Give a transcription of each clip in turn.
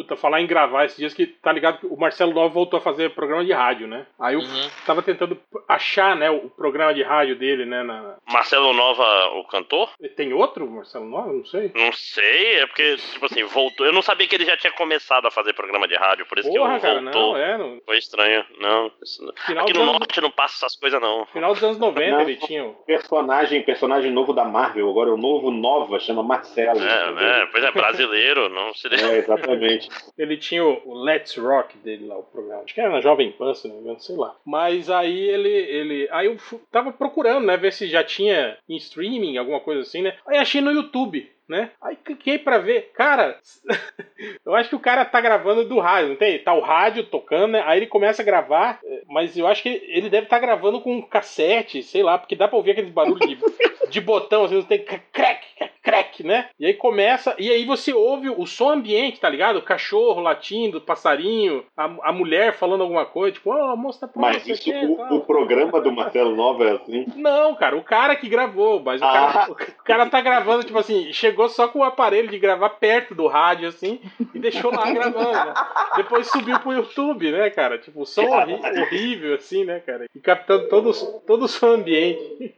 Puta, falar em gravar esses dias que tá ligado que o Marcelo Nova voltou a fazer programa de rádio, né? Aí eu Uhum. tava tentando achar, né, o programa de rádio dele, né? Na... Marcelo Nova, o cantor? Tem outro Marcelo Nova? Não sei. Não sei, é porque, tipo assim, voltou. Eu não sabia que ele já tinha começado a fazer programa de rádio, por isso Porra, que cara, eu voltou. não, é. No Foi estranho. Não, não. final, Aqui no anos, norte não passa essas coisas, não. final dos anos 90 Não. ele tinha. o- Personagem, personagem novo da Marvel, agora o novo Nova, chama Marcelo. É, é, pois é, brasileiro, não se É, exatamente. Ele tinha o Let's Rock dele lá, o programa. Acho que era na Jovem Pan, se não me engano, sei lá. Mas aí ele. ele aí eu tava procurando, né? Ver se já tinha em streaming, alguma coisa assim, né? Aí achei no YouTube. Né? Aí cliquei pra ver. Cara, eu acho que o cara tá gravando do rádio, não tem? Tá o rádio tocando, né? Aí ele começa a gravar, eh, mas eu acho que ele deve estar gravando com um cassete, sei lá, porque dá pra ouvir aquele barulho de, de botão, assim, não tem crack, crack, né? E aí começa, e aí você ouve o som ambiente, tá ligado? O cachorro latindo, o passarinho, a, a mulher falando alguma coisa, tipo, ó, a moça tá Mas isso, quê, o, tal. o programa do Marcelo Nova é assim. Não, cara, o cara que gravou, mas o, cara, Ah. o cara tá gravando, tipo assim, chegou só com o aparelho de gravar perto do rádio, assim, e deixou lá gravando, né? Depois subiu pro YouTube, né, cara? Tipo, o som horri- horrível, assim, né, cara? E captando todo, todo o som ambiente.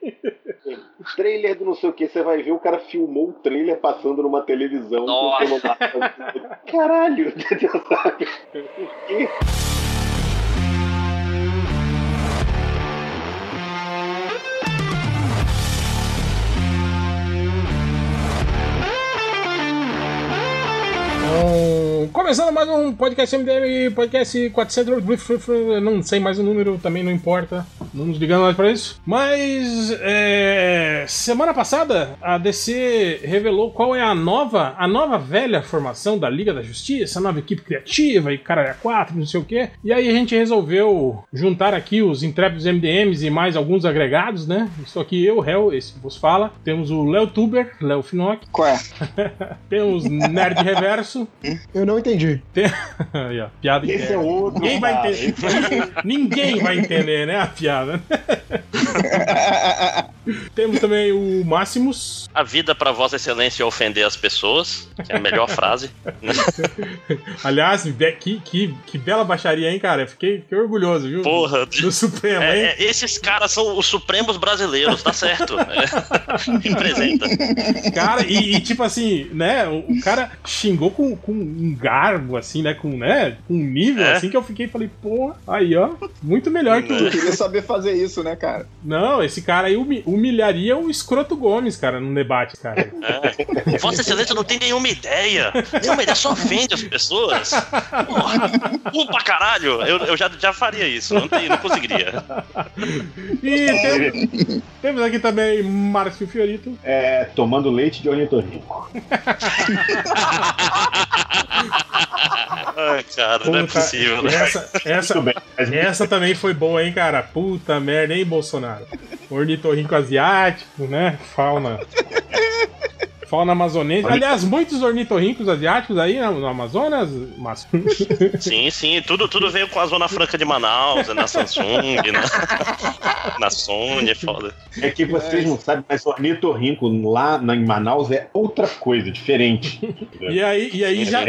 O trailer do não sei o que, você vai ver, o cara filmou o trailer passando numa televisão. com o Nossa. celular. Caralho, entendeu? Sabe? Por quê? Começando mais um podcast MDM, podcast 400, não sei mais o número, também não importa, não nos ligando mais pra isso. Mas, é, semana passada, a DC revelou qual é a nova, a nova velha formação da Liga da Justiça, a nova equipe criativa e caralho 4, não sei o que. E aí a gente resolveu juntar aqui os intrépidos MDMs e mais alguns agregados, né? Estou aqui eu, Hel, esse que vos fala. Temos o Léo Tuber, Léo Finock. Qual é? Temos Nerd Reverso. Eu não entendi. Tem... Aí, ó, piada Esse é outro. Ninguém vai entender. Ninguém vai entender, né? A piada. Temos também o Máximos. A vida pra Vossa Excelência é ofender as pessoas, que é a melhor frase. Aliás, be- que, que, que bela baixaria, hein, cara? Fiquei, fiquei orgulhoso, viu? Porra. Do Supremo, É, hein? é, esses caras são os supremos brasileiros, tá certo. É. Representa. Cara, e, e tipo assim, né? O, cara xingou com, com um garbo, assim, né? Com, né? Com um nível, É. assim, que eu fiquei falei, pô, aí, ó, muito melhor que o. Eu queria saber fazer isso, né, cara? Não, esse cara aí humi- humilharia o Escroto Gomes, cara, num debate, cara. É. Vossa Excelência não tem nenhuma ideia. Nenhuma ideia, só ofende as pessoas. Porra, pra caralho. Eu, eu já, já faria isso, não, tem, não conseguiria. E tem- temos aqui também Márcio Fiorito. É, tomando leite de ornitorrinco. Ai, cara, não é Puta, possível, né? Essa, essa, essa também foi boa, hein, cara? Puta merda, hein, Bolsonaro? Ornitorrinco asiático, né? Fauna. Fauna amazonense. Aliás, muitos ornitorrincos asiáticos aí no, no Amazonas, Márcio. Sim, sim, tudo, tudo veio com a Zona Franca de Manaus, na Samsung, na, na Sony, é foda. É que vocês não sabem, mas ornitorrinco lá na- em Manaus é outra coisa, diferente. E aí, e aí já,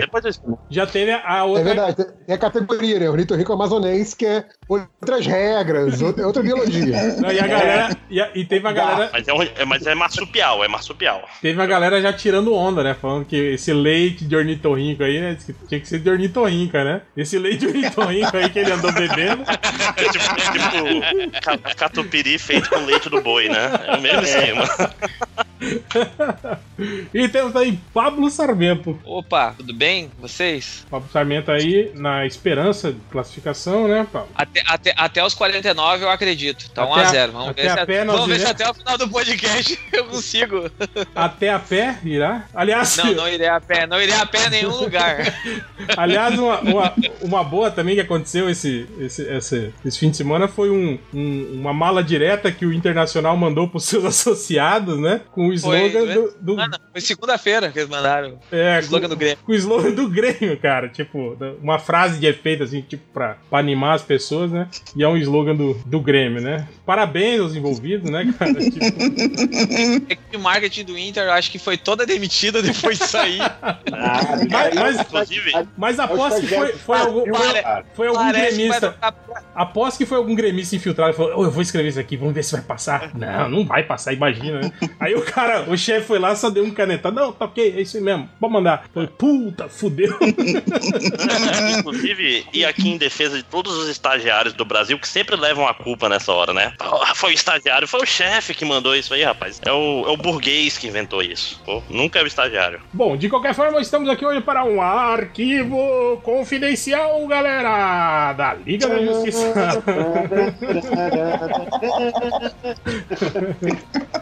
já teve a É outra. verdade, tem- tem a categoria, né? Ornitorrinco amazonense, que é outras regras, outra outra biologia. Não, e a galera. E, a- e teve a galera. Mas é, é- mas é marsupial, é marsupial. Teve a galera já tirando onda, né? Falando que esse leite de ornitorrinco aí, né? que Tinha que ser de ornitorrinca, né? Esse leite de ornitorrinco aí que ele andou bebendo. É tipo, é tipo ca- catupiry feito com leite do boi, né? É o mesmo esquema. E temos aí Pablo Sarmento. Opa, tudo bem? Vocês? Pablo Sarmento aí na esperança de classificação, né, Pablo? Até, até, até os 49 eu acredito. Tá Até a- 1x0. Vamos, até ver, a se, pé nós vamos ver se até o final do podcast eu consigo. Até a pé irá? Aliás, Não, não irei a pé. Não irei a pé em nenhum lugar. aliás uma, uma, uma boa também que aconteceu esse, esse, esse, esse fim de semana foi um, um- uma mala direta que o Internacional mandou pros seus associados, né? Com o slogan Foi, do. do- Mano, foi segunda-feira que eles mandaram é, o slogan do Grêmio. com o slogan do Grêmio, cara. Tipo, uma frase de efeito, assim, tipo, pra, pra animar as pessoas, né? E é um slogan do, do Grêmio, né? Parabéns aos envolvidos, né, cara? Tipo, A equipe de marketing do Inter, eu acho que foi toda demitida depois disso aí. Ah, Mas- mas- Inclusive, mas aposto que foi, foi algum. Foi algum que vai gremista. tocar- Aposto que foi algum gremista infiltrado e falou: "Ô, eu vou escrever isso aqui, vamos ver se vai passar. Não, não vai passar, imagina, né? Aí o cara, o chefe foi lá, só deu um canetado. Não, tá ok, é isso aí mesmo, pode mandar. Falei, puta, fudeu. Inclusive, e aqui em defesa de todos os estagiários do Brasil que sempre levam a culpa nessa hora, né? Foi o estagiário, foi o chefe que mandou isso aí, rapaz. É o, é o burguês que inventou isso. Pô, nunca é o estagiário. Bom, de qualquer forma, estamos aqui hoje para um arquivo confidencial, galera, da Liga da Justiça.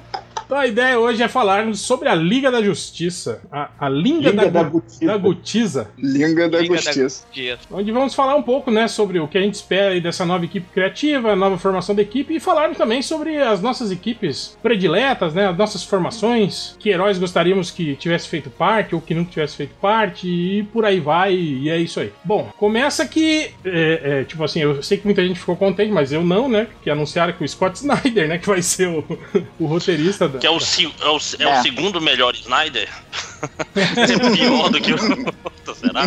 Então a ideia hoje é falarmos sobre a Liga da Justiça, a, a Liga, Liga da, da Gu- Gutiza. da Gutiza, Liga da Liga Justiça. Onde vamos falar um pouco né, sobre o que a gente espera aí dessa nova equipe criativa, nova formação da equipe, e falarmos também sobre as nossas equipes prediletas, né, as nossas formações, que heróis gostaríamos que tivesse feito parte ou que nunca tivesse feito parte, e por aí vai, e é isso aí. Bom, começa que, é, é, tipo assim, eu sei que muita gente ficou contente, mas eu não, né, que anunciaram que o Scott Snyder, né, que vai ser o, o roteirista da, Que é o, se- é o, é o É. segundo melhor Snyder. é pior do que o outro, será?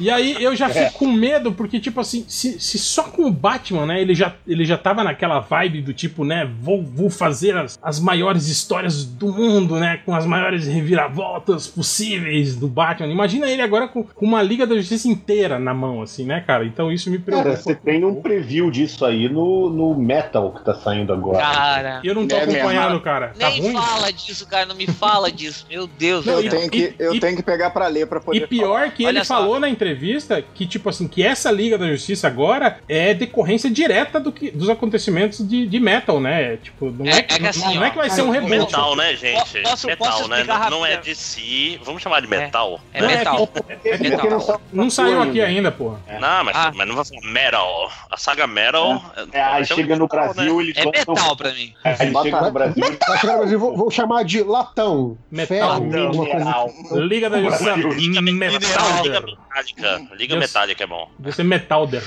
E aí eu já fico com medo, porque, tipo assim, se, se só com o Batman, né, ele já, ele já tava naquela vibe do tipo, né, vou, vou fazer as, as maiores histórias do mundo, né, com as maiores reviravoltas possíveis do Batman. Imagina ele agora com, com uma Liga da Justiça inteira na mão, assim, né, cara? Então isso me preocupa. Cara, você tem um preview disso aí no, no Metal que tá saindo agora. Cara, Eu não tô É mesmo. acompanhando, cara. Tá nem ruim? fala disso, cara. Não me fala disso. Meu Deus. Não, Eu, e- tenho que, eu e- tenho que pegar pra ler pra E poder pior que Olha ele só. falou na entrevista que, tipo assim, que essa Liga da Justiça agora é decorrência direta do que, dos acontecimentos de, de Metal, né? Tipo, não é, É- é que assim, não é que vai ser um reboot. Metal, né, gente? Posso- metal, posso né? Não, não é de si. Vamos chamar de metal. É Não, é metal. Porque É metal. não saiu- Não saiu aqui ainda, porra. Não, mas, Ah. mas não vai falar metal. A saga metal. É, aí chega no metal, né? Brasil, eles É metal pra mim. Aí chega no Brasil, eles Vai chegar no Brasil, vou, vou chamar de latão. Metal. Ferro, alguma coisa. Liga da Justiça Liga, Liga Metalder. Metálica. Liga é bom. Deve ser Metalder.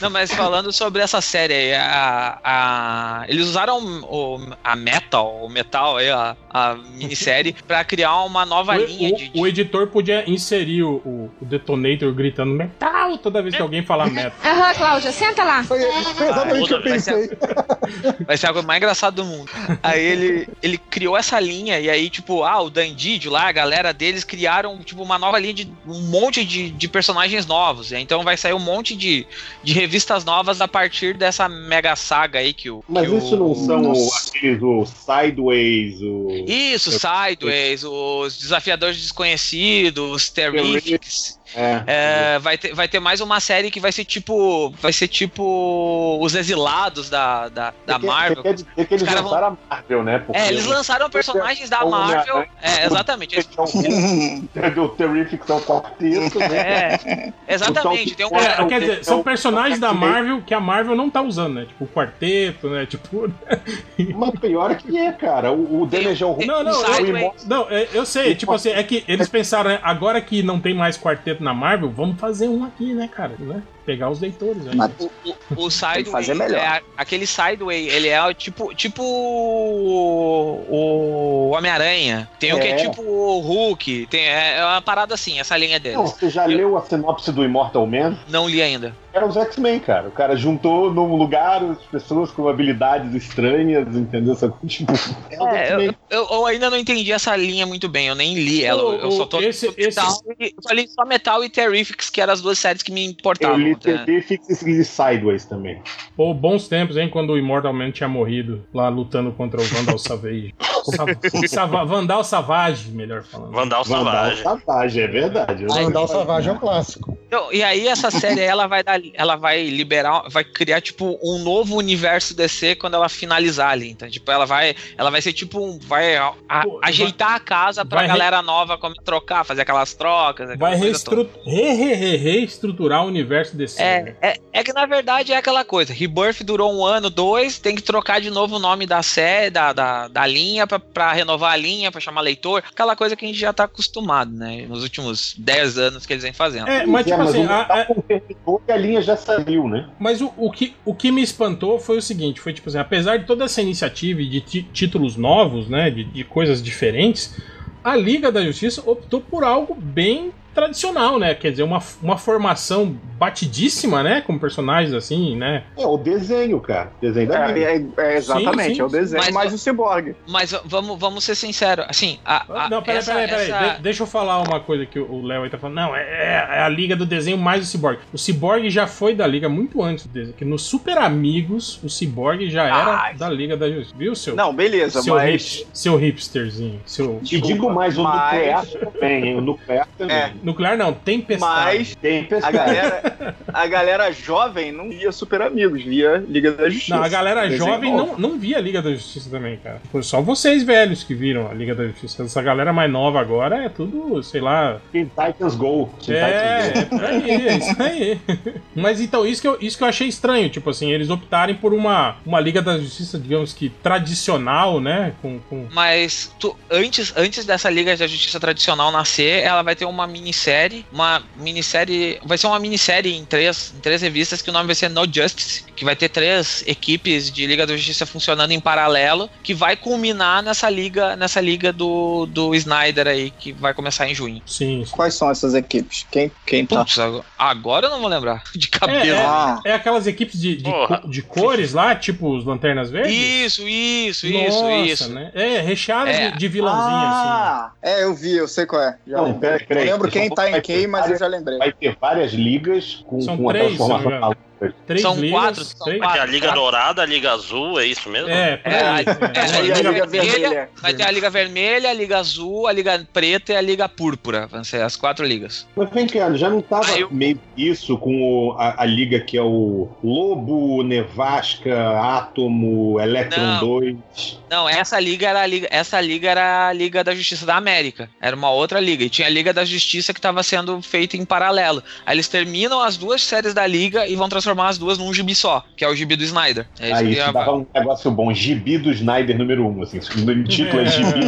Não, mas falando sobre essa série aí, a, a- eles usaram o, a Metal, o Metal aí, a, a minissérie, pra criar uma nova linha O, de. o, o editor podia inserir o, o, o detonator gritando metal toda vez que alguém falar metal. Aham, Cláudia, senta lá. Foi, exatamente o que eu Vai ser- pensei. Vai ser a coisa mais engraçada do mundo. Aí ele, ele criou essa linha, e aí, tipo, ah, o Dandidio lá, a galera deles criaram, tipo, uma nova linha de um monte de, de personagens novos. Então vai sair um monte de, de revistas novas a partir dessa mega saga aí que o. Mas que isso o- não são Nossa. aqueles, o Sideways, o... Isso, Sideways, os Desafiadores Desconhecidos, os Terrifics. É. É, vai, ter, vai ter mais uma série que vai ser tipo. Vai ser tipo. Os exilados da, da, da quer- Marvel. Você quer dizer que eles lançaram a Marvel, né? Porque É, eles lançaram personagens da o Marvel. Homem-Aranha- É, exatamente. Eles- o Terrific são quarteto, né? É, exatamente. Tem um É, É, o quer que- dizer, são é o- personagens da X-Men. Marvel que a Marvel não tá usando, né? Tipo, o quarteto, né? Tipo. Mas pior que é, cara. O, o Tem- Não, não, o eu, não, é, eu sei, tipo assim, é que eles pensaram, né, agora que não tem mais quarteto na Marvel, vamos fazer um aqui, né, cara? Né? Pegar os leitores aí. Mas- O, o, o Sideway, fazer melhor. é aquele Sideway, ele é tipo, tipo o, o Homem-Aranha. Tem um que é É. tipo o Hulk. Tem, é, é uma parada assim, essa linha deles. Não, você já Eu- leu a sinopse do Immortal Man? Não li ainda. Era os X-Men, cara. O cara juntou num lugar as pessoas com habilidades estranhas, entendeu? Só que, tipo, é É, X-Men. eu, eu, eu ainda não entendi essa linha muito bem, eu nem li ela. O- eu só tô. esse- e- eu só li só Metal e Terrifics, que eram as duas séries que me Eu importavam. li né? Terrifics e Sideways também. Pô, bons tempos, hein, quando o Immortal Man tinha morrido lá lutando contra o Vandal Savage. Sa- Sava- Vandal Savage, melhor falando. Vandal Vandal Savage. Savage, é verdade. Vandal Savage é um clássico. Então, e aí essa série ela vai dar, ela vai liberar, vai criar tipo um novo universo DC quando ela finalizar ali. Então, tipo, ela vai, ela vai ser tipo um, vai a- a- Pô, ajeitar a casa pra vai re- galera nova como trocar, fazer aquelas trocas, aquela Vai reestru- re, re, reestruturar o universo É, é, é que na verdade é aquela coisa. Rebirth durou um ano, dois, tem que trocar de novo o nome da série, da, da, da linha, pra, pra renovar a linha, pra chamar leitor. Aquela coisa que a gente já tá acostumado, né? Nos últimos 10 anos que eles vêm fazendo. É, mas tipo É, assim, o a- Natal a- confirmou que a linha já saiu, né? Mas o, o, que, o que me espantou foi o seguinte: foi tipo assim, apesar de toda essa iniciativa e de títulos novos, né? De, de coisas diferentes, a Liga da Justiça optou por algo bem tradicional, né? Quer dizer, uma, uma formação batidíssima, né? Com personagens assim, né? É o desenho, cara. Desenho da É, é- é exatamente, Sim, sim, é o desenho Mas- mais o ciborgue. Mas vamos, vamos ser sinceros, assim, a, a, não, peraí, essa- peraí, peraí. essa- De- deixa eu falar uma coisa que o Léo aí tá falando. Não, é, é a Liga do Desenho mais o Cyborg. O Cyborg já foi da Liga muito antes do desenho. Que no Super Amigos, o Cyborg já era Ai. da Liga da Justiça. Viu, seu? Não, beleza, seu, mas. hip- seu hipsterzinho. Seu... E digo mais, o mas- nuclear também, hein? O nuclear também. Nuclear não, tempestade. Mas Tem pessoal. a galera, a galera jovem não via Super Amigos, via Liga da Justiça. Não, a galera jovem não, não via a Liga da Justiça também, cara. Foi só vocês velhos que viram a Liga da Justiça. Essa galera mais nova agora é tudo, sei lá, Teen Titans Go. Teen É, Titans é por aí, é isso aí. Mas então, isso que, eu, isso que eu achei estranho, tipo assim, eles optarem por uma, uma Liga da Justiça, digamos que tradicional, né? Com, com... Mas tu- antes, antes dessa Liga da Justiça tradicional nascer, ela vai ter uma minissérie, uma minissérie, vai ser uma minissérie em três, em três revistas que o nome vai ser No Justice, que vai ter três equipes de Liga da Justiça funcionando em paralelo, que vai culminar nessa liga, nessa liga do, do Snyder aí, que vai começar em junho. Sim. Quais são essas equipes? Quem, quem tá? Putz, agora- agora eu não vou lembrar de cabeça. É, Ah, É aquelas equipes de, de, co- de cores lá, tipo os Lanternas Verdes? Isso, isso, Nossa, isso, isso. Né? É, recheadas É. de, de vilãozinho, assim. ah, é, eu vi, eu sei qual é. Já Não, peraí, eu lembro deixa quem tá em vai quem, ter mas eu várias- já lembrei. Vai ter várias ligas com, São com a três, me transformação. Três São ligas, quatro, são três- Vai ter a Liga Quatro. Dourada, a Liga Azul, é isso mesmo? É, por É, aí. a- é. é, a Liga Liga Vermelha, Vermelha. Vai ter a Liga Vermelha, a Liga Azul, a Liga Preta e a Liga Púrpura. Vão ser as quatro ligas. Mas vem cá, já não tava Ah, eu- meio isso com o- a, a liga que é o Lobo, Nevasca, Átomo, Electron Não. 2. Não, essa liga era a liga, essa liga era a Liga da Justiça da América. Era uma outra liga. E tinha a Liga da Justiça que estava sendo feita em paralelo. Aí eles terminam as duas séries da liga e vão transformar as duas num gibi só, que é o gibi do Snyder. É isso que isso ia- dava um negócio bom. Gibi do Snyder número 1, um, assim. O título é Gibi.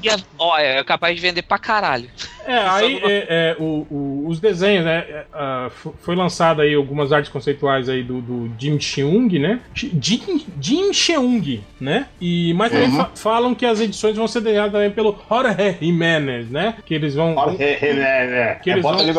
ia- Ó, é capaz de vender pra caralho. É, aí é, é, o- o- os desenhos, né? é, ah, f- foi lançado aí algumas artes conceituais aí do, do Jim Cheung, né? Jim, Jim Cheung, né? E, mas também Uhum. fa- falam que as edições vão ser desenhadas também pelo Jorge Jimenez, né? Que eles vão. Que Que eles Bota vão- a e.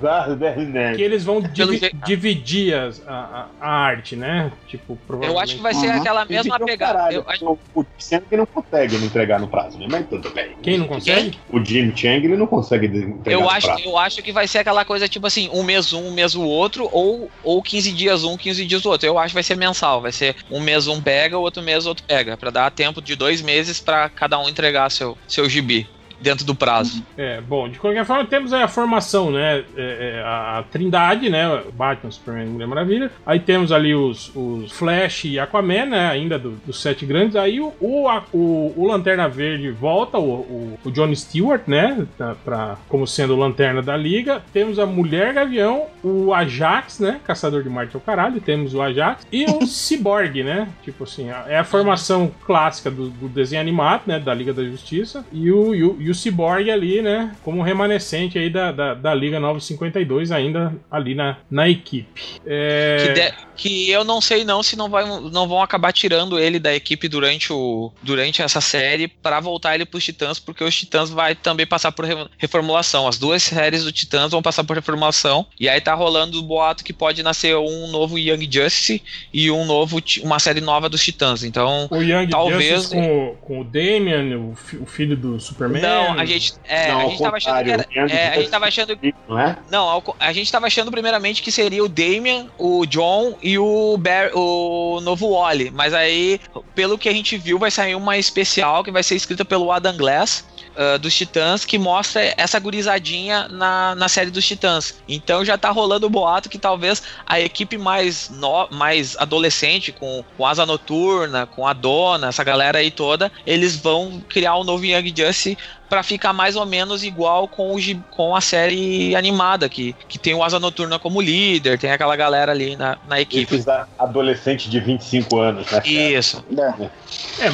Jorge. Que eles vão divi- jeito- dividir as- a, a- a arte, né? Tipo, provavelmente. Eu acho que vai ser Uhum. aquela mesma pegada. Eu acho- o- sendo que não consegue entregar no prazo, né? Mas tudo bem. Quem não consegue? O Jim Chang ele não consegue entregar Eu no acho, prazo. eu acho que vai ser aquela coisa tipo assim, um mês um, um mês o outro, ou, ou 15 dias um, 15 dias o outro. Eu acho que vai ser mensal, vai ser um mês um pega, o outro mês o outro pega, Pra dar tempo de dois meses pra cada um entregar seu, seu gibi dentro do prazo. É, bom, de qualquer forma, temos aí a formação, né? é, é, a Trindade, né? Batman, Superman, Mulher Maravilha. Aí temos ali os, os Flash e Aquaman, né? Ainda do- dos sete grandes. Aí o, o, a- o- o Lanterna Verde volta, o, o, John Stewart, né? Pra, pra- como sendo o Lanterna da Liga. Temos a Mulher Gavião, o Ajax, né? Caçador de Marte ao caralho. Temos o Ajax. E o Cyborg, né? Tipo assim, a- é a formação clássica do, do desenho animado, né? Da Liga da Justiça. E o, e o, e o Cyborg ali, né? Como remanescente aí da, da, da Liga 952, ainda ali na, na equipe. É... Que, de- que eu não sei não se não, vai, não vão acabar tirando ele da equipe durante, o, durante essa série pra voltar ele pros Titãs, porque os Titãs vai também passar por re- reformulação. As duas séries do Titãs vão passar por reformulação. E aí tá rolando o boato que pode nascer um novo Young Justice e um novo, uma série nova dos Titãs. Então, O Young Talvez- Justice com, o- com o Damian, o, fi- o filho do Superman. não, a gente, é, Não, a gente tava achando que era. Young é, a gente tava achando Não é? Não, ao a gente tava achando primeiramente que seria o Damian, o John e o, o novo Wally. Mas aí, pelo que a gente viu, vai sair uma especial que vai ser escrita pelo Adam Glass. Ah, dos Titãs que mostra essa gurizadinha na, na série dos Titãs. Então já tá rolando o boato que talvez a equipe mais, no, mais adolescente, com, com Asa Noturna, com a Dona, essa galera aí toda, eles vão criar um novo Young Justice pra ficar mais ou menos igual com, o, com a série animada, que, que tem o Asa Noturna como líder, tem aquela galera ali na, na equipe. Esses a- adolescentes de 25 anos, né? Isso. É. É,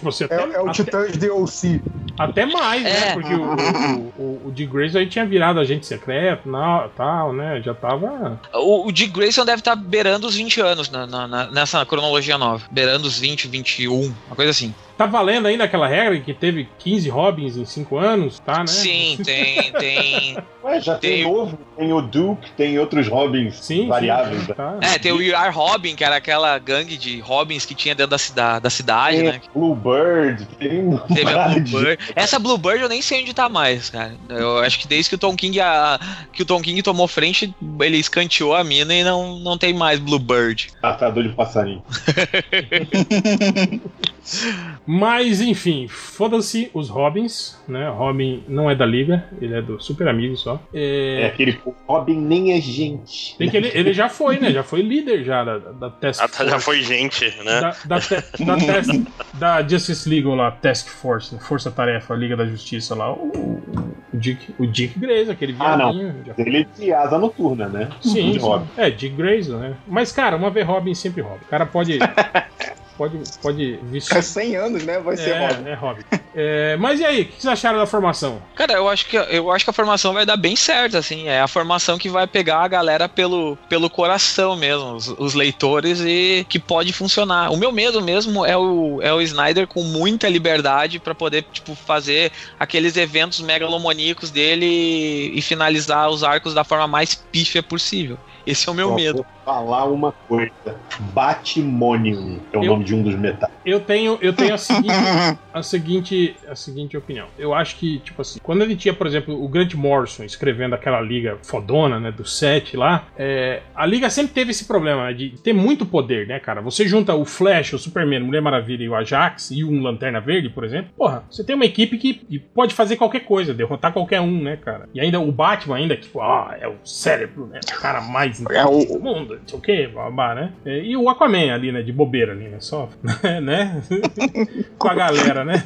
tipo assim, até, É, é o até, Titãs DLC. até mais, né? É. Porque o, o, o, o Dick Grayson aí tinha virado agente secreto na, tal, né? Já tava. O, o Dick Grayson deve estar beirando os 20 anos na- na- na- nessa cronologia nova. Beirando os 20, 21, uma coisa assim. Tá valendo ainda aquela regra que teve 15 Robins em 5 anos, tá, né? Sim, tem, tem. Ué, já tem, Tem- novo, tem o Duke, tem outros Robins Sim, variáveis. sim, né? tá. É, tem o We Are Robin, que era aquela gangue de Robins que tinha dentro da, cida da cidade, Tem né? Bluebird, tem Teve a Bluebird. Essa Bluebird eu nem sei onde tá mais, cara. Eu acho que desde que o Tom King, a- que o Tom King tomou frente, ele escanteou a mina e não, não tem mais Bluebird. Matador de passarinho. Mas, enfim, foda-se os Robins, né? Robin não é da Liga, ele é do Super Amigo só. É É, aquele Robin nem é gente. tem que ele, ele já foi, né? Já foi líder já da, da Task Ah, tá, Force. já foi gente, né? Da, da, te- da, task- da Justice League lá, Task Force, né? Força Tarefa, Liga da Justiça lá, o, o Dick, o Dick Grayson, aquele Ah, não. viadinho. Ele é de asa noturna, né? Sim, sim. Robin. É, Dick Grayson, né? Mas, cara, uma vez Robin, sempre Robin. O cara pode. pode, pode vestir. Fica 100 anos, né? Vai ser. É, é Robin. É, mas e aí, o que vocês acharam da formação? Cara, eu acho que eu acho que a formação vai dar bem certo, assim. É a formação que vai pegar a galera pelo, pelo coração mesmo, os, os leitores, e que pode funcionar. O meu medo mesmo é o, é o Snyder com muita liberdade pra poder, tipo, fazer aqueles eventos megalomaníacos dele e, e finalizar os arcos da forma mais pífia possível. Esse é o meu medo. Falar uma coisa. Batimonium é o Eu- nome de um dos metais. Eu tenho, eu tenho a seguinte, a seguinte, a seguinte opinião. Eu acho que, tipo assim, quando ele tinha, por exemplo, o Grant Morrison escrevendo aquela liga fodona, né, do 7 lá, é, a liga sempre teve esse problema né, de ter muito poder, né, cara? Você junta o Flash, o Superman, Mulher Maravilha e o Ajax e um Lanterna Verde, por exemplo, porra, você tem uma equipe que pode fazer qualquer coisa, derrotar qualquer um, né, cara? E ainda o Batman ainda, tipo, ah, é o cérebro, né, o cara mais É o- inteligente do mundo, não sei o que, babá, né? E o Aquaman ali, né, de bobeira ali, né, só, né? Com a galera, né?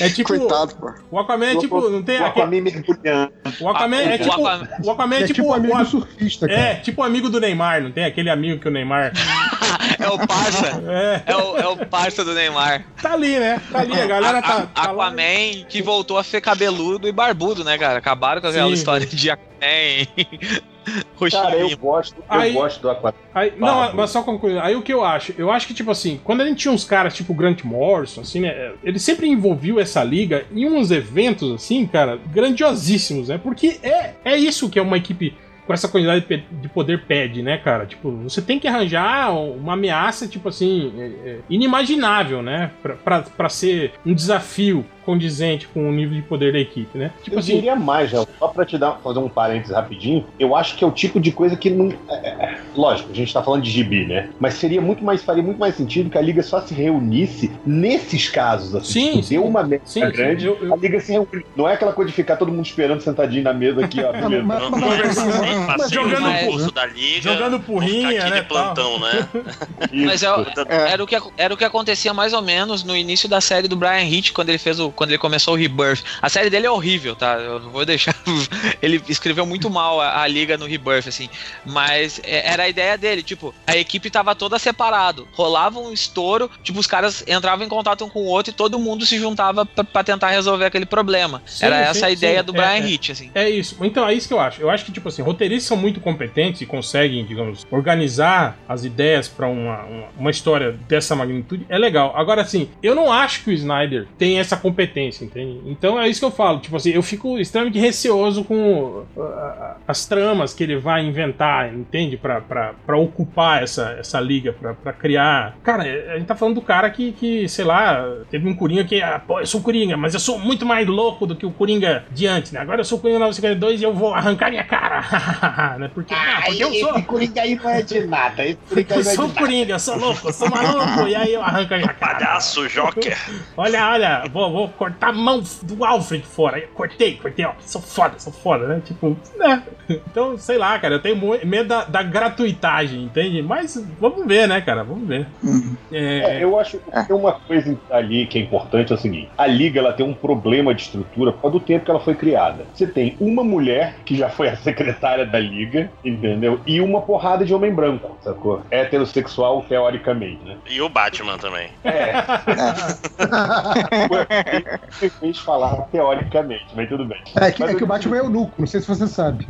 É tipo. Coitado, pô. O Aquaman é tipo. Não tem O aquele. Aquaman mergulhando. O Aquaman é O tipo. O Aquaman é É tipo. tipo amigo o- do surfista, cara. É, tipo amigo do Neymar, não tem aquele amigo que o Neymar. É o parça. É, É o, é o parça do Neymar. tá ali, né? Tá ali, a galera tá. Tá lá. Aquaman que voltou a ser cabeludo e barbudo, né, cara? Acabaram com aquela Sim. história de Aquaman. Cara, eu gosto, eu Aí- gosto do Aquaman. Não, mas só concluir. Aí o que eu acho? Eu acho que, tipo assim, quando a gente tinha uns caras tipo Grant Morrison, assim, né? Ele sempre envolveu essa liga em uns eventos, assim, cara, grandiosíssimos, né? Porque é, é isso que é uma equipe com essa quantidade de poder pede, né, cara? Tipo, você tem que arranjar uma ameaça, tipo assim, é- é inimaginável, né? Pra, pra, pra ser um desafio condizente com o nível de poder da equipe, né? Tipo Eu assim, diria mais, já. Só pra te dar, fazer um parênteses rapidinho, eu acho que é o tipo de coisa que não. é, é, lógico, a gente tá falando de gibi, né? Mas seria muito mais, faria muito mais sentido que a Liga só se reunisse nesses casos, assim. Sim, tipo, sim. Deu uma merda Sim, sim, grande, eu- eu- a Liga se reúne. Não é aquela coisa de ficar todo mundo esperando sentadinho na mesa aqui, ó. Beleza. mas- mas- mas- mas- jogando por- curso da liga. jogando porrinha, aqui né? de plantão, né? Mas é, É. era, o que, era o que acontecia mais ou menos no início da série do Brian Hitch, quando ele fez o. quando ele começou o Rebirth. A série dele é horrível, tá? Eu não vou deixar. ele escreveu muito mal a, a liga no Rebirth, assim. Mas é- era a ideia dele, tipo, a equipe tava toda separado. Rolava um estouro, tipo, os caras entravam em contato um com o outro e todo mundo se juntava pra, pra tentar resolver aquele problema. Sim, era sim, essa a sim. ideia do É, Brian é. Hitch, assim. É isso. Então é isso que eu acho. Eu acho que, tipo assim, roteiristas são muito competentes e conseguem, digamos, organizar as ideias pra uma, uma, uma história dessa magnitude. É legal. Agora, assim, eu não acho que o Snyder tem essa competência, entende? Então é isso que eu falo. Tipo assim, eu fico extremamente receoso com uh, uh, as tramas que ele vai inventar, entende? Pra, pra, pra ocupar essa, essa liga, pra, pra criar. Cara, a gente tá falando do cara que, que sei lá, teve um Coringa que, ah, pô, eu sou o Coringa, mas eu sou muito mais louco do que o Coringa de antes, né? Agora eu sou o Coringa 952 e eu vou arrancar minha cara, né? Porque, ah, porque eu sou. Coringa aí não é de nada. Esse Porque eu sou Coringa, eu sou louco, eu sou maluco, e aí eu arranco a minha cara. Palhaço, Joker. Olha, olha, vou, vou, vou cortar a mão do Alfred fora. Aí eu cortei, cortei, ó, sou foda, sou foda, né? Tipo, né? Então, sei lá, cara, eu tenho medo da, da gratuitagem, entende? Mas vamos ver, né, cara? Vamos ver. É, É, eu acho que tem uma coisa ali que é importante, é o seguinte: a Liga ela tem um problema de estrutura por causa do tempo que ela foi criada. Você tem uma mulher que já foi a secretária da Liga, entendeu? E uma porrada de homem branco, sacou? Heterossexual, teoricamente, né? E o Batman também. É. Fez falar teoricamente, mas tudo bem. É que, Mas é que eu- o Batman é eunuco, não sei se você sabe.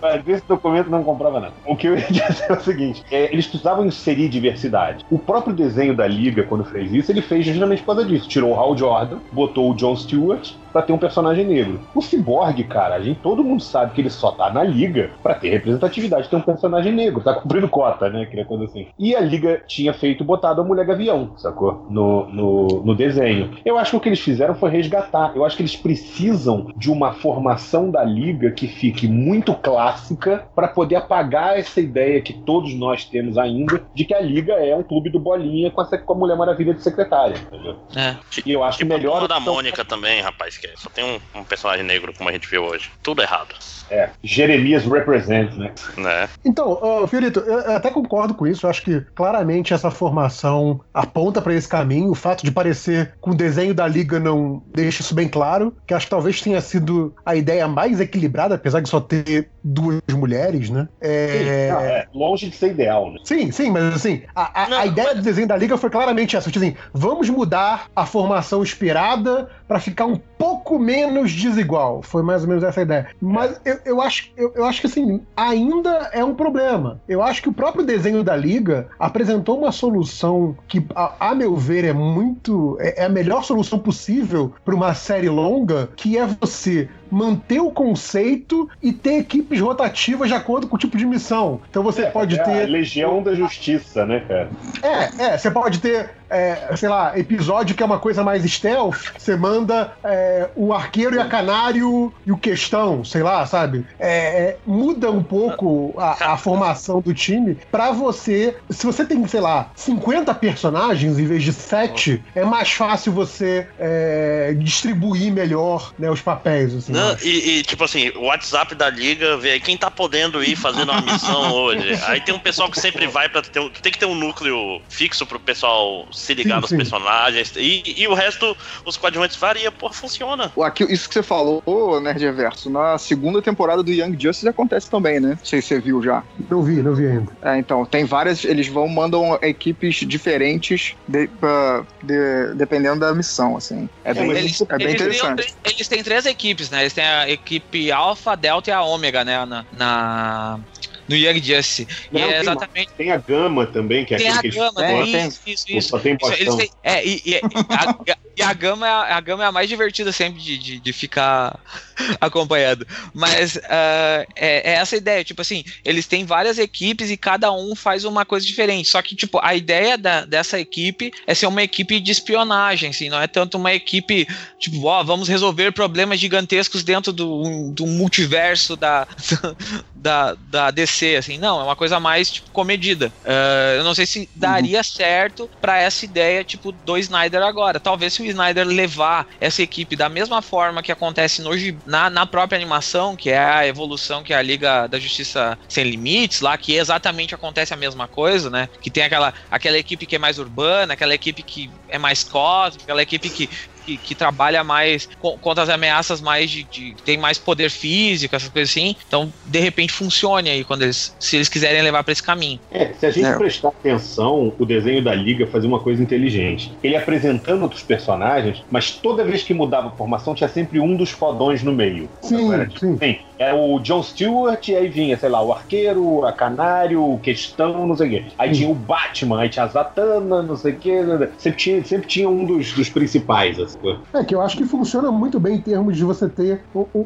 Mas esse documento não comprava nada. O que eu ia dizer é o seguinte: é, eles precisavam inserir diversidade. O próprio desenho da Liga, quando fez isso, ele fez justamente por causa disso. Tirou o Hal Jordan, botou o John Stewart pra ter um personagem negro. O Cyborg, cara, a gente, todo mundo sabe que ele só tá na Liga pra ter representatividade, ter um personagem negro. Tá cumprindo cota, né? Aquela coisa assim. E a Liga tinha feito botado a Mulher Gavião, sacou? No, no, no desenho. Eu acho que o que eles fizeram foi resgatar. Eu acho que eles precisam de uma formação da Liga que fique muito clássica para poder apagar essa ideia que todos nós temos ainda de que a Liga é um clube do Bolinha com a, com a Mulher Maravilha de secretária, entendeu? É. E eu acho que Tipo melhor. da Mônica também, rapaz, que só tem um, um personagem negro como a gente viu hoje. Tudo errado, É, Jeremias represent, né? né? Então, ô, Fiorito, eu até concordo com isso. Eu acho que claramente essa formação aponta pra esse caminho. O fato de parecer com o desenho da liga não deixa isso bem claro. Que acho que talvez tenha sido a ideia mais equilibrada, apesar de só ter duas mulheres, né? É... Não, é, longe de ser ideal, né? Sim, sim, mas assim, a, a- Não, a ideia do desenho da liga foi claramente essa. Tipo assim, vamos mudar a formação esperada pra ficar um pouco menos desigual. Foi mais ou menos essa a ideia. Mas eu, eu acho, eu, eu acho que assim, ainda é um problema. Eu acho que o próprio desenho da liga apresentou uma solução que, a, a meu ver, é muito. É, é a melhor solução possível pra uma série longa, que é você manter o conceito e ter equipes rotativas de acordo com o tipo de missão. Então você É, pode é ter. a Legião da Justiça, né, cara? É, é, você pode ter, é, sei lá, episódio que é uma coisa mais stealth, você manda é, o arqueiro e a canário e o questão, sei lá, sabe? É, é, muda um pouco a, a formação do time pra você. Se você tem, sei lá, 50 personagens em vez de 7, é mais fácil você é, distribuir melhor né, os papéis. Assim, Não, e, e, tipo assim, o WhatsApp da liga vê quem tá podendo ir fazendo uma missão hoje. Aí tem um pessoal que sempre vai pra ter. um- Tem que ter um núcleo fixo pro pessoal se ligar Sim, nos sim. personagens. E, e o resto, os coadjuvantes varia, porra, funciona. Aqui, isso que você falou, ô, Nerd Reverso, na segunda temporada do Young Justice acontece também, né? Não sei se você viu já. Não vi, não vi ainda. É, então, tem várias. Eles vão, mandam equipes diferentes de- pra- de- dependendo da missão, assim. É bem, mas Eles, é bem eles têm- interessante. eles têm três equipes, né? Eles têm a equipe Alpha, Delta e a Ômega, né? Na, na- no Young Justice. Não, e é tem exatamente. Tem a Gama também, que é Tem a aquele que eles gama, É. Isso, isso, isso. só tem Isso, têm- é, e, e- a, e a gama é a, a gama é a mais divertida sempre de, de, de ficar acompanhando. Mas ah, é, é essa ideia, tipo assim, eles têm várias equipes e cada um faz uma coisa diferente. Só que, tipo, a ideia da- dessa equipe é ser uma equipe de espionagem, assim, não é tanto uma equipe, tipo, ó, vamos resolver problemas gigantescos dentro do, do multiverso da, da, da DC, assim, não, é uma coisa mais, tipo, comedida. Ah, eu não sei se daria certo pra essa ideia, tipo, do Snyder agora. Talvez se o Snyder levar essa equipe da mesma forma que acontece no, na, na própria animação, que é a evolução que é a Liga da Justiça Sem Limites, lá, que exatamente acontece a mesma coisa, né? Que tem aquela, aquela equipe que é mais urbana, aquela equipe que é mais cósmica, aquela equipe que que, que trabalha mais co- contra as ameaças mais de, de- tem mais poder físico, essas coisas assim. Então, de repente, funcione aí quando eles, se eles quiserem levar pra esse caminho. É, se a gente É. prestar atenção, o desenho da Liga fazia uma coisa inteligente. Ele apresentando outros personagens, mas toda vez que mudava a formação, tinha sempre um dos fodões no meio. Sim, Era, tipo, sim. Sim, era o John Stewart, e aí vinha, sei lá, o Arqueiro, a Canário, o Questão, não sei o quê. Aí Sim. tinha o Batman, aí tinha a Zatanna, não sei o quê. Sempre tinha, sempre tinha um dos, dos principais. Assim. É que eu acho que funciona muito bem em termos de você ter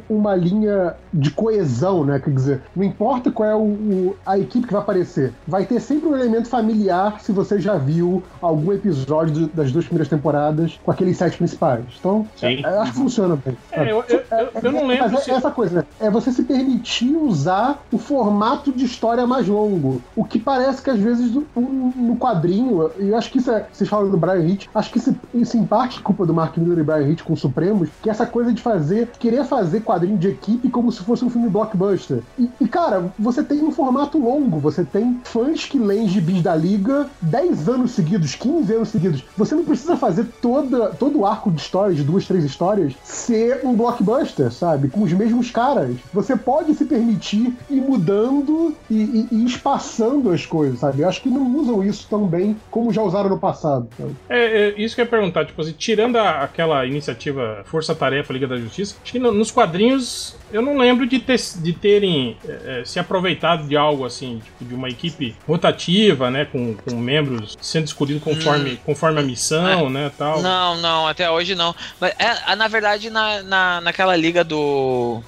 uma linha de coesão, né? Quer dizer, não importa qual é o, o- a equipe que vai aparecer, vai ter sempre um elemento familiar se você já viu algum episódio do- das duas primeiras temporadas com aqueles sete principais. Então, Sim. é, eu acho que funciona bem. É, eu, eu, eu, eu não lembro Mas se. é essa coisa, né? É você se permitir usar o formato de história mais longo. O que parece que às vezes no, quadrinho, e eu acho que isso é. Vocês falam do Brian Hitch, acho que isso, isso em parte é culpa do Mark Miller e Brian Hitch com os Supremos, que é essa coisa de fazer, querer fazer quadrinho de equipe como se fosse um filme blockbuster. E, e cara, você tem um formato longo, você tem fãs que leem gibis da Liga 10 anos seguidos, 15 anos seguidos. Você não precisa fazer toda, todo o arco de histórias, de duas, três histórias, ser um blockbuster, sabe? Com os mesmos caras. Você pode se permitir ir mudando e, e, e espaçando as coisas, sabe? Eu acho que não usam isso tão bem como já usaram no passado. Sabe? É, é, isso que eu ia perguntar, tipo assim, tirando a, aquela iniciativa Força Tarefa Liga da Justiça, acho que no, nos quadrinhos eu não lembro de, ter, de terem é, se aproveitado de algo assim, tipo, de uma equipe rotativa, né? Com, com membros sendo escolhidos conforme, hum. conforme a missão, é. né? Tal. Não, não, até hoje não. Mas é, na verdade, na, na, naquela liga do.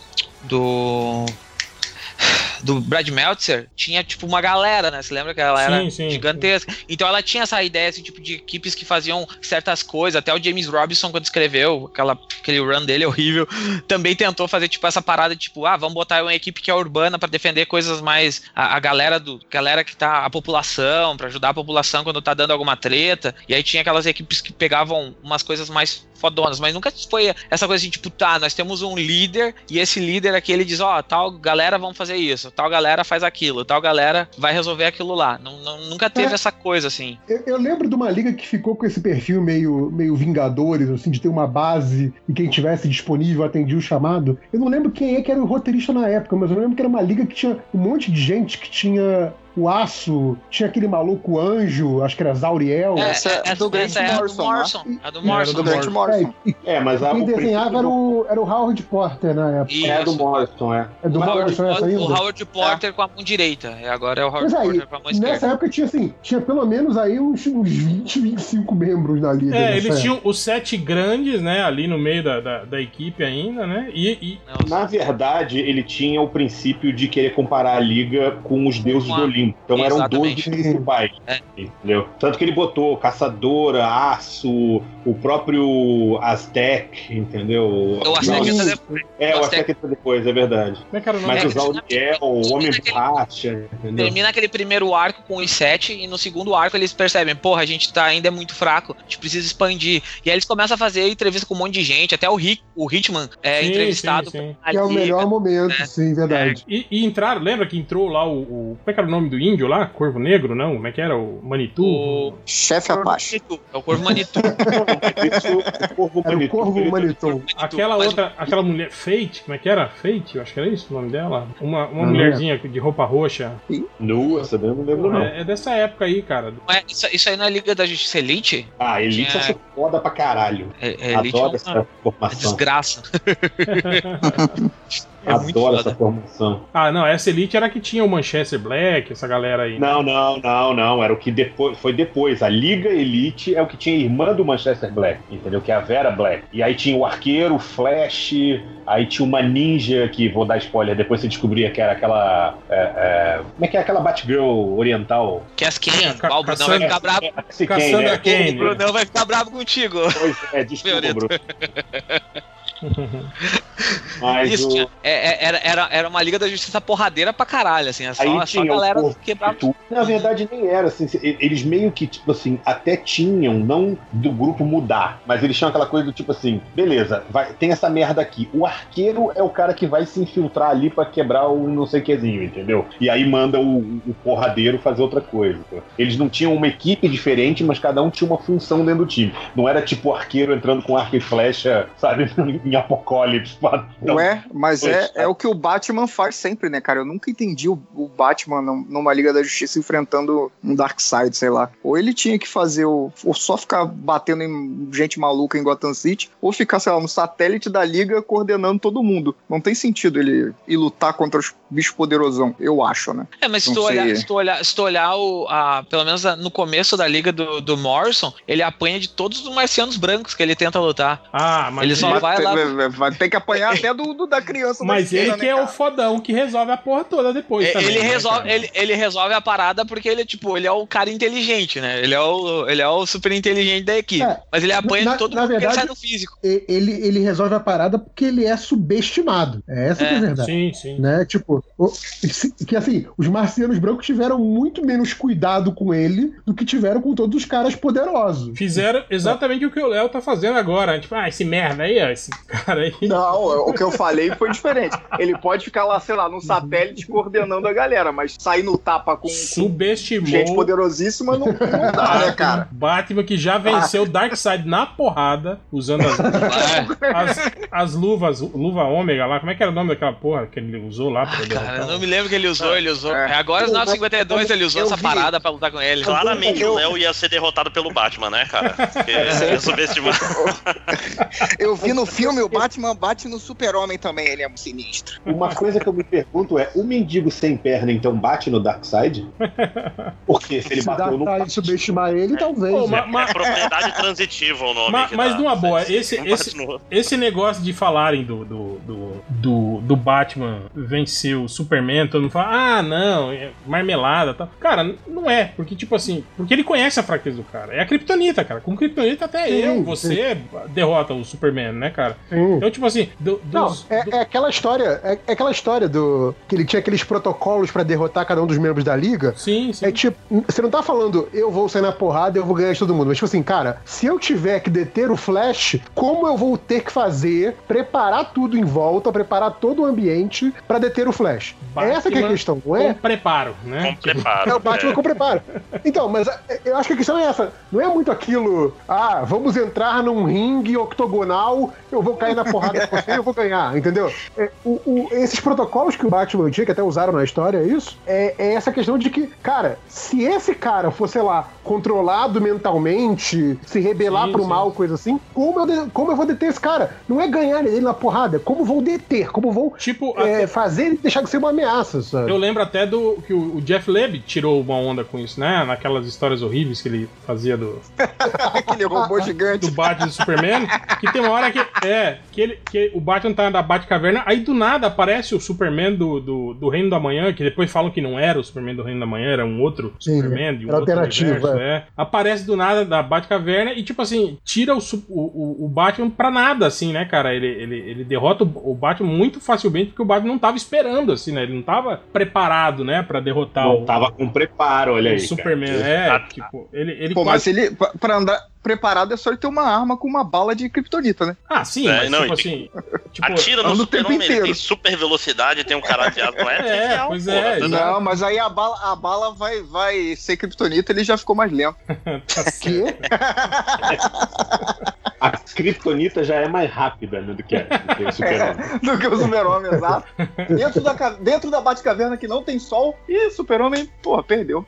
Do do Brad Meltzer, tinha tipo uma galera, né? Você lembra que ela era sim, sim, gigantesca? Sim. Então ela tinha essa ideia, assim, tipo, de equipes que faziam certas coisas. Até o James Robinson, quando escreveu aquela, aquele run dele horrível, também tentou fazer, tipo, essa parada, tipo, ah, vamos botar uma equipe que é urbana para defender coisas mais. A, a, galera do. Galera que tá. A população, para ajudar a população quando tá dando alguma treta. E aí tinha aquelas equipes que pegavam umas coisas mais fodonas, mas nunca foi essa coisa assim, tipo, tá, nós temos um líder e esse líder aqui ele diz, ó, oh, tal galera vão fazer isso, tal galera faz aquilo, tal galera vai resolver aquilo lá. Não, não nunca teve é, essa coisa assim. Eu, eu, lembro de uma liga que ficou com esse perfil meio, meio Vingadores, assim, de ter uma base e quem tivesse disponível atendia o chamado. Eu não lembro quem é que era o roteirista na época, mas eu lembro que era uma liga que tinha um monte de gente que tinha o Aço, tinha aquele maluco anjo, acho que era Zauriel. É, essa é, é do Grant é Morrison. Morrison. É do Morrison. do Grant Morrison. É, mas a, quem desenhava era o, era o Howard Porter na época. Isso. É do Morrison, é. É do o Morrison essa ainda? O Howard Porter é. com a mão direita. E agora é o Howard aí, Porter com a mão esquerda. Nessa época tinha assim, tinha pelo menos aí uns, uns 20, 25 membros da liga. É, eles tinham os sete grandes, né, ali no meio da, da, da equipe ainda, né? E, e... Na verdade, ele tinha o princípio de querer comparar a liga com os deuses do Olimpo. Então eram dois os principais. É. Entendeu? Tanto que ele botou Caçadora, Aço, o próprio Aztec, entendeu? O Aztec entra depois. É, o Aztec entra depois, é verdade. É que era o nome? Mas o Homem Racha, entendeu? Termina aquele primeiro arco com os sete e no segundo arco eles percebem, porra, a gente tá ainda é muito fraco, a gente precisa expandir. E aí eles começam a fazer entrevista com um monte de gente, até o Rick, o Hitman é sim, entrevistado. Sim, sim. que é o melhor momento, né? sim, verdade. É, e, e, entraram, lembra que entrou lá o, o, Como é que era o nome do índio lá? Corvo Negro, não? Como é que era? O Manitou? O chefe Apache. É o Corvo Manitou. o Corvo Manitou. o Corvo Manitou. Aquela outra, aquela mulher, Fate, como é que era? Fate, eu acho que era isso o nome dela. Uma, uma mulherzinha de roupa roxa. Nua, essa daí eu não lembro, não. É, é, dessa época aí, cara. É, isso, isso aí na Liga da Justiça Elite? Ah, Elite Tinha... é foda pra caralho. É, é, Elite Adoro é uma, essa formação. É desgraça. É Adoro essa formação. Ah, não, essa Elite era que tinha o Manchester Black, essa galera aí. Né? Não, não, não, não. Era o que depois. Foi depois. A Liga Elite é o que tinha a irmã do Manchester Black, entendeu? Que é a Vera Black. E aí tinha o arqueiro, o Flash, aí tinha uma ninja que, vou dar spoiler, depois você descobria que era aquela. É, é, como é que é aquela Batgirl oriental? Que as Ken, é, o Brunão vai ficar bravo. É, Cassandra Ken, O Brunão vai ficar bravo contigo. Pois é, desculpa, Bruno. Mas Isso, o... é, é, era, era, era uma Liga da Justiça porradeira pra caralho, assim. É só, Aí só a galera quebrava. Na verdade, nem era, assim. Eles meio que, tipo assim, até tinham, não do grupo mudar, mas eles tinham aquela coisa do tipo assim: beleza, vai, tem essa merda aqui. O arqueiro é o cara que vai se infiltrar ali pra quebrar o não sei quezinho, entendeu? E aí manda o, o porradeiro fazer outra coisa. Eles não tinham uma equipe diferente, mas cada um tinha uma função dentro do time. Não era tipo o arqueiro entrando com arco e flecha, sabe, em Apocalipse. Ué, mas é, é o que o Batman faz sempre, né, cara? Eu nunca entendi o, o Batman numa Liga da Justiça enfrentando um Darkseid, sei lá. Ou ele tinha que fazer o. Ou só ficar batendo em gente maluca em Gotham City, ou ficar, sei lá, no satélite da Liga coordenando todo mundo. Não tem sentido ele ir lutar contra os bichos poderosão, eu acho, né? É, mas se tu, olhar, se tu olhar, se tu olhar o, a, pelo menos no começo da Liga do, do Morrison, ele apanha de todos os marcianos brancos que ele tenta lutar. Ah, mas ele só vai lá. Vai ter que apanhar até do, do da criança da Mas esquerda, ele que né, é o fodão que resolve a porra toda depois É, também. ele, né, resolve, ele, ele resolve a parada porque ele, tipo, ele é o cara inteligente, né? Ele é o, ele é o super inteligente da equipe. É, mas ele apanha na- de todo na mundo porque ele verdade- sai no físico. Ele, ele resolve a parada porque ele é subestimado. É essa que é a É, verdade. Sim, sim. né? Tipo, que assim, os marcianos brancos tiveram muito menos cuidado com ele do que tiveram com todos os caras poderosos. Fizeram exatamente o que o Léo tá fazendo agora. Tipo, ah, esse merda aí, ó, esse cara aí. Não, o que eu falei foi diferente. Ele pode ficar lá, sei lá, no satélite coordenando a galera, mas sair no tapa com, com Subestimou gente poderosíssima não, não dá, né, cara? Batman que já venceu o Darkseid na porrada, usando as, as, as luvas, luva ômega lá. Como é que era o nome daquela porra que ele usou lá pra Cara, derrotar eu não me lembro que ele usou, ele usou. É. É, agora no 952 ele usou essa vi. parada pra lutar com ele. Claramente Eu- o Léo ia ser derrotado pelo Batman, né, cara? Porque ia subestimar. Eu vi no filme, o Batman bate no super-homem também, ele é um sinistro. Uma coisa que eu me pergunto é: o mendigo sem perna então bate no Darkseid? Porque se ele Se bateu no. pra subestimar ele, talvez. Pô, né? ma- ma- É propriedade transitiva o nome. Ma- que mas numa boa, esse- esse- Esse negócio de falarem do, do, do, do, do Batman vencer o Superman, todo mundo fala, ah, não, é marmelada e tal. Cara, não é, porque, tipo assim, porque ele conhece a fraqueza do cara. É a Kryptonita, cara. Com Kryptonita até Sim, eu, sim. você derrota o Superman, né, cara? Sim. Então, tipo assim, do- Não, dos, é, do- é aquela história, é, é aquela história do que ele tinha aqueles protocolos pra derrotar cada um dos membros da liga. Sim, sim. É tipo, você não tá falando eu vou sair na porrada, eu vou ganhar de todo mundo. Mas tipo assim, cara, se eu tiver que deter o Flash, como eu vou ter que fazer, preparar tudo em volta, preparar todo o ambiente pra deter o Flash? Batman Essa que é a questão, não Com é? preparo, né? Com preparo. É o Batman é. com preparo. Então, mas é, eu acho que a questão é essa. Não é muito aquilo, ah, vamos entrar num ringue octogonal, eu vou cair na porrada com você e eu vou ganhar, entendeu? É, o- o- esses protocolos que o Batman tinha, que até usaram na história, é isso, é, é essa questão de que, cara, se esse cara for, sei lá, controlado mentalmente, se rebelar Sim, pro sim. mal, coisa assim, como eu, como eu vou deter esse cara? Não é ganhar ele na porrada, é como vou deter, como vou Tipo, é, até- fazer ele deixar de ser uma ameaça, sabe? Eu lembro até do que o Jeff Leb tirou uma onda com isso, né? Naquelas histórias horríveis que ele fazia do, Aquele robô gigante. do Batman e do Superman, que tem uma hora que é que, ele, que o Batman tá na Batcaverna, aí do nada aparece o Superman do, do, do Reino da Manhã, que depois falam que não era o Superman do Reino da Manhã, era um outro Sim, Superman de um era outro alternativo, universo, é. Aparece do nada da Batcaverna e tipo assim, tira o, o, o, o Batman pra nada, assim, né, cara? Ele, ele, ele derrota o, o Batman muito facilmente porque o Batman não tava esperando, assim, né? Ele não tava preparado, né, pra derrotar Não o, tava com preparo, olha o aí. Superman. cara. É, Ah, tipo, ele, ele Pô, quase- mas ele, pra- pra andar preparado é só ele ter uma arma com uma bala de kryptonita, né? Ah, sim, É, mas não, tipo assim. Tipo, Atira no o tempo inteiro. tem super velocidade, tem um cara de não é? É, um, pois porra, é, tá. Não, mas aí a bala, a bala vai, vai ser kryptonita, ele já ficou mais lento. tá. Que? A Kryptonita já é mais rápida né, do que, a- do que o Super-Homem. do que o super-homem, exato. Dentro da, dentro da Batcaverna que não tem sol, e super-homem, porra, perdeu.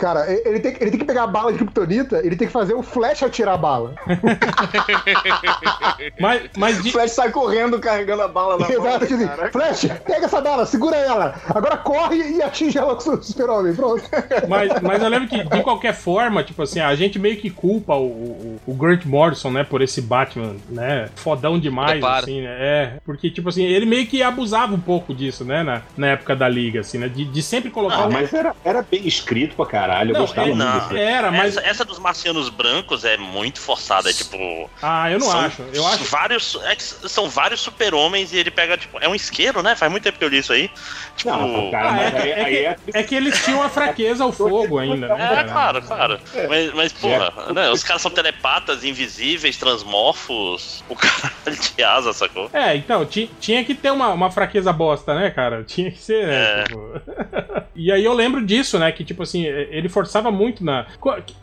Cara, ele tem, que- ele tem que pegar a bala de kryptonita, ele tem que fazer o Flash atirar a bala. Mas, mas O de- Flash sai correndo carregando a bala na mão. Exato, assim, cara. Flash, pega essa bala, segura ela. Agora corre e atinge ela com o super-homem. Pronto. Mas, mas eu lembro que, de qualquer forma, tipo assim, a gente meio que culpa o, o, o Grant Morrison, né, por esse Batman, né, fodão demais, assim, né, é, porque, tipo assim, ele meio que abusava um pouco disso, né, na, na época da Liga, assim, né, de, de sempre colocar... Ah, um- mas era, era bem escrito pra caralho. Eu Não, gostava é, muito. Era, mas... Essa, essa dos marcianos brancos é muito forçada, é tipo. Ah, eu não são acho, eu acho... Vários, é que são vários super-homens e ele pega, tipo. É um isqueiro, né? Faz muito tempo que eu li isso aí. Tipo. Não, cara, Ah, mas é, aí, que- é aí que, é é que eles tinham a fraqueza ao fogo ainda, né, É, cara? claro, claro. Mas, mas porra, né, os caras são telepatas, invisíveis, transmorfos, o cara de asa, sacou? É, então, ti- tinha que ter uma, uma fraqueza bosta, né, cara? Tinha que ser, né? É. tipo. e aí eu lembro disso, né? Que, tipo assim, ele forçava muito na.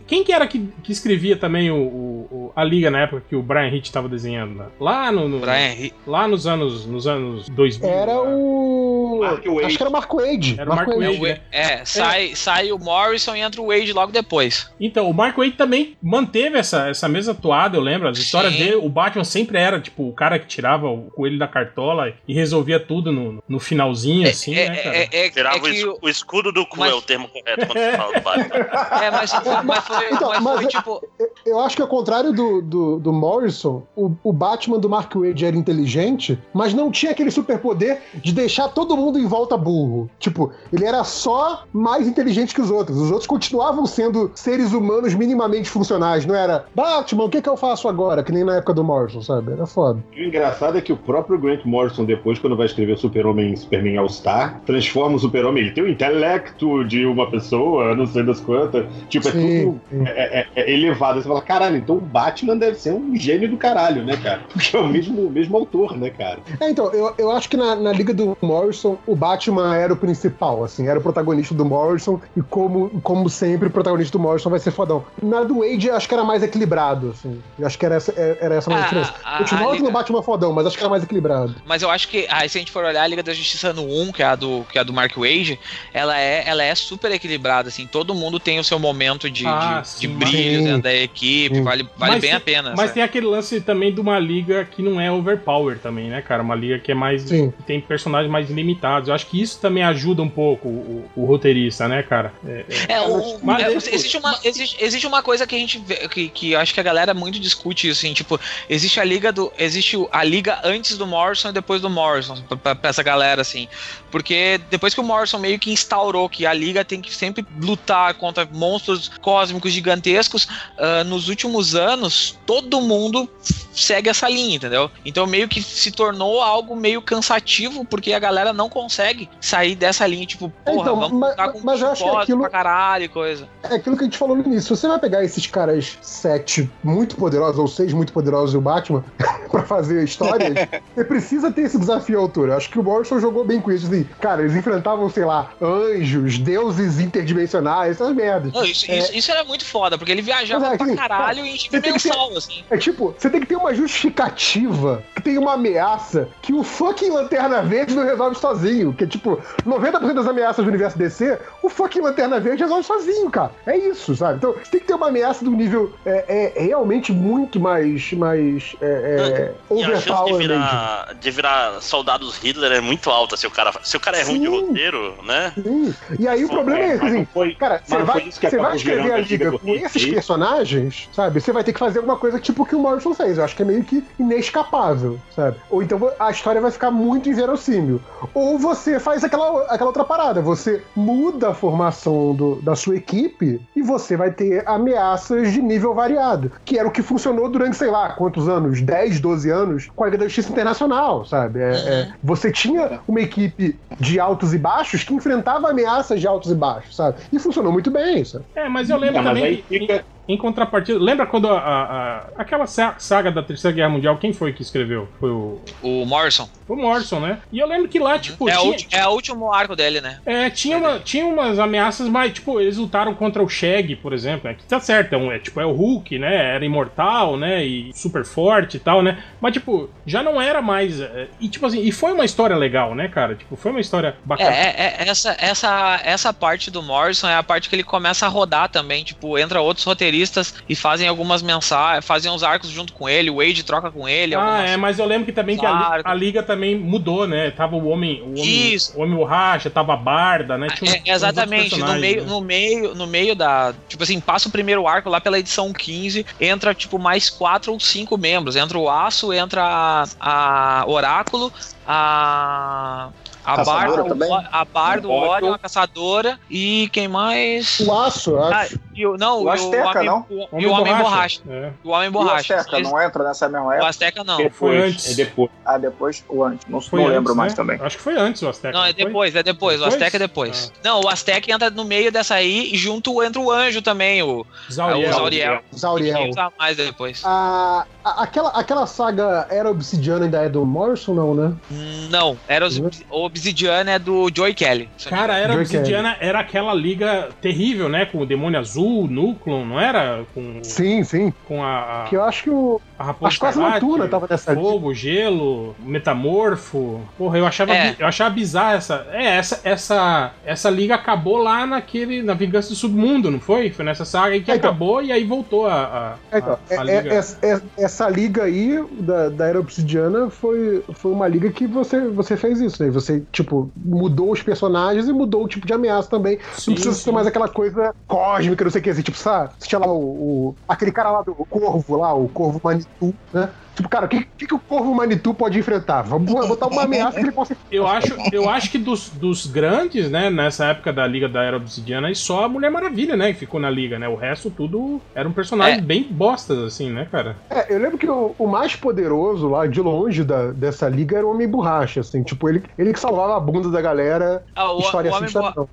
Qu- Quem que era que, que escrevia também o, o- a liga na época que o Brian Hitch tava desenhando? Né? Lá no. no- Brian Lá nos anos, nos anos 2000. Era né? o. Mark Waid. Acho que era o Mark Wade. Era o Mark é, Wade. o Wa- é, sai, sai o Morrison e entra o Wade logo depois. Então, o Mark Wade também manteve essa, essa mesma toada, eu lembro. As histórias Sim. dele, o Batman sempre era, tipo, o cara que tirava o coelho da cartola e resolvia tudo no, no finalzinho, assim, é, né, cara? é, é, é Tirava o, que es- o- o escudo do cu, Mas- é o termo correto quando se fala do Batman. é, mas, mas foi, Então, mas mas foi é- tipo. eu acho que ao contrário do, do, do Morrison, o, o Batman do Mark Wade era inteligente, mas não tinha aquele superpoder de deixar todo mundo em volta burro. Tipo, ele era só mais inteligente que os outros. Os outros continuavam sendo seres humanos minimamente funcionais. Não era, Batman, o que, que eu faço agora? Que nem na época do Morrison, sabe? Era foda. E o engraçado é que o próprio Grant Morrison, depois, quando vai escrever Super-Homem e Superman All-Star, transforma o Super-Homem. Ele tem o intelecto de uma pessoa, não sei das quantas. Tipo, é Sim, tudo sim. É, é- é elevado. Você fala, caralho, então o Batman deve ser um gênio do caralho, né, cara? Porque é o mesmo, o mesmo autor, né, cara? É, então, eu, eu acho que na, na liga do Morrison, o Batman era o principal, assim, era o protagonista do Morrison, e como, como sempre, o protagonista do Morrison vai ser fodão. Na do Wade, acho que era mais equilibrado, assim. Eu acho que era essa, é- era essa mais Ah, diferença. a- a- Continua a tendo liga- o Batman fodão, mas acho que era mais equilibrado. Mas eu acho que, aí se a gente for olhar a Liga da Justiça no 1, que é a do, que é a do Mark Wade, ela é, ela é super equilibrada, assim, todo mundo tem o seu momento de, Ah, de, sim, de mas- brilho Sim. dentro da equipe, Sim. vale, vale Mas bem tem- a pena. Mas sabe? tem aquele lance também de uma liga que não é overpower também, né, cara? Uma liga que é mais. Sim. que tem personagens mais limitados. Eu acho que isso também ajuda um pouco o, o roteirista, né, cara? É, é- É, o- Mas é, existe, uma, existe, existe uma coisa que a gente vê, que, que eu acho que a galera muito discute isso, assim, tipo, existe a liga do. Existe a liga antes do Morrison e depois do Morrison, pra, pra- pra essa galera, assim. Porque depois que o Morrison meio que instaurou que a liga tem que sempre lutar contra monstros cósmicos gigantescos, ah, nos últimos anos, todo mundo segue essa linha, entendeu? Então meio que se tornou algo meio cansativo, porque a galera não consegue sair dessa linha, tipo, porra, Então, vamos mas- com mas eu acho que aquilo- pra caralho e coisa. É aquilo que a gente falou no início. Você vai pegar esses caras sete muito poderosos, ou seis muito poderosos e o Batman, pra fazer histórias, você precisa ter esse desafio à altura. Acho que o Morrison jogou bem com isso. Assim, cara, eles enfrentavam, sei lá, anjos, deuses interdimensionais, essas merdas. Não, isso, É. isso, isso era muito foda, porque ele viajava é, pra caralho em você tem que dimensão, assim. É tipo, você tem que ter uma justificativa que tem uma ameaça que o fucking Lanterna Verde não resolve sozinho. Que é tipo, 90% das ameaças do universo DC, o fucking Lanterna Verde resolve sozinho, cara. É isso, sabe? Então, você tem que ter uma ameaça de um nível é, é, realmente muito mais, mais é, é, E a chance de virar, de virar soldados Hitler é muito alta se o cara, se o cara é ruim de Sim. roteiro, né? Sim. E aí o problema é, mas assim, foi, Cara, você vai, você vai escrever gerando com esses personagens, sabe? Você vai ter que fazer alguma coisa tipo o que o Morrison fez. Eu acho que é meio que inescapável, sabe? Ou então a história vai ficar muito inverossímil. Ou você faz aquela, aquela outra parada. Você muda a formação do- da sua equipe e você vai ter ameaças de nível variado. Que era o que funcionou durante, sei lá, quantos anos? 10, 12 anos com a Liga da Justiça Internacional, sabe? É- é, você tinha uma equipe de altos e baixos que enfrentava ameaças de altos e baixos, sabe? E funcionou muito bem, sabe? É, mas eu lembro mas aí fica. Em contrapartida, lembra quando a, a- a- aquela sa- saga da Terceira Guerra Mundial, quem foi que escreveu? Foi o, O Morrison. o Morrison, né? E eu lembro que lá, tipo, é, tinha, ulti- é o último arco dele, né? é, tinha, uma- tinha umas ameaças, mas, tipo, eles lutaram contra o Shag, por exemplo. É que tá certo, é, um, é, tipo, é o Hulk, né? Era imortal, né? E super forte e tal, né? Mas, tipo, já não era mais. é, e, tipo assim, e foi uma história legal, né, cara? Tipo, foi uma história É, bacana. é- é- essa, essa, essa parte do Morrison é a parte que ele começa a rodar também. Tipo, entra outros roteiristas e fazem algumas mensagens, fazem uns arcos junto com ele, o Wade troca com ele. Ah, algumas- é, mas eu lembro que também que a, a liga também mudou, né? Tava o homem, o homem, Isso. o homem borracha, tava a Barda, né? Tinha É, exatamente, no meio, né? no meio, no meio da. Tipo assim, passa o primeiro arco lá pela edição 15, entra tipo mais quatro ou cinco membros. Entra o Aço, entra a, a Oráculo, a. A Caçadora Barda, o, também? A Barda, o. Orion, a Caçadora e quem mais? O aço, eu Ah, acho. E o, não, O Azteca, Homem, não? O, e o Homem Borracha. É. O Homem E o Borracha. Azteca não entra nessa mesma o época? Azteca não. Foi Depois, antes. É depois. Ah, depois o antes. Não, Foi não antes, lembro mais né? também. Acho que foi antes o Azteca. Não, é foi? depois, é depois. O Depois? Azteca é depois. Não, o Azteca entra no meio dessa aí e junto entra o Anjo também, o, Zauriel. o Zauriel. Zauriel. Que entra mais depois. A, a- aquela, aquela saga era obsidiana ainda é do Morrison, não, né? Não, era os, Uhum. o Obsidiana é do Joey Kelly. Cara, era Joy Obsidiana, era aquela liga terrível, né? Com o Demônio Azul, Núcleo, não era? Com, Sim, sim. com a. a- Que eu acho que o, A Raposa As Quase Escarlate, Noturna tava nessa lista. Fogo, Gelo, Metamorfo. Porra, eu achava, É. eu achava bizarra essa. É, essa, essa, essa liga acabou lá naquele. Na Vingança do Submundo, não foi? Foi nessa saga aí que É, então. acabou e aí voltou a. a, É, então, a- a é- é- liga. essa, é- essa liga aí da, da Era Obsidiana foi, foi uma liga que você, você fez isso, né? Você, tipo, mudou os personagens e mudou o tipo de ameaça também. Sim, não precisa sim. ser mais aquela coisa cósmica, não sei o que, assim, tipo, sabe? Você tinha lá o, o- aquele cara lá do Corvo lá, o Corvo Manitou, né? Tipo, cara, o que, que, que o Corvo Manitou pode enfrentar? Vamos botar uma ameaça que ele possa Eu acho, eu acho que dos, dos grandes, né, nessa época da Liga da Era Obsidiana, e só a Mulher Maravilha, né, que ficou na Liga, né? O resto tudo eram personagens É. bem bostas, assim, né, cara? É, eu lembro que o, o mais poderoso lá, de longe da, dessa liga, era o Homem Borracha, assim. Tipo, ele, ele que salvava a bunda da galera. Ah, o, História o Homem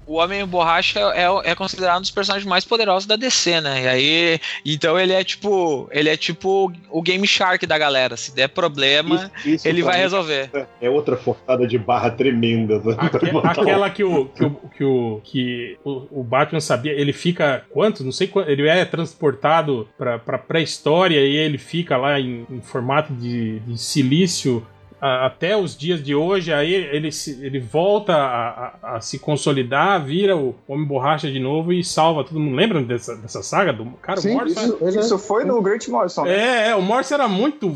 o Homem Borracha é, é considerado um dos personagens mais poderosos da DC, né? E aí, então ele é tipo, ele é tipo o Game Shark da galera. Se der problema, Isso- isso ele vai resolver. É outra forçada de barra tremenda. Aque- aquela que o, que o, que o, que o, o Batman sabia, ele fica quanto? Não sei quanto. Ele é transportado pra, pra pré-história e ele fica lá em, em formato de, de silício a- até os dias de hoje. Aí ele, se- ele volta a, a- a se consolidar, vira o Homem Borracha de novo e salva todo mundo. Lembram dessa, dessa saga? Do, cara, Sim, o Morrison. isso, é. isso foi no Grant Morrison. né? É, é, o Morrison era muito.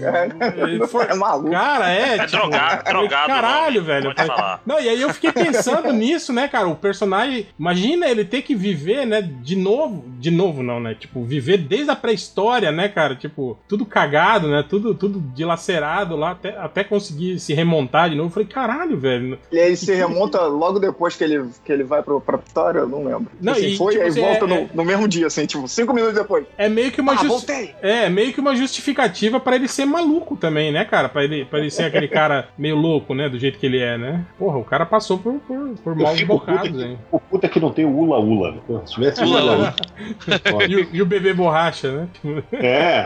ele foi- É maluco. Cara, é. É tipo, drogado, drogado. Caralho, velho. Pode falar. Não, e aí eu fiquei pensando nisso, né, cara? O personagem. Imagina ele ter que viver, né, de novo. De novo, não, né? Tipo, viver desde a pré-história, né, cara? Tipo, tudo cagado, né? Tudo, tudo dilacerado lá, até, até conseguir se remontar de novo. Eu falei, caralho, velho. E aí se remonta logo depois que ele, que ele vai pro, pra Vitória, eu não lembro. Não, assim, e, foi tipo e aí assim, volta é- no, é- no mesmo dia, assim, tipo, cinco minutos depois. É meio que uma Ah, justi- voltei! É, meio que uma justificativa pra ele ser maluco também, né, cara? Pra ele, pra ele ser aquele cara meio louco, né? Do jeito que ele é, né? Porra, o cara passou por, por, por maus bocados, hein? o puta que não tem o Ula Ula. Pô, Se tivesse Ula Ula. E o, e o bebê borracha, né? É.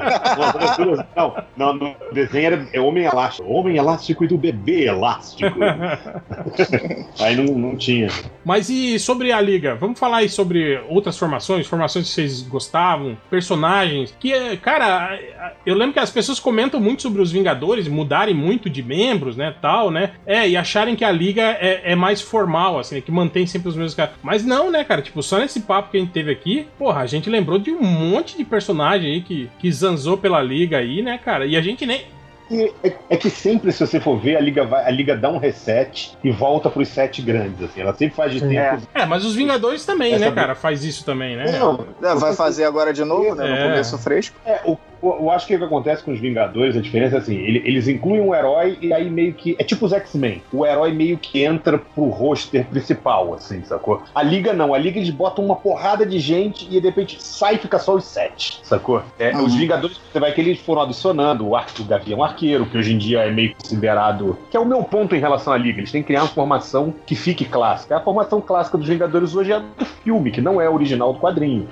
Não, não, no desenho era, é Homem Elástico. Homem Elástico e do bebê elástico. Aí não, não tinha. Mas e sobre a liga? Vamos falar aí sobre outras formações, formações que vocês gostavam, personagens. Que, é, cara, eu lembro que as pessoas comentam muito sobre os Vingadores mudarem muito de membros, né, tal, né? É, e acharem que a liga é, é mais formal, assim, que mantém sempre os mesmos caras. Mas não, né, cara? Tipo, só nesse papo que a gente teve aqui, porra, a gente lembrou de um monte de personagem aí que, que zanzou pela liga aí, né, cara? E a gente nem. E é, é que sempre, se você for ver, a liga, vai, a liga dá um reset e volta pros sete grandes. Assim. Ela sempre faz de tempo. É, mas os Vingadores também, Essa né, cara? Faz isso também, né? Não, É, vai fazer agora de novo, né? No É. começo fresco. É, o, eu acho que o que acontece com os Vingadores, a diferença é assim, ele- eles incluem um herói e aí meio que. É tipo os X-Men. O herói meio que entra pro roster principal, assim, sacou? A Liga não, a Liga eles botam uma porrada de gente e de repente sai e fica só os sete, sacou? É, Uhum. Os Vingadores, você vai que eles foram adicionando o, Ar o Gavião Arqueiro, que hoje em dia é meio considerado. Que é o meu ponto em relação à Liga. Eles têm que criar uma formação que fique clássica. A formação clássica dos Vingadores hoje é do filme, que não é original do quadrinho.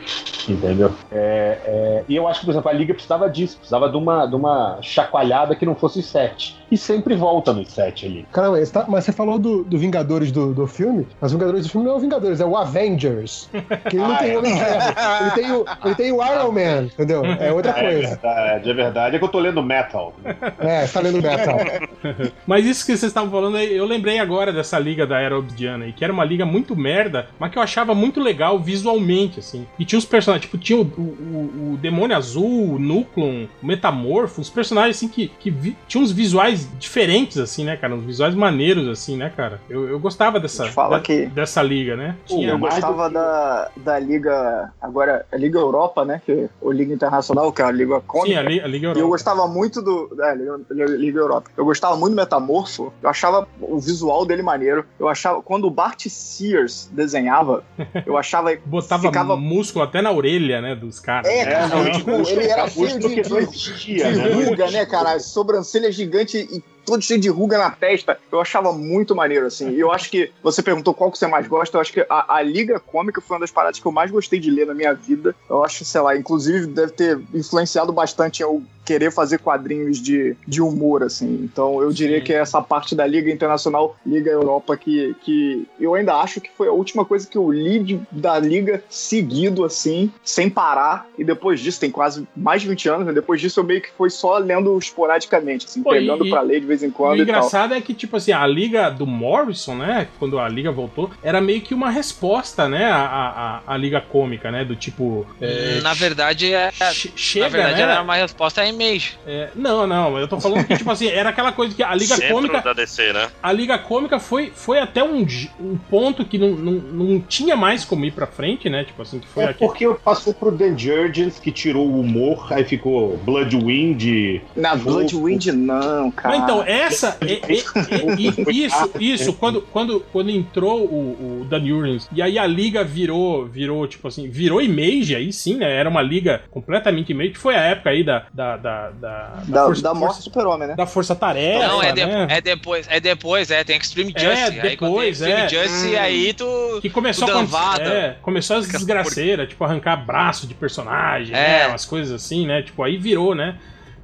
Entendeu? É, é, e eu acho que, por exemplo, a Liga precisava disso, precisava de uma, de uma chacoalhada que não fosse os sete. E sempre volta nos sete ali. Caramba, esse tá- mas você falou do, do Vingadores do, do filme, mas Vingadores do filme não é o Vingadores, é o Avengers. Que ele não Ah, tem é. Homem de Ferro, ele tem, o, ele tem o Iron Man, entendeu? É outra É coisa. verdade, é verdade. É que eu tô lendo Metal. É, você tá lendo Metal. Mas isso que vocês estavam falando aí, eu lembrei agora dessa liga da Era Obsidiana aí, que era uma liga muito merda, mas que eu achava muito legal visualmente, assim. E tinha os personagens, tipo, tinha o, o, o- Demônio Azul, o Núcleon, o Metamorfo, os personagens, assim, que, que vi, tinham uns visuais diferentes, assim, né, cara? Uns visuais maneiros, assim, né, cara? Eu, eu gostava dessa, fala de- que- dessa liga, né? Tinha, Eu mais do gostava que- da, da Liga. Agora, a Liga Europa, né? Que, ou Liga Internacional, que é a Liga sim, Cômica. a, Li- a Liga E eu Europa. gostava muito do. É, Liga, Liga- Liga Europa. Eu gostava muito do Metamorfo. Eu achava o visual dele maneiro. Eu achava. Quando o Bart Sears desenhava, eu achava. Botava ficava- músculo até na orelha, né, dos caras. É, né? não, tipo, ele era músculo cheio de, que não existia, de né? Ruga, né, cara? As sobrancelhas gigantes e todo cheio de ruga na testa. Eu achava muito maneiro, assim. E eu acho que você perguntou qual que você mais gosta. Eu acho que a, a Liga Cômica foi uma das paradas que eu mais gostei de ler na minha vida. Eu acho, sei lá, inclusive deve ter influenciado bastante o querer fazer quadrinhos de, de humor, assim. Então eu diria Sim. que é essa parte da Liga Internacional, Liga Europa, que, que eu ainda acho que foi a última coisa que eu li de- da Liga seguido, assim, sem parar. E depois disso, tem quase mais de 20 anos, né? Depois disso eu meio que foi só lendo esporadicamente, assim, Pô, pegando e- pra ler de vez em O quando e tal. engraçado é que, tipo assim, a liga do Morrison, né? Quando a liga voltou, era meio que uma resposta, né? À, à, à liga cômica, né? Do tipo. é, Na verdade, é. che- chega, na verdade, né? era uma resposta a Image. É, não, não, eu tô falando que, tipo assim, era aquela coisa que a liga Centro cômica. da DC, né? A liga cômica foi, foi até um, um ponto que não, não, não tinha mais como ir pra frente, né? Tipo assim, que foi É aqui. porque passou pro Dan Jurgens, que tirou o humor, aí ficou Bloodwind. Na Bloodwind, não, cara. Mas então, essa. é- é- isso, isso, quando, quando, quando entrou o, o Dan Jurgens, e aí a liga virou, virou, tipo assim, virou image, aí sim, né? Era uma liga completamente image. Foi a época aí da. Da, da, da, Da, força, da morte do super-homem, né? da Força Tarefa. não, é, de- né? é depois, é depois, é, tem Extreme É, Justice. aí quando depois, Extreme é. Justice, Hum. aí tu. Que começou acontecer. Danvada. É, começou as desgraceiras, tipo, arrancar braço de personagem, É. né? Umas coisas assim, né? Tipo, aí virou, né?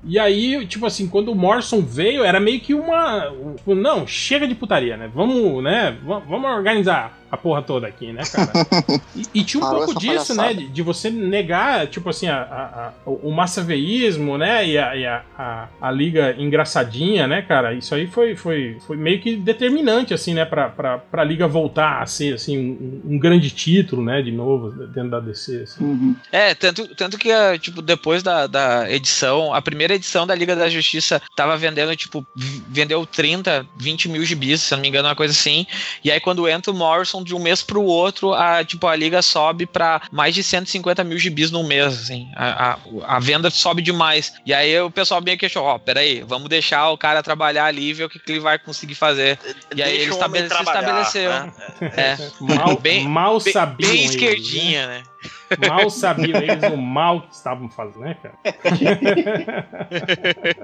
E aí, tipo assim, quando o Morrison veio, era meio que uma. um- Não, chega de putaria, né? Vamos, né? va- Vamos organizar a porra toda aqui, né, cara? E, e tinha um Parou pouco disso, né? palhaçada. De, de você negar, tipo assim, a, a- a- o massaveísmo, né? E, a, e a, a, a liga engraçadinha, né, cara? Isso aí foi, foi, foi meio que determinante, assim, né? Pra, pra, pra liga voltar a ser, assim, um, um grande título, né? De novo, dentro da DC. Assim. Uhum. É, tanto, tanto que, ah, tipo, depois da, da edição, a primeira edição da Liga da Justiça tava vendendo, tipo, vendeu 30, 20 mil gibis, se não me engano, uma coisa assim. E aí, quando entra o Morrison, de um mês pro outro, a, tipo, a Liga sobe pra mais de 150 mil gibis num mês, assim. A, a, a venda sobe demais. E aí o pessoal meio que achou, ó, peraí, vamos deixar o cara trabalhar ali e ver o que, que ele vai conseguir fazer. E aí Deixa ele o homem estabele- se estabeleceu. né? É, Mal, Bem- mal bem, sabiam. bem eles, esquerdinha, né? né? Mal sabiam eles o mal que estavam fazendo, né, cara?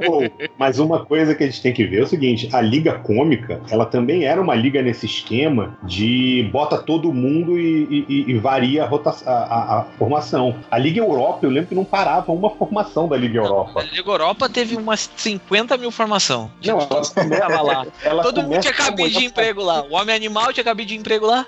Pô, mas uma coisa que a gente tem que ver é o seguinte: a Liga Cômica, ela também era uma liga nesse esquema de bota todo mundo e, e- e varia a, rota- a- a- a formação. A Liga Europa, eu lembro que não parava uma formação da Liga A Europa. Liga Europa teve umas 50 mil formação. Não, ela começa lá. ela Todo mundo tinha com a cabide de emprego lá. O Homem Animal tinha cabide de emprego lá.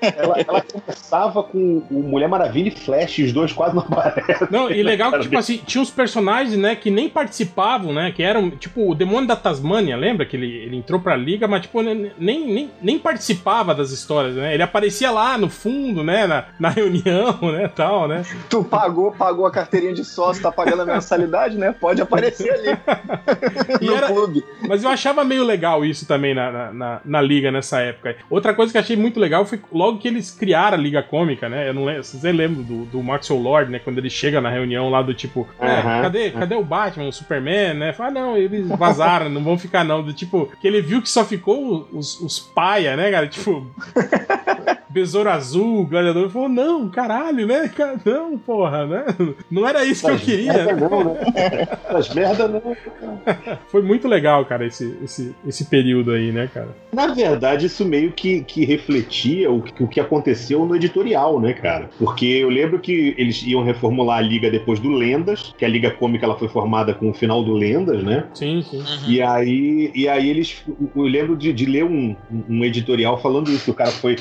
Ela, ela começava com o Mulher Maravilha e Flash, os dois quase não aparecem. Não, e legal que, tipo assim, tinha uns personagens, né, que nem participavam, né, que eram, tipo, o Demônio da Tasmânia, lembra? Que ele, ele entrou pra liga, mas, tipo, nem, nem, nem participava das histórias, né? Ele aparecia lá no fundo, né, na, na reunião, né, tal, né? Tu pagou, pagou a carteirinha de sócio, tá pagando a mensalidade, né? Pode aparecer ali E no era- clube. Mas eu achava meio legal isso também na, na, na- na liga nessa época. Outra coisa que eu achei muito legal foi logo que eles criaram a Liga Cômica, né? Eu não lembro, vocês lembram do, do Maxwell Lord, né? Quando ele chega na reunião lá do tipo, é, cadê, cadê o Batman, o Superman, né? Fala, ah, não, eles vazaram, não vão ficar não. Do tipo, que ele viu que só ficou os, os paia, né, cara? Tipo. Besouro Azul, Gladiador, falou, não, caralho, né? Não, porra, né? Não era isso que eu queria. Merda não, né? As merda não. Foi muito legal, cara, esse, esse, esse período aí, né, cara? Na verdade, isso meio que, que refletia o que, o que aconteceu no editorial, né, cara? Porque eu lembro que eles iam reformular a liga depois do Lendas, que a liga cômica ela foi formada com o final do Lendas, né? Sim, sim. E aí, e aí eles. Eu lembro de, de ler um, um editorial falando isso, que o cara foi,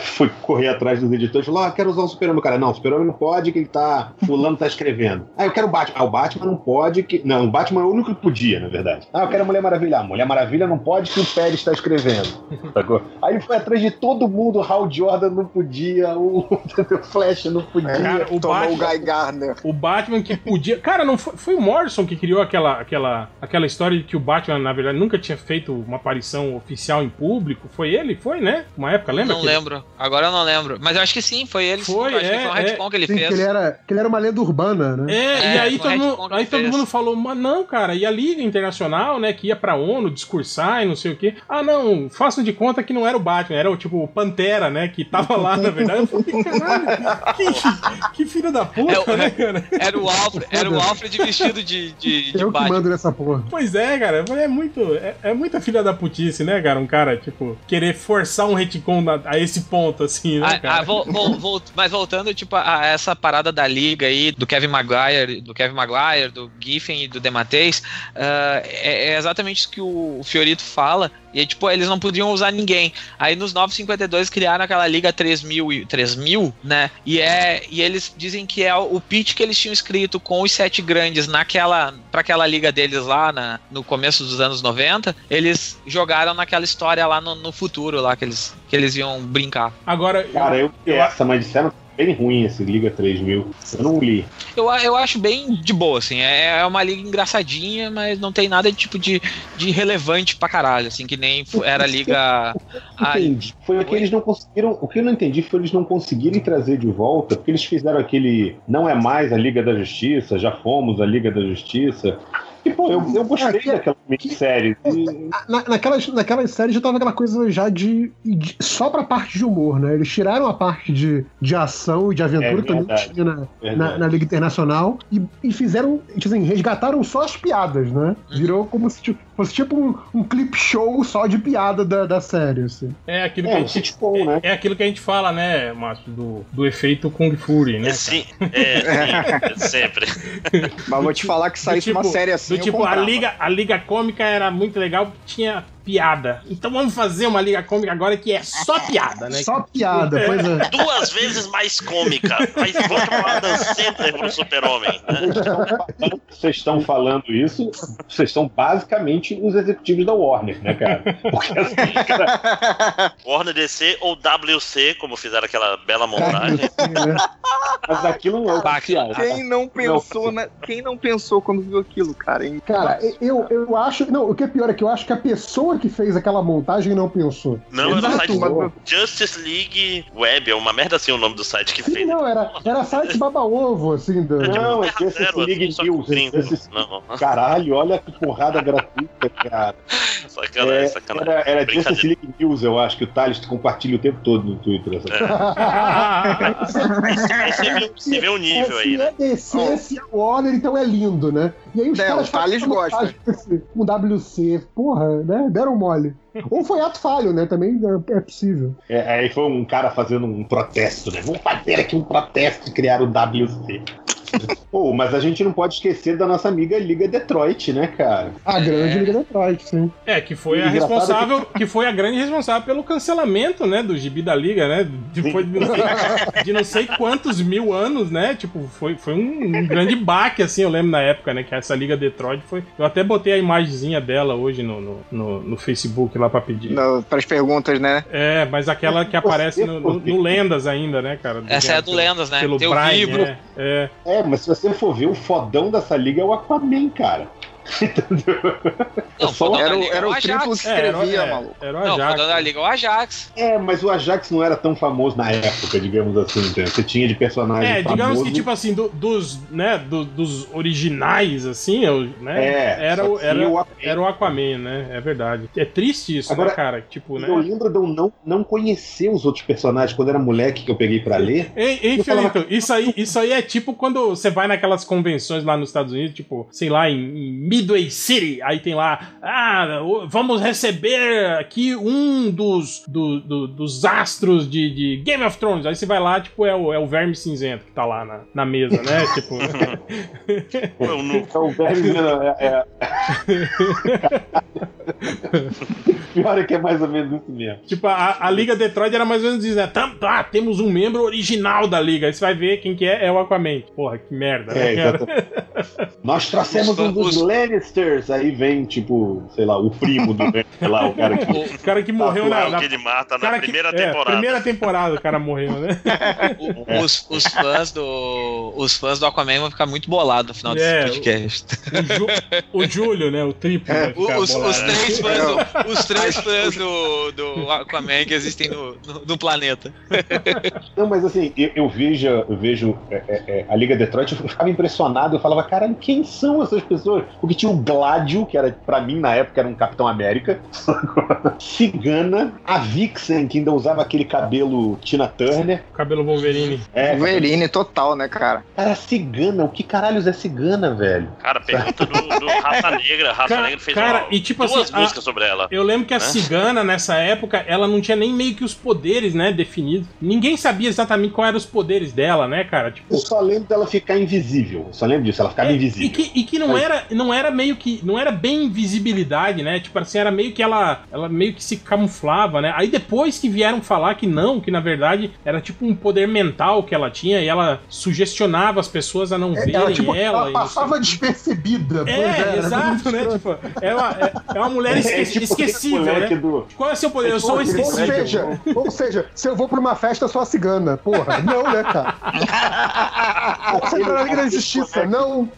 foi correr atrás dos editores e falou: Ah, quero usar o Super-Homem. O cara, não, o Super-Homem não pode, que ele tá. Fulano tá escrevendo. Ah, eu quero o Batman. Ah, o Batman não pode. Que... Não, o Batman é o único que podia, na verdade. Ah, eu quero a Mulher Maravilha. Ah, Mulher Maravilha não pode que o Pérez está escrevendo. Sacou? Aí ele foi atrás de todo mundo, o Hal Jordan não podia, o, o Flash não podia. Cara, o Tomou o Batman- Guy Gardner. O Batman que podia. Cara, não foi, foi o Morrison que criou aquela, aquela, aquela história de que o Batman, na verdade, nunca tinha feito uma aparição oficial em público. Foi ele? Foi, né? Uma época, lembra? Não que- lembro. Agora eu não lembro. Mas eu acho que sim, foi ele. sim. Foi, que é, foi um é. retcon que ele Sim, fez. que ele, era, que ele era uma lenda urbana, né? É, É, e aí, todo, mundo, aí todo mundo falou, mas não, cara, e a Liga Internacional, né, que ia pra ONU discursar e não sei o quê. Ah, não, façam de conta que não era o Batman, era o tipo o Pantera, né, que tava lá, na verdade. Eu falei, caralho, que, que filho da puta, É o- né, cara? Era o Alfred, era o Alfred vestido de, de, de Eu que Batman. mando nessa porra. Pois é, cara, é muito, é, é muita filha da putice, né, cara, um cara, tipo, querer forçar um retcon da- a esse pontos, assim, né, Ah, cara? ah, vol- mas voltando, tipo, a essa parada da liga aí, do Kevin Maguire, do Kevin Maguire, do Giffen e do Dematteis, ah, é, é exatamente isso que o Fiorito fala. E tipo, eles não podiam usar ninguém. Aí nos 952 criaram aquela liga 3000, e- 3000 né? E, é, e eles dizem que é o, pitch que eles tinham escrito com os sete grandes naquela para aquela liga deles lá na, no começo dos anos 90, eles jogaram naquela história lá no, no futuro, lá que eles, que eles iam brincar. Agora, Cara, eu vi essa, mas disseram bem ruim esse Liga 3000. Eu não li. Eu, eu acho bem de boa, assim. É, é uma liga engraçadinha, mas não tem nada tipo de, de relevante pra caralho, assim, que nem era a liga. Entendi. Foi o que eles não conseguiram. O que eu não entendi foi eles não conseguirem trazer de volta, porque eles fizeram aquele. Não é mais a Liga da Justiça, já fomos a Liga da Justiça. E, pô, eu, eu gostei É, que- daquela minissérie. E- Na, naquelas, naquelas séries já tava aquela coisa já de, de- só pra parte de humor, né? Eles tiraram a parte de, de ação e de aventura, É que também verdade. tinha na, na, na Liga Internacional, e, e fizeram, tipo assim, resgataram só as piadas, né? Uhum. Virou como se tipo, fosse tipo um, um clip show só de piada da, da série, assim. é aquilo que É a um gente. sitcom, né? É aquilo que a gente fala, né, Márcio, do, do efeito Kung Fury, né? É, sim, é, sim, sempre. Mas vou te falar que saísse uma série assim. Do eu tipo, a liga, a liga cômica era muito legal porque tinha piada. Então vamos fazer uma liga cômica agora que é só piada, né? Só piada, pois é. Duas vezes mais cômica. Mas vamos chamar Dan Sandler pro super-homem. né? Vocês estão falando isso, vocês são basicamente os executivos da Warner, né, cara? Porque assim, cara, Warner DC ou WC, como fizeram aquela bela montagem. mas aquilo não é oficial. Quem não pensou, na... Quem não pensou quando viu aquilo, cara? hein? Cara, eu, eu acho. Não, o que é pior é que eu acho que a pessoa que fez aquela montagem não pensou. Não, era o Exato, site mas- Justice League Web, é uma merda assim o nome do site que Sim, fez. não, era, era site baba-ovo, assim. Do... Não, é Justice Zero, League só que News. Justice- Não, Caralho, olha que porrada gratuita, cara. sacanagem, É, sacanagem. era era. Justice League News, eu acho, que o Thales compartilha o tempo todo no Twitter. essa Aí você vê, você vê o nível aí, se né? é DC, se é Warner, então é lindo, né? E aí os É, caras o Thales gosta. WC, porra, né? Deram mole. Ou foi ato falho, né? Também é, é possível. É, aí foi um cara fazendo um protesto, né? Vamos fazer aqui um protesto e criar o WC. Pô, mas a gente não pode esquecer da nossa amiga Liga Detroit, né, cara? A grande Liga Detroit, sim. É, que foi a Engraçado responsável, que foi a grande responsável pelo cancelamento, né, do Gibi da Liga, né? Depois de não sei, de não sei quantos mil anos, né? Tipo, foi, foi um, um grande baque, assim, eu lembro na época, né? Que essa Liga Detroit foi. Eu até botei a imagenzinha dela hoje no, no, no, no Facebook lá pra pedir. Para as perguntas, né? É, mas aquela que aparece no, no- no Lendas ainda, né, cara? Essa é a do Lendas, né? Pelo Tem o Brian, livro. né? É. É, mas se você for ver, o fodão dessa liga é o Aquaman, cara. Não, Só- Era, o- Liga era é o Ajax. triplo que É, era, escrevia, é, maluco. era o Não, Ajax. fodão da Liga é o Ajax. É, mas o Ajax não era tão famoso na época, digamos assim. entendeu? Você tinha de personagem É, digamos famoso. que, tipo assim, do- dos, né, do- dos originais, assim, eu- né, É, era, o, era, o Aquaman. era o Aquaman, né, é verdade. É triste isso, Agora, né, cara, tipo, né. Eu lembro de eu não, não conhecer os outros personagens quando era moleque que eu peguei pra ler. Ei, ei falava- isso aí, isso aí é tipo quando você vai naquelas convenções lá nos Estados Unidos, tipo, sei lá, em, em Midway City, aí tem lá, ah, vamos receber aqui um dos, do- do- dos astros de, de Game of Thrones. Aí você vai lá, tipo, é o, é o Verme Cinzento que tá lá na, na mesa, né? tipo, Então, o Verme é, é... Pior é que é mais ou menos isso mesmo. Tipo, a, a Liga Detroit era mais ou menos isso, né? Tam- Tá, temos um membro original da Liga. Aí você vai ver quem que é, é o Aquaman. Porra, que merda, É, né, cara? exatamente. Nós trouxemos Os- um dos os- Lannisters. Aí vem, tipo, sei lá, o primo do Lannister lá, o cara que. O cara que morreu na, é o na que ele mata na cara que- primeira é, temporada. primeira temporada o cara morreu, né? O- Os, os fãs do. Os fãs do Aquaman vão ficar muito bolados no final É, desse podcast. O, Ju- o Júlio, né? O triplo. ficar Os, bolado, os né? três fãs, do, os três fãs do, do Aquaman que existem no, no, no planeta. Não, mas assim, eu, eu vejo, eu vejo é, é, é, a Liga Detroit, eu ficava impressionado, eu falava, caralho, que quem são essas pessoas? Porque tinha o Gladio, que era, pra mim, na época, era um Capitão América. Cigana, a Vixen, que ainda usava aquele cabelo Tina Turner. Cabelo Wolverine. É, Wolverine total, né, cara? Era cigana. O que caralhos é cigana, velho? Cara, pergunta do, do Raça Negra. Raça Cara- Negra fez cara, uma- e tipo duas assim, a- músicas sobre ela. Eu lembro que a Né? cigana, nessa época, ela não tinha nem meio que os poderes, né, definidos. Ninguém sabia exatamente quais eram os poderes dela, né, cara? Tipo, Eu só lembro dela ficar invisível. Eu só lembro disso, ela ficava É, invisível. E que, e que não, Mas- era, não era meio que. Não era bem invisibilidade, né? Tipo assim, era meio que ela. Ela meio que se camuflava, né? Aí depois que vieram falar que não, que na verdade era tipo um poder mental que ela tinha e ela sugestionava as pessoas a não É, verem ela, ela. tipo, ela sei passava despercebida. É, era exato, né? Tipo, é uma, é, é uma mulher esque- É tipo esquecível, né? do- Qual é o seu poder? Eu sou Ou esquecível. seja, ou seja, se eu vou pra uma festa, eu sou a cigana. Porra, não, né, cara? Você tá na Liga da Justiça, não. Não,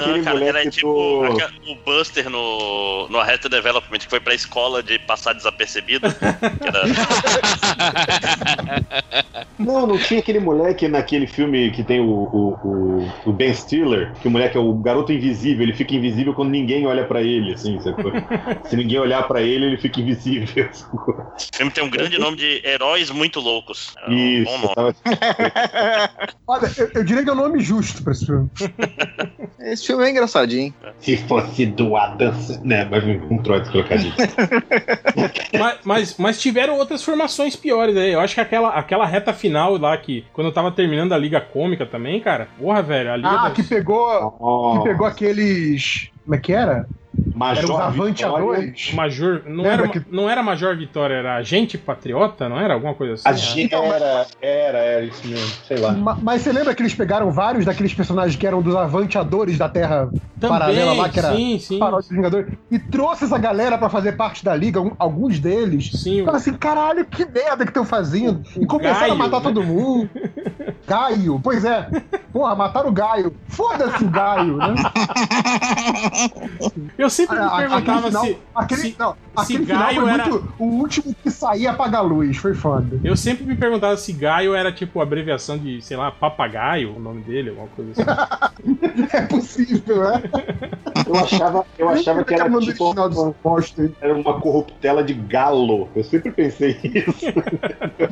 Aquele cara, era tipo o Buster no, no Arrested Development que foi pra escola de passar desapercebido. era- Não, não tinha aquele moleque naquele filme que tem o, o, o, o Ben Stiller, que o moleque é o garoto invisível, ele fica invisível quando ninguém olha pra ele, assim, sacou? Se ninguém olhar pra ele, ele fica invisível. O filme tem um grande nome de Heróis Muito Loucos. É um Isso. bom nome. tava- Olha, eu, eu diria que é o nome justo pra esse filme. Esse filme é engraçadinho. Se fosse do Adam, né? Mas um troço de trocadilho. mas, mas, mas tiveram outras formações piores aí. Eu acho que aquela, aquela reta final lá que, quando eu tava terminando a Liga Cômica também, cara. Porra, velho, a Liga Ah, das- que pegou. Oh, Que pegou aqueles. Como é que era? Era os Major Vitória. avanteadores. Major. Não Lembra era, que- não era Major Vitória, era Agente Patriota, não era? Alguma coisa assim? A gente era, era, era isso mesmo, sei lá. Ma- Mas você lembra que eles pegaram vários daqueles personagens que eram dos avanteadores da Terra paralela lá, que era sim, sim. dos Vingadores, e trouxe essa galera pra fazer parte da liga, alguns deles. Sim, Fala assim, caralho, que merda que estão fazendo. E começaram Gaio, a matar né? todo mundo. Gaio, pois é. Porra, mataram o Gaio. Foda-se o Gaio, né? Eu sempre me Ah, aquele perguntava final, se. aquele, se- não, se aquele final Gaio foi era- muito o último que saía apagar a luz. Foi foda. Eu sempre me perguntava se Gaio era tipo a abreviação de, sei lá, papagaio, o nome dele, alguma coisa assim. É possível, né? Eu achava, eu achava que era tipo bosta. era uma corruptela de galo. Eu sempre pensei isso.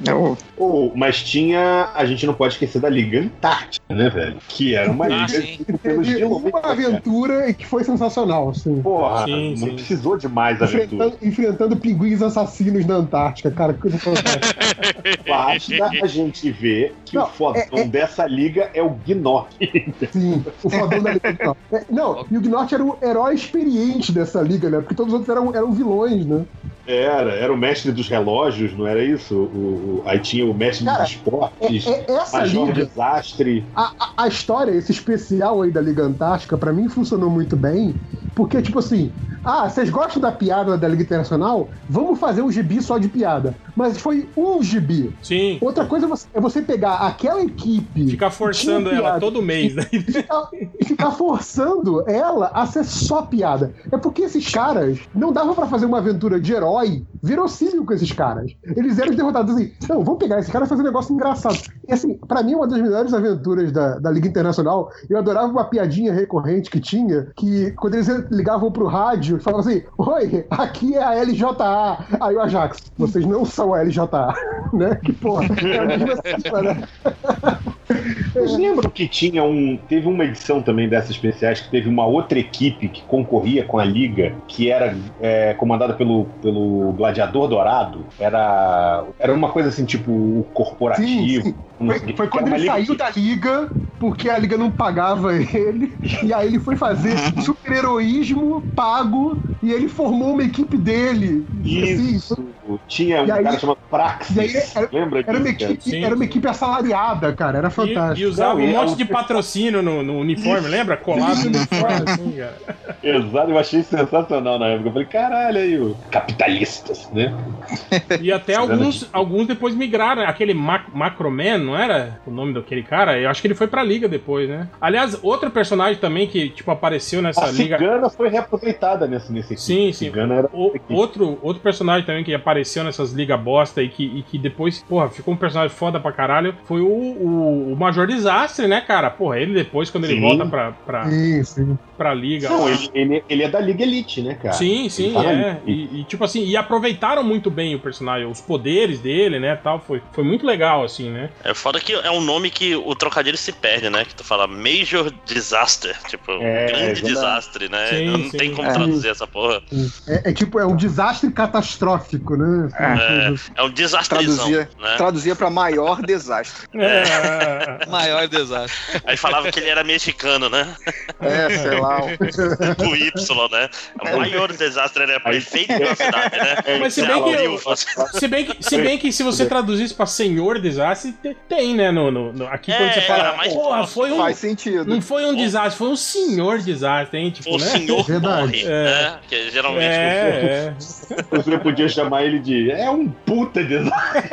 Não, Oh, mas tinha. A gente não pode esquecer da Liga Antártica, né, velho? Que era uma Ah, liga sim. de pelos Teve vilões. uma cara. aventura que foi sensacional, assim. Porra, Sim, não sim. precisou de mais aventura. Enfrentando, enfrentando pinguins assassinos na Antártica, cara, que coisa fantástica. Basta a gente ver que Não, o fodão é- é- dessa liga é o Gnor. Sim, o fodão da Liga. Não, É, não, e o Gnort era o herói experiente dessa liga, né? Porque todos os outros eram, eram vilões, né? Era, era o mestre dos relógios, não era isso? O, o- aí tinha o mestre Cara, dos esportes, É, é- essa Major liga, Desastre. a, a, a história, esse especial aí da Liga Antártica, pra mim funcionou muito bem, porque, tipo assim, ah, vocês gostam da piada da Liga Internacional? Vamos fazer um gibi só de piada. Mas foi um gibi. Sim. Outra coisa é você- é você pegar aquela equipe. Ficar forçando ela piada. todo mês, né? e ficar, ficar forçando ela a ser só piada. É porque esses caras não dava pra fazer uma aventura de herói verossímil com esses caras. Eles eram derrotados assim. Não, vamos pegar esse cara e fazer um negócio engraçado. E assim, pra mim, uma das melhores aventuras da, da Liga Internacional, eu adorava uma piadinha recorrente que tinha, que quando eles ligavam pro rádio, falavam assim: Oi, aqui é a LJA. Aí o Ajax, vocês não são a LJA, né? Que porra, é a mesma cifra, né? Vocês lembram que tinha um. Teve uma edição também dessas especiais que teve uma outra equipe que concorria com a Liga, que era é, comandada pelo, pelo Gladiador Dourado. Era. Era uma coisa assim, tipo, o corporativo. Sim, sim. Foi, foi quando ele liga saiu que- da liga, porque a liga não pagava ele, e aí ele foi fazer super-heroísmo pago, e ele formou uma equipe dele. Assim, Isso. Tinha um aí- cara chamado Praxis. aí era- Lembra era, uma disso? equipe, Sim, era uma equipe assalariada, cara, era fantástico. e usava Não, um e monte é de patrocínio no, no uniforme, lembra? Colado no uniforme, assim, cara. Exato, eu achei sensacional na época. Eu falei, caralho, aí, o capitalistas, né? E até alguns, alguns depois migraram. Aquele Mac Macroman, não era o nome daquele cara? Eu acho que ele foi pra liga depois, né? Aliás, outro personagem também que, tipo, apareceu nessa A liga. cigana foi reaproveitada nesse, nesse Sim, A sim. cigana era O- outro, outro personagem também que apareceu nessas ligas bosta e que, e que depois, porra, ficou um personagem foda pra caralho foi o, o, o Major Desastre, né, cara? Porra, ele depois, quando ele Sim. volta pra, pra, Sim, sim. pra liga. Não, ele, ele, ele é da Liga Elite, né, cara? Sim, sim, Ele tá é. E, e, tipo assim, e aproveitaram muito bem o personagem, os poderes dele, né, tal. Foi, foi muito legal, assim, né? É foda que é um nome que o trocadilho se perde, né? Que tu fala Major Disaster, tipo, É, grande verdade. desastre, né? Sim, não sim. tem como É. traduzir essa porra. É, é tipo, é um desastre catastrófico, né? É, é um desastrezão, Traduzia, né? traduzia pra maior desastre. É. Maior desastre. Aí falava que ele era mexicano, né? É, sei lá. Com Y, né? O maior desastre ele é prefeito uma cidade, né? Mas se bem que eu-. Se bem, que, se bem que se você traduzisse pra Senhor Desastre, te- tem, né? No, no- no- aqui quando É, você fala, mas porra, foi um. Faz sentido. Não foi um desastre, foi um senhor desastre, hein? Tipo, O né? senhor Verdade. morre, É. né? Que geralmente É, é. Você podia chamar ele de. É um puta desastre.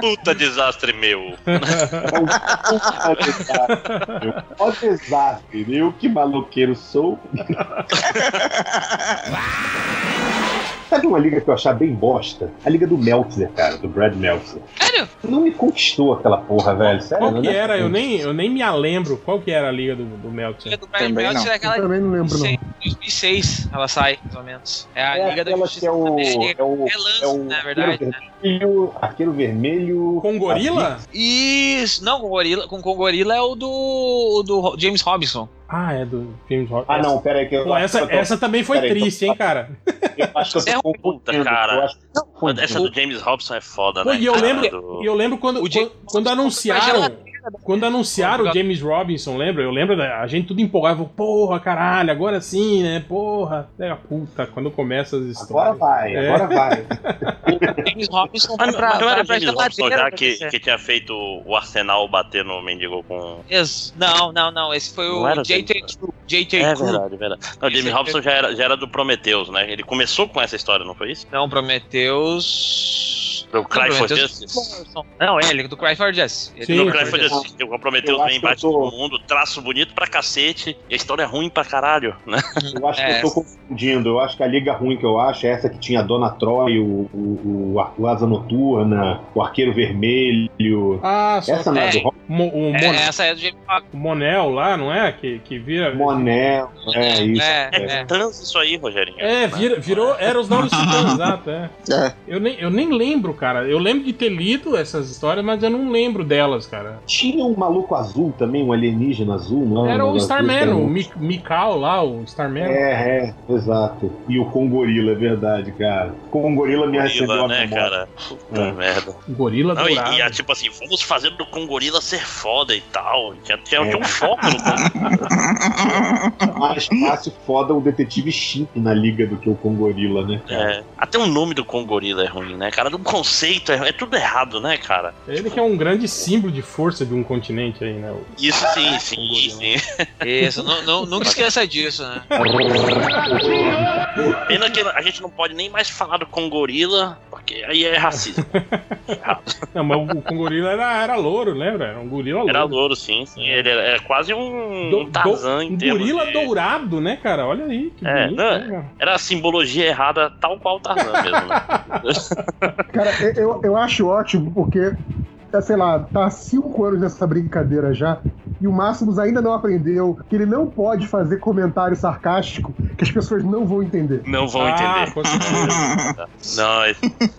puta desastre meu. É um puta desastre. meu. Ó desastre. Eu que maloqueiro sou. Sabe uma liga que eu achava bem bosta? A liga do Meltzer, cara, do Brad Meltzer. Sério? Não me conquistou aquela porra, velho. Sério, Qual que né? era? Eu nem, eu nem me lembro qual que era a liga do, do Meltzer. Liga do Brian Também Meltzer não. é Eu aquela também não lembro, não. 2006, ela sai, mais ou menos. É a É Liga da aquela Justiça que é o. É o. É lance, é o na verdade, Arqueiro né? Vermelho. Arqueiro Vermelho. Com gorila? Isso, não, com gorila, com, com gorila é o do, o do James Robinson. Ah, é do James Rock. Ah, não, pera aí que eu. Pô, essa, eu tô- essa também foi Peraí, triste, então- hein, cara? Eu acho que eu É tô puta, cara. Acho que tô Essa do James Robson é foda, Pô, né? e eu cara? lembro, Do- e eu lembro quando, O quando, James quando anunciaram. Quando anunciaram o James Robinson, lembra? Eu lembro da a gente tudo empolgado, falou, porra, caralho, agora sim, né? Porra, pega puta, quando começa as Agora histórias. vai, É. agora vai. James Robinson foi pra, não era o pra, James geladeira, já que, que tinha feito o Arsenal bater no mendigo com. Isso. Não, não, não. Esse foi Não o JT. JT É Crew. verdade, verdade. Não, o James é- Robson já era, já era do Prometheus, né? Ele começou com essa história, não foi isso? Não, Prometheus. Do Cry for Prometheus- Justice. Não, é, ele do Cry for Justice. Ele Sim, no do Cry foi for Justice. Que eu embaixo tô- todo mundo, traço bonito pra cacete, e a história é ruim pra caralho, né? Eu acho É. que eu tô confundindo. Eu acho que a liga ruim que eu acho é essa que tinha a Dona Troy, o, o, o, Asa Noturna, o Arqueiro Vermelho. Ah, só Essa não é, É. do Rock Mo- o, Mon- É, essa é do James o Monel lá, não é? Que, que vira. Monel. É isso. É, É, é. trans isso aí, Rogerinho. É, vira, virou. Era os novos titãs, exato, é. É. Eu nem, eu nem lembro, cara. Eu lembro de ter lido essas histórias, mas eu não lembro delas, cara. Tinha um maluco azul também, um alienígena azul, não? Era o Starman, o Mi- Mikau lá, o Starman. É, é, exato. E o Congorila, é verdade, cara. Congorila me recebeu Gorila, a né, memória. cara? Puta É. merda. Gorila Não, e, dourado. e é tipo assim, vamos fazer do Congorila ser foda e tal. Tinha, tinha, É. tinha um foco no Congorila. Mais fácil foda o detetive Chimp na liga do que o Congorila, né? cara? É, até o nome do Congorila é ruim, né, cara? Do conceito é, é tudo errado, né, cara? Ele que é um grande símbolo de força de um continente aí, né? O- Isso sim, sim, Congorila. sim. Isso, não, não- nunca esqueça disso, né? Pena que a gente não pode nem mais falar do Congorila, porque aí é racismo. Não, mas o, Congorila era, era louro, lembra? Era um gorila louro. Era louro, sim, sim. Ele era, era quase um, Do- um Tarzan do- um gorila de- dourado, né, cara? Olha aí, que É, bonito, não, né, cara? Era a simbologia errada, tal qual o Tarzan mesmo, né? Cara, eu, eu acho ótimo porque, é, sei lá, tá há cinco anos nessa brincadeira já. E o Máximos ainda não aprendeu que ele não pode fazer comentário sarcástico que as pessoas não vão entender. Não vão Ah, entender. Não, é,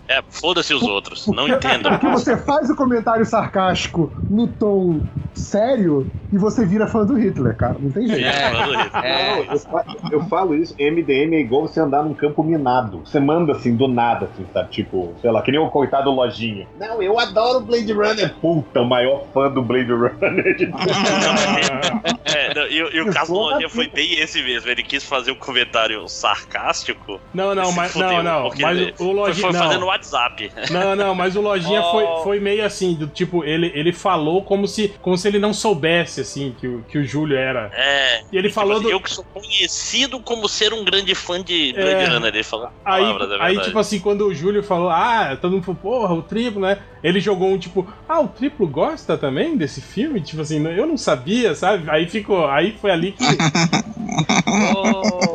é, foda-se os outros, não Porque- entendam. Porque você faz o comentário sarcástico no tom sério e você vira fã do Hitler, cara. Não tem jeito. É, mano, É, Não, eu, eu falo isso, MDM é igual você andar num campo minado. Você manda assim, do nada, assim, sabe? Tipo, sei lá, que nem o coitado Lojinha. Não, eu adoro Blade Runner. Puta, o maior fã do Blade Runner de É, não, e, o- e o caso do Lojinha foi bem esse mesmo. Ele quis fazer um comentário sarcástico. Não, não, mas fudeu, não, não. Mas o, Lojinha. Foi, foi Não, WhatsApp. não, não, mas o Lojinha Oh. foi, foi meio assim, do tipo, ele, ele falou como se, como se ele não soubesse, assim, que o, que o Júlio era. É. E ele falou Tipo assim, do. Eu que sou conhecido como ser um grande fã de É. Blade Runner. Ele falou Aí, é aí, tipo assim, quando o Júlio falou, ah, todo mundo falou, porra, o triplo, né? Ele jogou um tipo, ah, o triplo gosta também desse filme? Tipo assim, eu não sabia, sabe? Aí ficou, aí foi ali que. Ô,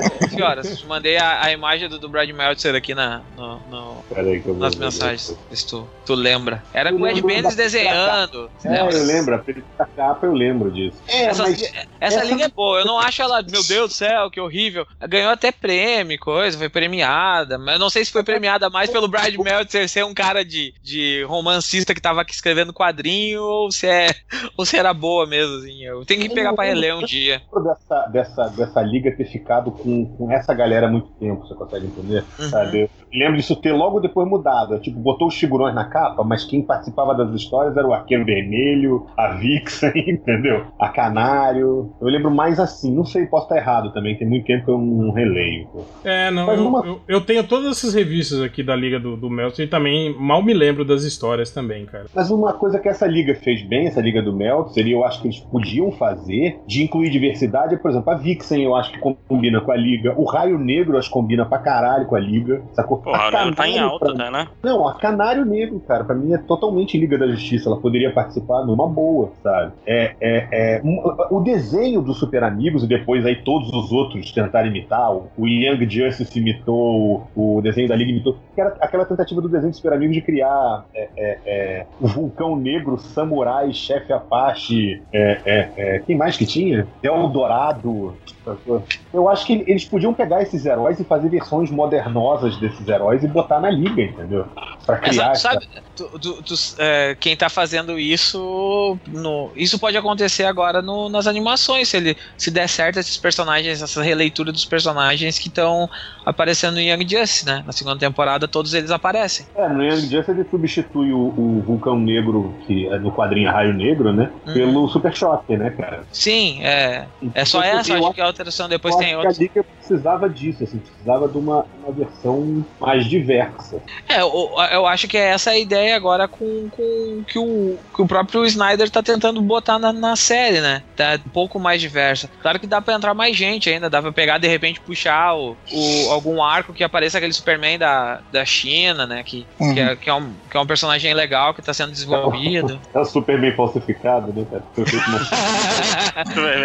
te mandei a, a imagem do, do Brad Meltzer aqui na, no, no- Peraí que eu vou nas ver. mensagens. Se tu, tu lembra. Era Eu com o Ed da- desenhando. É, eu lembro, a da capa eu lembro disso. É, Essa, mas essa essa- liga é boa, eu não acho ela, meu Deus do céu, que horrível. Ganhou até prêmio, coisa, foi premiada, mas eu não sei se foi premiada mais pelo Brad Meltzer ser um cara de, de romancista que tava aqui escrevendo quadrinho ou se, é, ou se era boa mesmo, assim. Eu tenho que pegar pra reler um dia. dessa, dessa, dessa liga ter ficado com, com essa galera há muito tempo, você consegue entender? Uhum. Sabe? Eu lembro disso ter logo depois mudado. Tipo, botou os figurões na capa, mas quem participava das histórias era o Arqueiro Vermelho, a Vixen, entendeu? A Canário. Eu lembro mais assim. Não sei, posso estar errado também. Tem muito tempo que eu não releio. pô. É, não, Mas eu, uma- eu, eu tenho todas essas revistas aqui da Liga do, do Meltzer e também mal me lembro das histórias também, cara. Mas uma coisa que essa liga fez bem, essa liga do Meltzer, e eu acho que eles podiam fazer, de incluir diversidade, é, por exemplo, a Vixen eu acho que combina com a liga, o Raio Negro eu acho que combina pra caralho com a liga, sacou? Pô, a Raio tá em Canário, alta, pra- né? Não, a Canário Negro, cara, pra mim é totalmente Liga da Justiça, ela poderia participar numa boa, sabe? É, é, é, um, o desenho dos Super Amigos e depois aí todos os outros tentaram imitar, o, o Young Justice imitou, o, o desenho da Liga imitou, que era aquela tentativa do desenho dos Super Amigos de criar é, é, é, o Vulcão Negro, Samurai, Chefe Apache, é, é, é, quem mais que tinha? Eldorado. Sacou? Eu acho que eles podiam pegar esses heróis e fazer versões modernosas desses heróis e botar na liga, entendeu? Pra É, criar. sabe, sabe, tu- tu- tu- é, quem tá fazendo isso, no, isso pode acontecer agora no- nas animações, se ele se der certo esses personagens, essa releitura dos personagens que estão aparecendo em Young Justice, né? Na segunda temporada todos eles aparecem. É, no Young Justice ele substitui o, o Vulcão Negro, que é no quadrinho Raio Negro, né? Uhum. Pelo Super Shocker, né, cara? Sim, é, é só Então, essa, acho que a alteração depois tem que a Liga precisava disso, assim, precisava de uma, uma versão mais diversa. É, eu, eu acho que é essa a ideia agora com, com que, o, que o próprio Snyder tá tentando botar na, na série, né? Tá um pouco mais diversa. Claro que dá pra entrar mais gente ainda, dá pra pegar de repente puxar o, o- algum arco que apareça aquele Superman da, da China, né? Que, Uhum. que, é, que, é um, que é um personagem legal que tá sendo desenvolvido. É o super bem falsificado, né,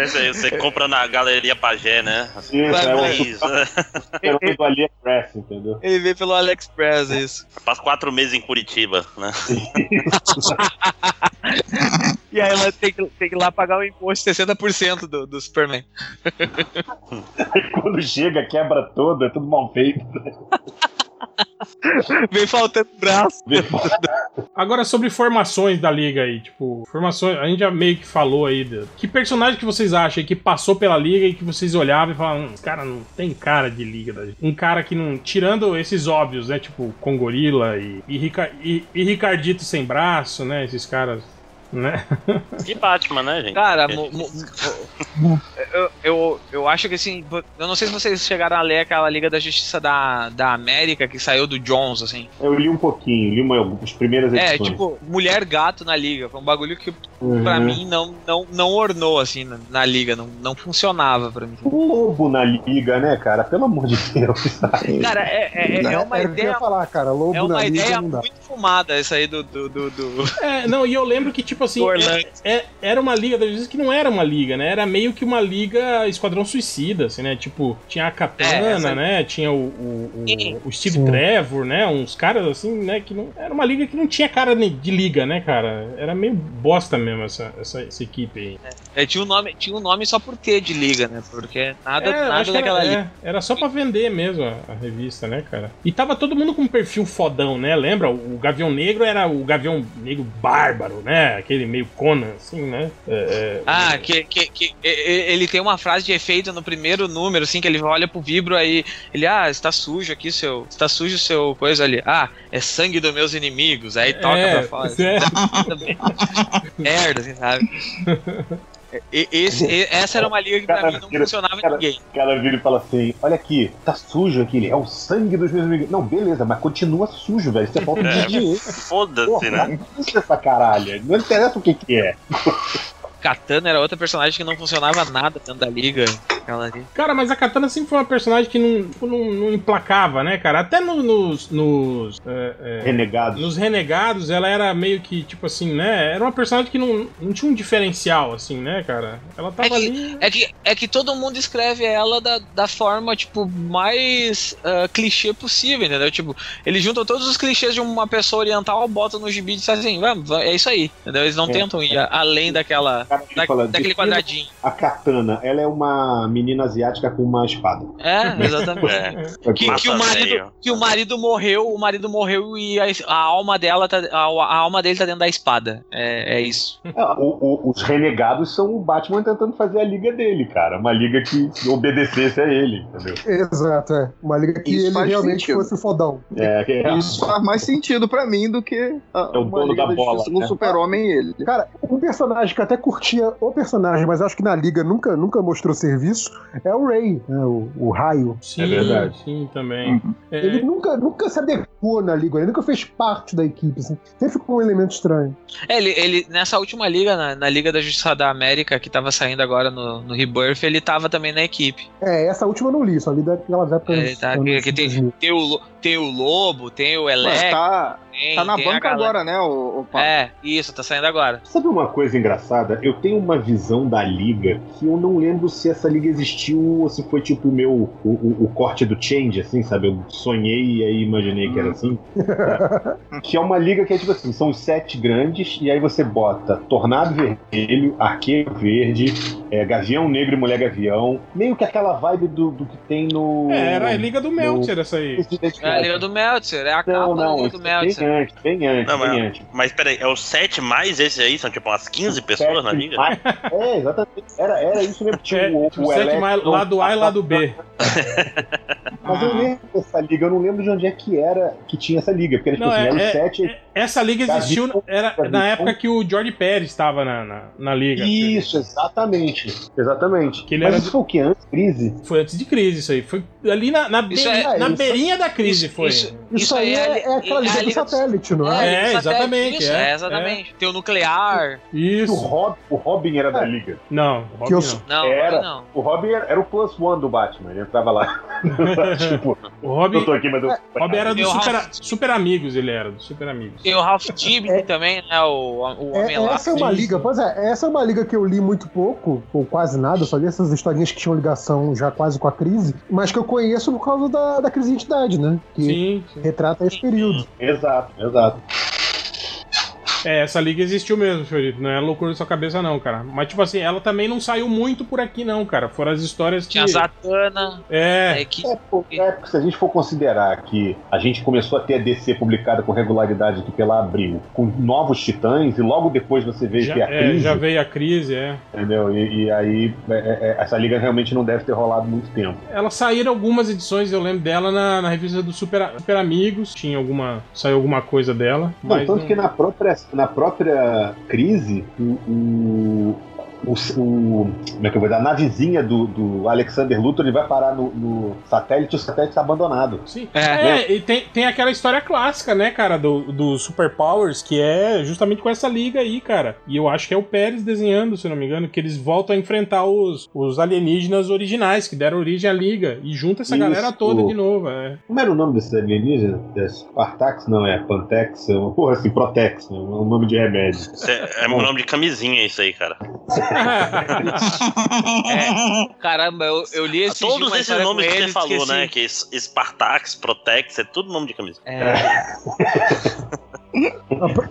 Você, você compra na Galeria Pagé, né? Isso, é o Isso. super do AliExpress, entendeu? Ele veio pelo AliExpress, isso. Quatro meses em Curitiba, né? E aí ela tem que, tem que ir lá pagar o imposto de 60% do, do Superman. Aí quando chega, quebra todo, é tudo mal feito. Vem faltando braço. Agora sobre formações da liga aí, tipo, formações, a gente já meio que falou aí, de- que personagem que vocês acham que passou pela liga e que vocês olhavam e falavam, hum, cara não tem cara de liga da gente. Um cara que não, tirando esses óbvios, né, tipo, Congorila e, e, Rica- e- e Ricardito sem braço, né, esses caras, né? E Batman, né, gente? Cara, mo- mo- mo- eu, eu, eu acho que assim, eu não sei se vocês chegaram a ler aquela Liga da Justiça da, da América que saiu do Jones, assim. Eu li um pouquinho, li uma, as primeiras É, edições. tipo, mulher gato na liga. Foi um bagulho que Uhum. pra mim não, não, não ornou, assim, na, na liga. Não, não funcionava pra mim. Um lobo na liga, né, cara? Pelo amor de Deus. sabe? Cara, é, é, é, é uma o ia ideia. falar, cara. Lobo É uma na liga ideia não dá. muito fumada essa aí do. do, do, do- É, não, e eu lembro que, tipo assim, Do Orlando. é- é- era uma liga da justiça que não era uma liga, né? Era meio que uma liga Esquadrão Suicida, assim, né? Tipo, tinha a Katana, É, né? Tinha o, o, o, o Steve Sim. Trevor, né? Uns caras assim, né? Que não. Era uma liga que não tinha cara de liga, né, cara? Era meio bosta mesmo essa, essa, essa equipe aí. É, tinha, um nome, tinha um nome só por ter de liga, né? Porque nada, É, nada daquela era, liga. é, era só pra vender mesmo a, a revista, né, cara? E tava todo mundo com um perfil fodão, né? Lembra? O Gavião Negro era o Gavião Negro bárbaro, né? Aquele meio Conan, assim, né? É, é, Ah, que, que, que e- e- ele tem uma frase de efeito no primeiro número, assim, que ele olha pro vibro aí, ele, ah, está sujo aqui seu. Está sujo o seu coisa ali. Ah, é sangue dos meus inimigos. Aí toca É, pra fora. assim, é. Merda, assim, sabe? E- esse- e- essa era uma liga que pra mim não funcionava em Cara, ninguém. O cara vira e fala assim: Olha aqui, tá sujo aqui, é o sangue dos meus amigos. Não, beleza, mas continua sujo, velho. Isso é falta de É. higiene. Foda-se, né? não caralho. Não interessa o que, que é. Katana era outra personagem que não funcionava nada dentro da liga. Cara, mas a Katana sempre foi uma personagem que não, não, não emplacava, né, cara? Até no- nos. nos, é, é, Renegado. nos Renegados, ela era meio que, tipo assim, né? Era uma personagem que não, não tinha um diferencial, assim, né, cara? Ela tava É que- ali. É que, é que todo mundo escreve ela da, da forma, tipo, mais ah, clichê possível, entendeu? Tipo, eles juntam todos os clichês de uma pessoa oriental, botam no gibi e dizem assim, vamos, va- é isso aí, entendeu? Eles não É. tentam ir além daquela, da- daquele "Defina quadradinho. A Katana, ela é uma menina asiática com uma espada. É, exatamente. É. Que, Mata que o marido, que o marido morreu, o marido morreu e a, a alma dela tá, a, a alma dele tá dentro da espada. É, é isso. Ah, o- o- os renegados são o Batman tentando fazer a liga dele, cara. Uma liga que obedecesse a ele, entendeu? Exato, é. Uma liga que Isso ele realmente sentido. fosse o fodão. É, que é- Isso faz mais sentido pra mim do que a, É o dono da bola, com né? o Super-Homem ele. Cara, um personagem que eu até curtia o personagem, mas acho que na liga nunca, nunca mostrou serviço, é o Ray, né, o, o raio. Sim, É verdade. sim, também. É, Ele nunca, nunca se adequou na liga, ele nunca fez parte da equipe, assim. Sempre ficou um elemento estranho. É, ele, ele nessa última liga, na, na Liga da Justiça da América, que tava saindo agora no, no Rebirth, ele tava também na equipe. É, essa última eu não li, só li daquelas épocas. É, tá, que, que tem, 2000. tem, o, tem o Lobo, tem o Mas Elec, tá, tem, tá na banca agora, né, o, o Paulo? É, isso, tá saindo agora. Sabe uma coisa engraçada? Eu tenho uma visão da liga que eu não lembro se essa liga existiu ou se foi tipo o meu o, o- o corte do Change, assim, sabe? Eu sonhei e aí imaginei que era assim. que é uma liga que é tipo assim, são os sete grandes e aí você bota Tornado Vermelho, Arqueiro Verde, é, Gavião Negro e Mulher Gavião, meio que aquela vibe do, do que tem no É, era a Liga do Meltzer, essa aí. É a Liga do Meltzer, é a capa Não, da não, Liga do Meltzer. Antes, bem antes, Não, bem mas- antes. Mas peraí, é os 7 mais esse aí? São tipo umas 15 pessoas na Sete liga? mais- É, exatamente. Era, era isso mesmo. Tinha É, o, tipo, o sete Electron, mais lado A e lado B. Mas eu lembro dessa liga, eu não lembro de onde é que era que tinha essa liga, porque era tipo Não, assim, é- é- os sete. é- Essa liga existiu Gavião- era na época que o George Pérez estava na, na, na liga. Isso, exatamente. Exatamente. Que ele Mas era isso foi o que? Antes da crise? Foi antes de crise isso aí. Foi ali na, na, Isso beirinha, é- na isso- beirinha da crise isso- foi. isso- Isso, aí é, é aquela é liga do satélite, não É, é? É, Satélite, exatamente, Isso, é, é, exatamente. Tem o nuclear. O Isso. Robin, o Robin era da liga. Não, Que Robin eu- não. Não, Era. não. O Robin era, era o plus one do Batman, ele entrava lá. tipo, O Robin, eu tô aqui, mas eu. Robin era do super, super Amigos, ele era, do Super Amigos. Tem o Ralph Dibny também, né? O, o É, Homem lá. essa é uma liga, pois é, essa é uma liga que eu li muito pouco, ou quase nada, só li essas historinhas que tinham ligação já quase com a crise, mas que eu conheço por causa da, da crise de identidade, né? Que Sim, sim. retrata esse período. Exato, exato. É, essa liga existiu mesmo, Fiorito. Não é loucura da sua cabeça, não, cara. Mas, tipo assim, ela também não saiu muito por aqui, não, cara. Foram as histórias que. Tinha a Zatanna. É, É, que, É, pô, é, porque se a gente for considerar que a gente começou a ter a DC publicada com regularidade aqui pela Abril, com novos titãs, e logo depois você veio já, que a é, crise, já veio a crise, é. entendeu? E, e aí é, é, essa liga realmente não deve ter rolado muito tempo. Ela saíram algumas edições, eu lembro dela na, na revista do Super, Super Amigos. Tinha alguma. Saiu alguma coisa dela. Não, Mas tanto não- que na própria, na própria crise, o, o, o, o- como é que eu vou dar? A navezinha do, do Alexander Luthor ele vai parar no, no satélite e o satélite está abandonado. Sim. É. É, e tem, tem aquela história clássica, né, cara, do, do Superpowers, que é justamente com essa liga aí, cara. E eu acho que é o Pérez desenhando, se eu não me engano, que eles voltam a enfrentar os, os alienígenas originais, que deram origem à liga. E junta essa Isso. galera toda de novo. É. Como era o nome desses alienígenas? É Spartax? Não, é Pantex? É uma porra assim, Protex, né? um nome de remédio. É, é meu nome de camisinha isso aí, cara. é, caramba, eu, eu li esse Todos esses nomes que você falou, esqueci. né? Que Spartax, Protex, é tudo nome de camisa. É,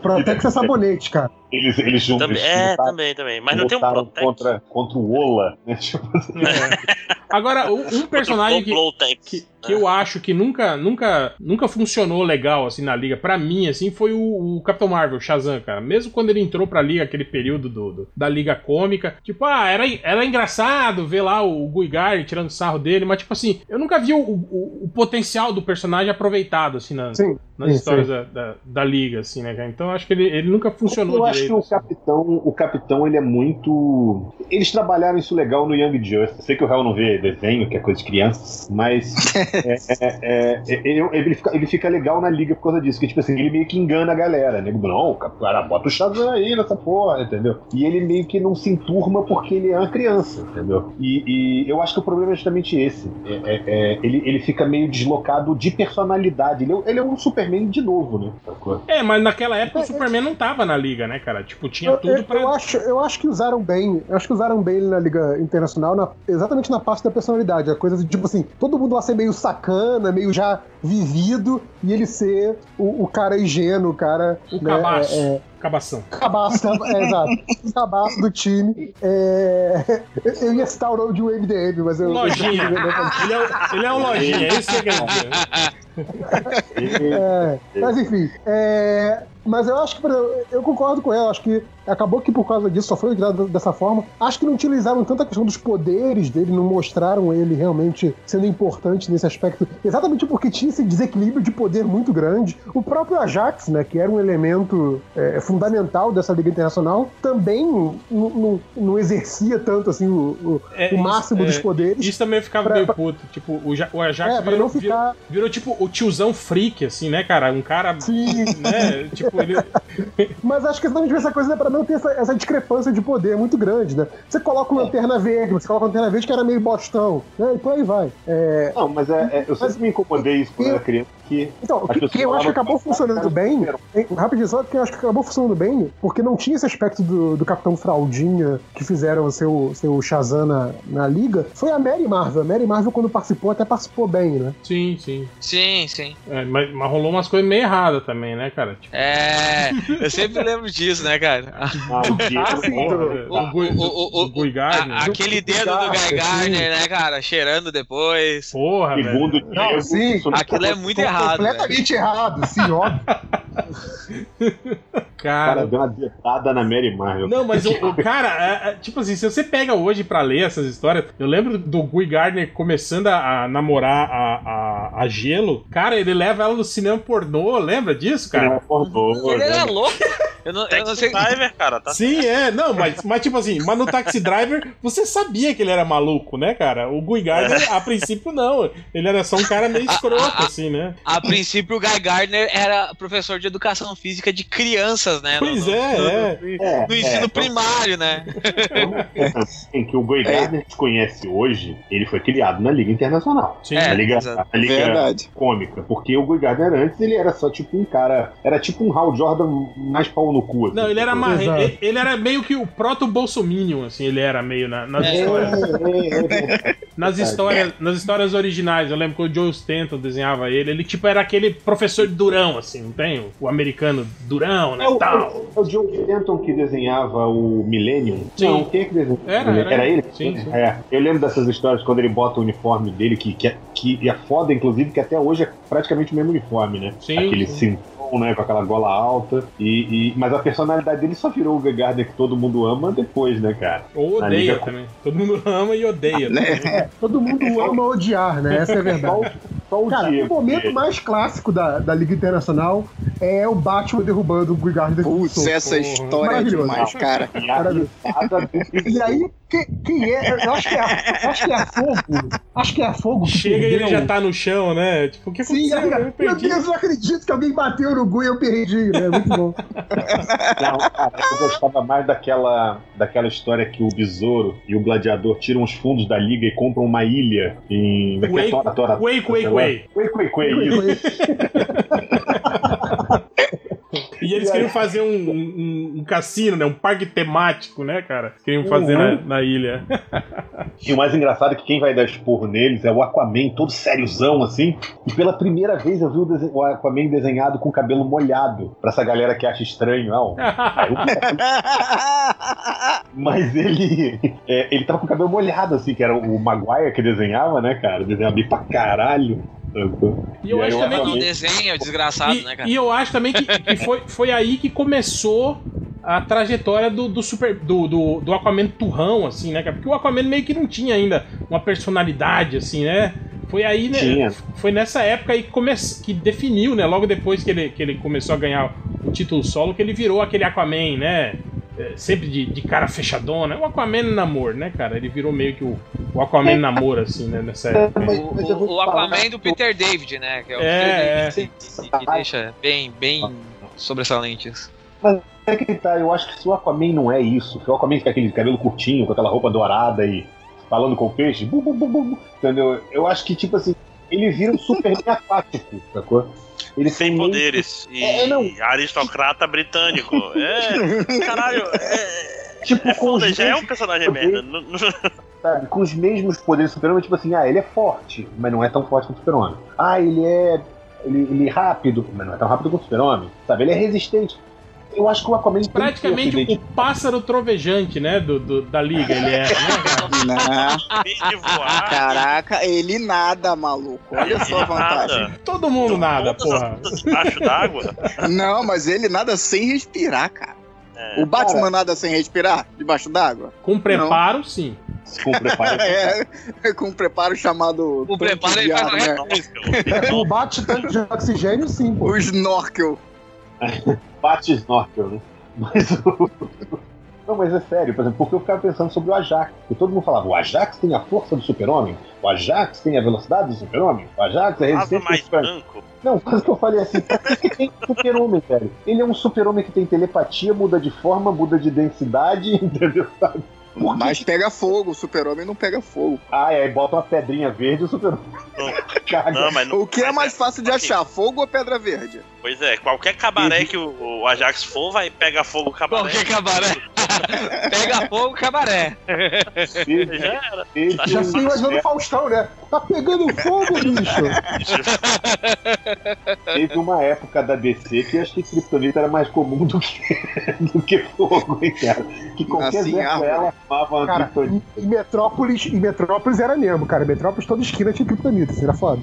Protex é sabonete, cara. Eles, eles juntam. Também, é, lutaram- também, também. Mas não tem um Protex. contra, contra o Ola, né? Tipo, É. Agora, um personagem que, que, que eu acho que nunca, nunca, nunca funcionou legal assim na liga, pra mim, assim, foi o, o Capitão Marvel, Shazam, cara. Mesmo quando ele entrou pra liga, aquele período do, do- da liga cômica, tipo, ah, era, era engraçado ver lá o Guigar tirando sarro dele, mas tipo assim, eu nunca vi o, o, o potencial do personagem aproveitado, assim, na- Sim. nas sim, histórias sim. da, da, da liga, assim, né, cara? Então eu acho que ele, ele nunca funcionou eu acho que direito. o capitão, o capitão, ele é muito. Eles trabalharam isso legal no Young Justice. Sei que o Hell não vê desenho, que é coisa de criança, mas é, é, é, ele, ele, fica, ele fica legal na liga por causa disso, que tipo assim, ele meio que engana a galera, né? Não, cara, bota o Shazam aí nessa porra, entendeu? E ele meio que não se enturma porque ele é uma criança, entendeu? E, e eu acho que o problema é justamente esse. É, é, ele, ele fica meio deslocado de personalidade. Ele, ele é um Superman de novo, né? É, mas naquela época o Superman não tava na liga, né, cara? Tipo, tinha Eu, tudo eu, pra. eu acho, eu acho que usaram bem. Eu acho que usaram bem ele na Liga Internacional, na- exatamente na parte da personalidade. A coisa de, tipo assim, todo mundo lá ser meio sacana, meio já vivido, e ele ser o, o cara ingênuo, o cara. O né, cabaço. é, é, Cabação. cabaço, é, exato. O cabaço do time. É, eu ia citar o nome de um MDM, mas eu. Lojinha. Ele é, o- ele é um lojinha, é isso que eu quero dizer. É, mas enfim, é, mas eu acho que, por exemplo, eu concordo com ela, acho que acabou que por causa disso só foi utilizado dessa forma. Acho que não utilizaram tanto a questão dos poderes dele, não mostraram ele realmente sendo importante nesse aspecto, exatamente porque tinha esse desequilíbrio de poder muito grande. O próprio Ajax, né, que era um elemento é, fundamental dessa Liga Internacional, também não, não- não exercia tanto assim o, o- É, o máximo isso, dos é, poderes. Isso também ficava Pra- meio puto. Tipo, o, o Ajax É, virou, ficar. virou, virou, tipo o tiozão freak, assim, né, cara? Um cara. Sim. Né? Tipo, ele. Mas acho que exatamente essa coisa, né, pra não ter essa, essa discrepância de poder muito grande, né? Você coloca o Lanterna Verde, você coloca o Lanterna Verde que era meio bostão, né? E por aí vai. É, Não, mas é, é- eu sempre me incomodei isso quando eu- era criança, que Então, o As que, que eu acho que acabou que- funcionando bem, rapidinho, só que eu acho que acabou funcionando bem, porque não tinha esse aspecto do, do Capitão Fraldinha que fizeram o seu, seu Shazam na, na liga, foi a Mary Marvel. A Mary Marvel, quando participou, até participou bem, né? Sim, sim. Sim, sim. É, mas, mas rolou umas coisas meio erradas também, né, cara? Tipo, É, eu sempre lembro disso, né, cara? ah, o Diego, Ah, Gui- Gardner. Aquele dedo do Guy Gardner, né, cara? Cheirando depois. Porra, velho. segundo Não, Diego, sim. não Aquilo é muito errado. Velho. Completamente errado, sim, óbvio. Cara, cara deu uma detada na Mary Marvel. Não, mas o, o cara, é, é, tipo assim, se você pega hoje pra ler essas histórias, eu lembro do Guy Gardner começando a, a namorar a, a, a Gelo. Cara, ele leva ela no cinema pornô, lembra disso, é cara? pornô, Ele era né? louco. Eu não, eu não Taxi sei. Driver, cara, tá? Sim, é, não, mas, mas tipo assim, mas no Taxi Driver você sabia que ele era maluco, né, cara? O Guy Gardner, a princípio, não. Ele era só um cara meio escroto, assim, né? A princípio, o Guy Gardner era professor de educação física de crianças, né? Pois no- é, no- é. É, No ensino é, primário, né? em que o Guy Gardner que se conhece hoje, ele foi criado na Liga Internacional. Sim. É. Na Liga, na Liga Verdade. cômica. Porque o Guy Gardner antes ele era só tipo um cara. Era tipo um Hal Jordan mais pau no cu. assim. Não, ele era, ma- Exato. ele, ele era meio que o proto-bolsominion, assim, ele era meio na- nas, É. histórias, É, é, é. nas, histórias, nas histórias originais. Eu lembro que o Joe Stanton desenhava ele, ele tipo era aquele professor de durão, assim, não tem? O, o americano durão, né, É o, tal. é o Joe Stanton que desenhava o Millennium? Sim. Não, quem é que desenhava? Era, era ele? ele. Sim, sim. É. Eu lembro dessas histórias quando ele bota o uniforme dele, que, que, é- que é foda, inclusive, que até hoje é praticamente o mesmo uniforme, né? Sim, Aquele sim. né? Com aquela gola alta. E, e- mas a personalidade dele só virou o Gardner que todo mundo ama depois, né, cara? Ou odeia Liga- também. Todo mundo ama e odeia. Né? também. Todo mundo ama odiar, né? Essa é a verdade. O- só o Cara, o Diego. momento que- mais clássico da, da Liga Internacional é o Batman derrubando o um Putz, soco. essa história é demais, cara. E aí, que- quem é? Eu acho que é, acho que é a Fogo. Acho que é a Fogo Chega e ele já tá no chão, né? Tipo, o que Sim, aconteceu? aí, Eu meu perdi. Deus, eu não acredito que alguém bateu no Gui e eu perdi, né? Muito bom. Não, cara, eu gostava mais daquela, daquela história que o Besouro e o Gladiador tiram os fundos da liga e compram uma ilha em. é é? Wake- Tora- Tora- Wake, Wake, Wake, Wake, Wake, isso. E eles queriam fazer um, um- um cassino, né? Um parque temático, né, cara? Queriam fazer na, na ilha. E o mais engraçado é que quem vai dar esporro neles é o Aquaman, todo sériozão assim. E pela primeira vez eu vi o, desen- o Aquaman desenhado com cabelo molhado. Pra essa galera que acha estranho. Não. Eu- Mas ele. é, ele tava com o cabelo molhado, assim, que era o Maguire que desenhava, né, cara? Desenhava bem pra caralho. E eu aí acho também que. desenho é desgraçado, E, né, cara? e eu acho também que, que foi, foi aí que começou a trajetória do, do super do, do, do Aquaman turrão, assim, né, cara? Porque o Aquaman meio que não tinha ainda uma personalidade, assim, né? Foi aí, né? Tinha. Foi nessa época aí que, come, que definiu, né? Logo depois que ele, que ele começou a ganhar o título solo, que ele virou aquele Aquaman, né? É, sempre de, de cara fechadona. O Aquaman namor, né, cara? Ele virou meio que o, o Aquaman namoro, assim, né, nessa época. Mas- O, mas o- o Aquaman do Peter David, né? Que é o É, Peter David que, que deixa bem, bem sobressalentes. É que tá, eu acho que se o Aquaman não é isso, se o Aquaman fica aquele cabelo curtinho, com aquela roupa dourada e falando com o peixe, bu, bu, bu, entendeu? Eu acho que, tipo assim, ele vira um super aquático, sacou? Ele Sem poderes. E É, não. aristocrata britânico. É. Caralho, é. Tipo, É com os foda, já é um mesmos personagem poderes. merda. Sabe, com os mesmos poderes do super-homem, tipo assim, ah, ele é forte, mas não é tão forte quanto o super-homem. Ah, ele é. Ele, ele é rápido, mas não é tão rápido quanto o super-homem. Sabe, ele é resistente. Eu acho que o Aquaman tem Praticamente o pássaro trovejante, né, do, do- da liga, ele é, né, cara? Não, voar. caraca, ele nada, maluco. Olha só a vantagem. Nada. Todo mundo nada, Todas as porra. debaixo d'água. Não, mas ele nada sem respirar, cara. É. O Batman nada sem respirar debaixo d'água? Com preparo, sim. com preparo. É, com preparo chamado. O preparo ele tanque de faz ar, né? O bate-tanque de oxigênio, sim, pô. O snorkel. bate snorkel, né? Mas o. Não, mas é sério, por exemplo, porque eu ficava pensando sobre o Ajax. Porque todo mundo falava, o Ajax tem a força do super-homem, o Ajax tem a velocidade do super-homem, o Ajax é resistente do mais super-homem. branco. Não, quase que eu falei assim, pra que que tem super-homem, velho? Ele é um super-homem que tem telepatia, muda de forma, muda de densidade, entendeu? Sabe? Por Mas pega fogo, o super-homem não pega fogo. Ah, é, aí bota uma pedrinha verde e o super-homem Não. Não, mas não- O que é mas mais fácil de assim, achar, fogo ou pedra verde? Pois é, qualquer cabaré que o, o Ajax for, vai pegar fogo o cabaré. Qualquer cabaré. Pega fogo, cabaré. Teve, Já era. teve Já se imaginando o Faustão, né? Tá pegando fogo, bicho. Teve uma época da DC que acho que Kryptonita era mais comum do que, do que fogo, hein, cara? Que qualquer Assim, ela uma Cara, em, em Metrópolis, em Metrópolis era mesmo, cara. Metrópolis toda esquina tinha criptonita, isso era foda.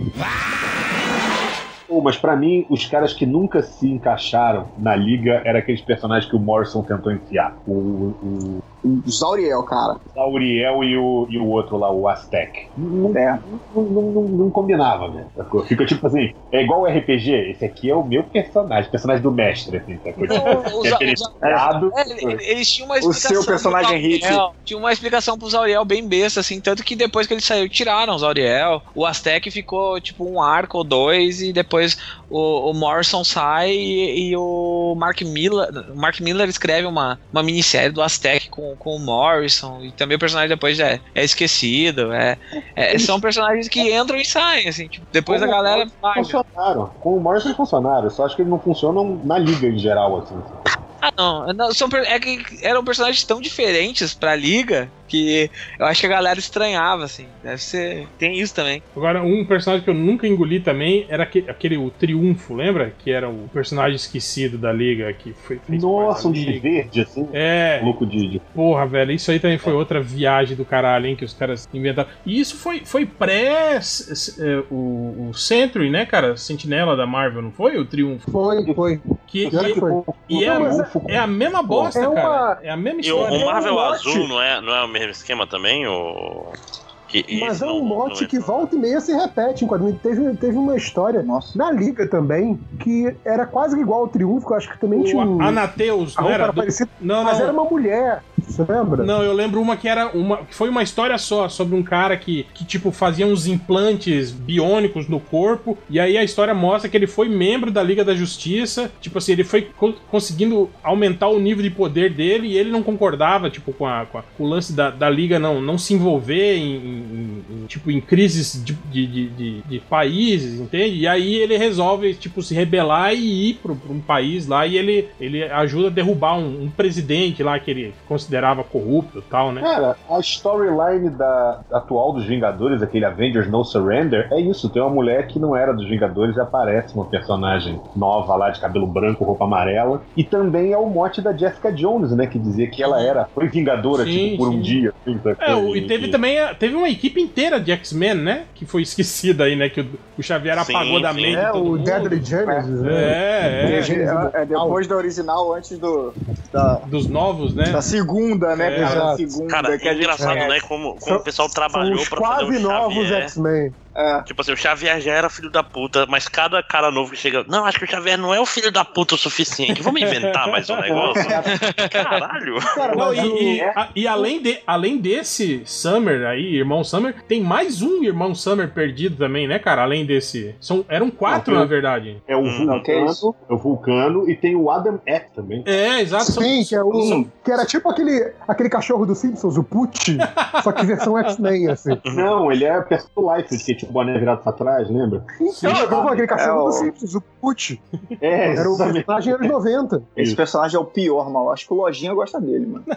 Pô, mas pra mim, os caras que nunca se encaixaram na liga eram aqueles personagens que o Morrison tentou enfiar. O, O Zauriel, cara. o Auriel e o, e o outro lá, o Aztec. Não, É. não, não, não- não combinava, né? Fica tipo assim, é igual o RPG, esse aqui é o meu personagem, personagem do mestre, assim, sacou? Então, os- É. É, ele- eles tinham uma O explicação. seu personagem hit. Zauriel. Tinha uma explicação pro Zauriel bem besta, assim. Tanto que depois que ele saiu, tiraram o Zauriel. O Aztec ficou tipo um arco ou dois. E depois o, o Morrison sai e, e o Mark Miller. O Mark Miller escreve uma, uma minissérie do Aztec com, com o Morrison. E também o personagem depois é, é esquecido. É, é- são personagens que entram e saem, assim. tipo, depois a Como galera. vai, funcionaram. Com o Morrison eles funcionaram. Eu só acho que eles não funcionam na liga em geral, assim. Ah, não. não, são, é que eram personagens tão diferentes pra liga que eu acho que a galera estranhava, assim. Deve ser. Tem isso também. Agora, um personagem que eu nunca engoli também era aquele, aquele o Triunfo, lembra? Que era o personagem esquecido da liga que foi Nossa, um de verde, assim. É, Louco de, porra, velho, isso aí também foi outra viagem do caralho, hein, que os caras inventaram. E isso foi, foi pré é, o, o Sentry, né, cara? Sentinela da Marvel, não foi? O Triunfo. Foi, foi. Que, que foi. e é, é a mesma bosta, É uma- cara. É a mesma E o, história. o Marvel um Azul não é, não é o mesmo esquema também? O... Que Mas é um não mote que volta e meia se repete em quadrinho. Teve, teve uma história Nossa. na Liga também, que era quase igual ao Triunfo, que eu acho que também tinha um. O Anateus, não era? Do- parecida, Não, mas não. era uma mulher. Você lembra? Não, eu lembro uma que era uma. que foi uma história só, sobre um cara que, que tipo, fazia uns implantes biônicos no corpo. E aí a história mostra que ele foi membro da Liga da Justiça. Tipo assim, ele foi co- conseguindo aumentar o nível de poder dele e ele não concordava, tipo, com, a, com, a- com o lance da, da Liga não, não se envolver em, em- em, tipo, em crises de, de, de, de- países, entende? E aí ele resolve, tipo, se rebelar e ir pro, pra um país lá e ele, ele ajuda a derrubar um, um presidente lá que ele considerava corrupto e tal, né? Cara, a storyline da atual dos Vingadores, aquele Avengers No Surrender, é isso. Tem uma mulher que não era dos Vingadores e aparece uma personagem nova lá de cabelo branco, roupa amarela. E também é o mote da Jessica Jones, né? Que dizia que ela era, foi Vingadora, Sim, tipo, por um sim. dia. assim? É, o- e teve também a- teve uma equipe inteira de X-Men, né? Que foi esquecida aí, né? Que o, o Xavier Sim, apagou da mente. É, o. Deadly Genesis. né? É, é. É, é depois da original, antes do, da, Dos novos, né? da segunda, né? É, segunda Cara, que é engraçado, né? Como, como São- o pessoal trabalhou pra fazer quase o novos Xavier. X-Men. É. Tipo assim, o Xavier já era filho da puta, mas cada cara novo que chega. Não, acho que o Xavier não é o filho da puta o suficiente. Vamos inventar mais um negócio? Caralho. Cara, Não, e, e- a- e além, de, além desse Summer aí, irmão Summer, tem mais um irmão Summer perdido também, né, cara? Além desse. São, eram quatro, Não, na verdade. É o Hum, Vulcano, isso? é o Vulcano e tem o Adam Eck também. É, exato. São, Sim, que, é o, que era tipo aquele, aquele cachorro do Simpsons, o Put, só que versão X-Men, assim. Não, ele é Personal Life, que tinha o boné virado pra trás, lembra? Então, eu falo, aquele cachorro É o- do Simpsons, o É, Era o exatamente. personagem anos 90. Esse Isso. personagem é o pior, mal. Acho que o Lojinha gosta dele, mano.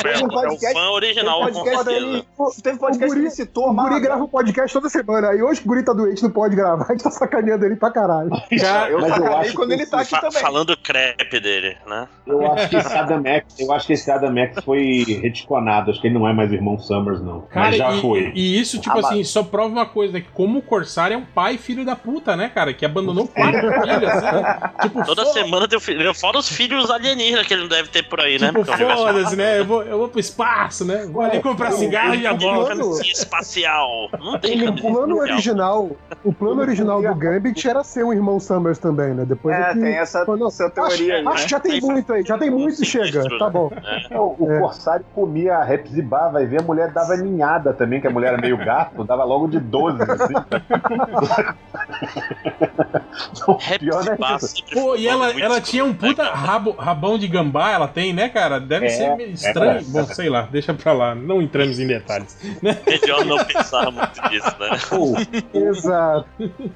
É, Tem um o podcast- fã original, Teve com podcast, certeza. dele, teve podcast O que ele guri- citou, O Guri grava um podcast toda semana. Aí hoje o Guri tá doente, não pode gravar. A gente tá sacaneando ele pra caralho. Cara, Eu Mas eu acho quando que ele tá aqui Fa- também. falando crepe dele, né? Eu acho que esse Adam Eck, eu acho que esse Adam Eck foi reticonado. Acho que ele não é mais irmão Summers, não. Cara, Mas já e, foi. e isso, tipo Ah, assim, só prova uma coisa, né? Que como o Corsário é um pai filho da puta, né, cara? Que abandonou quatro filhos, assim. Tipo, Toda fo- semana tem o filho. Fora os filhos alienígenas que ele deve ter por aí, né? Tipo, é universo foda-se, né? Eu vou, eu vou pro espaço, né? Vou ali comprar cigarro e volto. fantasia espacial. Não tem O plano original, o plano original do Gambit era ser um irmão Summers também, né? Depois É, que- tem essa, Pô, não, essa teoria aí, Acho né? que já tem muito aí, já tem muito e chega. Tá bom. É, o o É. Corsário comia a Repzibá, vai ver, a mulher dava ninhada também, que a mulher era meio gato, dava logo de 12, assim. Então, pior não é isso. Pô, e ela, ela tinha um puta rabo, rabão de gambá, ela tem, né, cara? Deve É, ser meio estranho. é. Bom, sei lá, deixa pra lá. Não entramos em detalhes. Melhor não pensar muito nisso, né? Pô, Exato.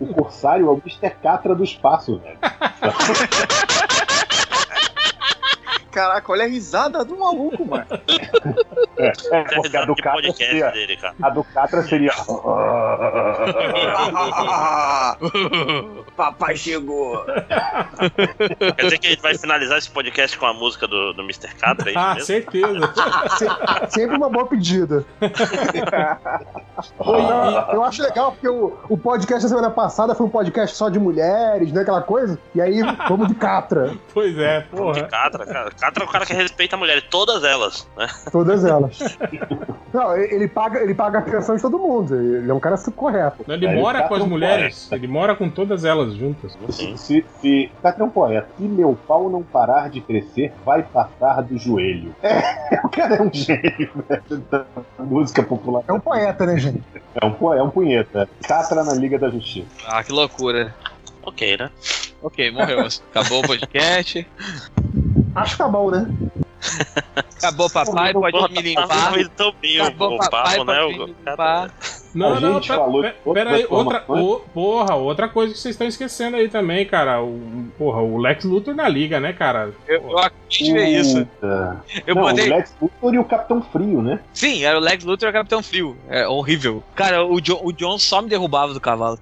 o Corsário é o Mr. Catra do espaço, velho. Caraca, olha a risada do maluco, mano. É, É porque a do Catra seria. dele, cara. A do Catra seria. Papai chegou. Quer dizer que a gente vai finalizar esse podcast com a música do, do Mr. Catra, é Ah, mesmo? certeza. Se- Sempre uma boa pedida. E- Não, eu acho legal porque o, o podcast da semana passada foi um podcast só de mulheres, né? Aquela coisa. E aí, vamos de Catra. Pois é, De porra. Catra, cara. Catra é o cara que respeita a mulher, todas elas, né? Todas elas. Não, ele paga, ele paga a pensão de todo mundo. Ele é um cara correto. Ele É, mora ele tá com as mulheres. Ele mora com todas elas juntas. Sim. Se, se, Catra é um poeta. Se meu pau não parar de crescer, vai passar do joelho. É, o cara é um gênio, velho, da música popular. É um poeta, né, gente? É um, po- é um punheta. Catra na Liga da Justiça. Ah, que loucura. Ok, né? Ok, morreu. Acabou o podcast. Acho que tá bom, né? Acabou papai, pode me tá limpar. Acabou o papai, né? pode me limpar. Não, A não, gente pe- falou pe- de outras pera aí, outra, o- porra, outra coisa que vocês estão esquecendo aí também, cara. O, porra, o Lex Luthor na liga, né, cara? Eu, eu acabei de ver isso. Eu não, mandei. o Lex Luthor e o Capitão Frio, né? Sim, era o Lex Luthor e o Capitão Frio. É horrível. Cara, o John, o John só me derrubava do cavalo.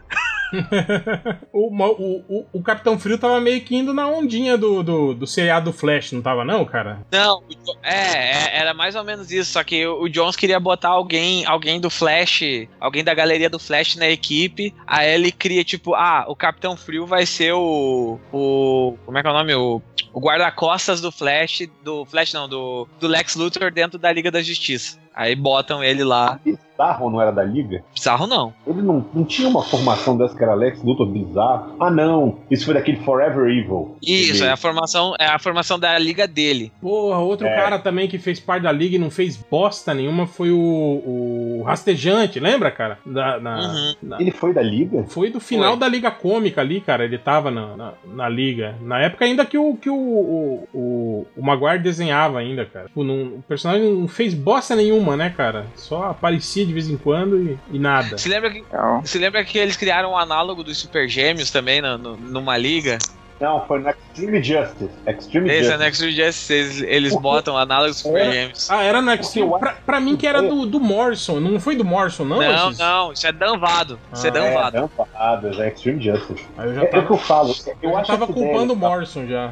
o, o, o, o Capitão Frio tava meio que indo na ondinha do, do, do seriado do Flash, não tava, não, cara? Não, é, é, era mais ou menos isso, só que o o Jones queria botar alguém, alguém do Flash, alguém da galeria do Flash na equipe. Aí ele cria, tipo, ah, o Capitão Frio vai ser o. o como é que é o nome? O, o guarda-costas do Flash, do Flash não, do, do Lex Luthor dentro da Liga da Justiça. Aí botam ele lá. Bizarro não era da Liga? Bizarro não. Ele não, não tinha uma formação dessa que era Lex Luthor bizarro? Ah, não. Isso foi daquele Forever Evil. Isso, é a formação, é a formação da liga dele. Porra, outro É. cara também que fez parte da liga e não fez bosta nenhuma foi o, o Rastejante, lembra, cara? Da, na- Uhum. na- Ele foi da Liga? Foi do final Foi. da Liga Cômica ali, cara. Ele tava na, na, na Liga. Na época ainda que o, que o, o, o, o Maguire desenhava ainda, cara. Tipo, não- o personagem não fez bosta nenhuma, né, cara? Só aparecia de vez em quando e, e nada. Se lembra que, se lembra que eles criaram um análogo dos Super Gêmeos também no- no- numa liga? Não, foi no Extreme Justice. Extreme Esse é Justice. no Extreme Justice, eles, eles botam análogo dos Super É. Gêmeos. Ah, era no Extreme. Pra, pra mim que era do, do Morrison. Não foi do Morrison, não? Não, esses? não, isso é danvado. Isso é Ah, danvado. É, Dampadas, é Extreme Justice. Aí eu já É, é o que tava, eu falo. Eu, eu tava culpando o Morrison já.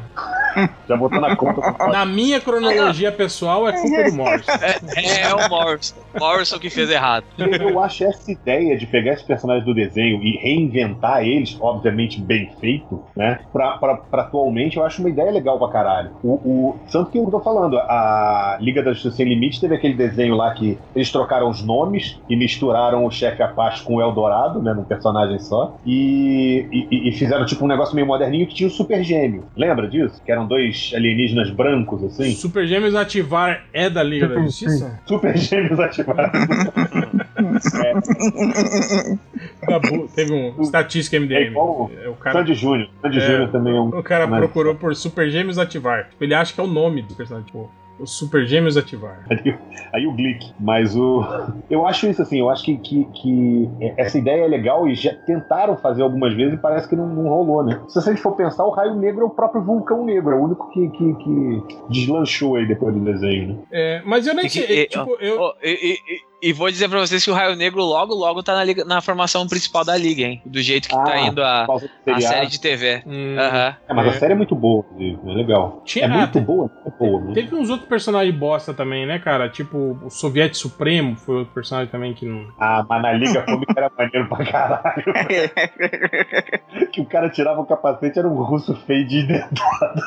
Já botou na conta. Na minha cronologia pessoal, é culpa do Morrison. É, é o Morrison. Morrison que fez errado. Eu acho essa ideia de pegar esses personagens do desenho e reinventar eles, obviamente bem feito, né? Pra, pra, pra atualmente, eu acho uma ideia legal pra caralho. O, o, tanto que eu tô falando, a Liga da Justiça Sem Limite teve aquele desenho lá que eles trocaram os nomes e misturaram o chefe Apache com o Eldorado, né? Num personagem só. E, e, e fizeram tipo um negócio meio moderninho que tinha o Super Gêmeo. Lembra disso? Que eram dois alienígenas brancos, assim. Super Gêmeos ativar é da Liga da. Justiça? Super Gêmeos ativados. Acabou. Teve um estatística É MDM. igual É, o cara, Sandy Júnior. Sandy É. Júnior também é um. o cara Mas- procurou por Super Gêmeos ativar. Ele acha que é o nome do personagem. Tipo, o Super Gêmeos ativar. Aí, aí o Glick. Mas o. Eu acho isso assim, eu acho que, que, que essa ideia é legal e já tentaram fazer algumas vezes e parece que não, não rolou, né? Se a gente for pensar, o Raio Negro é o próprio Vulcão Negro, é o único que, que, que deslanchou aí depois do desenho, né? É, mas eu nem que- sei. e- tipo, eu. Ó, e, e- e- e vou dizer pra vocês que o Raio Negro logo, logo tá na, liga- na formação principal da liga, hein? Do jeito que tá Ah, indo a, a série de TV. hum, Aham. É, mas É. a série é muito boa, é legal. Tinha- é muito ah, boa, é boa, né? Teve uns outros personagens bosta também, né, cara? Tipo, o Soviete Supremo foi outro personagem também que não. Ah, mas na Liga Cômica era maneiro pra caralho. que o cara tirava o capacete, era um russo feio de dentado.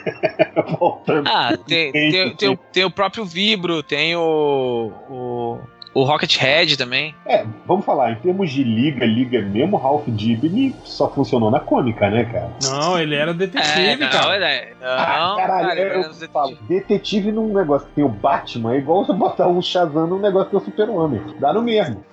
Voltando. Ah, tem, tem, tem, o, tem o próprio Vibro, tem o. o o Rocket Head também. É, vamos falar, em termos de liga, liga mesmo, Ralph Dibny só funcionou na cômica, né, cara? Não, ele era detetive, É, não, cara. é, não, Ah, caralho, cara, eu, ele falo, detetive num negócio que tem o Batman, é igual você botar um Shazam num negócio que tem o Super-Homem. Dá no mesmo.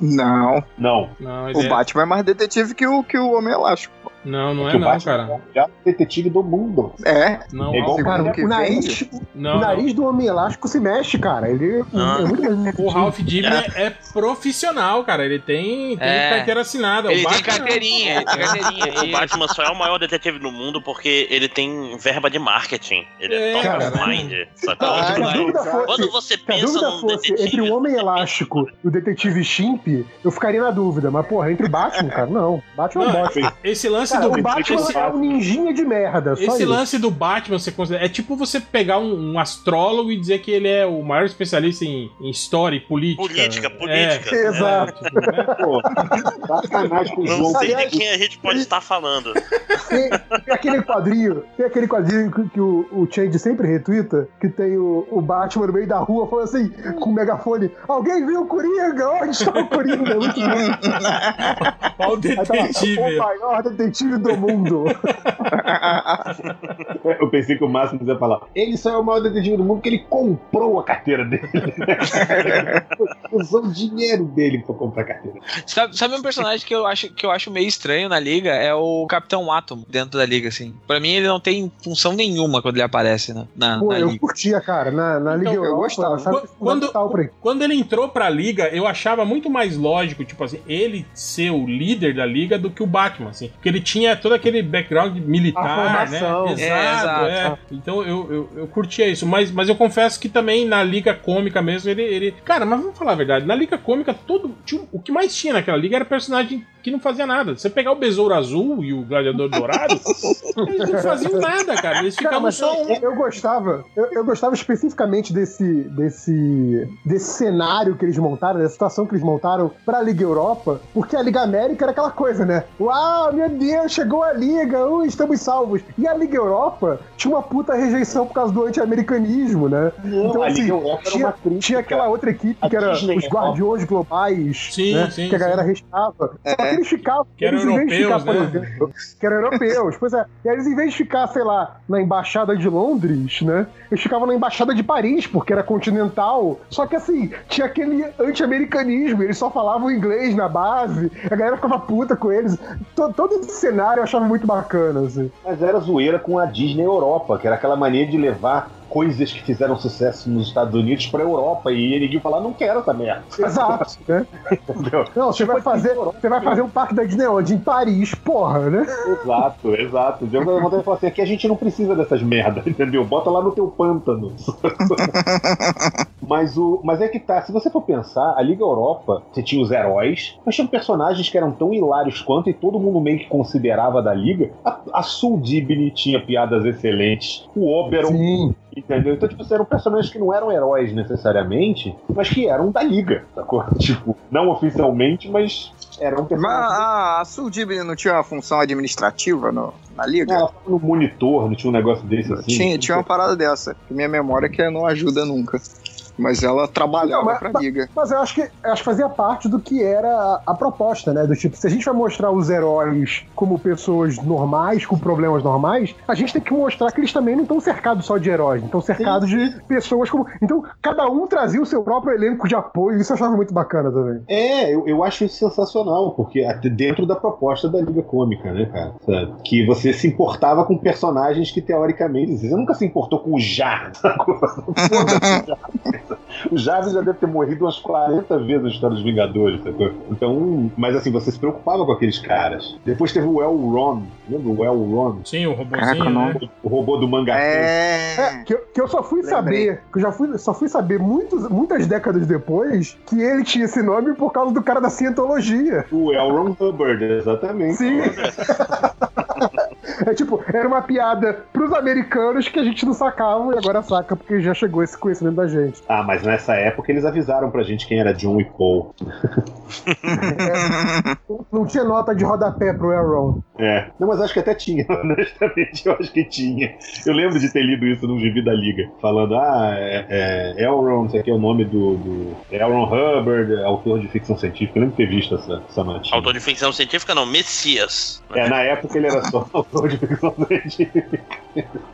Não, Não. Não, ele o é- Batman é mais detetive que o, que o Homem Elástico. Não, não é o não, Batman cara. é o detetive do mundo. É, Não, É igual Cara, que o nariz, não, o não. nariz do Homem Elástico se mexe, cara. Ele Ah. é muito mais O. Ralph Dibny é, é profissional, cara. Ele tem, tem É. carteira assinada. Ele o tem Batman não. carteirinha, ele tem carteirinha. O Batman só é o maior detetive do mundo porque ele tem verba de marketing. Ele é, É, top cara. of mind? Ah, fosse, Quando você pensa dúvida num fosse detetive... entre o Homem Elástico e o Detetive Chimp, eu ficaria na dúvida. Mas, porra, entre o Batman, cara, não. Batman é um Não, bosta. Esse lance Cara, do o Batman esse, é um ninjinha de merda, só esse isso. lance do Batman você considera, é tipo você pegar um, um astrólogo e dizer que ele é o maior especialista em, em história e política. Política, política. É, Exato. é, tipo, né? Pô, sacanagem com o Não sei de Aliás, quem a gente pode estar falando. Tem, tem aquele quadrinho, tem aquele quadrinho que, que o, o Change sempre retuita, que tem o, o Batman no meio da rua falando assim, com o megafone, alguém viu o Coringa? Onde está o Coringa? Bom. Olha o Aí tá lá, detetive. o maior detetive do mundo. Eu pensei que o Máximo ia falar. Ele só é o maior detetive do mundo porque ele comprou a carteira dele. Usou o dinheiro dele pra comprar a carteira. Sabe, sabe um personagem que eu, acho, que eu acho meio estranho na liga? É o Capitão Atom dentro da liga, assim. Pra mim, ele não tem função nenhuma quando ele aparece na, na, Pô, na eu liga. curtia, cara. Na, na Liga Então, eu Europa, gostava. isso Quando-. Quando ele entrou pra liga, eu achava muito mais lógico, tipo assim, ele ser o líder da liga do que o Batman, assim. Porque ele tinha todo aquele background militar, A formação. né? É, exato. é. Então eu, eu, eu curtia isso. Mas, mas eu confesso que também na liga cômica mesmo, ele, ele. Cara, mas vamos falar a verdade. Na liga cômica, todo. tinha- o que mais tinha naquela liga era personagem que não fazia nada. Você pegar o Besouro Azul e o Gladiador Dourado, eles não faziam nada, cara. Eles Cara, ficavam mas só um. eu, eu gostava, eu, eu gostava especificamente desse, desse, desse cenário que eles montaram, dessa situação que eles montaram pra Liga Europa, porque a Liga América era aquela coisa, né? Uau, meu Deus, chegou a Liga, uh, estamos salvos. E a Liga Europa tinha uma puta rejeição por causa do anti-americanismo, né? Então, a assim, Liga Europa era tinha, tinha aquela outra equipe A que era Disney os Europa. Guardiões Globais, Sim, né? sim, que a galera restava. Só que eles ficavam. Que eles, em vez de europeus, ficar, por né? exemplo, que eram europeus. Pois é. E eles, em vez de ficar, sei lá, na embaixada de Londres, né? Eles ficavam na embaixada de Paris, porque era continental. Só que assim, tinha aquele anti-americanismo, eles só falavam inglês na base, a galera ficava puta com eles. To- Todo esse cenário eu achava muito bacana, assim. Mas era zoeira com a Disney Europa, que era aquela mania de levar coisas que fizeram sucesso nos Estados Unidos pra Europa. E ninguém falar, não quero essa merda. Exato, né? Entendeu? Não, você vai fazer, você vai fazer um parque da Disney onde? Em Paris, porra, né? Exato, exato. O Diogo Montanha falou assim: aqui a gente não precisa dessas merdas, entendeu? Bota lá no teu pântano. Mas, o, mas é que tá, se você for pensar, a Liga Europa, você tinha os heróis, mas tinha personagens que eram tão hilários quanto e todo mundo meio que considerava da Liga. A, a Sul Dibny tinha piadas excelentes, o Oberon Sim. Entendeu? Então, tipo, eram personagens que não eram heróis necessariamente, mas que eram da liga, sacou? Tipo, não oficialmente, mas eram Mas personagens. a, a Suldibne não tinha uma função administrativa no- na liga? Ela tava no monitor, não tinha um negócio desse assim. tinha, tinha uma parada dessa. que Minha memória que não ajuda nunca. Mas ela trabalhava Não, mas- pra liga. Mas eu acho que eu acho que fazia parte do que era a, a proposta, né? Do tipo, se a gente vai mostrar os heróis como pessoas normais, com problemas normais, a gente tem que mostrar que eles também não estão cercados só de heróis, estão cercados de pessoas como. Então, cada um trazia o seu próprio elenco de apoio, isso eu achava muito bacana também. É, eu, eu acho isso sensacional, porque até dentro da proposta da Liga Cômica, né, cara? Sabe? Que você se importava com personagens que, teoricamente, você nunca se importou com o Jar, sacou? O Jarvis. Já deve ter morrido umas 40 vezes na história dos Vingadores, sacou? Então, mas assim, você se preocupava com aqueles caras. Depois teve o Elron, lembra o Elron? Sim, o Caraca, não. né? O robô do mangá. É, É. que, eu- que eu só fui Lembrei. saber, que eu já fui, só fui saber muitos, muitas décadas depois que ele tinha esse nome por causa do cara da cientologia. O Elron Hubbard, exatamente. Sim. É tipo, era uma piada pros americanos que a gente não sacava e agora saca porque já chegou esse conhecimento da gente. Ah, mas nessa época eles avisaram pra gente quem era John e Paul. Não tinha nota de rodapé pro Aaron. É. Não, mas acho que até tinha, honestamente, eu acho que tinha. Eu lembro de ter lido isso num gibi da Liga, falando, ah, é, é Elron, aqui é o nome do, do Elron Hubbard, autor de ficção científica. Eu lembro de ter visto essa, essa notinha. Autor de ficção científica, não, Messias. É, na época ele era só autor de ficção científica.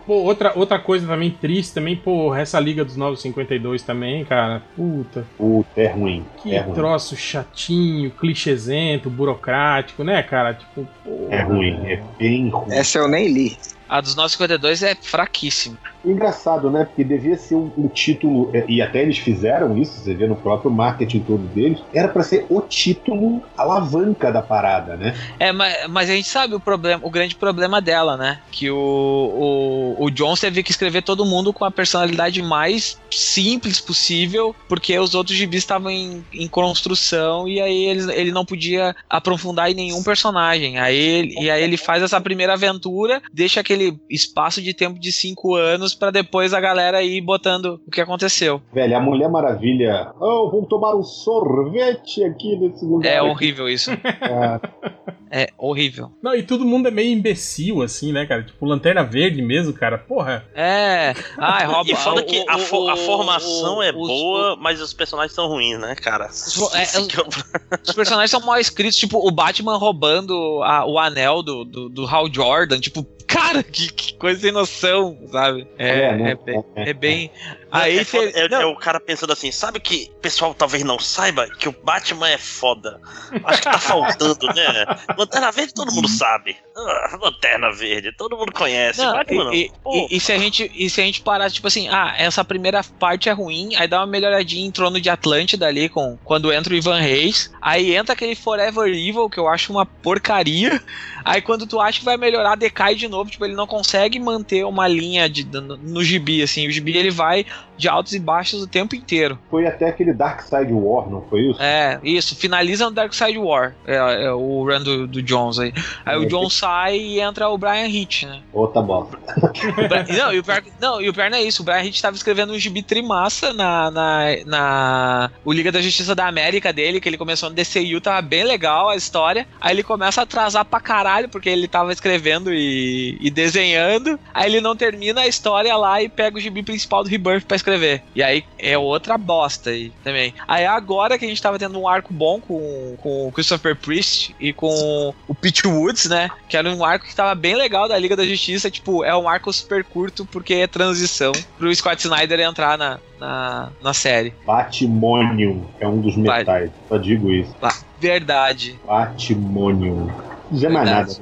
Pô, outra, outra coisa também triste também, pô, essa Liga dos 952 também, cara. Puta, Puta, é ruim. que é ruim. troço chatinho, clichêzento, burocrático, né, cara? Tipo, pô. É ruim, é bem ruim. Essa eu nem li. A dos 952 é fraquíssima. Engraçado, né? Porque devia ser um, um título, é, e até eles fizeram isso, você vê no próprio marketing todo deles, era pra ser o título alavanca da parada, né? É, mas, mas a gente sabe o problema, o grande problema dela, né? Que o, o, o Jones teve que escrever todo mundo com a personalidade mais simples possível, porque os outros gibis estavam em, em construção e aí ele, ele não podia aprofundar em nenhum personagem. Aí e aí ele faz essa primeira aventura, deixa aquele espaço de tempo de cinco anos pra depois a galera ir botando o que aconteceu. Velho, a Mulher Maravilha. Oh, vamos tomar um sorvete aqui nesse lugar. É aqui, horrível isso. cara. É horrível. Não, e todo mundo é meio imbecil, assim, né, cara? Tipo, Lanterna Verde mesmo, cara. Porra. É. Ai, rouba. E foda o- que o- a, fo- a formação o- é os- boa, mas os personagens são ruins, né, cara? é, é Os personagens são mal escritos, tipo, o Batman roubando a- o anel do, do, do Hal Jordan, tipo, cara, que, que coisa sem noção, sabe? É, É, né? é bem. É, É bem... Aí é, foda- é- não, é o cara pensando assim, sabe que o pessoal talvez não saiba que o Batman é foda. Acho que tá faltando, né? Lanterna Verde todo mundo sabe. Ah, Lanterna Verde, todo mundo conhece. Não, Batman não. e, Pô, e- e se a gente e se a gente parar tipo assim ah essa primeira parte é ruim aí dá uma melhoradinha em Trono de Atlântida ali com quando entra o Ivan Reis aí entra aquele Forever Evil que eu acho uma porcaria aí quando tu acha que vai melhorar decai de novo tipo ele não consegue manter uma linha de, no, no gibi assim o gibi ele vai de altos e baixos o tempo inteiro Foi até aquele Dark Side War, não foi isso? é isso finaliza no Dark Side War é, é o run do, do Jones aí aí o É, John sai e entra o Brian Hitch né Outra bosta. o não, e o pior, não, e o pior não é isso. O Brian Hitch tava escrevendo um gibi trimassa na, na, na o Liga da Justiça da América dele, que ele começou no DCU, tava bem legal a história. Aí ele começa a atrasar pra caralho, porque ele tava escrevendo e, e desenhando. Aí ele não termina a história lá e pega o gibi principal do Rebirth pra escrever. E aí é outra bosta aí também. Aí agora que a gente tava tendo um arco bom com, com o Christopher Priest e com o Pete Woods, né? Que era um arco que tava bem legal da Liga da Justiça. Tipo, é um arco super curto porque é transição pro Scott Snyder entrar na, na, na série. Batimonium é um dos metais. Só digo isso. Verdade. Batimonium. Não dizer mais nada.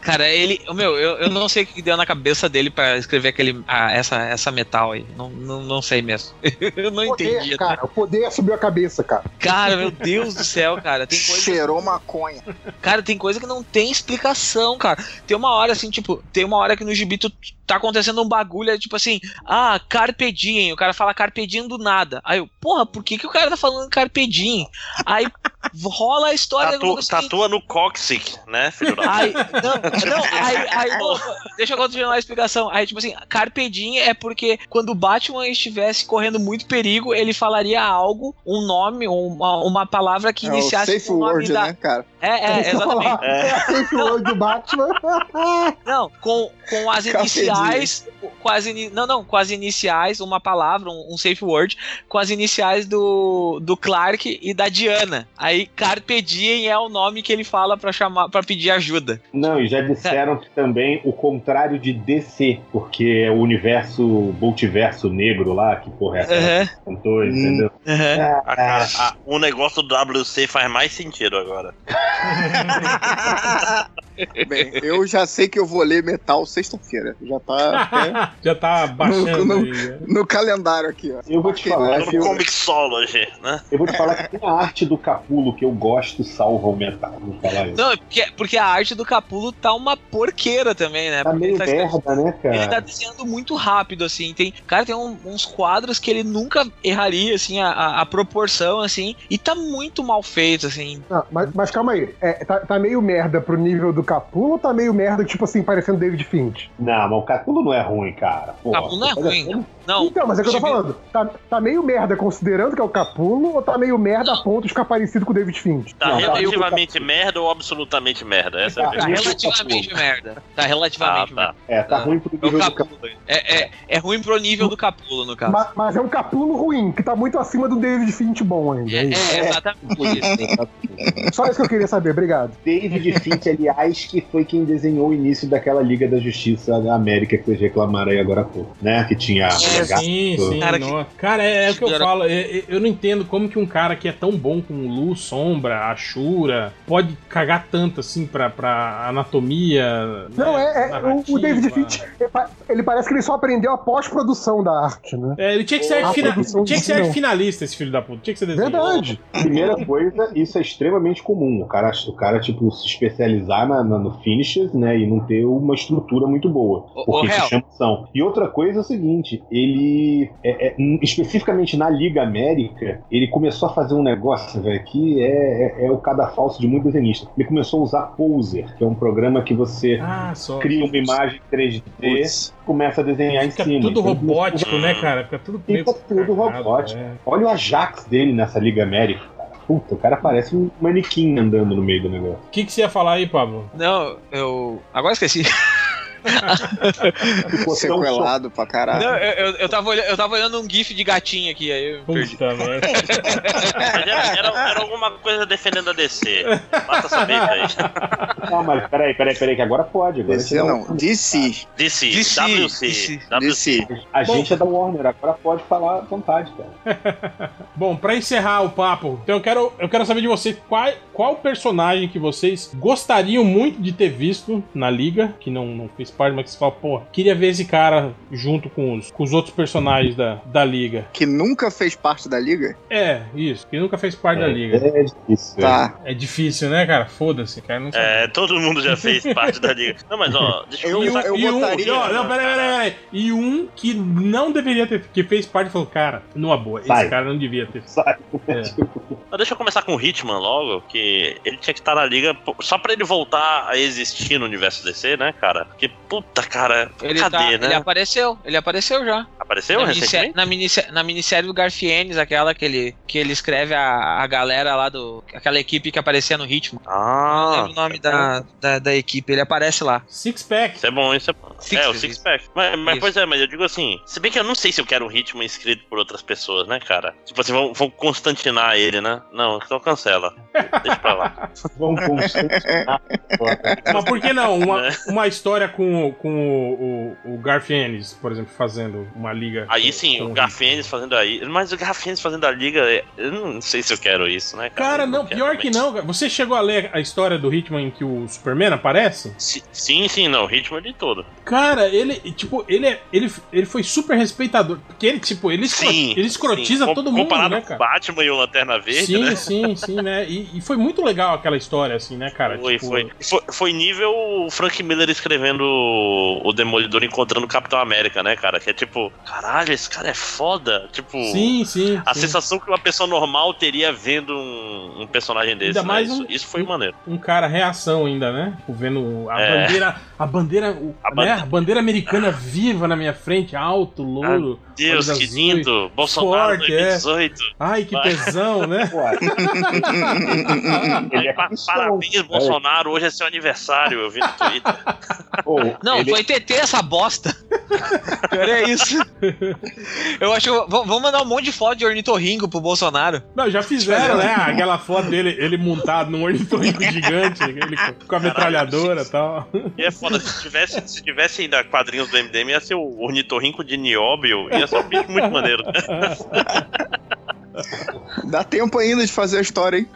Cara, ele. Meu, eu, eu não sei o que deu na cabeça dele pra escrever aquele, ah, essa, essa metal aí. Não, não, não sei mesmo. eu não Poder, entendi. cara, o poder subiu a cabeça, cara. Cara, meu Deus do céu, cara. Tem coisa, Cheirou maconha. cara, tem coisa que não tem explicação, cara. Tem uma hora assim, tipo, tem uma hora que no gibi tu, tá acontecendo um bagulho, é tipo assim, ah, Carpe Diem. O cara fala Carpe Diem do nada. Aí eu, porra, por que, que o cara tá falando Carpe Diem? Aí rola a história Tatu, do tatua no cóccix, né, filho da Aí, não, não, aí, aí ô, deixa eu continuar a explicação. Aí, tipo assim, Carpe Diem é porque quando o Batman estivesse correndo muito perigo, ele falaria algo, um nome, uma, uma palavra que É o iniciasse safe com o nome word, da. né, cara? É, é, exatamente. É a safe word do Batman. Não, com, com as iniciais. Com as ini... Não, não, com as iniciais, uma palavra, um, um safe word, com as iniciais do, do Clark e da Diana. Aí Carpe Diem é o nome que ele fala pra chamar para pedir ajuda. Não, e já disseram que também o contrário de DC, porque é o universo, multiverso negro lá, que porra é essa? Aham, Contou, entendeu? aham. A cara, a- o negócio do WC faz mais sentido agora. Bem, eu já sei que eu vou ler metal sexta-feira. Já tá até Já tá baixando Não, não. aí. né? no calendário aqui, ó. Eu vou te falar No eu, Comixology, né? eu vou te falar que tem a arte do Capulo que eu gosto salva o metal. Vou falar isso. Não, é porque, porque a arte do Capulo tá uma porqueira também, né? Tá Porque meio ele tá, merda, né, ele tá cara? desenhando muito rápido, assim. Tem, cara, tem um- uns quadros que ele nunca erraria, assim, a, a- a proporção, assim. E tá muito mal feito, assim. Não, mas, mas calma aí. É, tá, tá meio merda pro nível do Capulo ou tá meio merda, tipo assim, parecendo David Finch? Não, mas o Capulo não é ruim, cara. Porra, Capulo não é olha ruim. Não. Então, mas é o que eu tô falando. Tá, tá meio merda considerando que é o Capulo ou tá meio merda a ponto de ficar parecido com o David Finch? Tá Não, tá relativamente merda ou absolutamente merda? Essa é a Tá, Tá relativamente merda. Tá Ah, relativamente tá. merda. É, tá Ah, ruim pro É o nível do Capulo. É, é, é ruim pro nível do Capulo, no caso. Mas, mas é um Capulo ruim, que tá muito acima do David Finch bom ainda. É, É é exatamente por isso. Só isso que eu queria saber, obrigado. David Finch, aliás, que foi quem desenhou o início daquela Liga da Justiça da América que vocês reclamaram aí agora há pouco, né? Que tinha legado. Sim, sim. Cara, Cara, cara é, é o que eu falo. é- é- eu não entendo como que um cara que é tão bom com luz, sombra, Ashura, pode cagar tanto assim pra, pra anatomia. Não, né, é, é, o. David Finch, ele pa- ele parece que ele só aprendeu a pós-produção da arte, né? É, ele tinha que ser, A fina- tinha que ser finalista, esse filho da puta. Tinha que ser desenhista. Verdade. Primeira coisa, isso é extremamente comum. O cara, o cara tipo, se especializar na, na- no finishes, né? E não ter uma estrutura muito boa. Ô, Porque isso Hel. chama atenção. E outra coisa é o seguinte: ele, é- é, especificamente na Liga América, ele começou a fazer um negócio, velho, que é, é, é o cadafalso de muito desenhista. Ele começou a usar Poser, que é um programa que você Ah, só. cria uma imagem 3D Putz. começa a desenhar em Fica cima. tudo Então, robótico, né, cara? Fica tudo Fica tudo robótico. é. Olha o Ajax dele nessa Liga América. Puta, o cara parece um manequim andando no meio do negócio. O que, que você ia falar aí, Pablo? Não, eu. Agora esqueci. Ficou Sequelado pra caralho. Não, eu, eu, eu, tava olhando, eu tava olhando um GIF de gatinho aqui, aí eu perdi. Puta merda. Mas era, era- era alguma coisa defendendo a DC. Mata essa bicha aí. Não, mas peraí, peraí, peraí, que agora pode. Agora DC você não, DC. DC, DC, WC. DC. WC. DC. A gente é da Warner, agora pode falar à vontade, cara. Bom, pra encerrar o papo, então eu quero, eu quero saber de vocês qual, qual personagem que vocês gostariam muito de ter visto na liga, que não, não fez parte, mas que você fala, pô, queria ver esse cara junto com os, com os outros personagens da, da liga. Que nunca fez parte da liga? É, isso, que nunca fez parte da liga. É difícil. Tá. É difícil, né, cara? Foda-se, cara. Não sabe. É, todo mundo já fez parte da liga. Não, mas ó, deixa eu, Eu- começar eu e um, botaria- e, ó, não, peraí, peraí, peraí. E um que não deveria ter, que fez parte e falou, cara, numa boa, Sai. esse cara não devia ter. Sabe? É. Não, deixa eu começar com o Hitman logo, que ele tinha que estar na liga só pra ele voltar a existir no universo DC, né, cara? Porque, puta, cara, Ele, cadê, tá, né? ele apareceu, ele apareceu já. Apareceu na, minissérie, recentemente? na, minissérie, na minissérie do Garfienes, aquela que ele, que ele escreve a, a galera lá do. aquela equipe que aparecia no ritmo. Não Ah, lembro o nome da, da, da equipe, ele aparece lá. Six Pack. isso é bom, isso é bom. Six é, o Six. Pack. Mas, mas, pois é, mas eu digo assim, se bem que eu não sei se eu quero um Hitman escrito por outras pessoas, né, cara? Tipo assim, vão, vão constantinar ele, né? Não, então cancela. Deixa pra lá. Vamos constantinar. Mas por que não? Uma, Né? uma história com, com o, o, o Garth Ennis, por exemplo, fazendo uma liga. Aí sim, Com o Garfienes fazendo aí. Mas o Garfienes fazendo a liga, é- eu não sei se eu quero isso, né? Cara, Eu não, quero, pior que não. cara. Você chegou a ler a história do Hitman em que o Superman aparece? Si- Sim, sim, não, o ritmo é de todo. Cara, ele, tipo, ele, é- ele, ele foi super respeitador. Porque ele, tipo, ele, escro- Sim. ele escrotiza sim. todo Com- mundo, Comparado né, com o cara? Batman e o Lanterna Verde, sim, né? sim, sim, né? E, e foi muito legal aquela história, assim, né, cara? Foi, Tipo, foi, foi. Foi nível Frank Miller escrevendo o Demolidor encontrando o Capitão América, né, cara? Que é tipo, caralho, esse cara é foda. Tipo, Sim, sim. a sim. sensação que uma pessoa normal teria vendo um, um personagem desse. Ainda né? mais isso, um- isso foi maneiro. um cara reação ainda, né? Tipo, vendo a É. bandeira, a bandeira, o- A né? a bandeira americana viva na minha frente, alto, louro. Deus, olhos que azuis, lindo! Bolsonaro forte, é. 2018. Ai, que tesão, né? É cristão. Parabéns, Bolsonaro. Hoje é seu aniversário, eu vi no Twitter. Pô, Não, ele- foi TT essa bosta. Pior é isso. Eu acho que. Vamos mandar um monte de foto de ornitorrinco pro Bolsonaro. Não, já fizeram, né? Aquela foto dele, ele montado num ornitorrinco gigante, ele com- com a metralhadora e tal. E é foda, se tivesse, se tivesse ainda quadrinhos do MDM, ia ser o ornitorrinco de Nióbio. Ia ser um bicho muito maneiro. Dá tempo ainda de fazer a história, hein?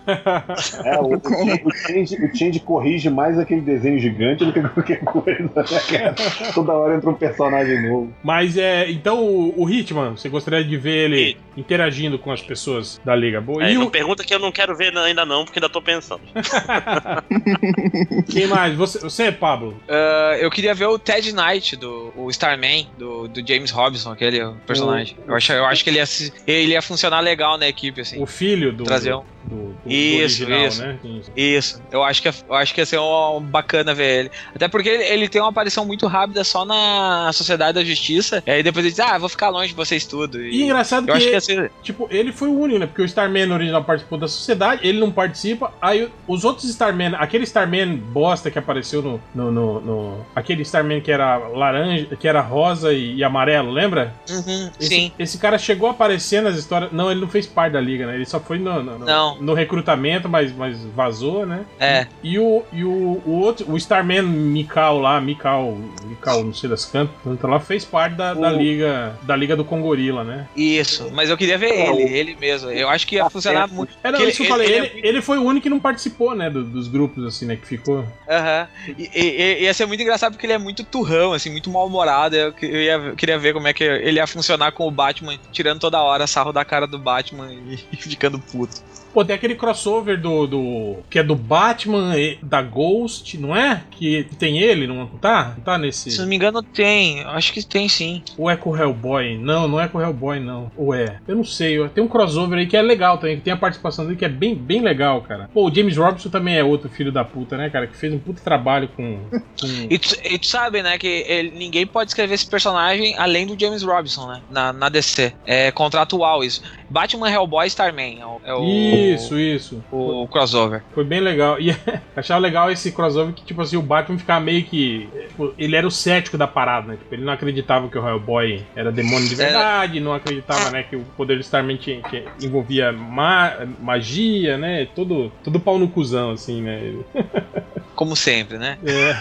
É, o, o, Change, o, Change, o Change corrige mais aquele desenho gigante do que qualquer coisa, né? Toda hora entra um personagem novo. Mas é. Então o, o Hitman, você gostaria de ver ele interagindo com as pessoas da Liga Boa? É, e não o, pergunta que eu não quero ver ainda não, porque ainda tô pensando. quem mais? Você, você Pablo? Ah, eu queria ver o Ted Knight, do, o Starman, do, do James Robinson, aquele personagem. Eu acho, eu acho que ele ia, ele ia funcionar legal na equipe, assim. O filho do. Trazer um- do, do- do Isso, original, isso. né? Isso. Eu acho que, eu acho que ia ser um, bacana ver ele. Até porque ele, ele tem uma aparição muito rápida só na Sociedade da Justiça. E aí depois ele diz, ah, vou ficar longe de vocês tudo. E engraçado eu acho que, ia ser. tipo, ele foi o único, né? Porque o Starman original participou da sociedade, ele não participa. Aí os outros Starman, aquele Starman bosta que apareceu no. no, no- no- aquele Starman que era laranja, que era rosa e, e amarelo, lembra? Uhum, Esse, sim. esse cara chegou a aparecer nas histórias. Não, ele não fez parte da liga, né? Ele só foi no, no, no- Não. No recrutamento, mas, mas vazou, né? É. E o, e o, o outro, o Starman Mikau lá, Mikau, Mikau, não sei das cantas, lá fez parte da, da O- liga da liga do Congorila, né? Isso, mas eu queria ver ele, ele mesmo. Eu acho que ia funcionar muito. É, não, isso que eu ele- falei. ele Ele, é ele foi o único que não participou, né, do- dos grupos, assim, né, que ficou. Aham. E, e- e- ia ser muito engraçado porque ele é muito turrão, assim, muito mal-humorado. Eu, eu ia- eu queria ver como é que ele ia funcionar com o Batman, tirando toda hora sarro da cara do Batman e, e ficando puto. Pô, tem aquele crossover do, do. que é do Batman e da Ghost, não é? Que tem ele, não tá? Não tá nesse. Se não me engano, tem. Acho que tem sim. Ou é com o Hellboy? Não, não é com o Hellboy, não. Ou é? Eu não sei. Tem um crossover aí que é legal também, que tem a participação dele que é bem, bem legal, cara. Pô, o James Robinson também é outro filho da puta, né, cara? Que fez um puta trabalho com. com... E tu, e tu sabe, né, que ele- ninguém pode escrever esse personagem além do James Robinson, né? Na, na DC. É contratual isso. Batman, Hellboy, Starman. É o, é o- Isso, isso. o crossover. Foi bem legal. E achava legal esse crossover que, tipo assim, o Batman ficava meio que. tipo, Ele era o cético da parada, né? Tipo, ele não acreditava que o Hellboy era demônio de verdade, não acreditava, né, que o poder do Starman tinha- envolvia ma- magia, né? Todo, todo pau no cuzão, assim, né? Como sempre, né? É.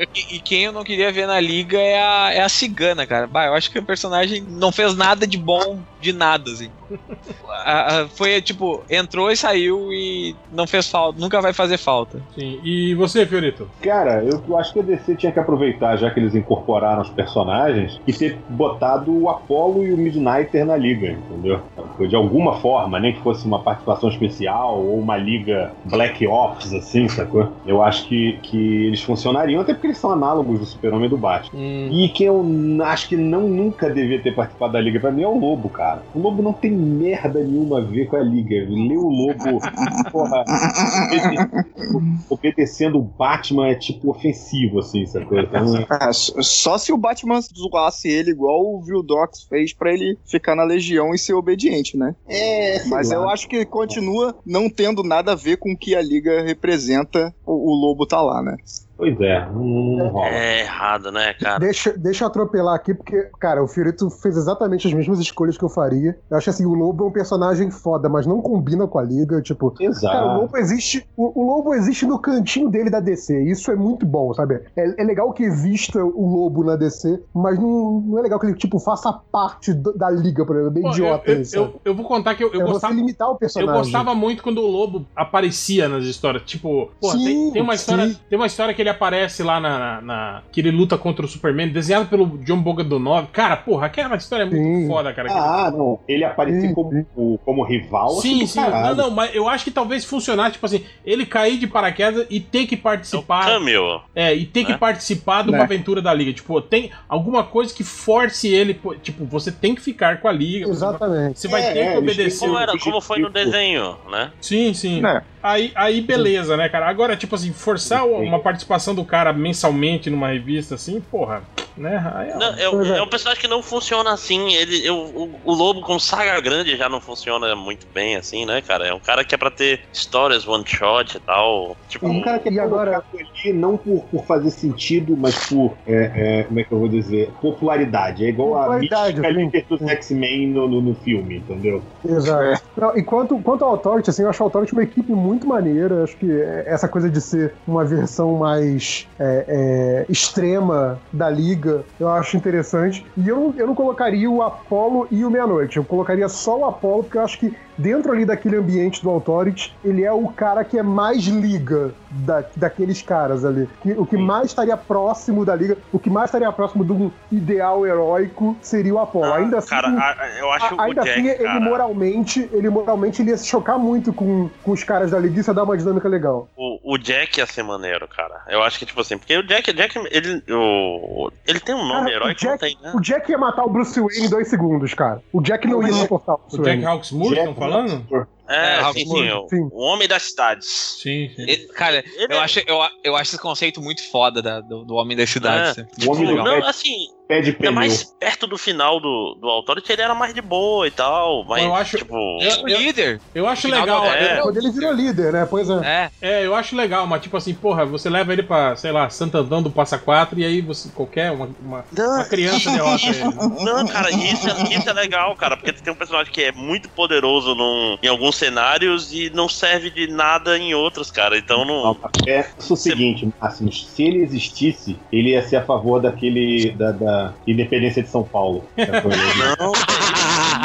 E, e quem eu não queria ver na liga é a, é a cigana, cara. Bah, eu acho que o personagem não fez nada de bom de nada, assim. A- a- foi tipo, entrou e saiu e não fez falta, nunca vai fazer falta. Sim. E você, Fiorito? Cara, eu, eu acho que a DC tinha que aproveitar, já que eles incorporaram os personagens, e ter botado o Apollo e o Midnighter na liga, entendeu? De alguma forma, nem que fosse uma participação especial ou uma liga Black Ops, assim, sacou? Eu acho que, que eles funcionariam, até porque eles são análogos do Super-Homem e do Batman. E quem eu acho que não nunca devia ter participado da liga pra mim é o Lobo, cara. O Lobo não tem merda nenhuma a ver com a liga. Ler o Lobo, porra, obede- obedecendo o Batman é tipo ofensivo, assim, sacou? Então, Ah, s- só se o Batman zoasse ele igual o Vildox fez pra ele ficar na Legião e ser obediente, né? é, Mas lá. eu acho que continua não tendo nada a ver com o que a Liga representa, o, o Lobo tá lá, né? Pois é, não, não rola. É errado, né, cara? Deixa, deixa eu atropelar aqui, porque, cara, o Fiorito fez exatamente as mesmas escolhas que eu faria. Eu acho assim, o Lobo é um personagem foda, mas não combina com a liga. Tipo, Exato. Cara, o Lobo existe. O, o Lobo existe no cantinho dele da DC. Isso é muito bom, sabe? É, é legal que exista o Lobo na DC, mas não, não é legal que ele, tipo, faça parte do- da liga, por exemplo. É bem Pô, idiota eu, eu, isso. eu, eu vou contar que eu, eu é gostava. limitar o Eu personagem. gostava muito quando o Lobo aparecia nas histórias. Tipo, porra, Sim, tem, tem uma história, sim. tem uma história que ele aparece lá na, na- na- que ele luta contra o Superman, desenhado pelo John Bogdanov. Cara, porra, aquela história é muito Sim. foda, cara. Ah, não. Ele aparecia Sim, como, como rival. acho Sim, sim. caralho. Não, não, mas eu acho que talvez funcionasse, tipo assim, ele cair de paraquedas e ter que É o participar. Cameo. É, e ter que Né? participar de uma Né. aventura da liga. Tipo, tem alguma coisa que force ele. Tipo, você tem que ficar com a liga. você vai- Exatamente. Você vai É, ter é, que obedecer. Como, era, como foi no desenho, né? Sim, sim. Né? Aí, aí beleza, né, cara? Agora, tipo assim, forçar uma participação do cara mensalmente numa revista, assim, porra, né? Aí, ó. Não, é, Pois é. é um personagem que não funciona assim. Ele, eu, o, o Lobo com saga grande já não funciona muito bem, assim, né, cara? É um cara que é pra ter histórias one shot e tal. Tipo, Um cara que é E agora- ali não por, por fazer sentido, mas por, é, é, como é que eu vou dizer, popularidade. É igual a Popularidade, mística sim. líder dos X-Men no, no, no filme, entendeu? Exato. Não, e quanto, quanto ao Authority, assim, eu acho a Authority uma equipe muito maneira. Acho que é, essa coisa de ser uma versão mais é, é, extrema da liga, eu acho interessante. E eu, eu não colocaria o Apollo e o Meia-Noite. Eu colocaria só o Apollo, porque eu acho que dentro ali daquele ambiente do Authority, ele é o cara que é mais liga da, daqueles caras ali. Que- o que mais estaria próximo da liga, o que mais estaria próximo de um ideal heróico seria o Apollo. ah, Ainda assim, cara, a- a- eu acho a- ainda o Jack, assim, ele cara, moralmente, ele moralmente ele ia se chocar muito com, com os caras da liga e isso ia dar uma dinâmica legal. o, o Jack ia ser maneiro, cara. Eu acho que, tipo assim, porque o Jack, Jack ele, o, ele tem um nome Cara, herói o que não Jack- tem, né? O Jack ia matar o Bruce Wayne em dois segundos, cara. O Jack não ia suportar o Bruce O Jack Wayne. Hawksmoor, estão falando? É, É, sim, sim, o, sim. o Homem das Cidades. Sim, sim. Ele- cara, Ele eu é- acho, eu, eu acho esse conceito muito foda da- do, do Homem das Cidades. É. O homem do Não, assim, pé de pneu. mais perto do final do, do Authority, ele era mais de boa e tal, mas, Eu acho- tipo... eu- O líder. Eu acho legal. é. Quando ele virou líder, né? Pois é. É. É, eu acho legal, mas tipo assim, porra, você leva ele pra, sei lá, Santo Antão do Passa Quatro e aí você, qualquer, uma, uma, uma criança derrota ele. Não, cara, isso é, isso é legal, cara, porque tem um personagem que é muito poderoso num, em alguns cenários e não serve de nada em outros, cara. Então não. É o seguinte, Máximo, se ele existisse, ele ia ser a favor daquele. da, da independência de São Paulo. Não,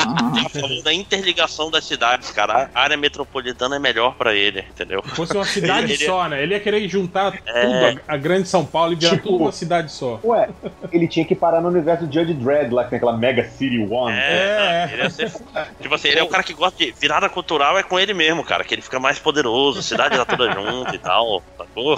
falou da interligação das cidades, cara. A área metropolitana é melhor pra ele, entendeu? Se fosse uma cidade Ele- só, né? Ele ia querer juntar É. tudo, a, grande São Paulo e virar Tipo- tudo uma cidade só. Ué, ele tinha que parar no universo de Judge Dredd, lá que tem aquela Mega City One. É, É. ele ia ser. Tipo assim, ele é o cara que gosta de. Virada cultural é com ele mesmo, cara. Que ele fica mais poderoso, a cidade tá toda junto e tal. Sacou?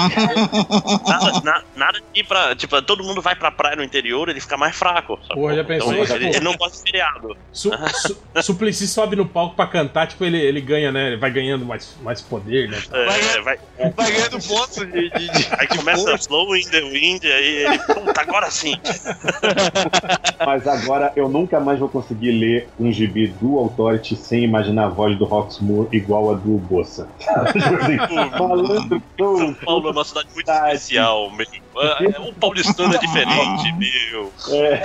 Nada, na- nada de ir pra. Tipo, todo mundo vai pra praia no interior, ele fica mais fraco. Sacou? Porra, já pensou Então, isso, ele, ele não gosta de feriado. Su, su, Suplicy sobe no palco pra cantar, tipo, ele, ele ganha, né? Ele vai ganhando mais, mais poder, né? É, vai, Vai ganhando pontos de. de- de- aí começa Flow in the Wind, aí ele. Puta, agora sim. Mas agora eu nunca mais vou conseguir ler um gibi do Authority sem imaginar a voz do Roxmoor igual a do Bossa. Malandro, São Paulo é uma cidade muito Cidade. especial, meu. É, O paulistano é diferente, meu. É,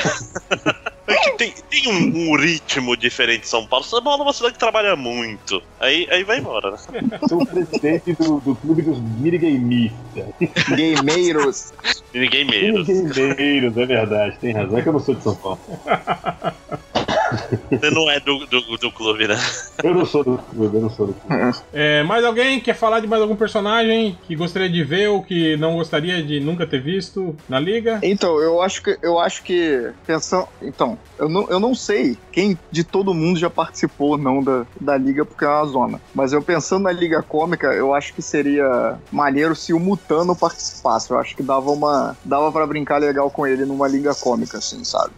É que tem, tem um, um ritmo diferente de São Paulo. São Paulo é uma cidade que trabalha muito. Aí, aí vai embora, né? sou o presidente do, do clube dos minigameistas. Gameiros. Menos. Minigameiros, é verdade, tem razão. É que eu não sou de São Paulo. Você não é do, do, do clube, né? Eu não sou do clube, eu não sou do clube. É, mais alguém quer falar de mais algum personagem que gostaria de ver ou que não gostaria de nunca ter visto na liga? Então, eu acho que eu acho que pensando, então, eu não, eu não sei quem de todo mundo já participou ou não da, da liga porque é uma zona, mas eu pensando na liga cômica, eu acho que seria maneiro se o Mutano participasse. Eu acho que dava uma dava para brincar legal com ele numa liga cômica assim, sabe?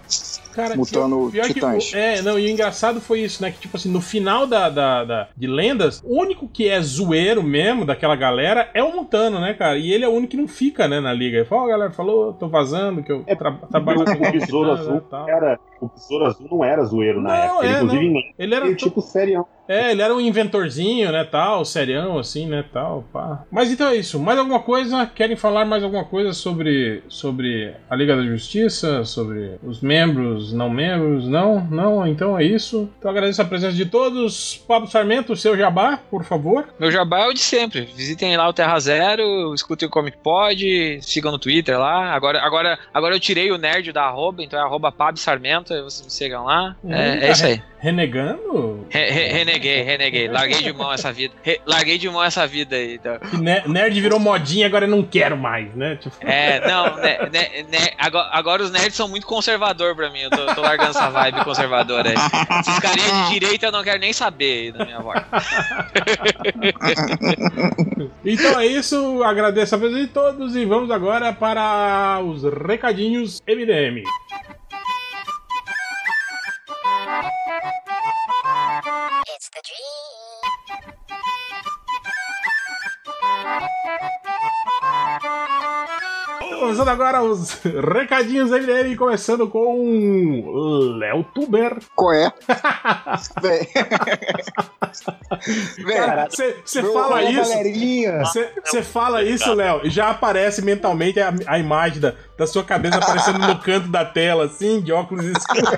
Cara, Mutando pior que Titãs. o- é, não, e o engraçado foi isso, né? Que, tipo assim, no final da, da, da- de lendas, o único que é zoeiro mesmo daquela galera é o Mutano, né, cara? E ele é o único que não fica, né, na liga. Ele fala, ó, galera, falou, tô vazando, que eu É, tra trabalho com o Besouro Azul né, era. O Besouro Azul não era zoeiro na Não, época. Ele, é, inclusive, não. Ele era ele, to- tipo, serião. É, ele era um inventorzinho, né, tal, serião, assim, né, tal, pá. Mas então é isso. Mais alguma coisa? Querem falar mais alguma coisa sobre, sobre a Liga da Justiça? Sobre os membros, não membros? Não? Não? Então é isso. Então agradeço a presença de todos. Pablo Sarmento, seu jabá, por favor. Meu jabá é o de sempre. Visitem lá o Terra Zero, escutem o Comic Pod, sigam no Twitter lá. Agora, agora, agora eu tirei o nerd da arroba, então é arroba Pab Sarmento, aí vocês me sigam lá. É, é isso aí. Renegando? Re- re- reneguei, reneguei. Larguei de mão essa vida. Re- larguei de mão essa vida aí. Então. Nerd virou modinha, agora eu não quero mais, né? Tipo, É, não, né, né, né, agora, agora os nerds são muito conservador pra mim. Eu tô, tô largando essa vibe conservadora aí. Esses carinhas de direita eu não quero nem saber aí da minha voz. Então é isso, agradeço a presença de todos e vamos agora para os recadinhos MDM. Começando agora os recadinhos MDM, começando com Léo Tuber. Qual é? Você fala isso, você fala isso, Léo, e já aparece mentalmente a, a imagem da, da sua cabeça aparecendo no canto da tela, assim, de óculos escuros.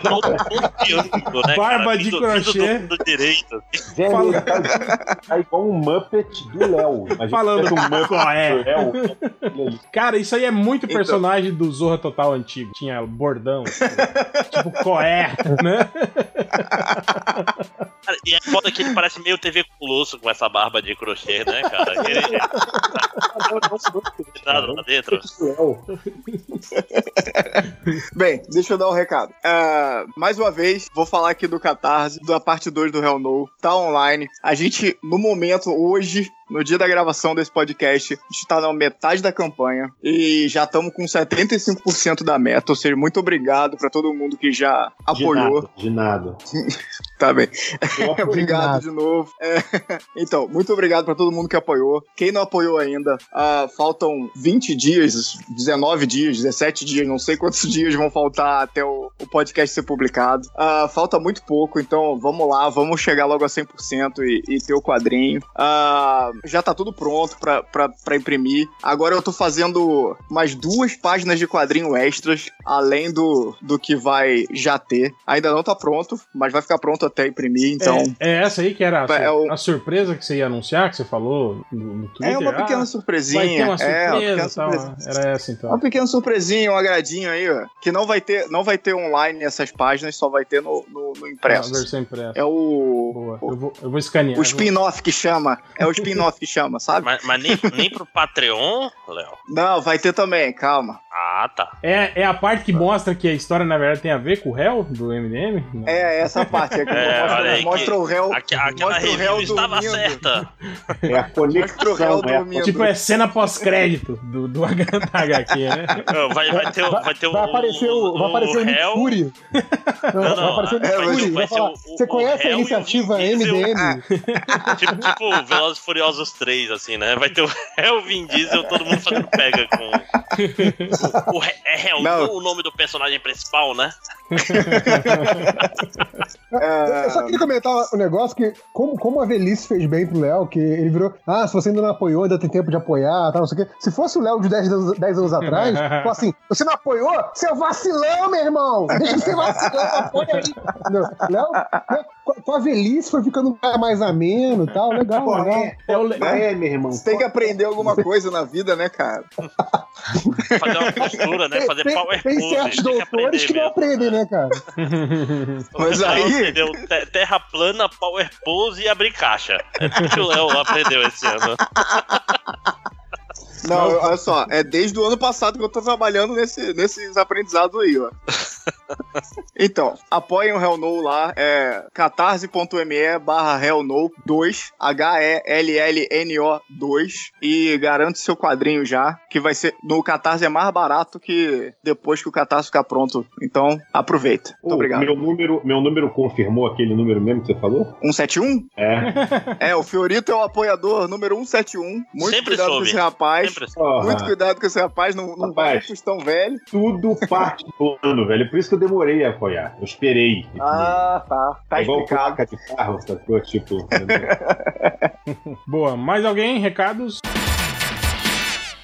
Né, Barba de crochê. vindo do- do direito. Fala- ele tá, tá igual um Muppet do Léo. Falando um Muppet é. do Léo. Cara, isso aí é muito Então. personagem do Zorra Total antigo. Tinha bordão, tipo, tipo coé, né? Cara, e é foda que ele parece meio TV Colosso com essa barba de crochê, né, cara? Ele, ele tá lá dentro. Léo. Bem, deixa eu dar um recado. Ah, mais uma vez, vou falar aqui do Catarse, da parte 2 do Hell No. Tá online. A gente, no momento, hoje, no dia da gravação desse podcast, a gente tá na metade da campanha e já estamos com 75% da meta. Ou seja, muito obrigado pra todo mundo que já De apoiou. nada, de nada. Tá bem. Obrigado nada. de novo. É, então, muito obrigado pra todo mundo que apoiou. Quem não apoiou ainda, ah, faltam 20 dias, 19 dias, 17 dias, não sei quantos dias vão faltar até o, o podcast ser publicado. Ah, falta muito pouco, então vamos lá, vamos chegar logo a 100% e, e ter o quadrinho. Ah, já tá tudo pronto pra, pra, pra imprimir. Agora eu tô fazendo mais duas páginas de quadrinho extras, além do, do que vai já ter. Ainda não tá pronto, mas vai ficar pronto até imprimir, então. É, é essa aí que era a, sur- É o- a surpresa que você ia anunciar, que você falou no, Twitter. É uma pequena Ah, surpresinha. Uma é, uma surpresa pequena tal. surpresa. Era essa então. Uma pequena surpresinha, um agradinho aí, ó. Que não vai ter, não vai ter online essas páginas, só vai ter no, no, no A impresso. versão impressa. É o. Boa. o- Eu vou, eu vou escanear. O spin-off que chama. É o spin-off que chama, sabe? Mas, mas nem, nem pro Patreon, Léo? Não, vai ter também, calma. Ah, tá. É, é a parte que mostra que a história, na verdade, tem a ver com o réu do MDM? Não. É essa parte aqui. É, mostra olha aí mostra que- o réu. Aque- aquela mostra o review réu estava dormindo. certa. É a Mostra o réu conexão, né? dormindo. Tipo, é cena pós-crédito do, do HQ, né? Não, Vai, vai ter, o- vai ter Vai o, aparecer o, vai aparecer o Nick réu. Fury. Não, Não, vai aparecer o Nick é, Fury. Vai falar, o- o- você conhece o a réu o iniciativa Vin Diesel?" MDM? Tipo, tipo Velozes e Furiosos 3, assim, né? Vai ter o réu Vin Diesel, todo mundo fazendo pega com. O, é não o nome do personagem principal, né? É, Eu só queria comentar um negócio que, como, como a velhice fez bem pro Léo, que ele virou, ah, se você ainda não apoiou, ainda tem tempo de apoiar, tal, não sei o quê. Se fosse o Léo de 10 anos, 10 anos atrás, falou assim, você não apoiou? Seu vacilão, meu irmão! Deixa de ser vacilão, apoia aí. Léo, né, com a- com a velhice foi ficando mais ameno e tal, legal, Porra, legal. é, É o le- é, meu irmão. Você tem que aprender alguma coisa na vida, né, cara? Fazer uma postura, né? Tem, Fazer tem- power tem pose. certos tem que doutores aprender que não aprendem, né, cara? Mas O aí- aprendeu te- terra plana, power pose e abrir caixa. É tudo que o Léo aprendeu esse ano. Não, olha só, é desde o ano passado que eu tô trabalhando nesse, nesses aprendizados aí, ó. Então, apoiem o Hell No lá, é catarse.me barra Hellno 2, H-E-L-L-N-O 2, e garante seu quadrinho já, que vai ser, no Catarse é mais barato que depois que o Catarse ficar pronto. Então, aproveita. Muito Ô, obrigado. Meu número, meu número confirmou aquele número mesmo que você falou? 171? É. É, o Fiorito é o apoiador número 171. Muito Sempre cuidado soube. esse rapaz. Assim. Muito Porra, cuidado com esse rapaz, não, não vai Rapaz. tostão velho. tudo parte do plano, velho. por isso que eu demorei a apoiar. Eu esperei. Ah, tá. Tá é igual explicado. placa de carro, sacou? Tipo. Boa. Mais alguém? Recados?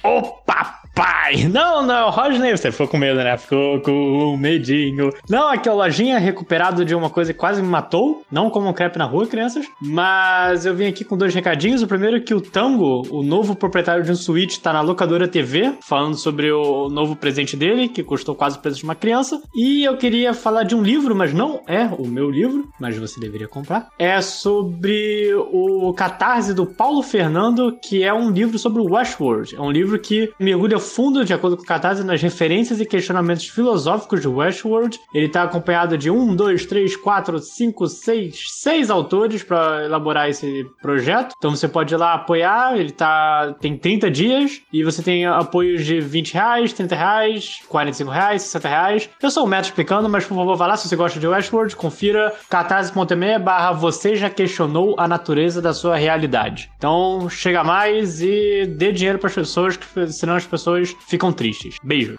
Opa, pai! Não, não, Rodney, você ficou com medo, né? Ficou com medinho. Não, aqui, a lojinha recuperado de uma coisa que quase me matou. Não como um crepe na rua, crianças. Mas eu vim aqui com dois recadinhos. O primeiro é que o Tango, o novo proprietário de um Switch, tá na locadora TV, falando sobre o novo presente dele, que custou quase o preço de uma criança. E eu queria falar de um livro, mas não é o meu livro, mas você deveria comprar. É sobre o Catarse do Paulo Fernando, que é um livro sobre o Westworld. É um livro que mergulha fundo, de acordo com o Catarse, nas referências e questionamentos filosóficos de Westworld. Ele está acompanhado de um, dois, três, quatro, cinco, seis, seis autores para elaborar esse projeto. Então você pode ir lá apoiar, ele tá, tem 30 dias e você tem apoios de 20 reais, 30 reais, 45 reais, 60 reais. Eu sou o Neto explicando, mas por favor, vá lá se você gosta de Westworld, confira catarse.me barra você já questionou a natureza da sua realidade. Então chega mais e dê dinheiro para as pessoas, que senão as pessoas ficam tristes. Beijo.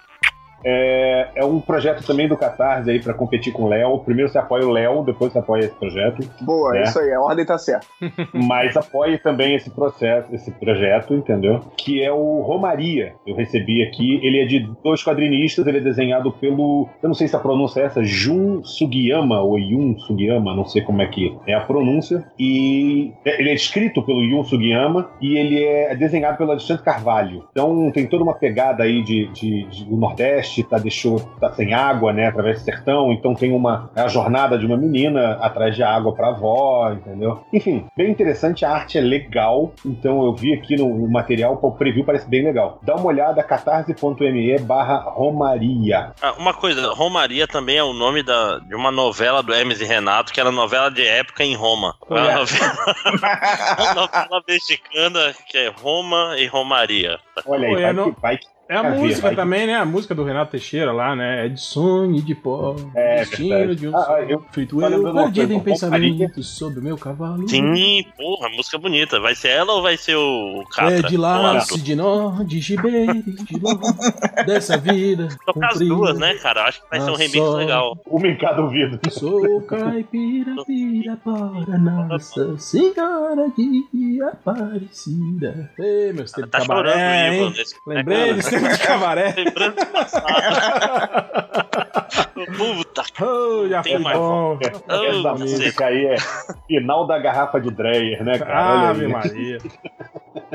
É, é um projeto também do Catarse aí pra competir com o Léo. Primeiro você apoia o Léo, depois você apoia esse projeto. Boa, É. isso aí, a ordem tá certa. Mas apoie também esse processo, esse projeto, entendeu? Que é o Romaria. Eu recebi aqui. Ele é de dois quadrinistas, ele é desenhado pelo. Eu não sei se a pronúncia é essa, Jun Sugiyama ou Yun Sugiyama, não sei como é que é a pronúncia. E ele é escrito pelo Yun Sugiyama e ele é desenhado pelo Alexandre Carvalho. Então tem toda uma pegada aí de, de- de- do Nordeste, tá, deixou, tá sem água, né, através do sertão. Então tem uma é a jornada de uma menina atrás de água pra avó, entendeu? Enfim, bem interessante, a arte é legal. Então eu vi aqui no, no material, o preview parece bem legal. Dá uma olhada, catarse.me barra Romaria. Ah, uma coisa, Romaria também é o nome da, de uma novela do Hermes e Renato, que era novela de época em Roma. É uma novela, uma novela mexicana que é Roma e Romaria. Olha aí, é vai, no- que, vai que É a ver, música vai. também, né? A música do Renato Teixeira lá, né? É de sonho, de pó, É, destino verdade. de um Ah, sonho. eu- feito eu, perdido em pensamentos sobre o meu cavalo. Sim, porra, música bonita. Vai ser ela ou vai ser o Catra? É de O laço, de nó, de gibê, de nó, dessa vida. Tocar as duas, né, cara? Acho que vai ser um remix só. legal. uma em cada ouvido. Sou caipira, pira para Nossa Senhora de Aparecida. Ei, meus tempos Tá chorando o cabaré, Ivo hein? nesse. Lembrei né, tempos de cabaré. cara? Lembrando do passado. Puta que Oh, já Tem foi mais bom. Essa Oh, música aí é final da garrafa de Dreyer, né, cara? Olha Ave. Maria.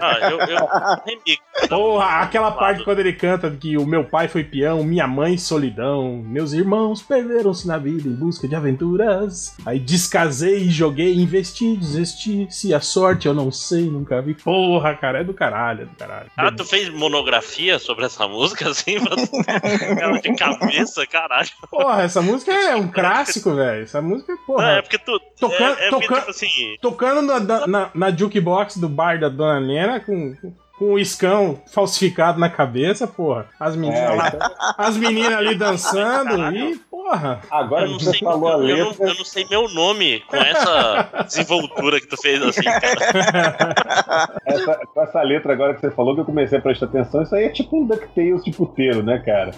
Ah, eu, eu. Porra, aquela parte quando ele canta que o meu pai foi peão, minha mãe solidão, meus irmãos perderam-se na vida em busca de aventuras. Aí descasei, joguei, investi, desisti. Se a sorte eu não sei, nunca vi. Porra, cara, é do caralho, é do caralho. Ah, tu fez monografia sobre essa música, assim? Ela de cabeça, caralho. Porra, essa música é um clássico, velho. Essa música, Não, porra. é porque tu. Toca- é, é porque, tipo assim. Tocando na, na, na jukebox do bar da Dona Nena com, com o iscão falsificado na cabeça, porra. As meninas É, lá, as meninas ali dançando e, porra. Agora Eu não, que você sei, falou a eu, eu não, letra, eu não sei meu nome com essa desenvoltura que tu fez assim, cara. essa, com essa letra agora que você falou, que eu comecei a prestar atenção, isso aí é tipo um DuckTales de puteiro, né, cara?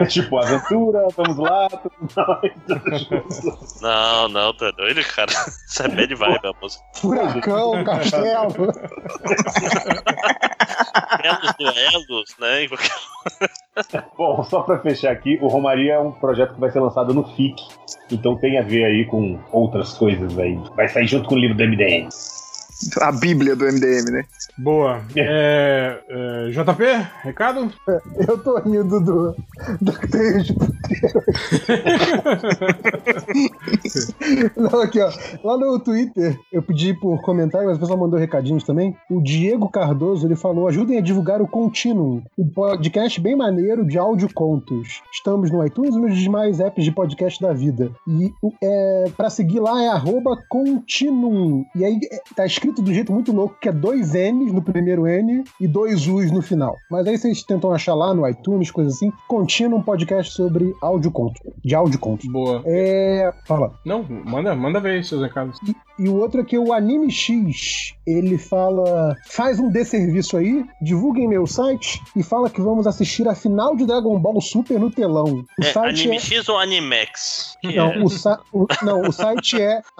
É tipo, aventura, vamos lá, tudo mais. Não, não, tu é doido, cara. Isso é bad vibe, a música. Furacão, castelo. Elos duelos, né? Bom, só pra fechar aqui, o Romaria é um projeto que vai ser lançado no FIC, então tem a ver aí com outras coisas aí. Vai sair junto com o livro do MDM. A bíblia do MDM, né? Boa. É, é, JP, recado? Eu tô rindo do, do que tem de puteiro. Não, aqui, ó. Lá no Twitter, eu pedi por comentário, mas o pessoal mandou recadinhos também. O Diego Cardoso, ele falou: ajudem a divulgar o Continuum, um podcast bem maneiro de áudio contos. Estamos no iTunes e nos demais apps de podcast da vida. E é, pra seguir lá é arroba Continuum. E aí é, tá escrito do jeito muito louco, que é dois N's no primeiro N e dois U's no final. Mas aí vocês tentam achar lá no iTunes, coisa assim. Continuum, um podcast sobre áudio conto. De áudio conto. Boa. É. Fala. Não, manda, manda ver seus recados. E o outro é que o Anime X, ele fala, faz um desserviço aí, divulguem meu site e fala que vamos assistir a final de Dragon Ball Super no telão. O É, site Anime é... X ou Animex? Não, é- o, sa- o- não, o site é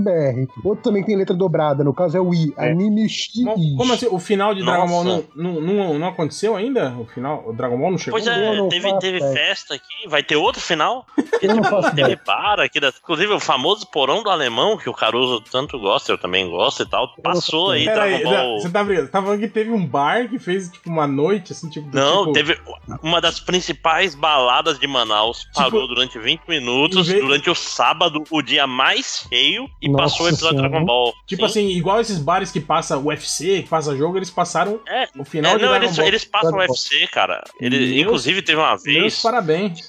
animexx.com.br. Outro também tem letra dobrada, no caso é o I, É. AnimeX. Como, como assim? O final de Dragon Ball não, Nossa. não, não, não aconteceu ainda? O final, o Dragon Ball não chegou? Pois é, não teve, teve festa aqui, vai ter outro final. Eu não faço Teve bar aqui, da, inclusive o famoso porão do alemão, que o Caruso tanto gosta, eu também gosto e tal. Passou aí Peraí, Dragon Ball. você tá brincando? Você tá falando que teve um bar que fez, tipo, uma noite, assim, tipo... Não, tipo, teve uma das principais baladas de Manaus. Parou durante 20 minutos, Tipo, durante o sábado, o dia mais cheio, e Nossa passou o episódio de Senhora. Dragon Ball. Tipo Sim. assim, igual esses bares que passa UFC, que passa jogo, eles passaram É, o final é, de não, Dragon eles, Ball. eles passam o Dragon Ball. UFC, cara. Ele, Meus- inclusive, teve uma Meus vez. parabéns.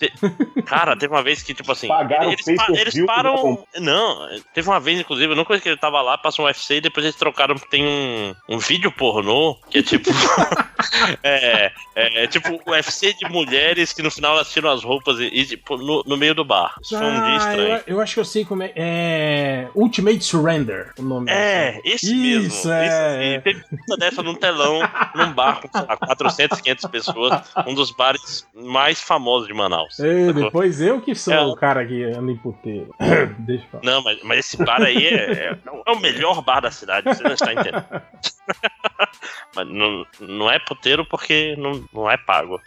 Cara, teve uma vez que, tipo assim. Pagaram eles, pa- eles param. Não, teve uma vez, inclusive, eu não conheço que ele tava lá, passou um UFC e depois eles trocaram. Tem um, um vídeo pornô que é tipo. é, é, tipo o UFC de mulheres que no final elas tiram as roupas e, e, tipo, no, no meio do bar. Isso foi um dia Ah, estranho. eu, eu acho que eu sei como é. É. Ultimate Surrender, o nome. É, esse Isso, mesmo. é, Esse, é. e teve uma dessa num telão, num bar com sei lá, 400, 500 pessoas. Um dos bares mais famosos de Manaus. Ei, sacou? depois eu que sou É. o cara que anda em puteiro. Deixa eu falar. Não, mas, mas esse bar aí é, é o melhor bar da cidade, você não está entendendo. mas não, não é puteiro porque não, não é pago.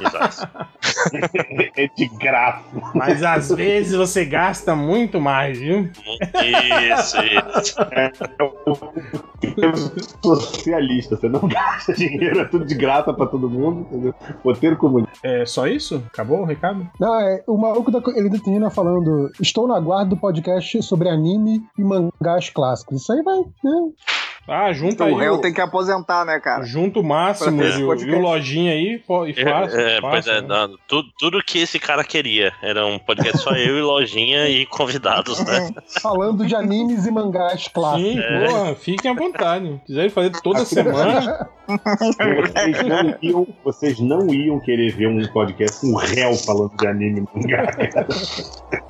Exato. É de graça. Mas às vezes você gasta muito mais, viu? Isso, isso. É socialista. Você não gasta dinheiro, é tudo de graça pra todo mundo, entendeu? Roteiro comunista. É só isso? Acabou o recado? Não, é, o maluco da, ele termina falando: Estou na guarda do podcast sobre anime e mangás clássicos. Isso aí vai, né? Ah, junta Então aí. o réu o- tem que aposentar, né, cara? Junta o máximo e o, podcast. e o lojinha aí e faça. É, pois faça, é, né? não, tudo, tudo que esse cara queria. Era um podcast só eu e Lojinha e convidados, né? Falando de animes e mangás clássicos. Sim, porra, fiquem à vontade. Se quiserem fazer toda semana. Vocês não, iam, vocês não iam querer ver um podcast com um réu falando de anime e mangá.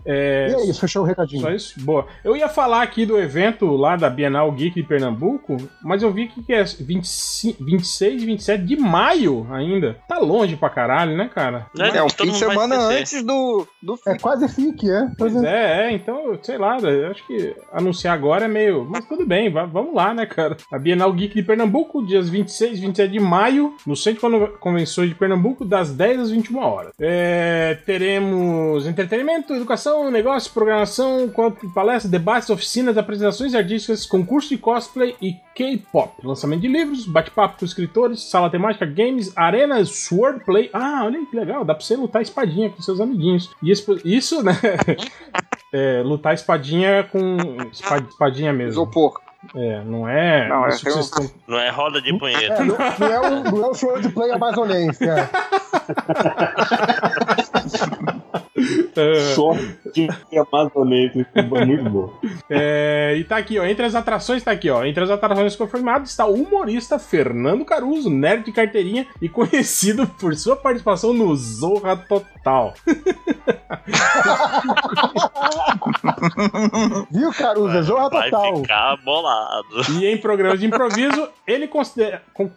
É, E é isso, fechou o recadinho. Só isso? Boa. Eu ia falar aqui do evento lá da Bienal Geek de Pernambuco, mas eu vi que é 25, 26, 27 de maio ainda. Tá longe pra caralho, né, cara? Né? É, um fim de semana antes do, do É quase fique, é. Pois Pois é. é, é, então, sei lá, eu acho que anunciar agora é meio. Mas tudo bem, va- vamos lá, né, cara? A Bienal Geek de Pernambuco, dias 26 e 27 de maio, no Centro Convenções de Pernambuco, das 10 às 21 horas. É, teremos entretenimento, educação, negócio, programação, palestras, debates, oficinas, apresentações artísticas, concurso de cosplay e K-pop. Lançamento de livros, bate-papo com escritores, sala temática, games, arena, swordplay. Ah, olha aí que legal, dá pra você lutar espadinha com seus amiguinhos. E expo- isso, né? É, lutar espadinha com espa- espadinha mesmo. isopor. É, não é. Não, é eu- estão- Não é roda de punheta. É, não, não é o, não é o show de play amazonense, é. É, Só de amazonense. Muito bom. é, e tá aqui, ó. Entre as atrações, tá aqui, ó. Entre as atrações confirmadas está o humorista Fernando Caruso, nerd de carteirinha e conhecido por sua participação no Zorra Total. Viu, Caruso? Zorra Vai total. ficar bolado. E em programas de improviso, ele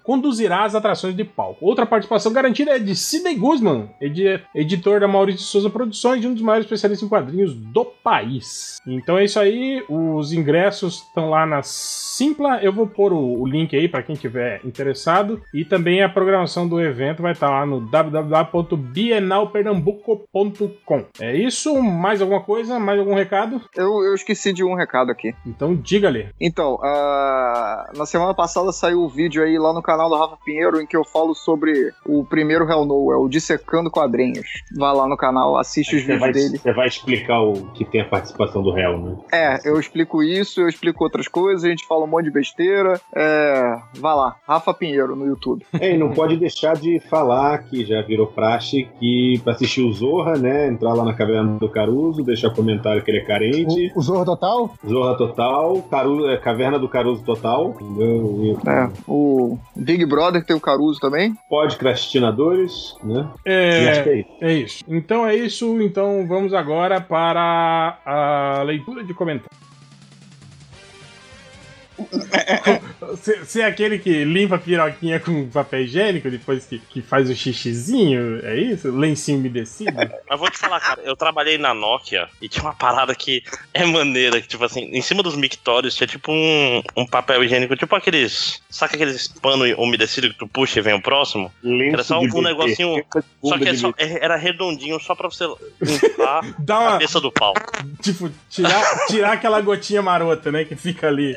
conduzirá as atrações de palco. Outra participação garantida é de Sidney Guzman, edi- editor da Maurício de Souza Produções e um dos maiores especialistas em quadrinhos do país. Então é isso aí, os ingressos estão lá na Simpla. Eu vou pôr o, o link aí para quem tiver interessado. E também a programação do evento vai estar lá no www.bienalpernambuco.com. É isso? Mais alguma coisa? Mais algum recado? Eu, eu esqueci de um recado aqui. Então diga-lhe. Então, ah, na semana passada saiu o vídeo aí lá no canal do Rafa Pinheiro em que eu falo sobre o primeiro Hell No, é o Dissecando Quadrinhos. Vai lá no canal, assiste os Você vídeos vai, dele. você vai explicar o que tem a participação do réu, né? É, eu explico isso, eu explico outras coisas, a gente fala um monte de besteira. É, vai lá, Rafa Pinheiro no YouTube. É, e não pode deixar de falar que já virou praxe que pra assistir o Zorra, né? Entrar lá na Caverna do Caruso, deixar comentário que ele é carente. O, o Zorro Total? Zorra Total, Caruso, é, Caverna do Caruso Total. entendeu? É, o Big Brother tem o Caruso também. Podcrastinadores, né? E acho que É, é isso. é isso. Então é isso. Então vamos agora para a leitura de comentários. Você é aquele que limpa a piroquinha com papel higiênico depois que, que faz o xixizinho? É isso? Lencinho umedecido? Mas vou te falar, cara, eu trabalhei na Nokia e tinha uma parada que é maneira, que, tipo assim, em cima dos mictórios tinha tipo um, um papel higiênico, tipo aqueles. Saca aqueles pano umedecido que tu puxa e vem o próximo? Lenço Era só um negocinho- Só que é de só- bebê. era redondinho só pra você limpar Dá a uma. cabeça do pau. Tipo, tirar, tirar aquela gotinha marota, né? Que fica ali.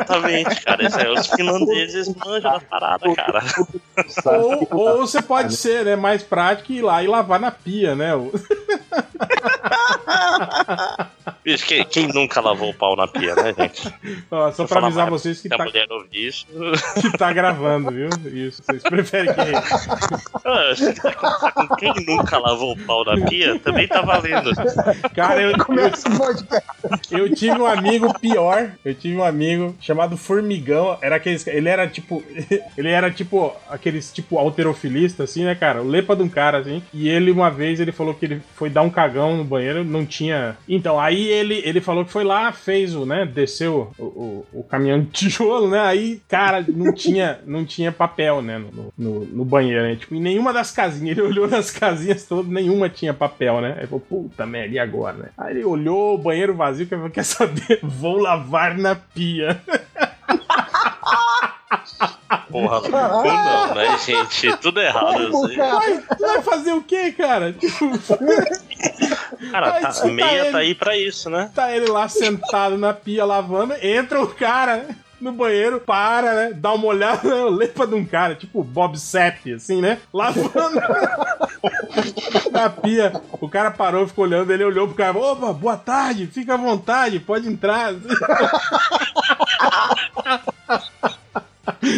Exatamente, cara. Isso aí, os finlandeses manjam da parada, cara. Ou, ou você pode ser né, mais prático e ir lá e lavar na pia, né? Bicho, quem, quem nunca lavou o pau na pia, né, gente? Ó, só pra avisar mais, vocês que tá, mulher ouvir isso. que tá gravando, viu? Isso. Vocês preferem que. Ah, conversar com quem nunca lavou o pau na pia, também tá valendo. Cara, eu, eu, Começa o podcast. eu tive um amigo pior. Eu tive um amigo chamado Formigão. Era aqueles. Ele era tipo. Ele era tipo aqueles tipo alterofilista, assim, né, cara? O lepa de um cara, assim. E ele, uma vez, ele falou que ele foi dar um cagão no banheiro, não tinha. Então, aí ele, ele falou que foi lá, fez o, né? Desceu o, o, o caminhão de tijolo, né? Aí, cara, não tinha, não tinha papel, né? No, no, no banheiro, né? Tipo, em nenhuma das casinhas. Ele olhou nas casinhas todas, nenhuma tinha papel, né? Aí falou, puta merda, e agora, né? Aí ele olhou o banheiro vazio, que quer saber? Vou lavar na pia. Porra, não, né, gente? Tudo errado. Como, Assim. Vai, vai fazer o quê, cara? Tipo, Cara, Vai tá, escutar meia ele. tá aí pra isso, né? tá ele lá sentado na pia lavando, entra o cara no banheiro, para, né? Dá uma olhada, né? Lepa de um cara, tipo Bob Sepp, assim, né? Lavando na pia. O cara parou, ficou olhando, ele olhou pro cara, opa, boa tarde, fica à vontade, pode entrar.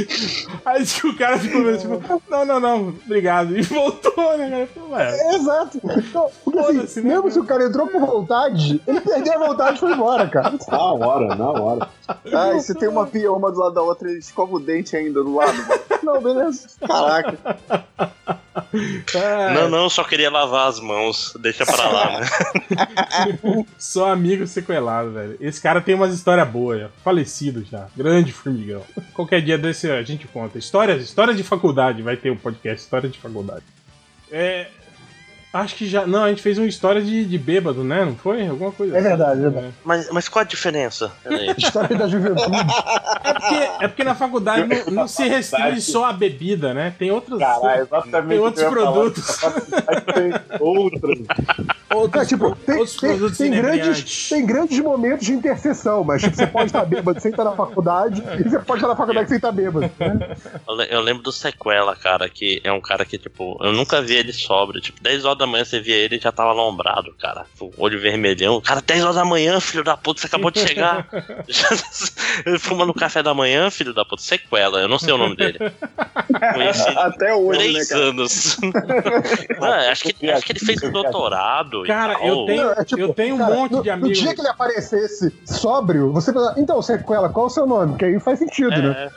Aí que o cara ficou meio tipo, não, não, não, obrigado. E voltou, né, cara? Falei, Ué, Exato. Então, porque assim, né, mesmo cara? se o cara entrou por vontade, ele perdeu a vontade e foi embora, cara. Na hora, na hora. Ah, e se tem uma pia uma do lado da outra, ele escova o dente ainda do lado. mano. Não, beleza. Caraca. É, Não, não, só queria lavar as mãos. Deixa pra lá, né? Só amigo sequelado, velho. Esse cara tem umas histórias boas, já. falecido já. Grande formigão. Qualquer dia desse a gente conta. Histórias, história de faculdade, vai ter um podcast, história de faculdade. É. Acho que já. Não, a gente fez uma história de, de bêbado, né? Não foi? Alguma coisa É assim. verdade, é verdade. Mas, mas qual a diferença? História da juventude. É porque, é porque na faculdade não, não se restringe só a bebida, né? Tem outros. Caralho, exatamente. Tem outros produtos. Tem outros. outros É, tipo, tem, outros tem, produtos tem grandes, tem grandes momentos de interseção, mas tipo, você pode estar bêbado sem estar na faculdade, e você pode estar na faculdade sem estar bêbado. né? Eu, le- eu lembro do Sequela, cara, que é um cara que, tipo, eu nunca vi ele sóbrio. Tipo, 10 horas da manhã você via ele e já tava alombrado, cara. O olho vermelhão. Cara, 10 horas da manhã, filho da puta, você acabou de chegar. Fumando café da manhã, filho da puta. Sequela, eu não sei o nome dele. Conheci Até hoje, né, três cara? anos. Ah, acho, que, acho que ele fez um doutorado. e Cara, tal. eu tenho, Não, é tipo, eu tenho um cara, monte no, de No amigos. dia que ele aparecesse sóbrio, você fala, então, sequela, qual é o seu nome? Que aí faz sentido, né? É, né?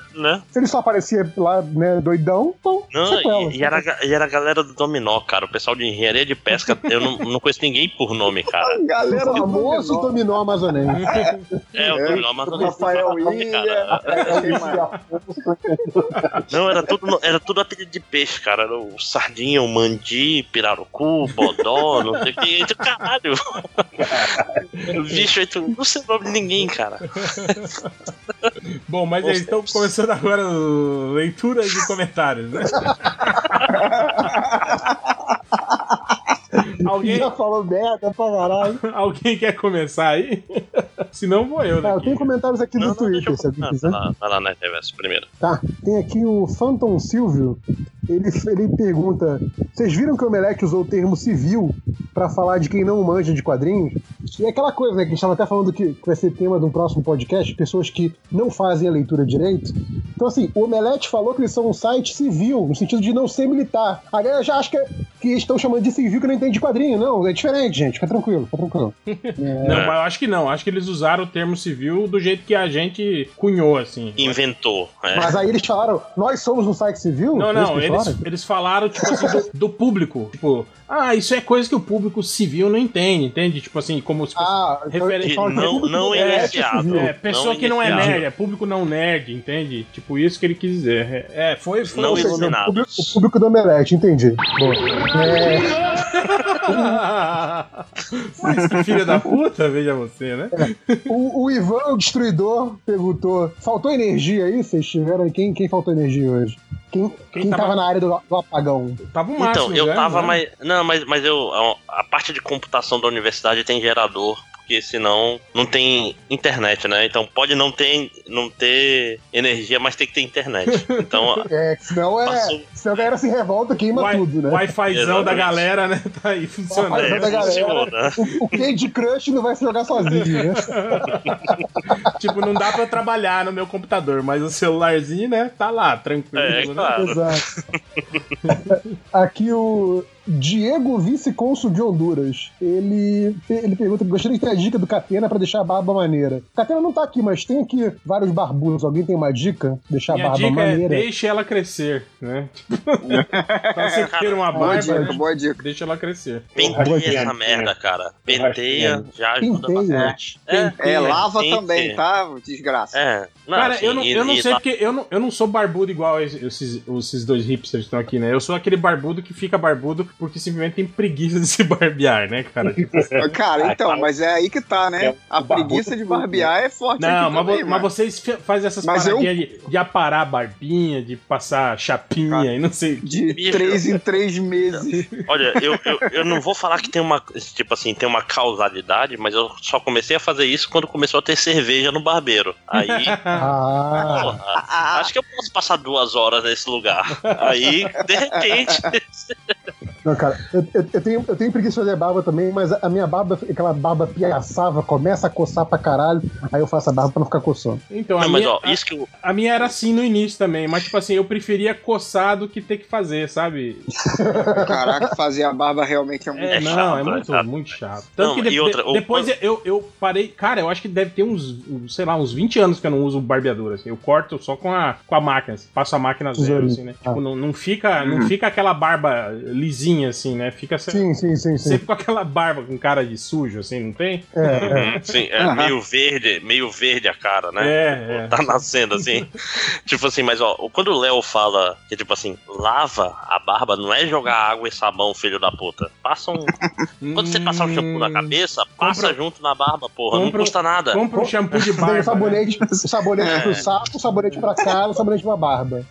Se ele só aparecia lá, né, doidão, então, Não, sequela. e, e era, a ga- e era a galera do Dominó, cara. O pessoal de engenharia de pesca, eu não, não conheço ninguém por nome, cara. Galera o do famoso Dominó. dominó amazonense. É, o É, Dominó, o não Rafael Ilha, quem mais? Não, era tudo, era tudo apelido de peixe, cara. Era o sardinha, o mandi, pirarucu, bodó, não sei o que. Caralho. O bicho, aí tu- não sei o nome de ninguém, cara. Bom, mas aí, então começando agora leitura de comentários, né? alguém, Já falou merda pra caralho. alguém quer começar aí? Se não, vou eu Tá, eu daqui. tenho comentários aqui Não, no não, Twitter, eu se alguém vai quiser. lá, vai lá na reverso primeiro. Tá, tem aqui o Phantom Silvio. Ele, ele pergunta: Vocês viram que o Omelete usou o termo civil pra falar de quem não manja de quadrinhos? E é aquela coisa, né, que a gente tava até falando que, que vai ser tema de um próximo podcast, pessoas que não fazem a leitura direito. Então, assim, o Omelete falou que eles são um site civil, no sentido de não ser militar. A galera já acha que, que estão chamando de civil que não entende de quadrinho. Não, é diferente, gente. Fica tranquilo, fica tranquilo. Não, mas eu acho que não. Acho que eles usaram o termo civil do jeito que a gente cunhou, assim. Inventou. é. Mas aí eles falaram, nós somos um site civil? Não, não, eles, falaram? eles falaram, tipo assim, do, do público. Tipo, ah, isso é coisa que o público civil não entende, entende? Tipo assim, como se fosse. Ah, então Referen- eles falam que Não- público não é. É, pessoa Não que não é nerd, é público não nerd, entende? Tipo, isso que ele quis dizer. É, é, foi. foi Não o público, o público do Omelete, entendi. Boa. É, Mas que filha da puta, veja você, né? o, o Ivan, o destruidor, perguntou: faltou energia aí? Vocês tiveram aí? Quem, quem faltou energia hoje? Quem, quem, tava- tava... na área do, do apagão? Tava o máximo. Então, eu já, tava né? mais. Não, mas, mas eu. A, a parte de computação da universidade tem gerador. Porque senão não tem internet, né? Então pode não ter, não ter energia, mas tem que ter internet. Então É, senão é. Passou. Senão a galera se revolta, queima Wi- tudo, né? Wi-Fizão da galera, né? Tá aí funcionando. É, da galera. funciona. O, o Candy Crush não vai se jogar sozinho, né? tipo, não dá pra eu trabalhar no meu computador, mas o celularzinho, né? Tá lá, tranquilo. É, né? claro. Exato. Aqui o Diego Vice-Cônsul de Honduras. Ele, ele pergunta: gostaria de ter a dica do Catena pra deixar a barba maneira. Catena não tá aqui, mas tem aqui vários barbudos. Alguém tem uma dica? Deixar a Minha barba dica é maneira? deixe ela crescer, né? Pra você ter uma Boa barba, dica, né? boa dica. deixa ela crescer. Penteia essa merda, cara. Penteia já ajuda Penteia. bastante. É, lava tem que também, tá? Desgraça. É. Não, Cara, assim, eu não, e- eu não sei porque eu não, eu não sou barbudo igual esses, esses dois hipsters que estão aqui, né? Eu sou aquele barbudo que fica barbudo porque simplesmente tem preguiça de se barbear, né, cara? Tipo, Cara, então, mas é aí que tá, né? É, A preguiça de barbear é forte Não, aqui mas, também, mas vocês fazem essas Mas eu- paradinhas de, de aparar a barbinha, de passar chapinha e não sei. De Bicho. três em três meses. Olha, eu, eu, eu não vou falar que tem uma, tipo assim, tem uma causalidade, mas eu só comecei a fazer isso quando começou a ter cerveja no barbeiro. Aí, Ah, porra, acho que eu posso passar duas horas nesse lugar. Aí, de repente, não, cara, eu, eu- eu tenho, eu tenho preguiça de fazer barba também, mas a minha barba, aquela barba piaçava, começa a coçar pra caralho, aí eu faço a barba pra não ficar coçando. Então, a não, mas minha, ó, isso que eu, a, a minha era assim no início também, mas tipo assim, eu preferia coçar do que ter que fazer, sabe? Caraca, fazer a barba realmente é muito. É, É não, chato, é é muito, chato. muito chato. Tanto Não, que de- e outra, de- depois eu, eu parei. Cara, eu acho que deve ter uns, sei lá, uns 20 anos que eu não uso barbeador. Assim. Eu corto só com a, com a máquina. assim, passo a máquina zero, assim, né? Ah. Tipo, não, não, fica, não fica aquela barba lisinha, assim, né? Fica se- Sim, sim, sim, sim. sempre com aquela barba com cara de sujo, assim, não tem? É, é. Sim, é meio verde, meio verde a cara, né? É, é. Tá nascendo assim. tipo assim, mas ó, quando o Léo fala que, tipo assim, lava a barba, não é jogar água e sabão, filho da puta. Passa um. Quando você passar o shampoo na cabeça, passa Compra- junto na barba, porra. Não compra- custa nada. Compra um shampoo de Tem barba. o né? sabonete, sabonete É. pro saco, o sabonete pra cara, sabonete pra barba.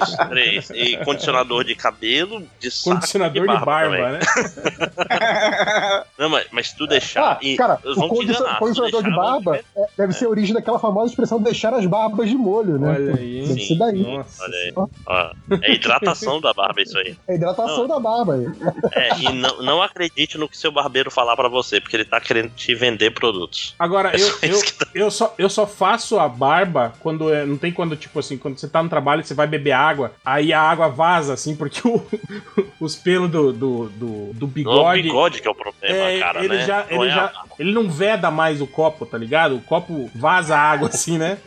Isso, três. E condicionador de cabelo, de saco Condicionador de barba, também. né? Não, mas, mas se tu deixar. Ah, e cara, o condicion- condicionador de barba é, deve ser a origem daquela famosa expressão deixar as barbas de molho, né? Olha aí? Deve Sim. ser daí. Nossa. Olha aí. Ó, é hidratação da barba isso aí. É a hidratação da barba aí. É, e não, não acredite no que seu barbeiro falar pra você, porque ele tá querendo te vender produtos. Agora, É eu, só eu, tá- eu, só, eu só faço a barba quando. é- Não tem quando, tipo assim, quando você tá no trabalho você vai beber água, aí a água vaza, assim, porque o- os pelos do, do, do, do Não é o bigode. bigode que é o problema, é, cara, ele, né? já, Não ele, é já, ele não veda mais o copo, tá ligado? O copo vaza água assim, né?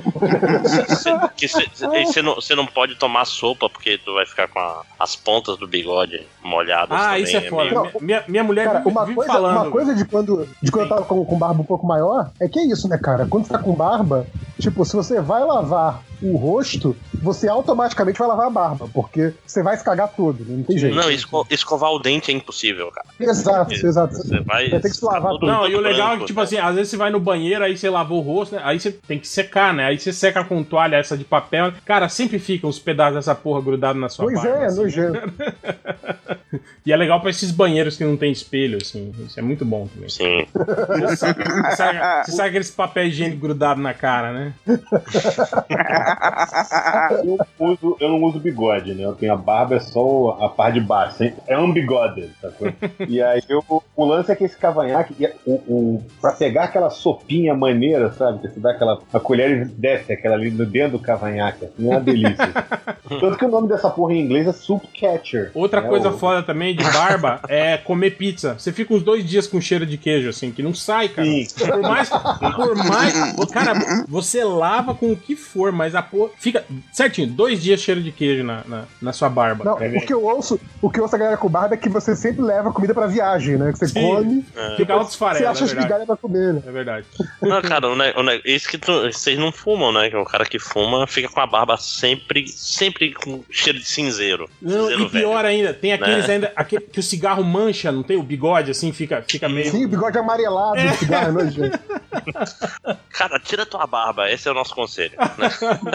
você não, cê não pode tomar sopa porque tu vai ficar com a- as pontas do bigode molhadas Ah, também. isso é foda. meio- Minha, minha, minha mulher Cara, uma vive coisa, falando. uma coisa de quando, de quando eu tava com, com barba um pouco maior é que é isso, né, cara? Quando você tá com barba, tipo, se você vai lavar o rosto, você automaticamente vai lavar a barba, porque você vai se cagar todo, né? não tem jeito. Não, esco- escovar o dente é impossível, cara. Exato, exato. Você vai. Vai ter que se lavar todo- tudo. Não, e o legal é branco, que, tipo né? assim, às vezes você vai no banheiro, aí você lavou o rosto, né? Aí você tem que secar, né? Aí você seca com toalha essa de papel. Cara, sempre ficam os pedaços dessa porra grudados na sua Pois barba. é, assim. nojento. E é legal pra esses banheiros que não tem espelho, assim. Isso é muito bom também. Sim. Você sabe, você sabe- você sabe aqueles papéis higiênicos grudados na cara, né? eu, uso, eu não uso bigode, né? Eu tenho a barba, é só a parte de baixo. É um bigode, sacou? E aí eu, o lance é que esse cavanhaque, o, o, pra pegar aquela sopinha maneira, sabe? Que você dá aquela a colher e desce aquela ali no dentro do cavanhaque. Assim, é uma delícia. Tanto que o nome dessa porra em inglês é Soup Catcher. Outra É coisa o- foda também de barba é comer pizza. Você fica uns dois dias com cheiro de queijo, assim, que não sai, cara. Sim. Por mais. Por mais. Cara, você lava com o que for, mas a porra. Fica certinho, dois dias cheiro de queijo na, na, na sua barba. Não, É o que eu ouço, o que eu ouço a galera com barba é que você sempre leva comida pra viagem, né? Que você Sim. come, Fica altos você farela, acha é verdade. pra comer, né? É verdade. Não, cara, o ne- o ne- isso que tu- vocês não fumam, né? Que o cara que fuma fica com a barba sempre, sempre com cheiro de cinzeiro. Não, Cinzeiro e pior velho. ainda, tem aqueles Né? ainda. Aquele, que o cigarro mancha, não tem? O bigode, assim, fica, fica meio. Sim, o bigode amarelado, É. o cigarro, né, gente? Cara, tira tua barba, esse é o nosso conselho. Que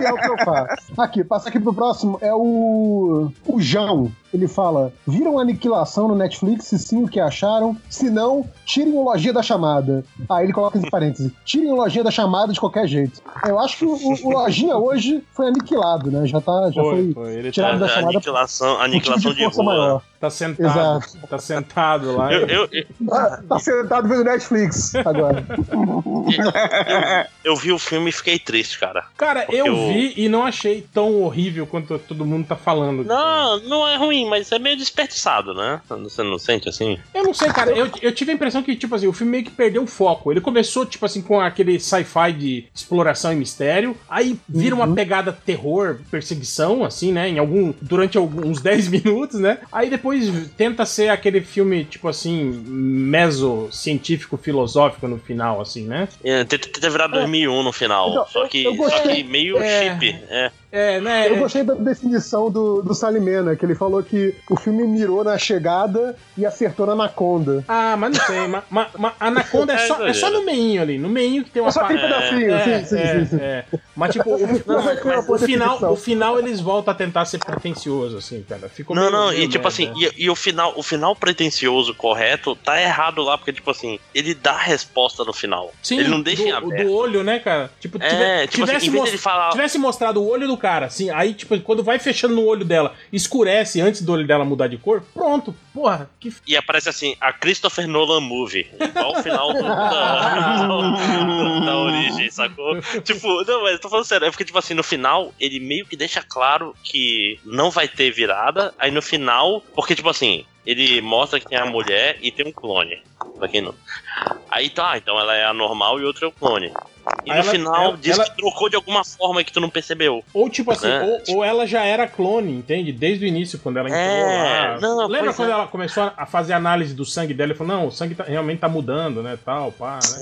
é o que eu faço. Aqui, passa aqui pro próximo. É o. O João. Ele fala: Viram Aniquilação no Netflix? Se sim, o que acharam? Se não, tirem o Lojinha da Chamada. Aí ele coloca entre parênteses: Tirem o Lojinha da Chamada de qualquer jeito. Eu acho que o, o Lojinha hoje foi aniquilado, né? Já, tá, já Foi, foi, foi. Ele tirado da A chamada aniquilação, por tipo aniquilação de de força rua. maior. Tá sentado. Tá sentado lá. Eu, eu, eu, Tá, tá sentado vendo Netflix agora. eu vi o filme e fiquei triste, cara. Cara, Porque eu o- vi e não achei tão horrível quanto todo mundo tá falando. Não, não é ruim, mas é meio desperdiçado, né? Você não sente assim? Eu não sei, cara. Eu, eu tive a impressão que, tipo assim, o filme meio que perdeu o foco. Ele começou, tipo assim, com aquele sci-fi de exploração e mistério. Aí vira uma pegada terror, perseguição, assim, né? Em algum. Durante alguns 10 minutos, né? Aí depois tenta ser aquele filme, tipo assim, meso científico filosófico no final, assim, né? É, Tenta tenta virar 2001 no final. Só, que, eu só que meio É. chip. É. É, né? Eu gostei da definição do, do Salimena, que ele falou que o filme mirou na chegada e acertou na Anaconda. Ah, mas não sei. Ma, ma, ma- Anaconda é É só, é só no meinho ali. No meinho que tem uma É só aquele pedacinho, É, sim, sim, é, sim, é. Mas tipo, o, Não, mas foi uma o boa final, o final eles voltam a tentar ser pretencioso, assim, cara. Ficou Não, não, e tipo assim, e, e o final, o final pretencioso correto tá errado lá, porque, tipo assim, ele dá a resposta no final. Sim, ele não deixa em do, aberto. do olho, né, cara? Tipo, É, tipo assim, tivesse, em falar. tivesse mostrado o olho do cara, assim, aí, tipo, quando vai fechando no olho dela, escurece antes do olho dela mudar de cor, pronto. Porra, que. E aparece assim, a Christopher Nolan Movie. Igual o final do- da, da origem, sacou? Tipo, não, mas tô falando sério, é porque, tipo assim, no final, ele meio que deixa claro que não vai ter virada, aí no final, porque, tipo assim, ele mostra que tem a mulher e tem um clone. Pra quem não. Aí tá, então ela é a normal e outra é o clone. E Aí no ela- final ela- diz ela- que trocou de alguma forma que tu não percebeu. Ou tipo assim, Né? ou, ou ela já era clone, entende? Desde o início, quando ela entrou É, lá. não, Lembra quando é. ela começou a fazer análise do sangue dela e falou: não, o sangue tá- realmente tá mudando, né? Tal, pá, né?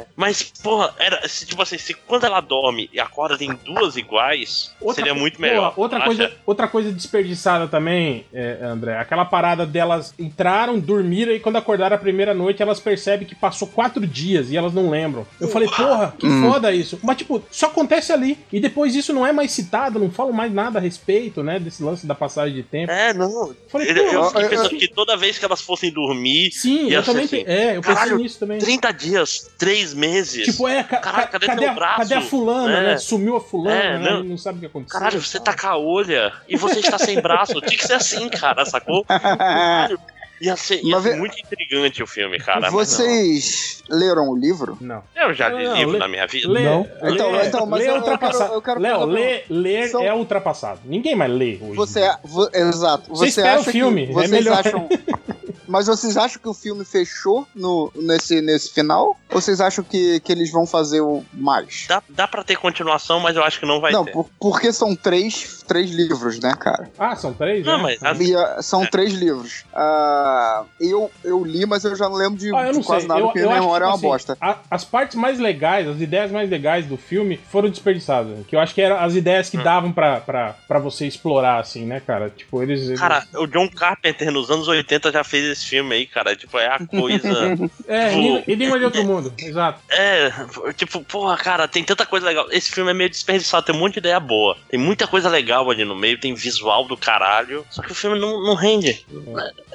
É, mas, porra, era, se, tipo assim, se quando ela dorme e acorda tem duas iguais, seria co- muito melhor. Pô, outra, acha? coisa, outra coisa desperdiçada também, é, André, aquela parada delas entraram, dormiram e quando acordaram a primeira noite elas percebem que passou quatro dias e elas não lembram. Eu falei, porra, que Hum. foda isso. Mas, tipo, só acontece ali. E depois isso não é mais citado, não falam mais nada a respeito, né, desse lance da passagem de tempo. É, não. Eu falei, Eu, eu fiquei eu- pensando eu- que toda vez que elas fossem dormir, Sim, ia eu ser também. assim, é, eu pensei caralho, nisso também. 30 dias, 3 meses. Tipo, é, ca- Caralho, ca- cadê cadê, teu a, braço? cadê a fulana, É. né? Sumiu a fulana, É, né? não. Não sabe o que aconteceu. Caralho, você tá com a olha e você está sem braço. Tinha que ser assim, cara, sacou? Caralho, ia ser, ia ser muito intrigante o filme, cara. Vocês leram o livro? Não. Eu já li Não, livro lê- na minha vida. Lê, Não. lê, Então, então, mas lê eu- é eu ultrapassado. quero- eu quero Léo, lê, ler São- é ultrapassado. Ninguém mais lê hoje. Você, vo- exato. Você Você, espera o acha filme, que é vocês melhor. acham Mas vocês acham que o filme fechou no, nesse, nesse final? Ou vocês acham que, que eles vão fazer o mais? Dá, dá pra ter continuação, mas eu acho que não vai não, ter. por- porque são três, três livros, né, cara? Ah, são três? Não, né? mas as- E, ah, são três livros. Ah, eu, eu li, mas eu já não lembro de, Ah, eu de não quase sei. nada, Eu, porque eu minha memória é uma assim, bosta. a- as partes mais legais, as ideias mais legais do filme foram desperdiçadas. Que eu acho que eram as ideias Hum. que davam pra, pra, pra você explorar, assim, né, cara? Tipo, eles. eles- Cara, o John Carpenter nos anos 80 já fez esse filme aí, cara. Tipo, é a coisa. É, Tipo, Enigma- Enigma de Outro Mundo, exato. É, tipo, porra, cara, tem tanta coisa legal. Esse filme é meio desperdiçado, tem um monte de ideia boa. Tem muita coisa legal ali no meio, tem visual do caralho. Só que o filme não, não rende.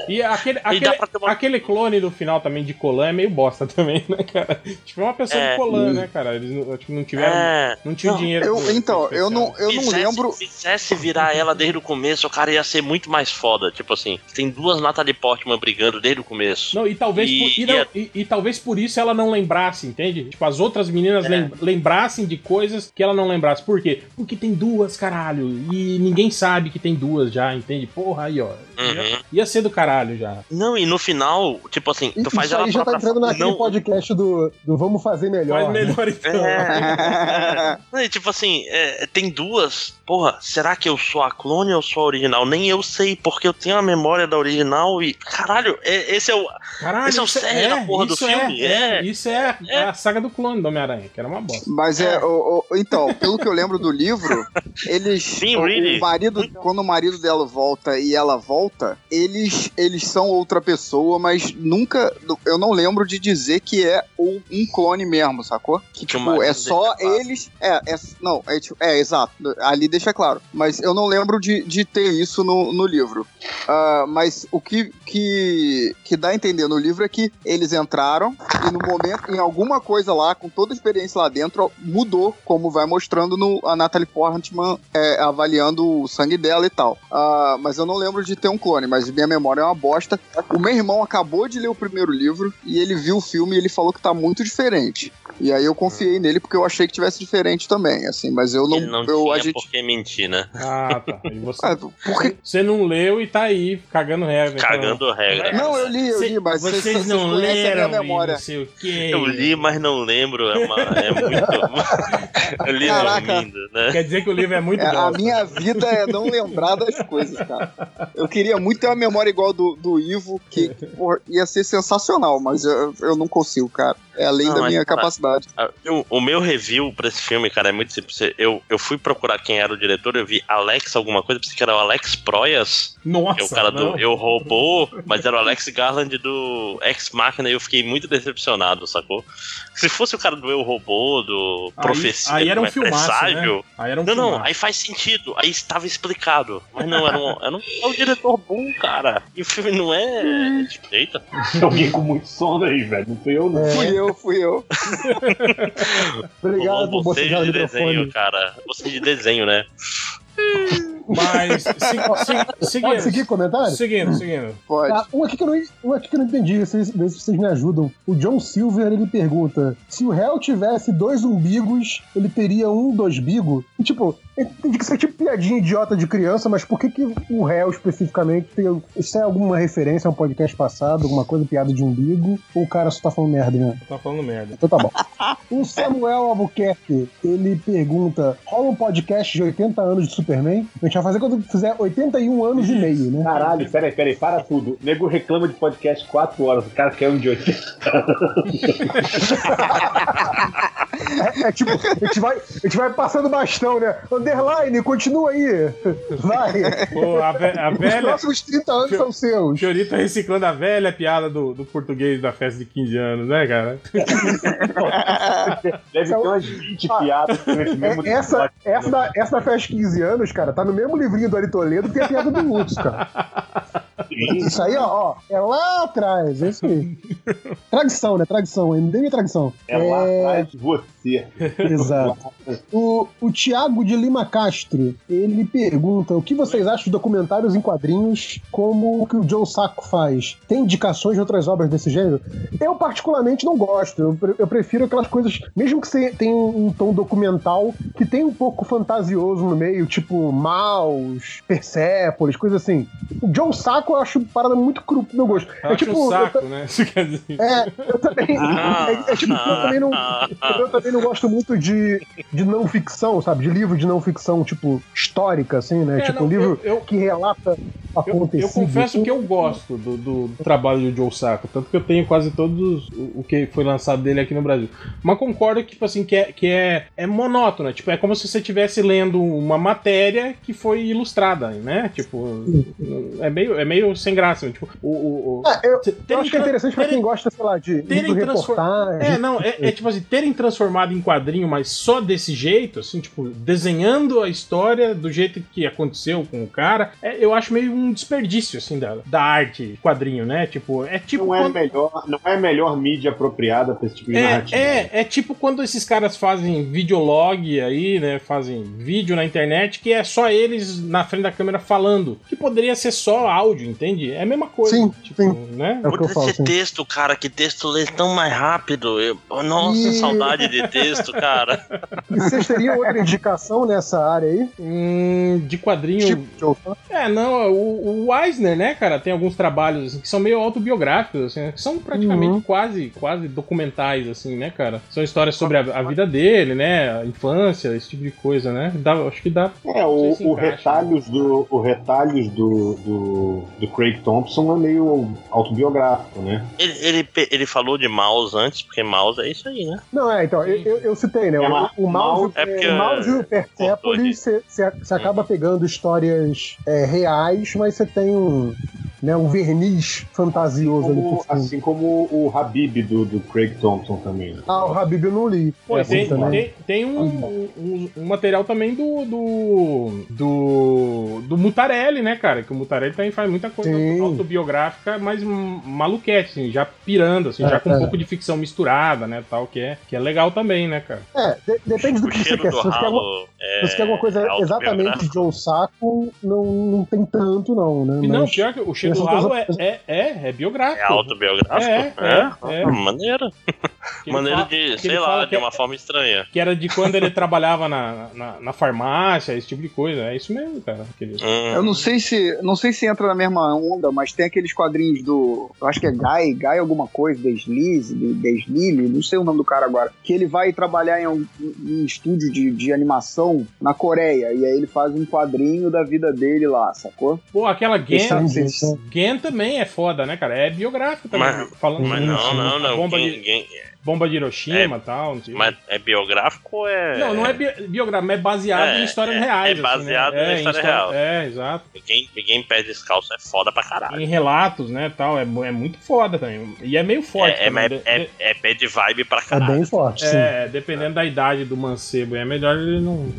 E aquele, E aquele, uma- aquele clone do final também de Colan é meio bosta também, né, cara? Tipo, é uma pessoa É. de Colan, né, cara? Eles não, tipo, não tiveram. É. Não tinham dinheiro. Eu, pro- então, pro eu não, eu não Fizesse- lembro. Fizesse virar ela desde o começo, o cara ia ser muito mais foda. Tipo assim, tem duas Natalie Portman brigando desde o começo. Não, e talvez, E- por, e, e não- a- e- e talvez por isso ela não lembrasse, entende? Tipo, as outras meninas É. lem- lembrassem de coisas que ela não lembrasse. Por quê? Porque tem duas, caralho. E ninguém sabe que tem duas já, entende? Porra, aí, ó. Ia, Uhum. ia ser do caralho já. Não, e no final, tipo assim, tu faz Isso ela aí já tá entrando naquele não, podcast do, do Vamos Fazer Melhor. Faz né? melhor então. É. E tipo assim, é, tem duas. Porra, será que eu sou a clone ou sou a original? Nem eu sei, porque eu tenho a memória da original e. Caralho, é- esse é o. Caralho, Esse é o isso cerne da porra do isso filme, É, é. Isso é, É. a saga do clone do Homem-Aranha, que era uma bosta. Mas é, o- o- então, pelo que eu lembro do livro, eles. Sim, o, really. o marido, quando o marido dela volta e ela volta, eles, eles são outra pessoa, mas nunca. Eu não lembro de dizer que é um, clone mesmo, sacou? Que, Que o tipo, marido é só eles. É, é, não, é, tipo, é, exato. Ali deixa claro. Mas eu não lembro de, de ter isso no, no livro. Ah, mas o que, que, que dá a entender no livro é que eles entraram e no momento, em alguma coisa lá, com toda a experiência lá dentro, mudou, como vai mostrando no, a Natalie Portman é, avaliando o sangue dela e tal. Ah, mas eu não lembro de ter um clone, mas minha memória é uma bosta. O meu irmão acabou de ler o primeiro livro e ele viu o filme e ele falou que tá muito diferente. E aí eu confiei nele porque eu achei que tivesse diferente também, assim, mas eu não. Ele não eu, tinha a gente... por que mentir, né? Ah, tá. E você, Ah, por que- você não leu e tá aí, cagando regra. então. Cagando Não, eu li, eu li, mas vocês, vocês, não a leram minha e memória. não sei o quê. Eu li, mas não lembro. É, uma, é muito. eu li Caraca. dormindo, né? Quer dizer que o livro é muito É, a bom. minha vida é não lembrar das coisas, cara. Eu queria muito ter uma memória igual do, do Ivo, que, porra, ia ser sensacional, mas eu, eu não consigo, cara. É além Não, da minha capacidade. Ah, eu- o meu review pra esse filme, cara, é muito simples. Eu, eu fui procurar quem era o diretor, eu vi Alex alguma coisa, pensei que era o Alex Proyas, Nossa, é o cara não. do Eu Robô, mas era o Alex Garland do Ex Machina e eu fiquei muito decepcionado, sacou? Se fosse o cara do Eu Robô, do Aí- Profecia, aí era um do filmaço, Presságio, né? Aí era um Não, não, filmaço. aí faz sentido, aí estava explicado. Mas não, era um, era um, é um diretor bom, cara. E o filme não é. Eita. Alguém com muito sono aí, velho. Não fui eu, não. Fui eu, fui eu. Obrigado você de desenho, cara. Você de desenho, né? Mas, se- se- Pode seguir seguindo, comentário? seguindo, seguindo. Pode. Tá, um, aqui que eu não, um aqui que eu não entendi, vocês, vê se vocês me ajudam. O John Silver, ele pergunta, se o réu tivesse dois umbigos, ele teria um dos bigos? E, tipo, entendi que isso é tipo piadinha idiota de criança, mas por que, que o réu especificamente tem... Isso é alguma referência a um podcast passado, alguma coisa, piada de umbigo? Ou o cara só tá falando merda mesmo? Tá falando merda. Então tá bom. O Samuel Albuquerque, ele pergunta: rola um podcast de 80 anos de Superman? A gente vai fazer quando fizer 81 anos e meio, né? Caralho, peraí, peraí, para tudo. O nego reclama de podcast 4 horas, o cara quer um de 80. É, é tipo, a gente, vai, a gente vai passando bastão, né? Underline, continua aí. Vai. Pô, a, a Os velha. próximos 30 anos são O seus. Fiorito tá reciclando a velha piada do, do português da festa de 15 anos, né, cara? Deve ter umas 20 piadas nesse mesmo É, essa, essa, da, essa da festa de 15 anos, cara, tá no mesmo livrinho do Ari Toledo que a piada do Lutz, cara. Isso aí, ó, ó, é lá atrás, é isso aí. Tradição, né? Tradição, MDM é tradição. É lá atrás de Exato. O, o Tiago de Lima Castro, ele pergunta o que vocês acham de documentários em quadrinhos como o que o Joe Sacco faz? Tem indicações de outras obras desse gênero? Eu particularmente não gosto. Eu, pre- eu prefiro aquelas coisas, mesmo que você tenha um, um tom documental, que tem um pouco fantasioso no meio, tipo Maus, Persepolis, coisas assim. O Joe Sacco eu acho parada muito cru pro meu gosto. Eu é acho tipo, um eu saco, né? Quer dizer. é, eu também. É, é tipo, eu também não. Eu também não gosto muito de, de não ficção, sabe? De livro de não ficção, tipo, histórica, assim, né? É, tipo, não, um livro eu- eu- que relata Eu, eu acontecido. confesso que eu gosto do, do- do trabalho do Joe Sacco, tanto que eu tenho quase todos o, o que foi lançado dele aqui no Brasil. Mas concordo que, tipo assim, que é, que é, é monótono, tipo, é como se você estivesse lendo uma matéria que foi ilustrada, né? Tipo, é meio, é meio sem graça, tipo, o... o, Ah, eu, eu acho que é interessante pra terem- quem gosta, sei lá, de transfor- reportagem. É, não, é, é tipo assim, terem transformado em quadrinho, mas só desse jeito, assim, tipo, desenhando a história do jeito que aconteceu com o cara, é, eu acho meio um desperdício, assim, da, da arte quadrinho, né? Tipo, é tipo. Não é, quando- melhor, não é a melhor mídia apropriada pra esse tipo de é, narrativa. é, é tipo quando esses caras fazem videolog aí, né? Fazem vídeo na internet que é só eles na frente da câmera falando. Que poderia ser só áudio, entende? É a mesma coisa. Sim, tipo, sim. né? É o que eu falo, ser sim. texto, cara, que texto lê tão mais rápido. Eu- nossa, E- saudade de texto, cara. E vocês teriam outra indicação nessa área aí? Hum, de quadrinho. Tipo? É, não, o, o Eisner, né, cara, tem alguns trabalhos assim, que são meio autobiográficos, assim, né, que são praticamente Uhum. quase, quase documentais, assim, né, cara? São histórias sobre a, a vida dele, né, a infância, esse tipo de coisa, né? Dá, acho que dá. É, o, se o encaixa. retalhos, do, o retalhos do, do, do Craig Thompson é meio autobiográfico, né? Ele, ele, ele falou de mouse antes, porque mouse é isso aí, né? Não, é, então, eu, eu, eu citei, né? É, o, o mouse, é porque- o mouse e o aqui. Persepolis, você você acaba pegando histórias é, reais, mas você tem um, né, um verniz fantasioso ali Como- por cima. assim como o Habib do, do Craig Thompson também. Ah, o Habib eu não li. Pô, É, tem, também. tem, tem um, um, um material também do, do. do. do Mutarelli, né, cara? Que o Mutarelli também faz muita coisa Sim. autobiográfica, mas maluquete, assim, já pirando, assim, É, já com um é. pouco de ficção misturada, né? Tal, que é, que é legal também, né, cara? É, de- depende do O que você quer. do Se você quer, alguma- ralo se você quer alguma coisa é exatamente autobiográfico. de Joe Saco, não, não tem tanto, não, né? E não, Mas- pior que o cheiro do ralo é, é, é, é biográfico. É autobiográfico? É, é, é. Ele Maneiro fala- de, sei lá, de é- uma forma estranha. Que era de quando ele trabalhava na, na, na farmácia, esse tipo de coisa. É isso mesmo, cara. Aquele- Hum. Eu não sei se não sei se entra na mesma onda, mas tem aqueles quadrinhos do. Eu acho que é Guy, Guy alguma coisa, Deslize, Deslile, não sei o nome do cara agora. Que ele vai trabalhar em um, em um estúdio de, de animação na Coreia. E aí ele faz um quadrinho da vida dele lá, sacou? Pô, aquela Gen. Gen também é foda, né, cara? É biográfico também. Mas- falando Mas de- não, não, não. Bomba, Quem- de, quem- bomba de Hiroshima e tal. Não sei. mas é biográfico ou é. Não, não é bi- biográfico, mas é baseado É, em histórias é- reais. é assim, baseado né? na em história real. É, exato. Ninguém, ninguém pé descalço é foda pra caralho. Em relatos, né, tal. É, é muito foda também. E é meio forte É, é, também. é, de- é, de- é bad vibe pra É caralho. bem forte, sim. é, dependendo da idade do mancebo, é melhor ele não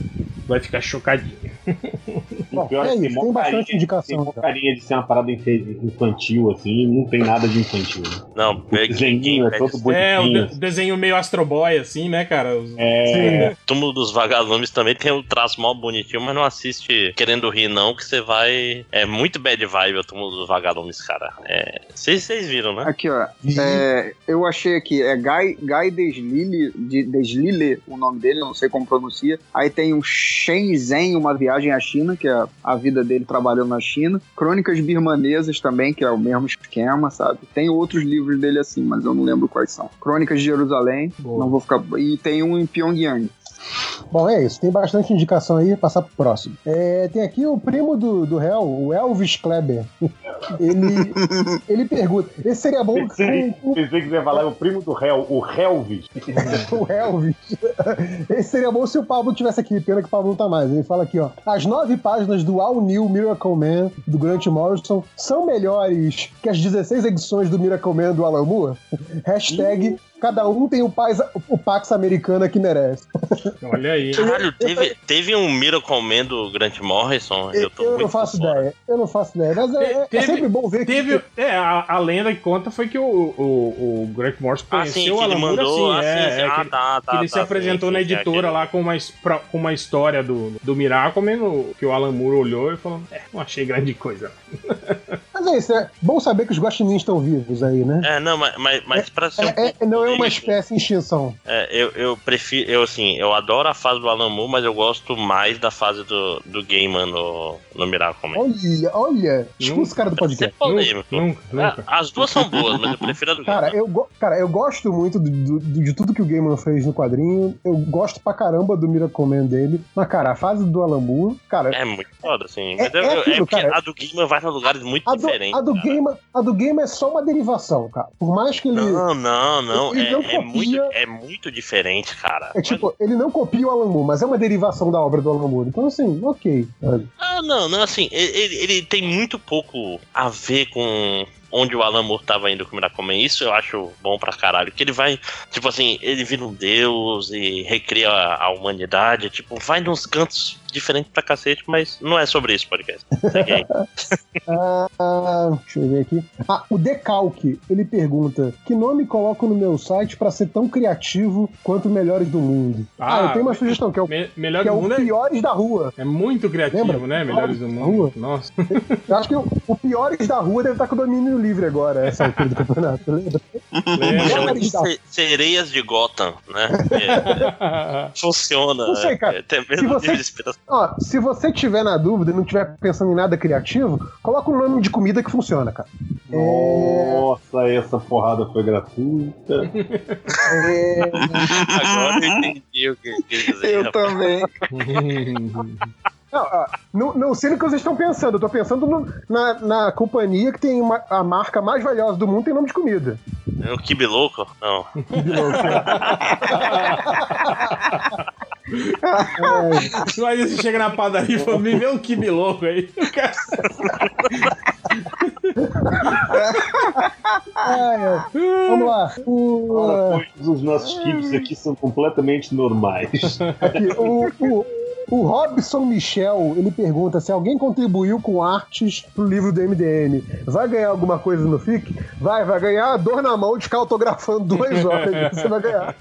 vai ficar chocadinho. Bom, pior é que isso, tem bastante carinha- indicação, Tem carinha de ser uma parada infantil, assim, não tem nada de infantil. Né? Não, O é, desenho é todo É, o bonitinho. de- desenho meio Astro Boy, assim, né, cara? Os- É, Túmulo dos Vagalumes também tem um traço mal bonitinho, mas não assiste querendo rir, não, que você vai. É muito bad vibe o Túmulo dos Vagalumes, cara. É. Vocês vocês viram, né? Aqui, ó. É, eu achei aqui, é Guy, Guy Deslile, de, Deslile, o nome dele, não sei como pronuncia. Aí tem o Shenzhen, uma viagem à China, que é a vida dele trabalhando na China. Crônicas Birmanesas também, que é o mesmo esquema, sabe? Tem outros livros dele assim, mas eu não lembro quais são. Crônicas de Jerusalém, Boa. não vou ficar. E tem um em Pyongyang. Bom, é isso. Tem bastante indicação aí. Passar pro próximo. É, tem aqui o primo do, do réu, o Elvis Kleber. Ele, ele pergunta: esse seria bom pensei, com, pensei que você ia falar o primo do réu, o Helvis. o Elvis. Esse seria bom se o Pablo tivesse aqui. Pena que o Pablo não tá mais. Ele fala aqui: ó. As nove páginas do All New Miracle Man do Grant Morrison são melhores que as 16 edições do Miracle Man do Alan Moore? Hashtag. Cada um tem o, paz, o Pax americana que merece. Olha aí. Caralho, teve, teve um Miracle Man do Grant Morrison. Eu, Eu, tô eu muito não faço fora. ideia. Eu não faço ideia. Mas é, é- é Teve- sempre bom ver Teve, que. é, a, a lenda que conta foi que o, o, o Grant Morrison Ah, sim, conheceu o Alan Moore mandou. assim, ah, é, é, ah, que, tá, tá. que ele tá, se apresentou sim, na editora lá com uma, pra- com uma história do, do Miracle Man, que o Alan Moore olhou e falou: É, não achei grande coisa. Mas é isso, é bom saber que os guaxinins estão vivos aí, né? É, não, mas, mas, mas pra ser um É, é- não é uma espécie em extinção. É, eu, eu prefiro, eu assim, eu adoro a fase do Alan Moore, mas eu gosto mais da fase do, do Gaiman no, no Miracle Man. Olha, olha, escuta esse cara do podcast. polêmico. Nunca, nunca. Ah, As duas são boas, mas eu prefiro a do Cara, Gaiman. eu, cara, eu gosto muito do- do- de tudo que o Gaiman fez no quadrinho. Eu gosto pra caramba do Miracle Man dele. Mas, cara, a fase do Alan Moore, cara, É muito foda, assim. É- Mas eu- é aquilo, cara. a do Gaiman vai pra lugares muito a do, diferentes. a do. Gaiman, a do Gaiman é só uma derivação, cara. Por mais que ele. Não, não, não. Ele É, não é copia- muito, é muito diferente, cara. É tipo, ele não copia o Alan Moore, mas é uma derivação da obra do Alan Moore. Então, assim, ok. sabe? Ah, não, não, assim, ele, ele- ele tem muito pouco a ver com onde o Alan Moore tava indo com o Miracle. Isso eu acho bom pra caralho. Que ele vai, tipo assim, ele vira um deus e recria a, a humanidade. Tipo, vai nos cantos diferentes pra cacete, mas não é sobre isso o podcast. Segue aí. Ah, ah, deixa eu ver aqui. Ah, o Decalque, ele pergunta: que nome coloco no meu site pra ser tão criativo quanto Melhores do Mundo? Ah, Ah, eu tenho uma sugestão, que é o, Me- melhor que é do o mundo é, Piores da Rua. é muito criativo, Lembra? né? Melhores do Rua. mundo. Nossa. Eu acho que o, o Piores da Rua deve estar com o domínio livre agora, essa altura do campeonato, lembra? Lembra? Chama de Piores da- se- sereias de Gotham, né? É, funciona. Não sei, cara. É, tem Se mesmo você- de inspiração. Ó, se você tiver na dúvida e não tiver pensando em nada criativo, coloca um nome de comida que funciona, cara. Nossa, essa porrada foi gratuita. É, Agora eu entendi o que quis dizer. Eu rapaz. também. Não, não, não sei no que vocês estão pensando. Eu tô pensando no- na, na companhia que tem uma- a marca mais valiosa do mundo tem nome de comida. É o Kibi Louco? Aí você chega na padaria e fala, me vê um kibe louco aí. Cara- Ah, é. Vamos lá. O, os nossos kibs aqui são completamente normais. aqui, o, o, o Robson Michel, ele pergunta se alguém contribuiu com artes pro livro do MDM. Vai ganhar alguma coisa no FIC? Vai, vai ganhar a dor na mão de ficar autografando duas horas. Você vai ganhar.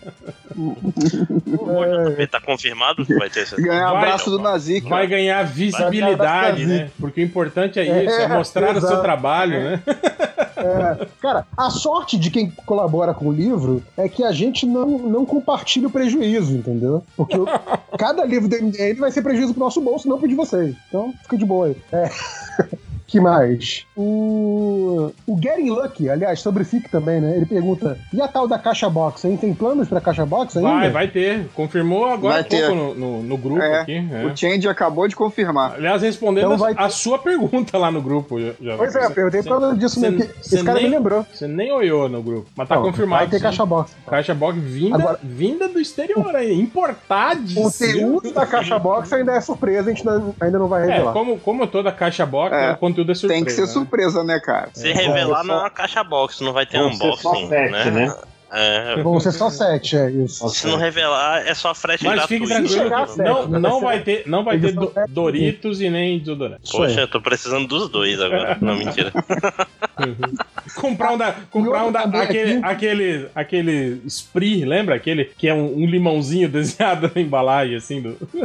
Ele tá confirmado que vai ter esse. Ganhar Vai, abraço do Nazi, Vai cara. ganhar visibilidade, Vai ganhar né? Porque o importante é isso, é, É, mostrar o seu exato. trabalho, né? É, cara, a sorte de quem colabora com o livro é que a gente não, não compartilha o prejuízo, entendeu? Porque o- cada livro do MDM vai ser prejuízo pro nosso bolso, não pro de vocês. Então, fica de boa aí. É. que mais? O, o Getting Lucky, aliás, sobre FIC também, né? Ele pergunta: e a tal da caixa box, hein? Tem planos pra caixa box ainda? Vai, vai ter. Confirmou agora Vai ter. no, no, no grupo É, aqui. é. O Change acabou de confirmar. Aliás, respondendo Então a- vai a, sua pergunta lá no grupo. Já, já- Pois é, eu perguntei por causa disso cê- mesmo. cê Esse cara nem- me lembrou. Você nem olhou no grupo, mas tá Não, confirmado. Vai ter sim. caixa box. Caixa box vinda, Agora- vinda do exterior aí, importadíssimo. O conteúdo da caixa box ainda é surpresa, a gente ainda não vai É, revelar. como, como toda caixa box, É, o conteúdo é surpresa. Tem que ser né? surpresa, né, cara? Se revelar é, não é uma caixa box, não vai ter Vão só unboxing, sete, né? né? É, Vão ser só sete, é isso. se não revelar, é só frete Mas fique gratuito. tranquilo, chegar a que sete, não, não Vai ter, não vai ter do-. Doritos e nem desodorante. Poxa, eu tô precisando dos dois agora. Não, mentira. comprar um, da, comprar um da, aquele, aquele, aquele Spree, lembra? Aquele que é um, um limãozinho desenhado na embalagem, assim, do...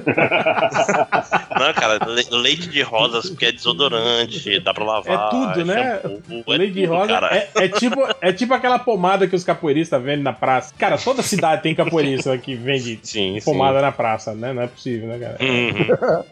Não, cara, le- leite de rosas, porque é desodorante, dá pra lavar. É tudo, né? shampoo, é Leite de tudo, rosa cara. é, é tipo, é tipo aquela pomada que os capoeiristas vendem na praça. Cara, toda cidade tem capoeirista que vende Sim, sim. pomada na praça, né? Não é possível, né, cara? Uhum.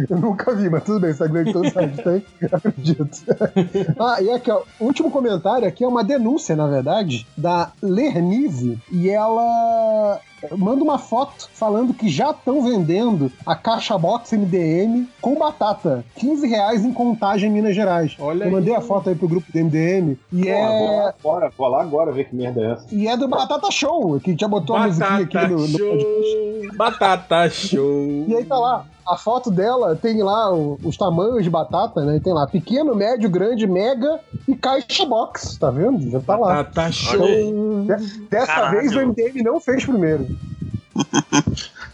Eu nunca vi, mas tudo bem, se a grande toda site tem, acredito. ah, e aqui, ó, o último comentário aqui é uma denúncia, na verdade, da Lernive, e ela manda uma foto falando que já estão vendendo a caixa box MDM com batata. 15 reais em contagem em Minas Gerais. Olha Eu aí. mandei a foto aí pro grupo do MDM e Pô, vou é. lá agora, vou lá agora ver que merda é essa. E é do Batata Show, que já botou a musiquinha aqui Batata no, no batata show. E aí tá lá, a foto dela tem lá o- os tamanhos de batata, né? Tem lá pequeno, médio, grande, mega e caixa box, tá vendo? Já tá lá. Batata show. Então, de- dessa Caralho. vez o MDM não fez primeiro.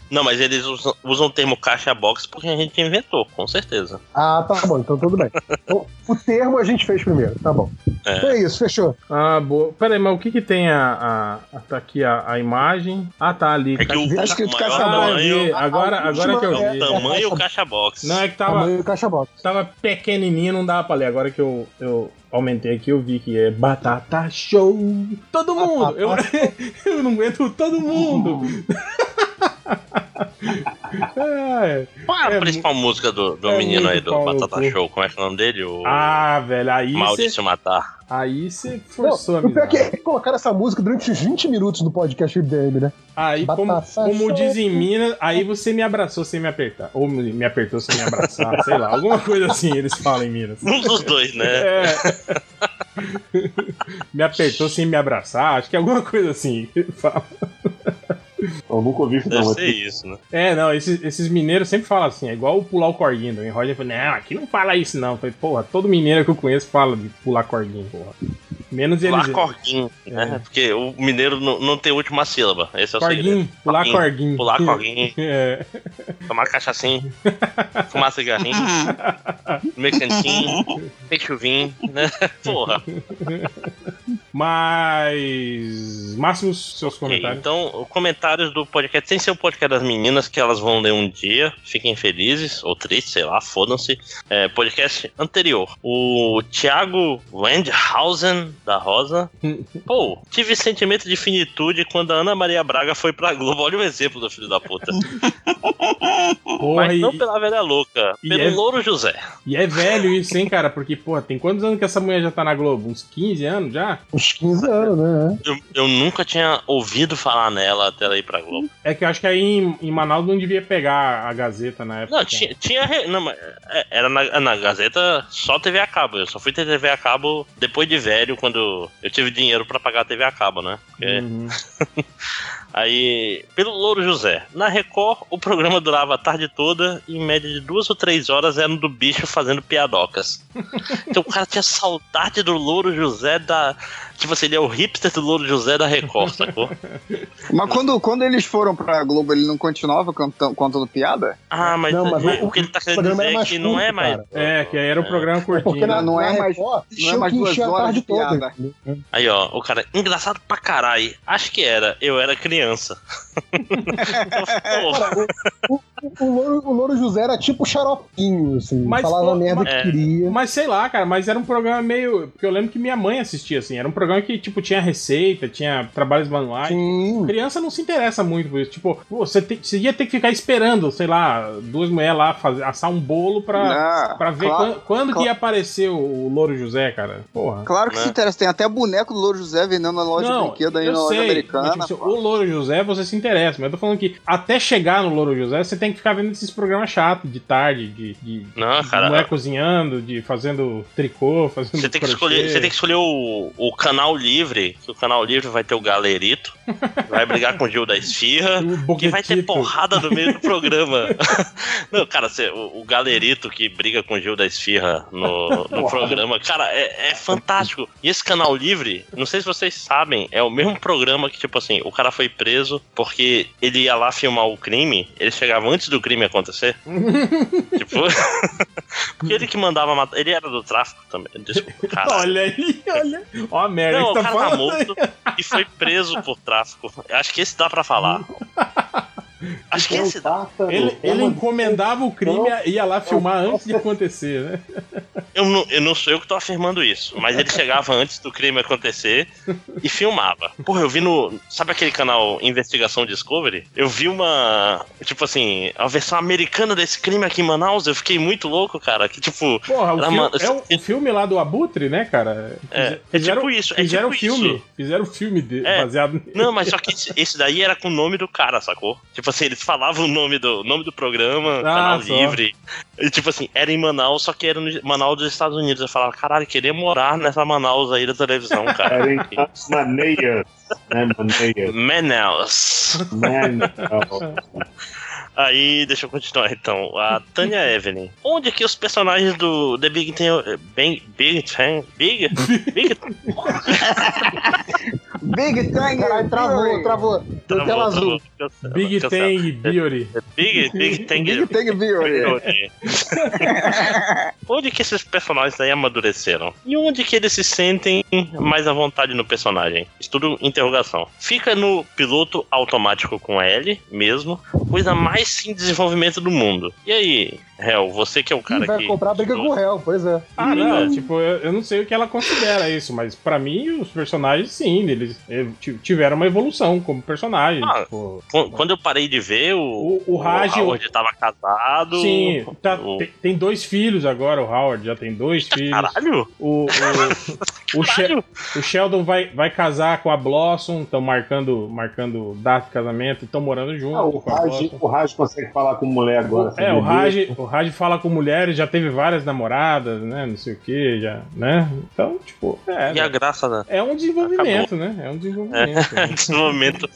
Não, mas eles usam, usam o termo caixa box porque a gente inventou, com certeza. Ah, tá bom, então tudo bem. Então, o termo a gente fez primeiro, tá bom. Então é isso, fechou. Ah, boa. Pera aí, mas o que que tem a. a- tá aqui a, a imagem. Ah, tá ali. É que o, Tá o escrito maior caixa eu tamanho vi. Agora, a agora que eu última é vi. o tamanho caixa box. Não, é que tava, Tamanho caixa box. tava pequenininho, não dava pra ler. Agora que eu, eu aumentei aqui, eu vi que é batata show. Todo mundo. Eu, eu não aguento todo mundo. É. Qual é a É principal música do, do é menino aí do Batata. Show? Como é que é o nome dele? O Ah, velho, aí você Maurício Matar. aí você Não, forçou a o pior é que colocaram essa música durante uns 20 minutos no podcast IBM, né? Aí, como, Batata como show. diz em Minas, aí você me abraçou sem me apertar. Ou me, apertou sem me abraçar, sei lá. Alguma coisa assim eles falam em Minas. Um dos dois, né? É. me apertou sem me abraçar, acho que é alguma coisa assim. que ele fala. Eu nunca ouvi isso, Deve não. ser isso, né? É, não, esses, esses mineiros sempre falam assim, é igual o pular o corguinho. Em Roger falou, não, aqui não fala isso não. Eu falei, porra, todo mineiro que eu conheço fala de pular corguinho, porra. Menos eles. Pular corguinho, né? É. Porque o mineiro não, não tem última sílaba. Esse é o segredo. Corguinho, pular Corguinho. corguinho. Pular corguinho, É. tomar cachaçinho, fumar cigarrinho, comer cantinho, ter chuvinho, né? Porra. Mas. Máximos seus comentários. Então, comentários do podcast, sem ser o podcast das meninas, que elas vão ler um dia, fiquem felizes, ou tristes, sei lá, fodam-se. É, podcast anterior, o Thiago Wendhausen, da Rosa. Pô, tive sentimento de finitude quando a Ana Maria Braga foi pra Globo. Olha o exemplo do filho da puta. Porra, Mas e, não pela velha louca, e pelo é- Louro José. e é velho isso, hein, cara? Porque, porra, tem quantos anos que essa mulher já tá na Globo? Uns 15 anos já? Uns 15 anos, né? Eu, eu nunca tinha ouvido falar nela até ela ir pra Globo. É que eu acho que aí em, em Manaus não devia pegar a Gazeta na época. Não, tinha. tinha não, é, era na, na Gazeta só TV a cabo. Eu só fui ter TV a cabo depois de velho, quando eu tive dinheiro pra pagar a TV a cabo, né? Porque- Uhum. Aí, pelo Louro José. Na Record, o programa durava a tarde toda e em média de duas ou três horas era do bicho fazendo piadocas. Então o cara tinha saudade do Louro José da. Tipo assim, ele é o hipster do Louro José da Record, sacou? Mas quando, quando eles foram pra Globo, ele não continuava cantando, contando piada? Ah, mas, Não, mas o, o- o que ele tá querendo programa dizer é que não é curto, mais. cara. É, que aí era um programa É porque curtinho. na, Não não é é mais- Record, não é mais que duas horas tarde de toda. piada. Aí, ó, o cara, engraçado pra caralho. Acho que era, eu era criança. Cara, o, o, o, Louro, o Louro José era tipo xaropinho, assim. Mas, falava merda mas- que é. queria. Mas sei lá, cara, mas era um programa meio. Porque eu lembro que minha mãe assistia, assim. Era um programa que, tipo, tinha receita, tinha trabalhos manuais. Sim. Criança não se interessa muito por isso. Tipo, você, te- você ia ter que ficar esperando, sei lá, duas mulheres lá fazer, assar um bolo pra, Não, pra ver claro, quando, quando que claro. ia aparecer o, o Louro José, cara. Porra. Claro que Né? se interessa. Tem até boneco do Louro José vendendo na loja de brinquedo aí na loja sei, americana. mas, tipo, o Louro José você se interessa, mas eu tô falando que até chegar no Louro José você tem que ficar vendo esses programas chatos de tarde, de, de, Não, de mulher cozinhando, de fazendo tricô, fazendo Você tem que escolher, você tem que escolher o, o canal livre, que o canal livre vai ter o galerito, vai brigar com o Gil da Esfirra, que vai ter porrada no meio do programa. Não, cara, você- o, o galerito que briga com o Gil da Esfirra no, no programa, cara, é, é fantástico. E esse canal livre, não sei se vocês sabem, é o mesmo programa que, tipo assim, o cara foi preso porque ele ia lá filmar o crime, ele chegava antes do crime acontecer. tipo. porque ele que mandava matar. Ele era do tráfico também. Desculpa, cara. Olha aí, olha. Ó a merda Não, que o tá cara tá falando. morto e foi preso por tráfico. Acho que esse dá pra falar. Acho que esse dá. Ele, ele encomendava o crime e ia lá filmar antes de acontecer, né? Eu não, eu não sou eu que tô afirmando isso, mas ele chegava antes do crime acontecer e filmava. Porra, eu vi no. Sabe aquele canal Investigação Discovery? Eu vi uma. Tipo assim, a versão americana desse crime aqui em Manaus. Eu fiquei muito louco, cara. Que tipo. Porra, o, Era filme, uma- é o, o filme lá do Abutre, né, cara? É, é tipo isso, é fizeram tipo filme. isso. Fizeram filme de, É. baseado. Não, mas só que esse, esse daí era com o nome do cara, sacou? Tipo assim, eles falavam o nome do, nome do programa, canal Ah, só. livre. E tipo assim, era em Manaus, só que era no Manaus dos Estados Unidos. Eu falava, caralho, queria morar nessa Manaus aí da televisão, cara. Era em Maneias. Né, Maneias. Manaus. Manaus. Aí, deixa eu continuar então. A Tânia Evelyn. Onde que os personagens do The Big Ten. Big, Big Ten. Big? Big Big Tang Caralho, travou, travou. Deu tela azul. Big Tang Beauty. Big, Big Tang Big Tang Theory. onde que esses personagens aí amadureceram? E onde que eles se sentem mais à vontade no personagem? Estudo interrogação. Fica no piloto automático com L mesmo, coisa mais sem desenvolvimento do mundo. E aí, Hel, você que é o Ih, cara vai que. comprar briga com o réu, pois é. Ah, não, tipo, eu, eu não sei o que ela considera isso, mas pra mim os personagens, sim, eles eh, ti- tiveram uma evolução como personagem. Ah, tipo, Qu- Quando eu parei de ver, o, O- o Raj- Howard tava casado. sim, tá- o- tem, tem dois filhos agora, o Howard já tem dois filhos. Caralho! O, o, o, She- o Sheldon vai, vai casar com a Blossom, estão marcando, marcando data de casamento, estão morando junto Ah, o, com a Raj, o Raj consegue falar com mulher agora. É, o? Raj, o Raj fala com mulheres, já teve várias namoradas, né? Não sei o que, já, né? Então, tipo, é, E a graça da. é um desenvolvimento, né? É um desenvolvimento. né? Nesse momento,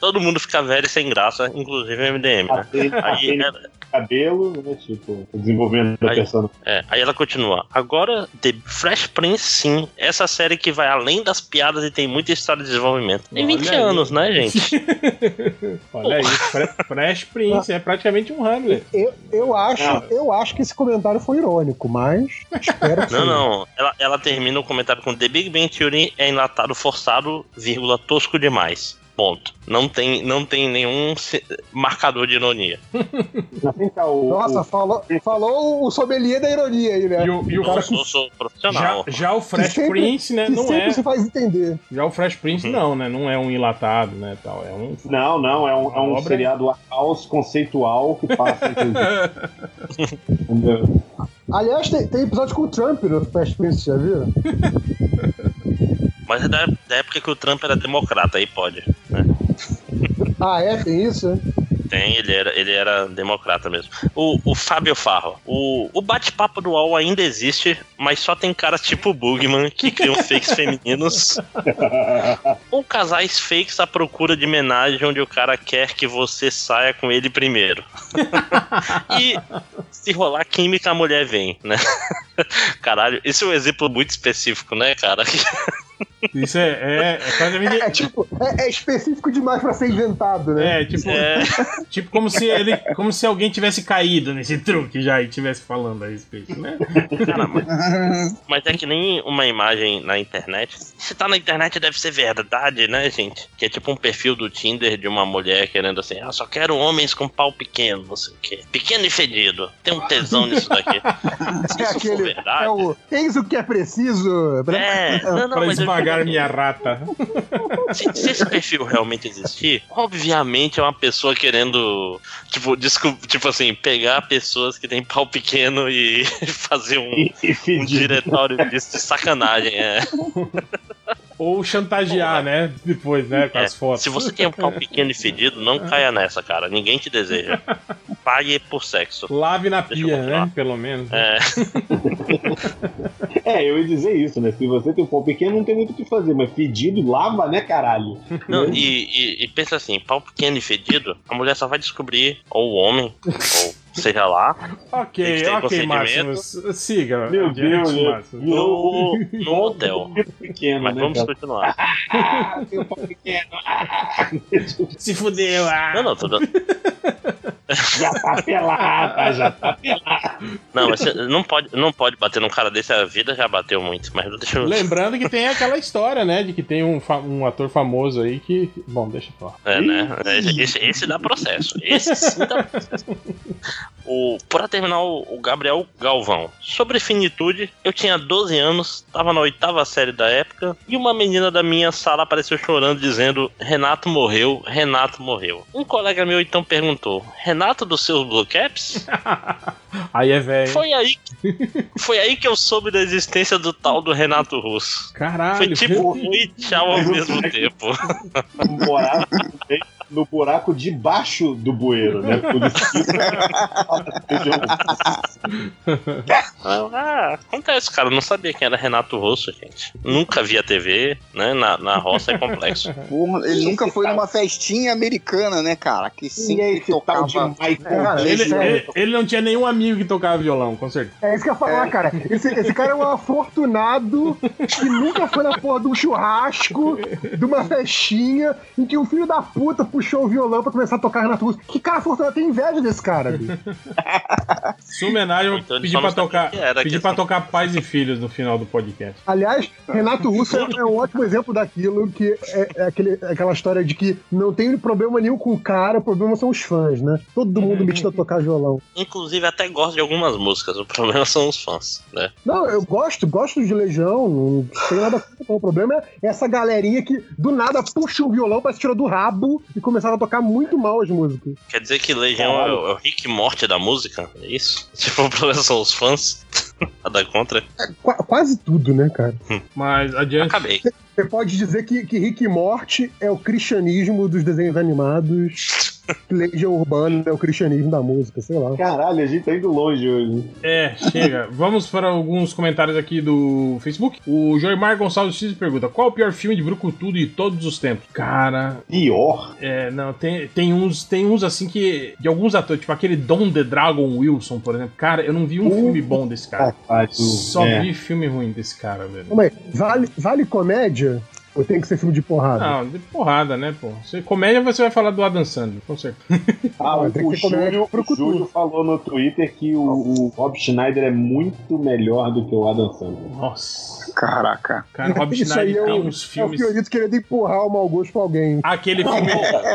todo mundo fica velho e sem graça, inclusive o MDM, né? Aquele, Aí aquele ela, cabelo, né? Tipo, desenvolvimento da Aí- persona. é, aí ela continua. Agora, The Fresh Prince, sim. Essa série que vai além das piadas e tem muita história de desenvolvimento. Tem Olha 20 aí. anos, né, gente? Olha aí, Fre- Fresh Prince, é praticamente um Hamlet. Eu, eu, acho, Não. eu acho que esse comentário foi irônico, mas espero que Não, não. Ela, ela termina o comentário com The Big Bang Theory é enlatado forçado, vírgula, tosco demais. Ponto. Não tem, não tem nenhum marcador de ironia. Mas vem cá, o, Nossa, falou, falou o sommelier da ironia aí, né? E o, e o Eu sou, sou já, profissional. já o Fresh sempre- Prince, né, não sempre é. se faz entender. Já o Fresh Prince Uhum. não, né? Não é um enlatado, né, tal. É um Não, não, é um, é um Obra- seriado caos conceitual que passa Entendeu? Aliás, tem, tem episódio com o Trump no Fast Prince, já viram? Mas é da, da época que o Trump era democrata, aí pode. né? Ah, é? Tem isso? né? Tem, ele era, ele era democrata mesmo. O, o Fábio Farro. O, o bate-papo do UOL ainda existe, mas só tem caras tipo Bugman que criam fakes femininos. Ou casais fakes à procura de homenagem onde o cara quer que você saia com ele primeiro. e se rolar química, a mulher vem, né? Caralho, esse é um exemplo muito específico, né, cara? Isso é, é, é praticamente. É tipo, é, é específico demais pra ser inventado, né? É, tipo, É, tipo como se ele, como se alguém tivesse caído nesse truque já e estivesse falando a respeito, né? cara, mas, mas é que nem uma imagem na internet. Se tá na internet deve ser verdade, né, gente? Que é tipo um perfil do Tinder de uma mulher querendo assim, ah, só quero homens com pau pequeno, não sei o quê. Pequeno e fedido. Tem um tesão nisso daqui. Se É isso for aquele. Verdade. É o. Eis o que é preciso. É, não, não, pra mas eu esmagar minha rata. Se, se esse perfil realmente existir, obviamente é uma pessoa querendo, tipo, tipo assim, pegar pessoas que têm pau pequeno e fazer um, E, e um diretório disso de sacanagem. É. Ou chantagear, né? Depois, né? Com É, as fotos. Se você tem um pau pequeno e fedido, não caia nessa, cara. Ninguém te deseja. Pague por sexo. Lave na Deixa eu pia, né? Pelo menos. É, É, eu ia dizer isso, né? Se você tem um pau pequeno, não tem muito o que fazer, mas fedido, lava, né, caralho? não, e, e- e pensa assim, pau pequeno e fedido, a mulher só vai descobrir, ou o homem, ou seja lá, Ok, ok, procedimento. Máximo. Siga. Meu adiante, Deus? Máximo. no, no hotel. Pequeno, Mas né, vamos cara? continuar. Ah, tem um pau pequeno. Ah, Se fudeu. Ah. Não, não, tudo. já tá pelada, já tá pelada. Não, mas você não pode, não pode bater num cara desse, a vida já bateu muito, mas deixa eu. Lembrando que tem aquela história, né? De que tem um, fa- um ator famoso aí que. Bom, deixa eu falar. É, né? Esse, esse dá processo. Esse sim dá processo. O, pra terminar, o, Gabriel Galvão. Sobre finitude, eu tinha 12 anos, tava na oitava série da época, e uma menina da minha sala apareceu chorando, dizendo: Renato morreu, Renato morreu. Um colega meu então perguntou: Renato dos seus Blue Caps? Aí é velho. Foi aí, foi aí que eu soube da existência do tal do Renato Russo. Caralho. Foi tipo e tchau ao mesmo tempo. Morar no buraco debaixo do bueiro, né? Por Ah, acontece, cara. Eu não sabia quem era Renato Russo, gente. Nunca vi a TV, né? Na, na roça é complexo. Porra, ele nunca foi numa festinha americana, né, cara? Que sim, é tal de tocava. Michael esse Ele, ele, ele não tinha nenhum amigo que tocava violão, com certeza. É isso que eu ia falar, cara. Esse, esse cara é um afortunado que nunca foi na porra de um churrasco, de uma festinha, em que um filho da puta puxou o violão pra começar a tocar Renato Russo. Que cara afortunado, tem inveja desse cara, bicho. Sua homenagem, eu Então pedi pra tocar, pedi pra essa- tocar pais e filhos no final do podcast. Aliás, Renato Russo é, é um ótimo exemplo daquilo que é, é aquele, é aquela história de que não tem problema nenhum com o cara, o problema são os fãs, né? Todo mundo metido a tocar violão. Inclusive, até gosto de algumas músicas. O problema são os fãs, né? Não, eu gosto, gosto de Legião, não tem nada contra. não. O problema é essa galerinha que do nada puxa o violão pra se tirar do rabo e começava a tocar muito mal as músicas. Quer dizer que Legião é o, é o Rick Morte da música? É isso? Tipo, o problema são os fãs? Nada contra. Qua- quase tudo, né, cara? Mas adiante. Acabei. Você pode dizer que, que Rick e Morty é o cristianismo dos desenhos animados, Legião Urbana é o cristianismo da música, sei lá. Caralho, a gente tá indo longe hoje. É, chega. Vamos para alguns comentários aqui do Facebook. O Joimar Gonçalves X pergunta: Qual o pior filme de Brucutu de todos os tempos? Cara, Pior. é, não, tem, tem uns tem uns assim que. De alguns atores, tipo aquele Don the Dragon Wilson, por exemplo. Cara, eu não vi um Uh, filme bom desse cara. Só É. vi filme ruim desse cara, velho. Calma aí, vale, vale comédia? Ou tem que ser filme de porrada? Não, de porrada, né, pô? Se comédia você vai falar do Adam Sandler, com certeza. Ah, o, Tem que o Júlio, o Júlio falou no Twitter que o, o Rob Schneider é muito melhor do que o Adam Sandler. Nossa. Caraca. Cara, Rob Isso aí Schneider é tem o, uns é o filmes. Fiorito querendo empurrar o mau gosto pra alguém. Aquele filme.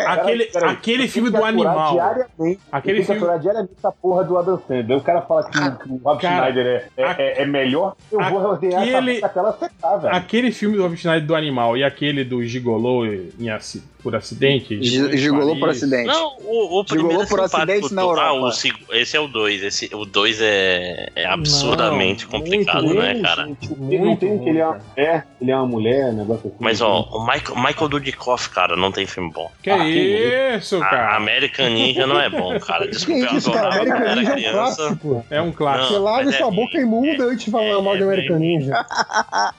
aquele, peraí. aquele filme Tem do que animal. Diariamente, Aquele tem que filme- aturar diariamente essa porra do Adam Sandler. O cara fala que, o- que o Rob Cara, Schneider é, é, a- é- é melhor, eu vou rodear aquele- essa tela secar, velho. Aquele filme do Rob Schneider do animal e aquele do Gigolô em aci- por acidente. Gi- Gigolou por acidente. Não, o, o primeiro Gigolou é por acidente na do- Europa. Ah, o, esse é o 2. Esse, o 2 é, é absurdamente Não, complicado, muito né, cara? Não Muito tem que ele é mulher, ele é uma mulher, um negócio assim. Mas, ó, o Michael, Michael Dudikoff, cara, não tem filme bom. Que Ah, que isso, A cara? American Ninja não é bom, cara. Que Desculpa, eu isso, cara? American Ninja é um criança. clássico. É um clássico. Você lava é sua ruim. boca imunda antes de falar é- mal de é American bem- Ninja.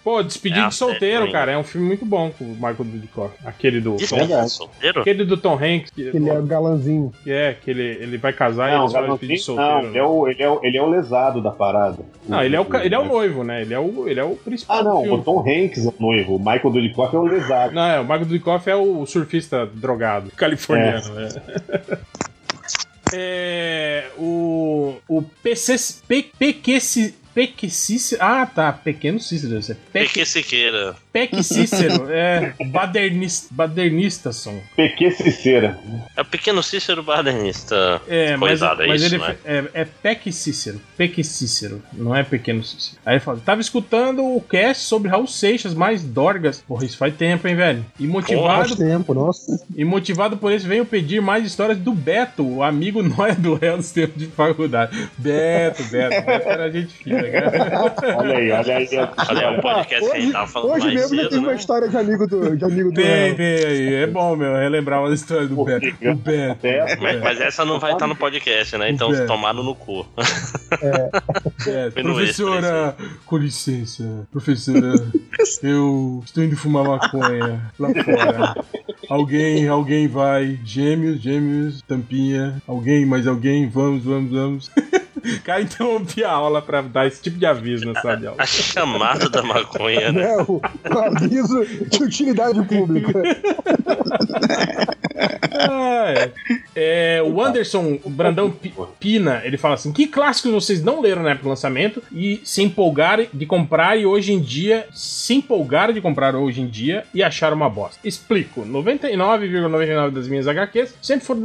Pô, Despedido É, de Solteiro, é cara. É um filme muito bom com o Michael Dudikoff. Aquele do. Despedido de solteiro? Aquele do Tom Hanks. Que, Ele é o galanzinho. que é, que ele, ele vai casar e Não, ele só vai não, despedir de não, solteiro. ele é, o, ele, é o, ele é o lesado da parada. Não, ele é o, ele é o noivo, né? Ele é o, ele é o principal. Ah, do não, filme. o Tom Hanks é o noivo, o Michael Dudikoff é o lesado. Não, é, o Michael Dudikoff é o surfista drogado, californiano. né? É, o, o PC, P, PQ, PQ Cícero. Ah, tá. Pequeno Cícero. deve ser. PQ, PQ Siqueira. PQ Cícero. É. Badernista, Badernistason. PQ Cicera. É o pequeno Cícero Badernista. É, mas, Coisado, é mas isso, ele né? é, é PEC Cícero. PEC Cícero. Não é Pequeno Cícero. Aí ele fala: tava escutando o cast sobre Raul Seixas, mais Dorgas. Porra, isso faz tempo, hein, velho? E motivado Faz tempo, nossa. E motivado por isso, venho pedir mais histórias do Beto, o amigo nóia do réu dos tempos de faculdade. Beto, Beto, Beto era gente fina, cara. Olha aí, olha aí. Olha, é um podcast que a gente tava falando hoje mais mesmo já cedo, tem uma né? história de amigo do, de amigo do Tem, réu. tem aí. É bom, meu, relembrar uma história do Beto. quê? Do Beto. Beto. Mas, mas essa não vai estar no podcast, né? Então É. tomaram no cu. No Professora, com licença. Professora, eu estou indo fumar maconha lá fora. Alguém, alguém vai. Gêmeos, gêmeos, tampinha. Alguém, mais alguém, vamos, vamos, vamos. Cara, interrompi a aula pra dar esse tipo de aviso na sala de aula. A chamada da maconha, né? É, o, o aviso de utilidade pública. Ah, é. É, o Anderson Brandão Pi- Pina, ele fala assim: que clássicos vocês não leram na época do lançamento e se empolgaram de comprar e hoje em dia se empolgaram de comprar hoje em dia e acharam uma bosta? Explico: 99,99% das minhas HQs sempre foram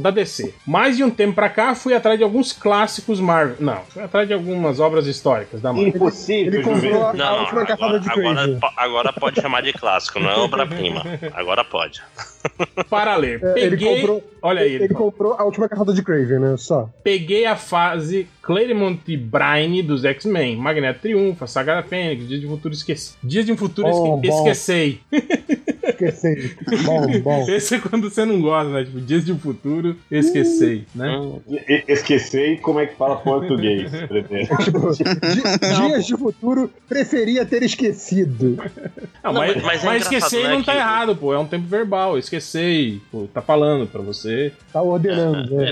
da DC-. Mais de um tempo pra cá, fui atrás de alguns clássicos Marvel. Não, fui atrás de algumas obras históricas da Marvel. Impossível, Ele comprou a, a Não, última agora, de agora, Crazy. agora pode chamar de clássico, não é obra-prima. Agora pode. Para ler, É, ele peguei. comprou, Olha aí, ele ele comprou a última caçada de Craven, né? Só. peguei a fase Claremont e Brine dos X-Men. Magneto Triunfa, Saga da Fênix, Dias de um Futuro Esqueci. Dias de um Futuro Oh, esque bom. Esquecei. Esqueci. Bom, bom. Esse é quando você não gosta, né? Tipo, dias de futuro, esqueci, né? E- Esqueci como é que fala português. primeiro. Tipo, di- dias de futuro, preferia ter esquecido. Não, Não, mas, mas- mas é né, não tá que- errado, pô. É um tempo verbal. Pô, tá falando pra você. Tá ordenando, né?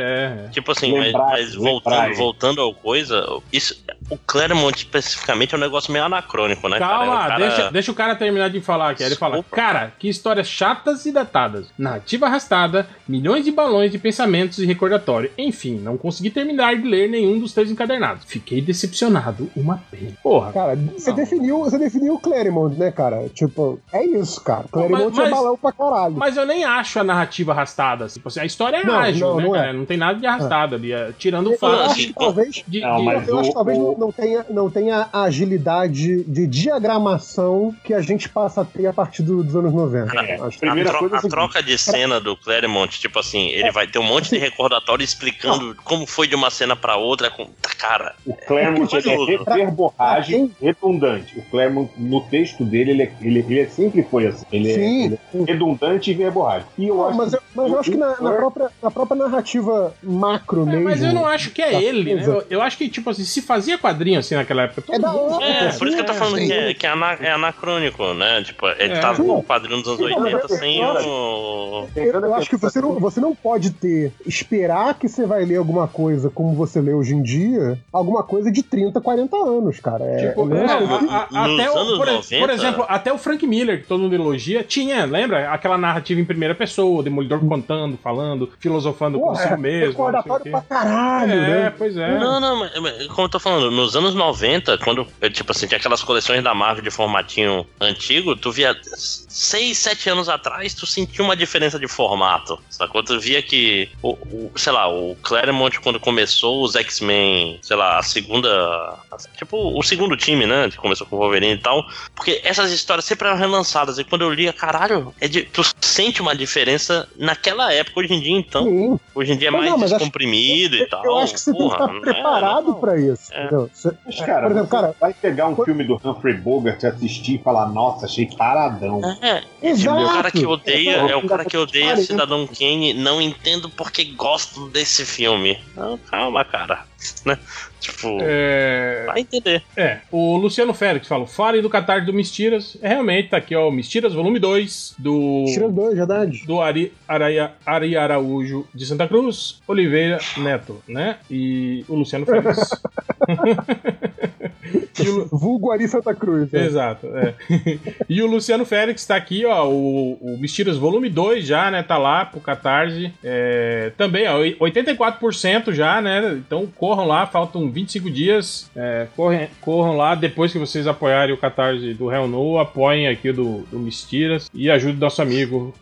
É. Tipo assim, mas, Lembrar- mas voltando, lembrar. voltando ao coisa, isso, o Claremont especificamente é um negócio meio anacrônico, né, cara? É Calma, cara- deixa, deixa o cara terminar de falar aqui. Aí ele fala. Cara, que histórias chatas e datadas. Narrativa arrastada, milhões de balões de pensamentos e recordatório. Enfim, não consegui terminar de ler nenhum dos três encadernados. Fiquei decepcionado. Uma pena. Porra. Cara, você definiu, você definiu o Claremont, né, cara? Tipo, é isso, cara. Claremont Mas- é balão pra caralho. Mas eu nem acho a narrativa arrastada. Tipo assim, a história é Não, ágil, não, né, não é. Não tem nada de arrastado ali. é, tirando o Eu fato acho assim, que talvez. de. Não, de- eu acho que talvez o- não, tenha, não tenha a agilidade de diagramação que a gente passa a ter a partir do- dos anos 90. É, Acho. Primeira a, tro- coisa é a o seguinte. troca de cena do Claremont, tipo assim, ele vai ter um monte de recordatório explicando como foi de uma cena pra outra. Com... Tá, cara, O Claremont é Pra- verborragem redundante. O Claremont, no texto dele, ele, é- ele, ele sempre foi assim. Ele é, Sim. ele é redundante e verborrágico. E eu Não, acho mas, eu, mas eu acho que na, na o- própria, na própria narrativa macro É, mesmo. mas eu não acho que é Tá, ele, né? Eu, eu acho que, tipo assim, se fazia quadrinho assim naquela época, todo É da mundo. hora, É, sim, por isso que eu tô falando sim. que, é, que é, ana- é anacrônico, né? Tipo, ele É. tava Sim. no quadrinho dos anos Sim, mas 80 eu- sem eu acho- o. Eu, eu acho que você não, você não pode ter, esperar que você vai ler alguma coisa como você lê hoje em dia, alguma coisa de 30, 40 anos, cara. É, Tipo, não é, é- a- a- até o, por, 90. por exemplo, até o Frank Miller, que todo mundo elogia, tinha, lembra? Aquela narrativa em primeira pessoa, o Demolidor contando, falando, filosofando Porra, consigo é mesmo. recordatório pra caralho, É, né? pois é. Não, não, mas, mas como eu tô falando, nos anos 90, quando, eh, tipo assim, tinha aquelas coleções da Marvel de formatinho antigo, tu via 6, 7 anos atrás, tu sentia uma diferença de formato, sacou? Tu via que, o, o- sei lá, o Claremont, quando começou os X-Men, sei lá, a segunda, tipo, o segundo time, né, que começou com o Wolverine e tal, porque essas histórias sempre eram relançadas, e quando eu lia, caralho, é de- tu sente uma diferença naquela época, hoje em dia, então, Sim. hoje em dia é Mas mais não, descomprimido e tal. Eu acho que você porra, tem que estar é- preparado não- pra isso. É. entendeu? Você- Mas, cara, por exemplo, cara, vai pegar um filme do Humphrey Bogart, assistir e falar, nossa, achei paradão. É, Exato. o cara que odeia, é o cara que odeia. Cidadão Kane, não entendo porque gosto desse filme. Não, calma, cara. Né? Tipo, É, vai entender. é, o Luciano Félix falou: fale do Catar do Mistiras. É, realmente, tá aqui, ó, o Mistiras, volume 2, do. Tira dois, verdade. do Ari, Araia, Ari Araújo de Santa Cruz, Oliveira Neto, né? E o Luciano Félix. E o Vulgo Ari Santa Cruz. né? Exato, é. e o Luciano Félix tá aqui, ó, o, o Mistiras volume 2 já, né? Tá lá pro Catarse. É, também, ó, 84% já, né? Então corram lá, faltam 25 dias. É, correm, corram lá, depois que vocês apoiarem o Catarse do Hell No, apoiem aqui do, do Mistiras e ajudem nosso amigo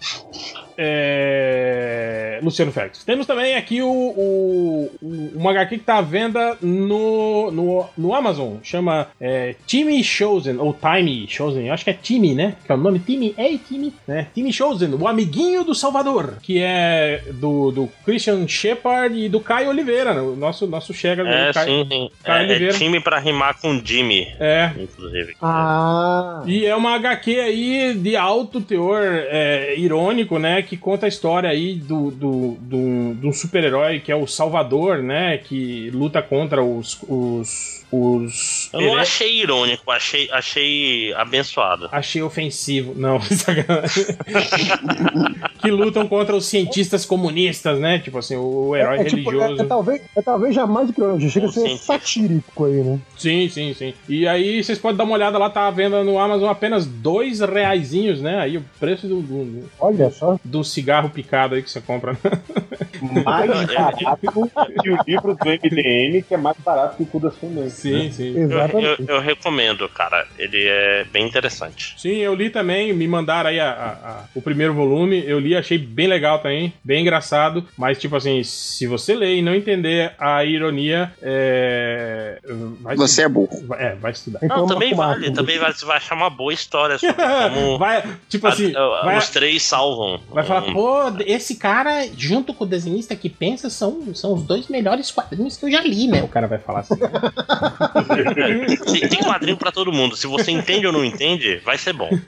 é, Luciano Félix. Temos também aqui o, o, o, uma HQ que tá à venda no, no, no Amazon. Chama é, Timmy Chosen, ou Time Chosen. Eu acho que é Timmy, né? Que é o nome Timmy. Ei, Timmy. Né? Timmy Chosen, o amiguinho do Salvador. Que é do, do Christian Shepard e do Caio Oliveira. né? O nosso, nosso chega É, do Caio. sim, sim. Caio É, é Oliveira. time pra rimar com Jimmy, É, inclusive. Ah. E é uma HQ aí de alto teor é, irônico, né? Que conta a história aí do, do, do, um super-herói que é o Salvador, né? Que luta contra os. os, os Eu não here- achei irônico, achei, achei abençoado. Achei ofensivo. Não, que lutam contra os cientistas comunistas, né? Tipo assim, o herói É, tipo, é, religioso. é talvez, é talvez já mais do que irônico, chega a ser científico. satírico aí, né? Sim, sim, sim. E aí vocês podem dar uma olhada lá, tá à venda no Amazon apenas dois reaisinhos, né? Aí o preço do, do, Olha só. do cigarro picado aí que você compra. Mais barato que o livro do MDM, que é mais barato que o cu das. Sim, sim. Eu, eu, Exatamente. eu recomendo, cara. Ele é bem interessante. Sim, eu li também, me mandaram aí a- a- a- o primeiro volume, eu li, achei bem legal também, bem engraçado, mas tipo assim, se você ler e não entender a ironia, é... Vai Você é burro. vai- É, vai estudar. Então, Não, também vale. Também vale, você vai achar uma boa história sobre como vai, tipo assim, a- a- vai, os três salvam. vai falar, um- pô, esse cara, junto com o desenhista que pensa são, são os dois melhores quadrinhos que eu já li, né? O cara vai falar assim. Tem, tem quadrinho pra todo mundo. Se você entende ou não entende, vai ser bom.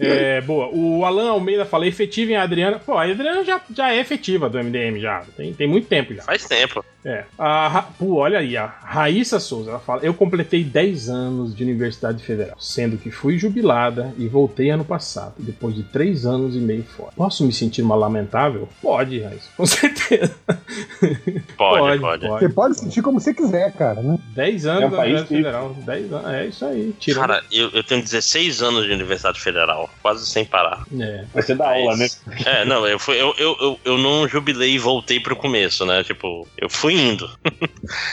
É, boa. O Alan Almeida fala efetiva em Adriana. Pô, a Adriana já, já é efetiva do MDM, já. Tem, tem muito tempo já. Faz tempo. É. A, Ra- pô, olha aí, a Raíssa Souza, ela fala: Eu completei 10 anos de Universidade Federal, sendo que fui jubilada e voltei ano passado, depois de 3 anos e meio fora. Posso me sentir uma lamentável? Pode, Raíssa, com certeza. Pode, pode. Você pode sentir como você quiser, cara, né? 10 É anos um da Universidade Federal. 10 anos, é isso aí. Tirando. Cara, eu, eu tenho 16 anos de Universidade Federal, quase sem parar. É. Vai ser da aula, né? É, não, eu, fui, eu, eu, eu, eu não jubilei e voltei pro começo, né? Tipo, eu fui indo.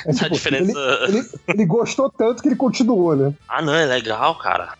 É, tipo, A diferença. Ele, ele, ele gostou tanto que ele continuou, né? Ah, não, é legal, cara.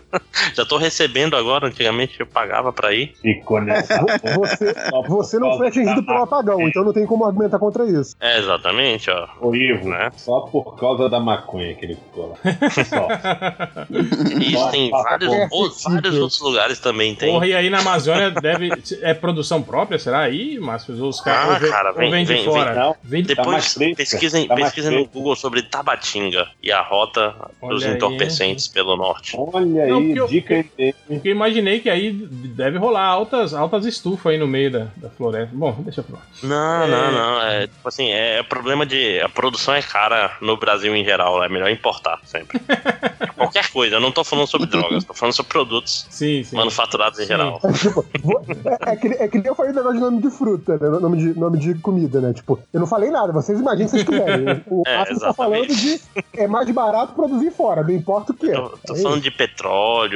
Já tô recebendo agora, antigamente eu pagava pra ir. Ficou nessa. Você, você não foi atingido pelo apagão, então não tem como argumentar contra isso. É, exatamente, ó. Ô, Ivo, Né? só por causa da maconha que ele ficou lá. Só. Isso tem vários, É, ou- vários outros lugares também tem. Porra, e aí na Amazônia deve. É produção própria, será aí, Márcio? Os Ah, caras vem, cara, vem- vem de vem- fora? vem, não. Vem de Tá Depois fresca, pesquisem, tá pesquisem no. Google sobre Tabatinga e a rota dos Olha aí. entorpecentes pelo norte. Olha aí, porque eu- dica. Porque eu imaginei que aí deve rolar altas, altas estufas aí no meio da, da floresta. Bom, deixa pra lá. Não, É. não, não. É tipo assim, é problema de. A produção é cara no Brasil em geral, é melhor importar sempre. Qualquer coisa, eu não tô falando sobre drogas, tô falando sobre produtos Sim, sim. manufaturados em Sim. geral. É, tipo, é, é que, é que nem eu falei o negócio de nome de fruta, né? Nome de, nome de comida, né? Tipo, eu não falei nada, vocês imaginem se vocês quiserem. O É, tá falando de é mais barato produzir fora, não importa o que. Tô, tô É falando de petróleo,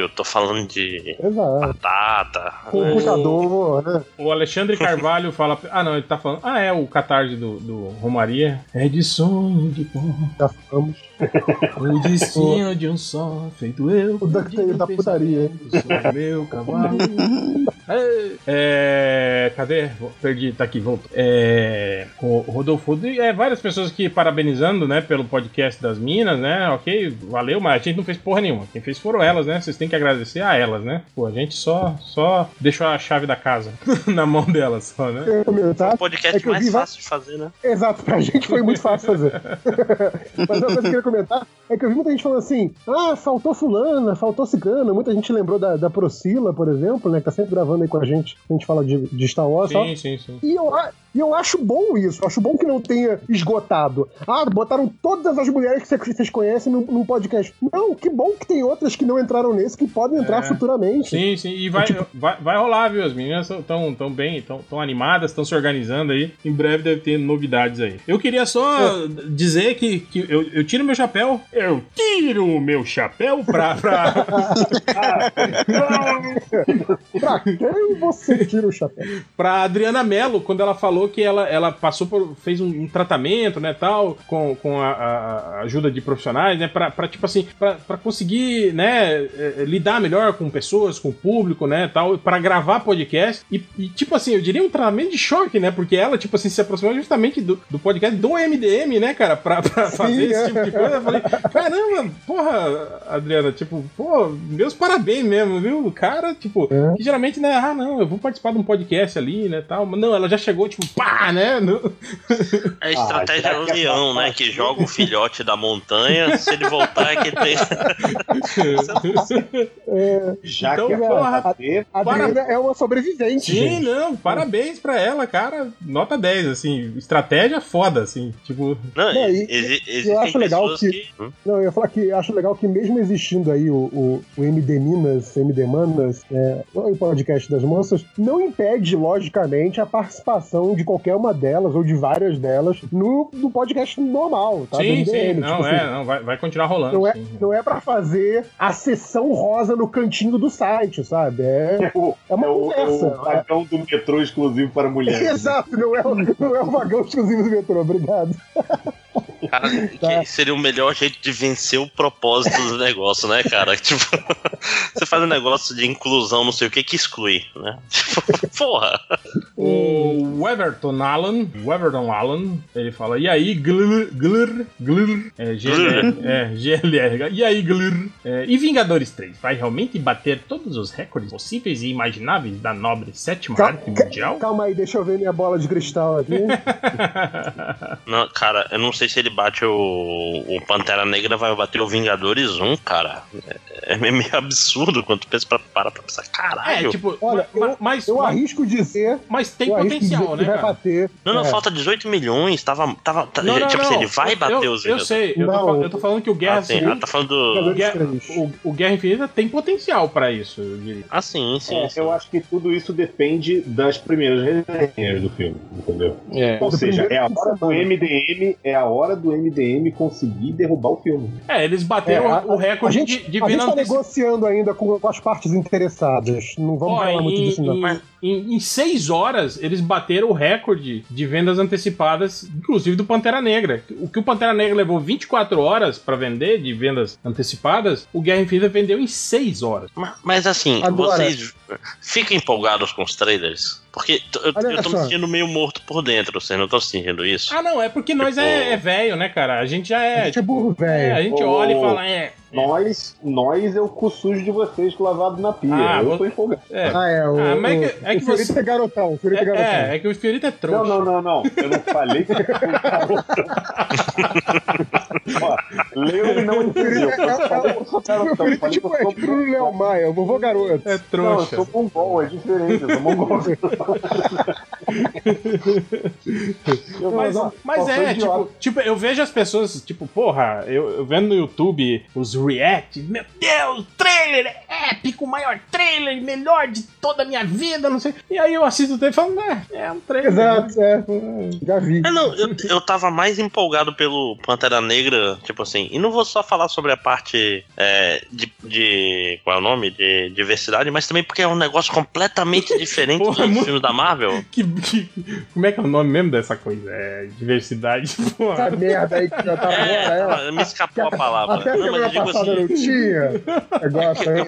tô falando de. Exato. batata. Computador, né? O Alexandre Carvalho fala. Ah, não, ele tá falando. Ah, é o catarse do, do Romaria. É de sonho de pó. Já falamos. O destino de um só, feito eu. O DuckTales da putaria? Sou meu cavalo. É, é, cadê? Perdi, tá aqui, voltou. É, o Rodolfo, e, é, várias pessoas aqui parabenizando, né, pelo podcast das minas, né? Ok, valeu, mas a gente não fez porra nenhuma. Quem fez foram elas, né? Vocês têm que agradecer a elas, né? Pô, a gente só, só deixou a chave da casa na mão delas, só, né? Eu ia comentar. O podcast É mais fácil de fazer, né? Exato, pra gente foi muito fácil fazer. Mas uma coisa que eu queria comentar é que eu vi muita gente falando assim: ah, faltou fulana, faltou cicana. Muita gente lembrou da, da Procila, por exemplo, né? Que tá sempre gravando aí com a gente. A gente fala de, de Star Wars e tal. Sim, sim, sim. E eu, e eu acho bom isso, eu acho bom que não tenha esgotado. Ah, botaram todas as mulheres que cê- que vocês conhecem num, num podcast. Não, que bom que tem outras que não entraram nesse, que podem entrar É. futuramente. Sim, sim, e vai, vai, vai rolar, viu? As meninas estão tão bem, estão tão animadas, estão se organizando aí. Em breve deve ter novidades aí. Eu queria só dizer que, que eu, eu tiro meu chapéu. Eu tiro o meu chapéu pra. pra... Pra quem você tira o chapéu? pra Adriana Mello, quando ela falou que ela, ela passou por. fez um, um tratamento, né, tal, com, com a, a- ajuda de profissionais, né, pra, pra tipo assim, pra, pra conseguir, né, eh, lidar melhor com pessoas, com o público, né, tal, pra gravar podcast. E, e, tipo assim, eu diria um tratamento de choque, né, porque ela, tipo assim, se aproximou justamente do, do podcast do MDM, né, cara, pra, pra fazer esse tipo de coisa. Eu falei, caramba, porra, Adriana, tipo, pô, meus parabéns mesmo, viu? O cara, tipo, É. que geralmente, né, ah, não, eu vou participar de um podcast ali, né, tal. Mas não, ela já chegou, tipo, pá, né? no- É a estratégia já do é leão, pra- né? Que joga o filhote da montanha, se ele voltar é que tem. É, Já Então, que é porra, a é uma sobrevivente. Sim, gente. não, parabéns pra ela, cara. Nota 10, assim, estratégia foda, assim, tipo. Não, Não, e- exi- eu existem acho legal que- que. Hum? Não, eu ia falar que acho legal que mesmo existindo aí o, o, o MD Minas, MD Manas, é, o podcast das moças, não impede, logicamente, a participação de qualquer uma delas ou de várias delas no, no podcast normal, tá? Sim, sim, MDM, não, tipo é, assim, não, vai, vai continuar rolando. Não é, sim. não é pra fazer a sessão rosa no cantinho do site, sabe? É, é o, é uma é o, é o conversa. vagão do metrô exclusivo para mulheres. Exato, não é, não é o vagão exclusivo do metrô, obrigado. Cara, que seria o melhor jeito de vencer o propósito do negócio, né, cara? Tipo, você faz um negócio de inclusão, não sei o que, que exclui, né? Tipo, porra. O Weverton Allen, Weverton Allen, ele fala, e aí, glur, glur, glur, é, GLR, é, GLR, e aí, glur, é, e Vingadores 3, vai realmente bater todos os recordes possíveis e imagináveis da nobre sétima Cal- arte mundial? Calma aí, deixa eu ver minha bola de cristal aqui. Não, cara, eu não sei se ele bate o, o Pantera Negra, vai bater o Vingadores 1, cara. É, é meio absurdo quando tu pensa pra, para pra pensar, É, caralho. tipo, Olha, ma- eu- mas, Eu mas, arrisco dizer. mas tem potencial, né, vai cara? bater. não, não, É. falta 18 milhões, tava. tava tá- Não, não, tipo não. assim, ele vai eu, bater eu, os Eu sei, eu tô, eu tô falando que o Guerra Ah, sim, Civil. ah, tá falando do. o, Guerra, o, o Guerra Infinita tem potencial pra isso, eu diria. Ah, sim, sim. É, sim. eu acho que tudo isso depende das primeiras resenhas do filme, entendeu? É. Ou seja, é a hora do. MDM, é a hora do MDM conseguir derrubar o filme. É, eles bateram É, a- o A recorde gente, de, de a gente tá negociando ainda com, com as partes interessadas. Não vamos Ó, falar muito disso, não. em- em- em seis horas, eles bateram o recorde de vendas antecipadas, inclusive do Pantera Negra. O que o Pantera Negra levou 24 horas pra vender de vendas antecipadas, o Guerra Infinita vendeu em seis horas. Ma- Mas assim, Agora- vocês ficam empolgados com os trailers? Porque eu, Olha eu tô me sentindo meio morto por dentro, vocês não estão sentindo isso? Ah, não, é porque nós Tipo- é, é velho, né, cara? A gente já A é. gente é burro, é, a velho. gente Ô, olha e fala, é. Nós, nós é o cu sujo de vocês lavado na pia. Ah, eu vou- tô empolgado. é. Ah, é. O, Ah, mas é o, que- é que o Fiorito você- é garotão. O Fiorito é, garotão. É, é que o Fiorito é trouxa. Não, não, não, não. Eu não falei que Ó, leu e não entendeu. Eu falei que eu sou O garotão. Fiorito é tipo, eu é sou tipo o Léo Maia, o vovô garoto. É Não, eu trouxa. sou mongol, é diferente. Eu sou mongol. Eu- Mas, ó, mas é, tipo, tipo, eu vejo as pessoas, tipo, porra, eu, eu vendo no YouTube os reacts, meu Deus, trailer é épico, o maior trailer, melhor de toda a minha vida, não sei. E aí eu assisto o trailer e falo, é, é um trailer. Exato, é. Já vi. É, não, eu, eu tava mais empolgado pelo Pantera Negra, tipo assim, e não vou só falar sobre a parte é, de, de. Qual é o nome? De diversidade, mas também porque é um negócio completamente diferente Porra, dos muito- filmes da Marvel. Que, que- como é que é o nome mesmo dessa coisa? É diversidade, porra. Essa merda aí que já tá fora, É, me escapou a é. palavra. Até Não, mas eu digo assim, não tinha.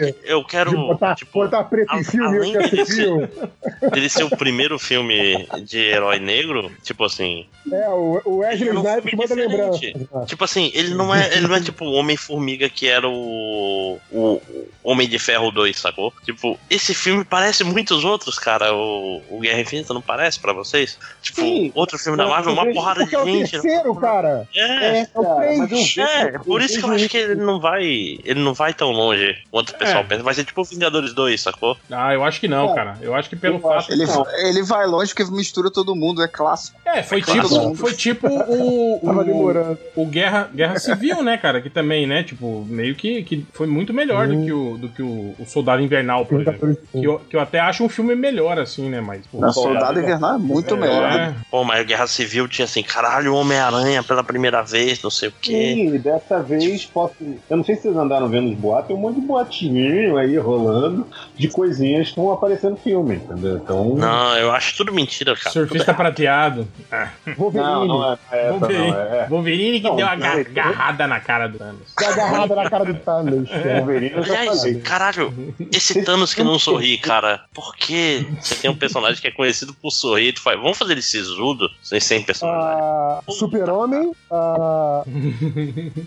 Aí. eu quero. Botar, tipo, botar preto em a- filme, além eu ser- viu. Dele ser o primeiro filme de herói negro, tipo assim. É, o, o Wesley Ele é Snipes manda lembrança. Tipo assim, ele não é, ele não é tipo o Homem-Formiga que era o, o Homem de Ferro 2, sacou? Tipo, esse filme parece muitos outros, cara. O, o Guerra Infinita não parece pra vocês? Tipo, Sim. outro filme da Marvel, uma porrada de Porque é o gente. terceiro, cara. É, É o Cara, mas eu é, por isso que eu acho que ele não vai. Ele não vai tão longe quanto o pessoal É. pensa. Vai ser tipo o Vingadores 2, sacou? Ah, eu acho que não, É. cara. Eu acho que pelo Eu fato. Ele, Não. ele vai longe porque mistura todo mundo, é clássico. É, foi Todo tipo, foi tipo o, o, o Guerra, Guerra Civil, né, cara? Que também, né? Tipo, meio que, que foi muito melhor do que o, do que o, o Soldado Invernal, por exemplo. Que eu, que eu até acho um filme melhor, assim, né? Mas. pô, Na Soldado Invernal é muito é, melhor. né? Pô, mas Guerra Civil tinha assim, caralho, Homem-Aranha pela primeira vez, não sei o quê. Sim, dessa vez posso. Eu não sei se vocês andaram vendo os boatos, tem um monte de boatinho aí rolando de coisinhas que vão aparecer no filme, entendeu? Então. Não, eu acho tudo mentira, cara. Surfista prateado. Ah, Wolverine. não, não é essa, Wolverine. não. É, Wolverine que Não, deu uma não, ga- ele- garrada na cara do Thanos. Dá agarrada na cara do Thanos. é. Wolverine eu já Aliás, falei. caralho, esse Thanos que não sorri, cara. Por que você tem um personagem que é conhecido por sorrir e tu faz, vamos fazer ele sisudo sem, sem personagem? Ah, Super-Homem. ah,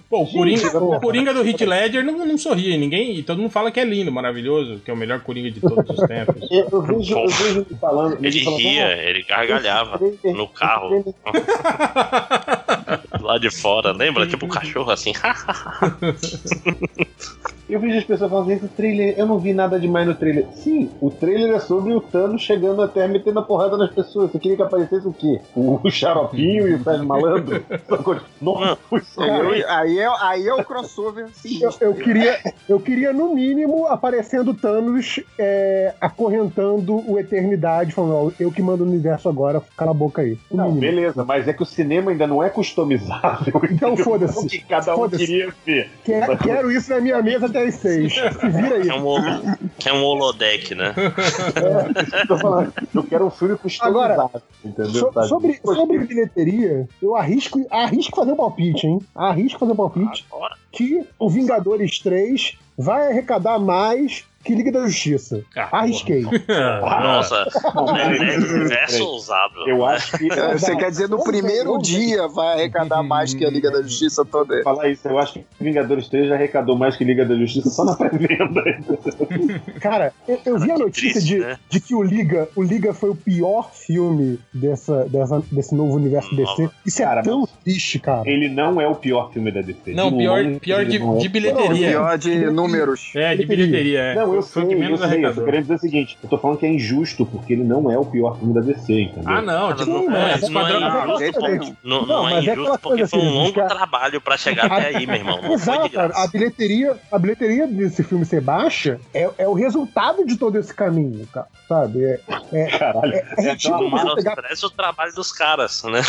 Pô, o Coringa, o Coringa do Hit Ledger não, não sorri. Ninguém. E todo mundo fala que é lindo, maravilhoso, que é o melhor Coringa de todos os tempos. Eu, eu vejo, eu vejo ele falando. Ele falando, ria, "Ah, ele gargalhava no carro, lá de fora, lembra? Tipo um cachorro assim. Eu vejo as pessoas falando esse trailer, eu não vi nada demais no trailer. Sim, o trailer é sobre o Thanos chegando Terra metendo a porrada nas pessoas. Você queria que aparecesse o quê? O Xaropinho e o Sérgio Malandro? Nossa, foi só Aí, é, aí é o crossover. Sim. eu, eu queria, eu queria, no mínimo, aparecendo Thanos é, acorrentando o Eternidade, falando, ó, eu que mando o universo agora, cala a boca aí. No Não, mínimo. beleza, mas é que o cinema ainda não é customizável. Então foda-se. Que cada um Foda-se. queria ver. Quer- quero isso na minha mesa até as seis. Se vira aí. É um um holodeck, né? Tô falando, eu quero um filme customizado, entendeu? So- Sabe? sobre, sobre bilheteria, eu arrisco, arrisco fazer um palpite, hein? Arrisco fazer um palpite Agora. que o Vingadores 3 vai arrecadar mais que Liga da Justiça. Ah, Arrisquei. Nossa, Não, é, é universo peraí. ousado. Eu acho que. Você quer dizer, no primeiro dia vai arrecadar mais que a Liga da Justiça toda. falar isso, eu acho que Vingadores 3 já arrecadou mais que Liga da Justiça só na pré-venda. Cara, eu, eu vi a notícia triste, de, né? de que o Liga, o Liga foi o pior filme dessa, dessa- desse novo universo DC. Isso é Cara, tão triste, cara. Ele não é o pior filme da DC. Não, De pior, longe, pior de, não é de o pior. bilheteria. Pior de números. É, de bilheteria. É. Não, eu Foi sei, o que eu menos sei, eu arrecadou. querendo dizer o seguinte, eu tô falando que é injusto, porque ele não é o pior filme da DC, entendeu? Ah, não. Tipo, Sim, é, mas- Esquadrão- não é Mas é injusto, não, Não, não mas é é injusto porque coisa foi um assim, longo cara. trabalho pra chegar até aí, meu irmão. Não foi Exato, cara. A bilheteria, a bilheteria desse filme ser baixa é, é o resultado de todo esse caminho, cara. Sabe? É, Caralho. é, é pegar. Menospreza o trabalho dos caras, né?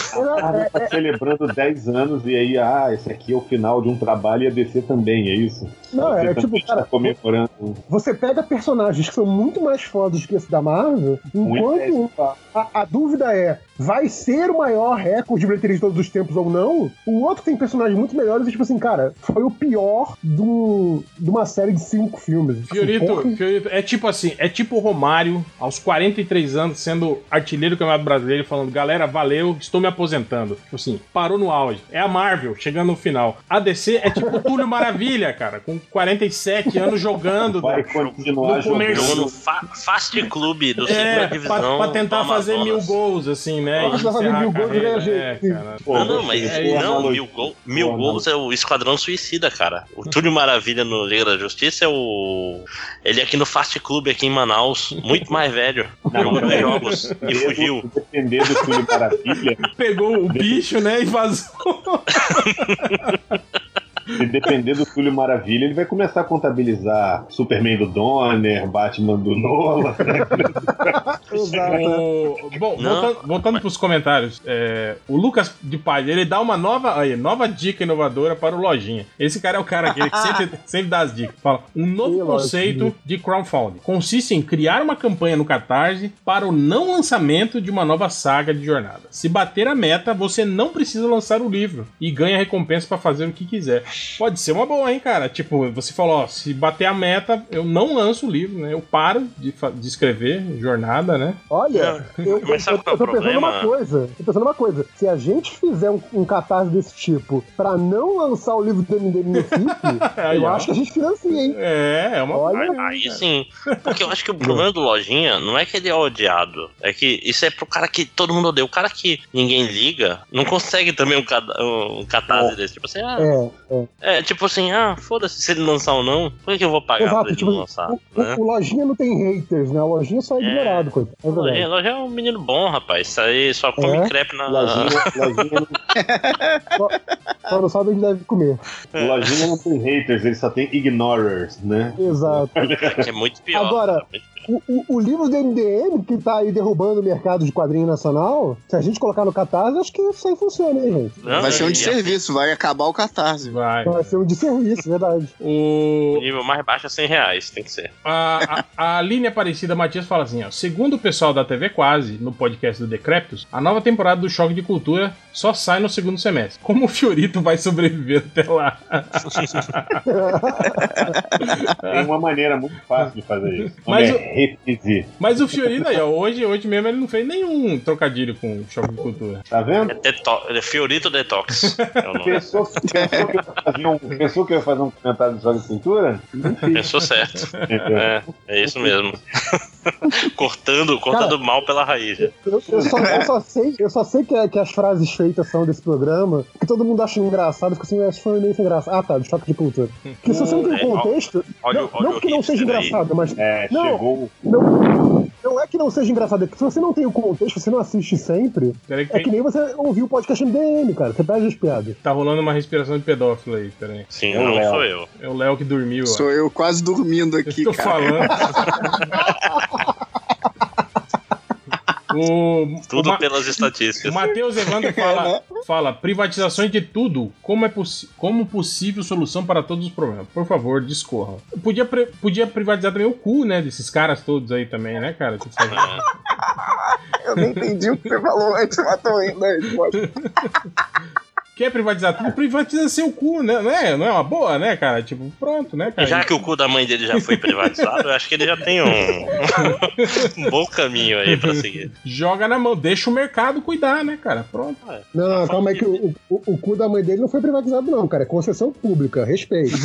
Ah, tá celebrando 10 anos e aí, ah, esse aqui é o final de um trabalho e a DC também, é isso? Não, é tipo, está cara, comemorando. você pega personagens que são muito mais fodas que esse da Marvel, enquanto a, a dúvida é, vai ser o maior recorde de bilheteria de todos os tempos ou não? O outro tem personagens muito melhores e, tipo assim, cara, foi o pior do, de uma série de cinco filmes. Assim, Fiorito, porra, Fiorito, é tipo assim, é tipo o Romário, aos 43 anos, sendo artilheiro do Campeonato Brasileiro, falando, galera, valeu, estou me aposentando. Tipo assim, parou no auge. É a Marvel, chegando no final. A DC é tipo o Túlio Maravilha, cara, com 47 anos jogando. Vai né? continuar no jogando. no fa Fast Club do É, segunda pra, divisão. pra tentar fazer mil gols, assim, né? Pra fazer encerrar mil a gols e carreira. ganhar É, jeito. cara. Pô, Não, não, mas É, não, mil, gol, mil Pô, gols é o Esquadrão Suicida, cara. O Túlio Maravilha no Liga da Justiça é o. Ele é aqui no Fast Club aqui em Manaus, muito mais velho. Jogou dois não. jogos e fugiu. Depender do Túlio Maravilha, Pegou o bicho, né, e vazou. se depender do Túlio Maravilha, ele vai começar a contabilizar Superman do Donner, Batman do Nolan. Exato. O- Bom, Não. voltando, voltando pros comentários, é, o Lucas de Paz, ele dá uma nova, aí, nova dica inovadora para o Lojinha. Esse cara é o cara que sempre, sempre dá as dicas. Fala, um novo Ih, conceito Lojinha. de crowdfunding. Consiste em criar uma campanha no Catarse para o não lançamento de uma nova saga de jornada. Se bater a meta, você não precisa lançar o livro e ganha recompensa para fazer o que quiser. Pode ser uma boa, hein, cara? Tipo, você falou, ó, se bater a meta, eu não lanço o livro, né? Eu paro de, de escrever jornada, né? Olha, eu, eu, Mas sabe eu- é eu tô o pensando problema? uma coisa. Tô pensando uma coisa. Se a gente fizer um, um catarse desse tipo pra não lançar o livro do MDM no Aí, eu ó. acho que a gente financia, hein? É, é uma. Olha, Aí sim. Porque eu acho que o problema do Lojinha não é que ele é odiado. É que isso é pro cara que todo mundo odeia. O cara que ninguém liga não consegue também um, um catarse desse. Tipo assim, ah, é, é. É tipo assim, ah, foda-se se ele lançar ou não. Por que, que eu vou pagar pra Exato, ele tipo, não lançar? o, né? o, Lojinha não tem haters, né? O Lojinha só é, É. ignorado, coitado. É. Lojinha, Lojinha é um menino bom, rapaz. Isso aí só come É? crepe na. Lojinha, Lojinha, não, Só não sabe onde deve comer. Lojinha não tem haters, ele só tem ignorers, né? Exato. Que é muito pior. Agora, é muito pior. O, o, o livro do MDM, que tá aí derrubando o mercado de quadrinho nacional, se a gente colocar no Catarse, acho que isso aí funciona, hein, gente? Não, Vai ser um e- desserviço, vai acabar o catarse. Vai. Vai ser um desserviço, verdade. O, O nível mais baixo é 100 reais, tem que ser. a, a, a Aline Aparecida Matias fala assim: ó, segundo o pessoal da TV Quase, no podcast do Decreptus, a nova temporada do Choque de Cultura só sai no segundo semestre. Como o Fiorito vai sobreviver até lá? Tem uma maneira muito fácil de fazer isso. O Mas é repetir. Mas o Fiorito aí, ó, hoje, hoje mesmo ele não fez nenhum trocadilho com o Choque de Cultura. Tá vendo? É, deto- é Fiorito Detox. É. Pensou, pensou, que eu ia fazer um, pensou que eu ia fazer um comentário de jogo de fiz, Pensou certo. É, é isso mesmo. cortando, cortando mal pela raiz. Eu, eu só, eu só sei, eu só sei que, é- que as frases feitas são desse programa, que todo mundo acha engraçado, fica assim, acho meio sem graça. Ah, tá, de choque de cultura. Porque se você não tem É, ó, contexto, olha não, olha não que não seja engraçado, mas É, Não. chegou. Não, não é que não seja engraçado, é que se você não tem o contexto, você não assiste sempre, Peraí que é que nem você ouvir o podcast MDM, cara, você perde as piadas. tá rolando uma respiração de pedófilo aí, peraí. Sim, É não Léo. sou eu. É o Léo que dormiu, ó. Sou eu quase dormindo Eu aqui, tô cara. falando. O, Tudo o pelas o estatísticas. Matheus Evandro fala, fala privatizações de tudo. Como é como possível solução para todos os problemas? Por favor, discorram. Podia, pri- podia privatizar também o cu, né? Desses caras todos aí também, né, cara? Tipo, sabe? Eu não entendi o que você falou antes, indo aí. pode. Quer privatizar tudo? Privatiza seu cu, né? Não é, não é uma boa, né, cara? Tipo, pronto, né, cara? Já que o cu da mãe dele já foi privatizado, eu acho que ele já tem um, um bom caminho aí pra seguir. Joga na mão, deixa o mercado cuidar, né, cara? Pronto. Não, não, calma aí que o, o, o cu da mãe dele não foi privatizado, não, cara. É concessão pública, respeito.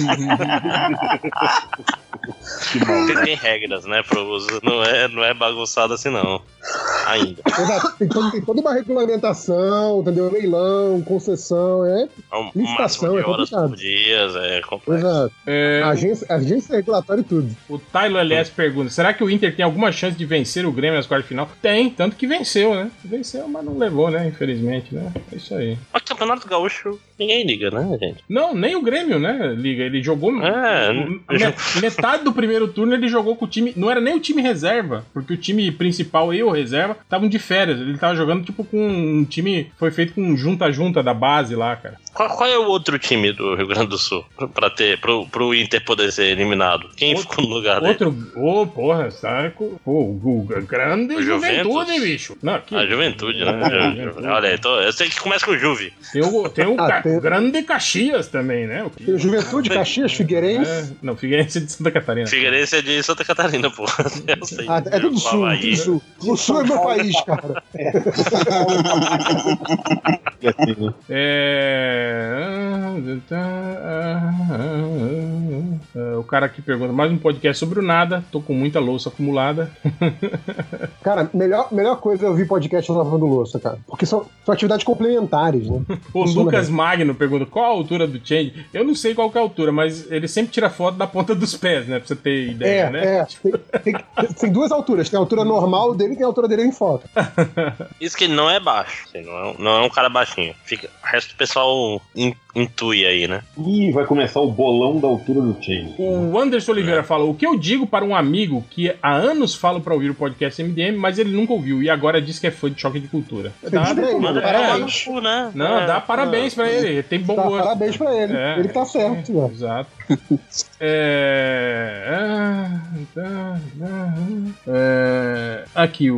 Tem, tem regras, né, pro uso. Não é, não é bagunçado assim, não. Ainda. Exato. Tem, todo- tem toda uma regulamentação, entendeu? Leilão, concessão, é. É um Licitação, é horas complicado. por dia, é complexo. Exato. É, Agência, agência regulatória e tudo. O Tyler LS pergunta: será que o Inter tem alguma chance de vencer o Grêmio nas quartas de final? Tem, tanto que venceu, né? Venceu, mas não levou, né? Infelizmente, né? É isso aí. Mas Campeonato Gaúcho, ninguém liga, né, gente? Não, nem o Grêmio, né? Liga, ele jogou. É, o- me- metade do primeiro turno ele jogou com o time. Não era nem o time reserva, porque o time principal e o reserva estavam de férias. Ele tava jogando tipo com um time. Foi feito com junta-junta da base lá, cara. Qual, qual é o outro time do Rio Grande do Sul pra ter, pro, pro Inter poder ser eliminado? Quem Outro- ficou no lugar dele? Outro. Ô, porra, saco. Pô, o o grande O juventude, bicho. Não, aqui. A juventude, né? Ju- ju- Olha tô- eu sei que começa com Juve. Tem o, tem o Ah, Ca- tem- grande Caxias também, né? O que- Tem o Juventude, Caxias, Figueirense. É, não, Figueirense é de Santa Catarina. Figueirense é de Santa Catarina, pô. Eu sei. Ah, é tudo sul, tudo sul. O sul é meu país, cara. Né? É... É, O cara aqui pergunta, mais um podcast sobre o nada, tô com muita louça acumulada. Cara, melhor, melhor coisa é ouvir podcast lavando louça, cara. Porque são, são atividades complementares, né? O Funciona Lucas bem. Magno pergunta qual a altura do Change. Eu não sei qual que é a altura, mas ele sempre tira foto da ponta dos pés, né? Pra você ter ideia, É, né? é. Tem, tem- tem duas alturas. Tem a altura normal dele e tem a altura dele em foto. Isso que ele não é baixo. assim, não, é, um- não é um cara baixinho. Fica, o resto do pessoal intui aí, né? Ih, vai começar o bolão da altura do Chain. O Anderson Oliveira fala: O que eu digo para um amigo que há anos fala para ouvir o podcast MDM, mas ele nunca ouviu e agora diz que é fã de choque de cultura? Dá, Manda né? Parabéns. cu, né? não, É. dá parabéns pra ele, ele tem bom Tá, gosto. parabéns pra ele. É. Ele tá certo, né? Exato. É... ah, tá, tá, é, Aqui, o,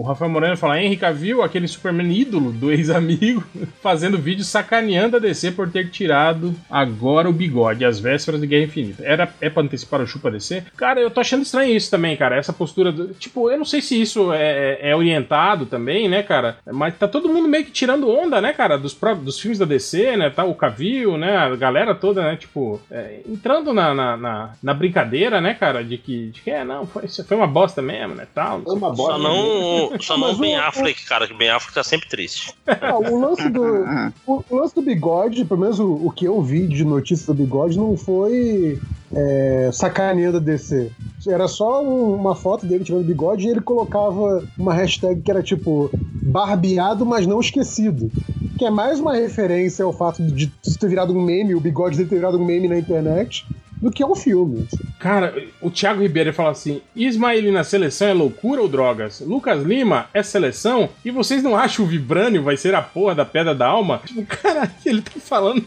o Rafael Moreno fala: Henry Cavill, aquele Superman ídolo do ex-amigo, fazendo vídeo sacaneando a DC por ter tirado agora o bigode, às vésperas de Guerra Infinita. Era, é pra antecipar o chupa DC? Cara, eu tô achando estranho isso também, cara. Essa postura. do- tipo, eu não sei se isso é, é orientado também, né, cara? Mas tá todo mundo meio que tirando onda, né, cara? Dos, dos filmes da DC, né? Tá o Cavill, né? A galera toda, né? Tipo, é, entrando na, na, na, na brincadeira, né, cara? De que, de que é, não, foi, foi uma bosta mesmo, né? Tal. É uma Só bosta. não, só não Mas o Ben o- Affleck, cara, que Ben Affleck tá sempre triste. Ah, o, lance do, o, o lance do bigode, pelo menos o, o que eu vi de notícia do bigode, não foi é, sacaneando DC. Era só um- uma foto dele tirando bigode e ele colocava uma hashtag que era tipo barbeado, mas não esquecido. Que é mais uma referência ao fato de isso ter virado um meme, o bigode ter virado um meme na internet, do que um filme. Cara, o Thiago Ribeiro fala assim: Ismael na seleção é loucura ou drogas? Lucas Lima é seleção? E vocês não acham o Vibrânio vai ser a porra da pedra da alma? Tipo, caralho, ele tá falando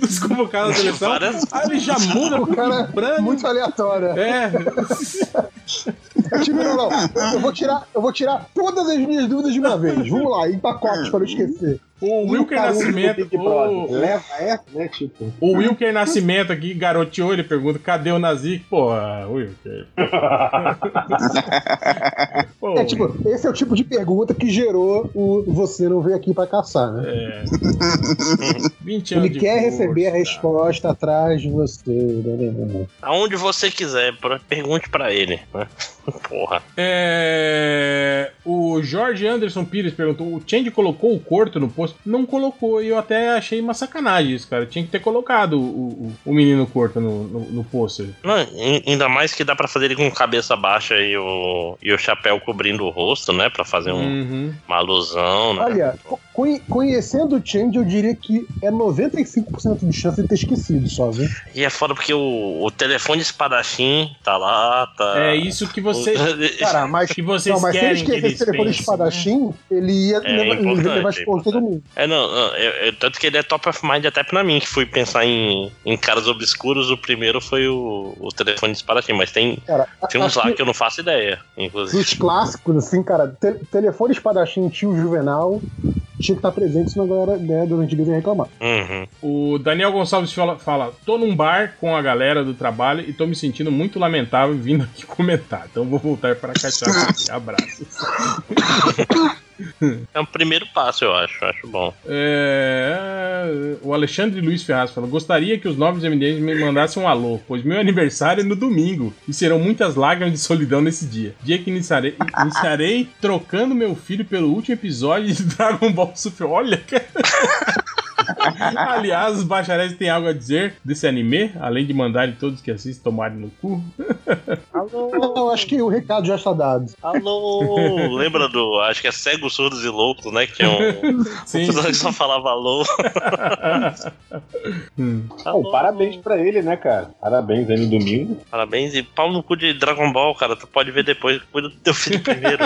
dos convocados da seleção. Aí ele já muda O cara é Vibrânio. muito aleatório. É, É tipo, não, não. Eu vou, tirar, eu vou tirar todas as minhas dúvidas de uma vez. Vamos lá, em pacotes para não esquecer. O Wilker Nascimento. O, Leva essa, né? Tipo. o Wilker Nascimento aqui garoteou, ele pergunta: cadê o Nazik? Porra, Wilker. Pô, É tipo, esse é o tipo de pergunta que gerou o você não veio aqui pra caçar, né? é. 20 anos Ele quer força. receber a resposta atrás de você. né, né, né. Aonde você quiser, pergunte pra ele. Porra. É, O Jorge Anderson Pires perguntou: o Change colocou o corto no post? Não colocou, e eu até achei uma sacanagem isso, cara. Tinha que ter colocado o, o, o menino corto no, no, no pôster. Ainda mais que dá pra fazer ele com cabeça baixa e o, e o chapéu cobrindo o rosto, né? Pra fazer um- Uhum. uma alusão, né? Olha, co- conhe- conhecendo o Change, eu diria que é 95% de chance de ter esquecido só, viu? E é foda porque o, o telefone espadachim tá lá, tá. É isso que você. Cara, mas, que vocês não, mas se ele querem que esquecer eles esse telefone pensem, espadachim, ele ia É levar, levar é expor todo mundo. É, não, não, eu- eu- tanto que ele é top of mind até pra mim, que fui pensar em, em caras obscuros, o primeiro foi o, o telefone de espadachim, mas tem, Cara, tem uns acho lá que que eu não faço ideia, inclusive. dos clássicos, assim, cara, te- telefone espadachim tio Juvenal tinha que estar presente, senão a galera né, das antigas ia reclamar. Uhum. O Daniel Gonçalves fala, fala: tô num bar com a galera do trabalho e tô me sentindo muito lamentável vindo aqui comentar. Então vou voltar para a cachaça. Abraço. É um primeiro passo, eu acho, acho bom. É, o Alexandre Luiz Ferraz fala: Gostaria que os novos MDs me mandassem um alô, pois meu aniversário é no domingo e serão muitas lágrimas de solidão nesse dia. Dia que iniciarei, iniciarei trocando meu filho pelo último episódio de Dragon Ball Super. Olha, cara. Aliás, os bacharéis têm algo a dizer desse anime, além de mandarem todos que assistem tomarem no cu. Eu acho que o recado já está dado. Alô! Lembra do. Acho que é Cegos, Surdos e Loucos, né? Que tinha um. Sim. um que só falava alô. Pô, parabéns pra ele, né, cara? Parabéns aí no domingo. Parabéns e pau no cu de Dragon Ball, cara. Tu pode ver depois, cuida do teu filho primeiro.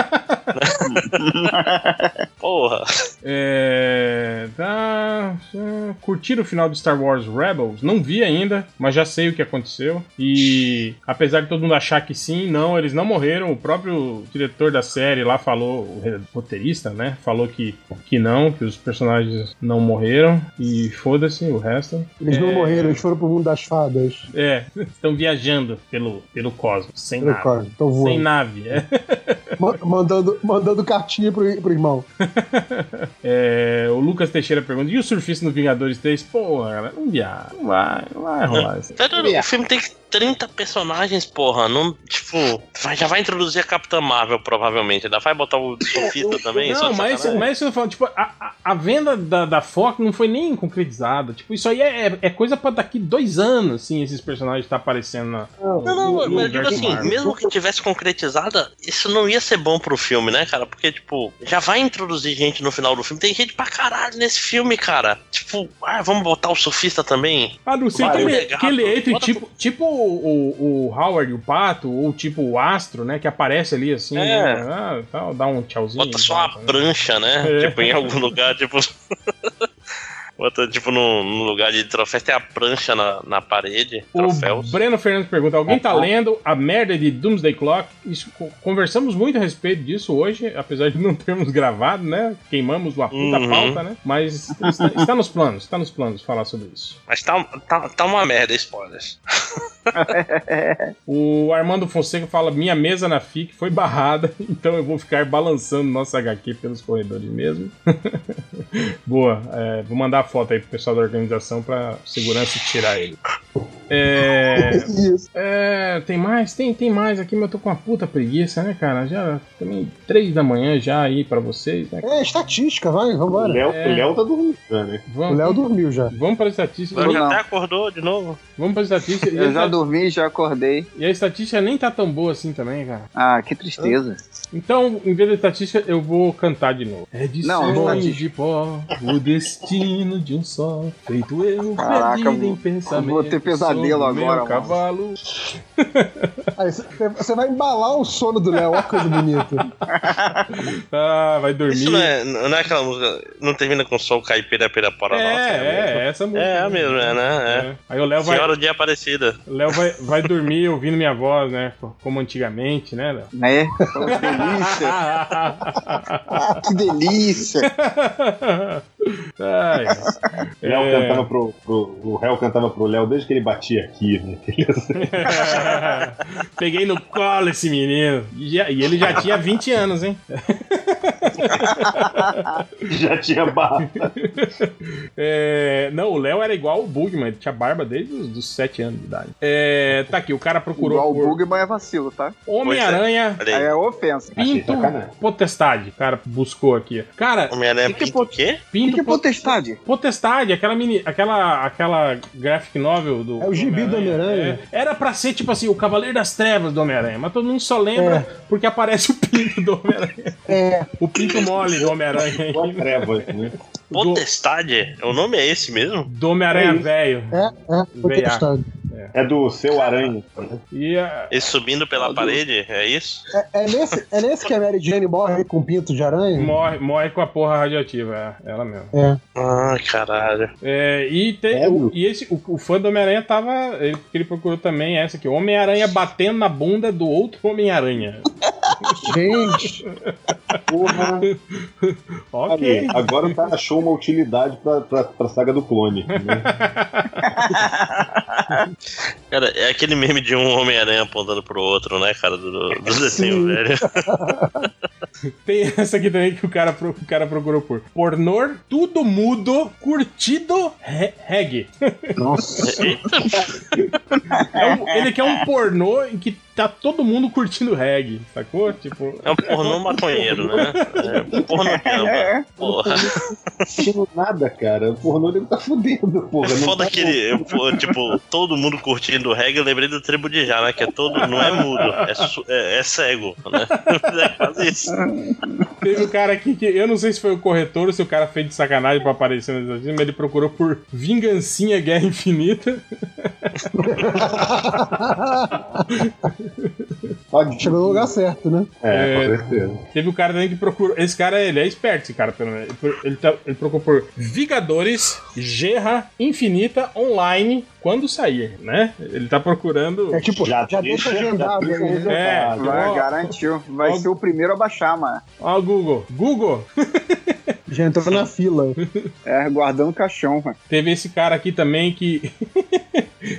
Porra. É, tá, é, curtiram o final de Star Wars Rebels? Não vi ainda, mas já sei o que aconteceu. E apesar de todo mundo achar que sim, não, eles não morreram. O próprio diretor da série lá falou, o roteirista, né? Falou que, que não, que os personagens não morreram. E foda-se o resto. Eles não É, morreram, eles foram pro mundo das fadas. É, estão viajando pelo, pelo cosmos, sem Pelo nave. cosmos, tão voando. Sem nave, é. Ma- mandando, mandando cartinha pro, pro irmão. É, o Lucas Teixeira pergunta: e o surfista no Vingadores 3? Porra, galera, não viaja. Não vai, não vai rolar isso. Sério, o filme tem 30 personagens, porra. Não, tipo, vai- já vai introduzir a Capitã Marvel, provavelmente. Ainda vai botar o surfista também? Não, de mas, mas isso que eu tô falando, tipo, a, a, a venda da, da Fox não foi nem concretizada. Tipo, isso aí é, é- é coisa pra daqui dois anos, assim, esses personagens tá aparecendo na. Não, não, no- no mas eu digo assim, Marvel. mesmo que tivesse concretizada, isso não ia ser bom pro filme, né, cara? Porque, tipo, já vai introduzir gente no final do filme. Tem gente pra caralho nesse filme, cara. Tipo, ah, vamos botar o surfista também? A não ele, legal, que ele tipo, tipo o, o, Howard, o Pato, ou tipo o Astro, né? Que aparece ali assim, É. né, ah, dá um tchauzinho. Bota só a tal, né? prancha, né? É. Tipo, em algum lugar, tipo. Bota, tipo, no, no lugar de troféus, tem a prancha na, na parede, troféus. O Breno Fernandes pergunta: alguém tá lendo a merda de Doomsday Clock? Isso, co- conversamos muito a respeito disso hoje, apesar de não termos gravado, né? Queimamos uma puta Uhum. pauta, né? Mas está, está nos planos, está nos planos falar sobre isso. Mas tá, tá, tá uma merda, spoilers. O Armando Fonseca fala: minha mesa na FIC foi barrada, então eu vou ficar balançando nossa HQ pelos corredores mesmo. Boa, é, vou mandar foto aí pro pessoal da organização pra segurança tirar ele. É. É, tem mais? Tem, tem mais aqui, mas eu tô com uma puta preguiça, né, cara? Já também três da manhã já aí pra vocês, né? É estatística, vai, O vambora. Léo, É. o Léo tá dormindo, né? O Vamos, Léo dormiu já. vamos pra estatística. Ele não. até acordou de novo. Vamos pra estatística. Eu já dormi, já acordei. e a estatística nem tá tão boa assim também, cara. Ah, que tristeza. Então, em vez da estatística, eu vou cantar de novo. É de Não, sonhos estatística. de pó, o destino de um só, feito eu Caraca, perdido em vou- pensamento. vou ter pesadelo agora, meu mano. cavalo. Aí você- vai embalar o sono do Léo, olha que coisa bonita. Ah, vai dormir. Isso não é, não é aquela música. Não termina com sol caipira pira pora É, nossa. é, é essa música. É, a mesma, é, né? É. É. Aí o Léo vai, Senhora de Aparecida. o Léo vai, vai dormir ouvindo minha voz, né? Como antigamente, né, Léo? Né? Que delícia. Ah, que delícia. Ai, Léo É. cantava pro, pro. O réu cantava pro Léo desde que ele batia aqui, né? Peguei no colo esse menino. E, já- e ele já tinha 20 anos, hein? Já tinha barba. É, não, o Léo era igual o Bugman, ele tinha barba desde os dos 7 anos de idade. É, tá aqui, o cara procurou Igual o por Bugman é vacilo, tá? Homem-Aranha aí. é ofensa. Pinto. Potestade. O cara buscou aqui. Cara, Homem-Aranha pinta o quê? Pinto que Potestade. Potestade. Potestade, aquela mini. aquela. aquela graphic novel do. É o gibi do Homem-Aranha. É. Era pra ser, tipo assim, o Cavaleiro das Trevas do Homem-Aranha, mas todo mundo só lembra porque aparece o pinto do Homem-Aranha. É. O pinto mole do Homem-Aranha. Uma treva, né? Potestade? O nome é esse mesmo? Do Homem-Aranha É velho. É, é, Potestade. É do seu aranha. E a- Esse subindo pela parede? É isso? É, é nesse, é nesse que a Mary Jane morre com pinto de aranha? morre, morre com a porra radioativa, é, ela mesmo. É. Ah, caralho. É, e, tem, o, e esse, o, o fã do Homem-Aranha tava. Ele, ele procurou também essa aqui: Homem-Aranha batendo na bunda do outro Homem-Aranha. Gente, Porra. ok. Ali, agora o cara achou uma utilidade pra, pra, pra saga do clone. Né? Cara, é aquele meme de um Homem-Aranha apontando pro outro, né, cara, do, do desenho velho. Tem essa aqui também que o cara, o cara procurou por pornô, tudo mudo, curtido, re- reggae. nossa. Eita, É um- ele quer um pornô em que tá todo mundo curtindo reggae, sacou? Tipo. é um pornô maconheiro, né? É um pornô gamba. Porra. Não nada, cara. O pornô ele tá fudendo, porra. É foda tá que ele, eu, pô, tipo, todo mundo curtindo reggae, eu lembrei do tribo de já, né? Que é todo, não é mudo, é, é- é cego, né? É quase isso. Teve um cara aqui que eu não sei se foi o corretor ou se o cara fez de sacanagem pra aparecer nas notícias, mas ele procurou por Vingancinha Guerra Infinita. Pode- Chegou no lugar certo, né? É, É. com certeza. Teve um cara também que procurou. Esse cara, ele é esperto, esse cara, pelo menos. Ele, tá- ele procurou por Vingadores Gerra Infinita Online quando sair, né? Ele tá procurando. É tipo, já, Já deixa agendado né? É, ó, garantiu. Vai Ó. ser o primeiro a baixar, mano. ó, o Google. Google, Já entrou na fila. É, guardando o caixão, mano. teve esse cara aqui também que.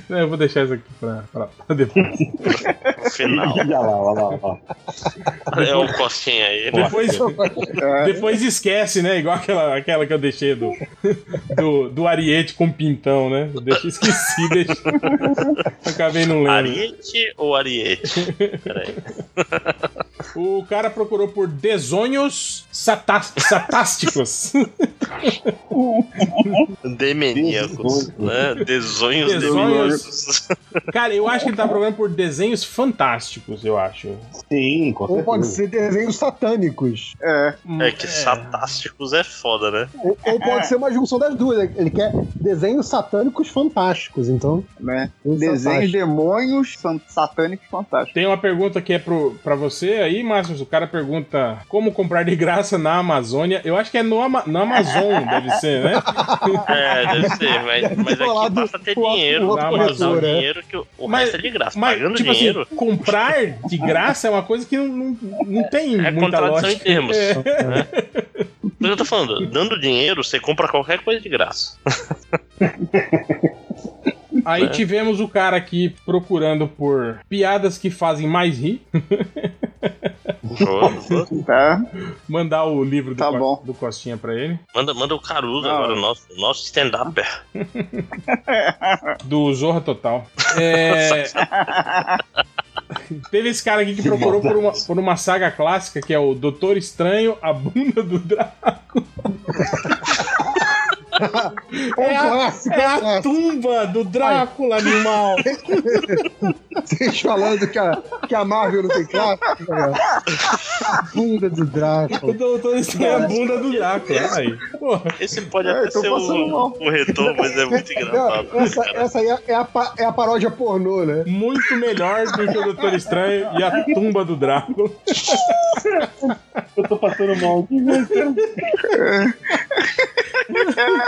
Não, eu vou deixar isso aqui pra, pra, pra depois. Final. Olha lá, olha lá, olha lá. É o costinha aí. Depois, É, depois esquece, né? Igual aquela, aquela que eu deixei do, do, do Ariete com pintão, né? Eu deixei, esqueci, deixei. Acabei não lendo. Ariete ou Ariete? Peraí. O cara procurou por desonhos satás- satásticos. Demoníacos, né? Desonhos Desonhos. demoníacos. Cara, eu acho que ele tá procurando por desenhos fantásticos, eu acho. Sim, com Ou pode certeza. ser desenhos satânicos. é. É que satásticos é foda, né? Ou, ou pode ser uma junção das duas. Ele quer desenhos satânicos fantásticos, então. né? Desenhos Desenhos demônios satânicos fantásticos. Tem uma pergunta que é pro, pra você aí, Márcio. O cara pergunta como comprar de graça na Amazônia. Eu acho que é no, Ama no Amazon, deve ser, né? É, deve ser, mas, mas aqui basta ter do dinheiro. do Amazon corretor, né? dinheiro que o, o Mas- resto é de graça. Mas, Pagando tipo dinheiro. assim, comprar de graça é uma coisa que não, não, tem É muita contradição em lógica. termos. É. Né? Que eu tô falando, dando dinheiro, você compra qualquer coisa de graça. Aí É. tivemos o cara aqui procurando por piadas que fazem mais rir. Show, show. Tá? Mandar o livro do, Tá Co- bom. do Costinha pra ele. Manda, manda o Caruso Não. agora, o nosso, nosso stand-upper. Do Zorra Total. É... Teve esse cara aqui que procurou por uma, por uma saga clássica que é o Doutor Estranho, a bunda do Draco. É a, clássico, é a clássico. tumba do Drácula, animal. Vocês falando que a, que a Marvel não tem clássico, né? Bunda do O Draco. Doutor Estranho é a bunda do Drácula. Aí. Esse pode É, até tô ser passando o, mal. o retorno, mas é muito engraçado. Não, essa, essa aí é, é a, é a paródia pornô, né? Muito melhor do que o Doutor Estranho e a tumba do Drácula. Eu tô passando mal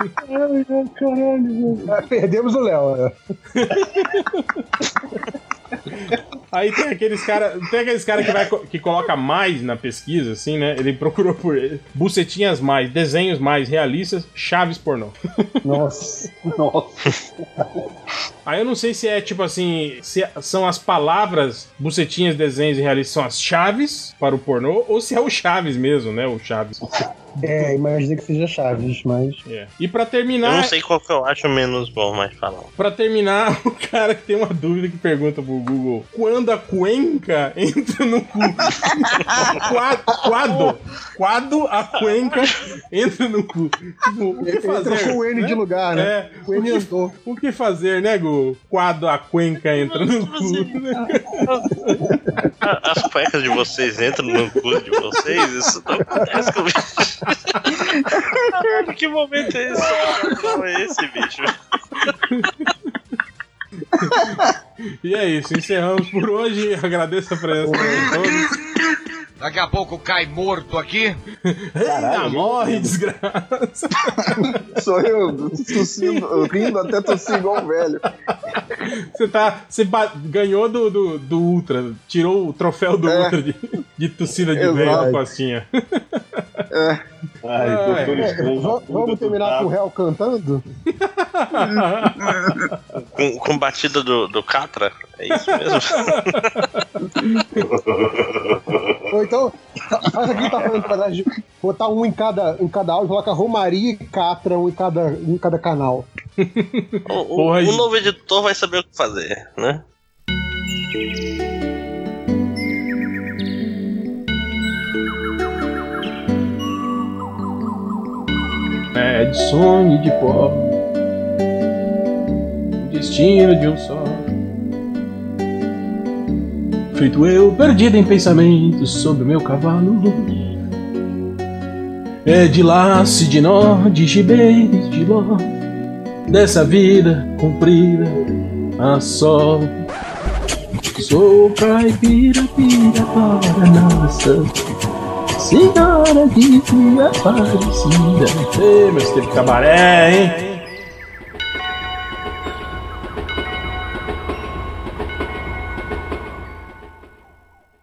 né? É, perdemos o Léo, né? Aí tem aqueles cara, tem aqueles cara que vai que coloca mais na pesquisa assim, né? Ele procurou por bucetinhas mais, desenhos mais realistas, chaves pornô. Nossa. Nossa. Aí eu não sei se é tipo assim, se são as palavras bucetinhas, desenhos e realistas são as chaves para o pornô ou se é o chaves mesmo, né? O chaves. É, imaginei que seja Chaves, mas. É. E pra Eu terminar, não sei qual que eu acho menos bom, mas fala. Pra terminar, o cara que tem uma dúvida que pergunta pro Google: quando a cuenca entra no cu? Quado, quado, quado a cuenca entra no cu. Tipo, o que fazer? trocou o N né? de lugar, né? É, O que, o que fazer, né, Google? Quando a cuenca entra no cu. A- As cuecas de vocês entram no cu de vocês? Isso não acontece comigo. Que momento é esse? Não é esse, bicho? E é isso, encerramos por hoje. Agradeço a presença de todos. Daqui a pouco cai morto aqui. Eita, morre, desgraça. Sou eu, tossindo, rindo até tossir igual um velho. Você tá. Você ganhou do, do, do Ultra. Tirou o troféu do É. Ultra de, de tossina de Exato. velho, Costinha. É. Ai, Ai, doutor É, puta vamos do terminar com o réu cantando? Com, com batida do, do Catra? É isso mesmo? Ou então, faz aqui tá falando pra gente botar um em cada, em cada áudio, coloca Romaria e Catra, um em cada, um em cada canal. O, o- o novo editor vai saber o que fazer, né? É de sonho de. O destino de um só. Feito eu, perdido em pensamentos sobre o meu cavalo. É de laço, de nó, de gibeiros, de ló. Dessa vida comprida a sol. Sou caipira, pira para nossa Senhora de Aparecida. Ei, tempos de cabaré, hein?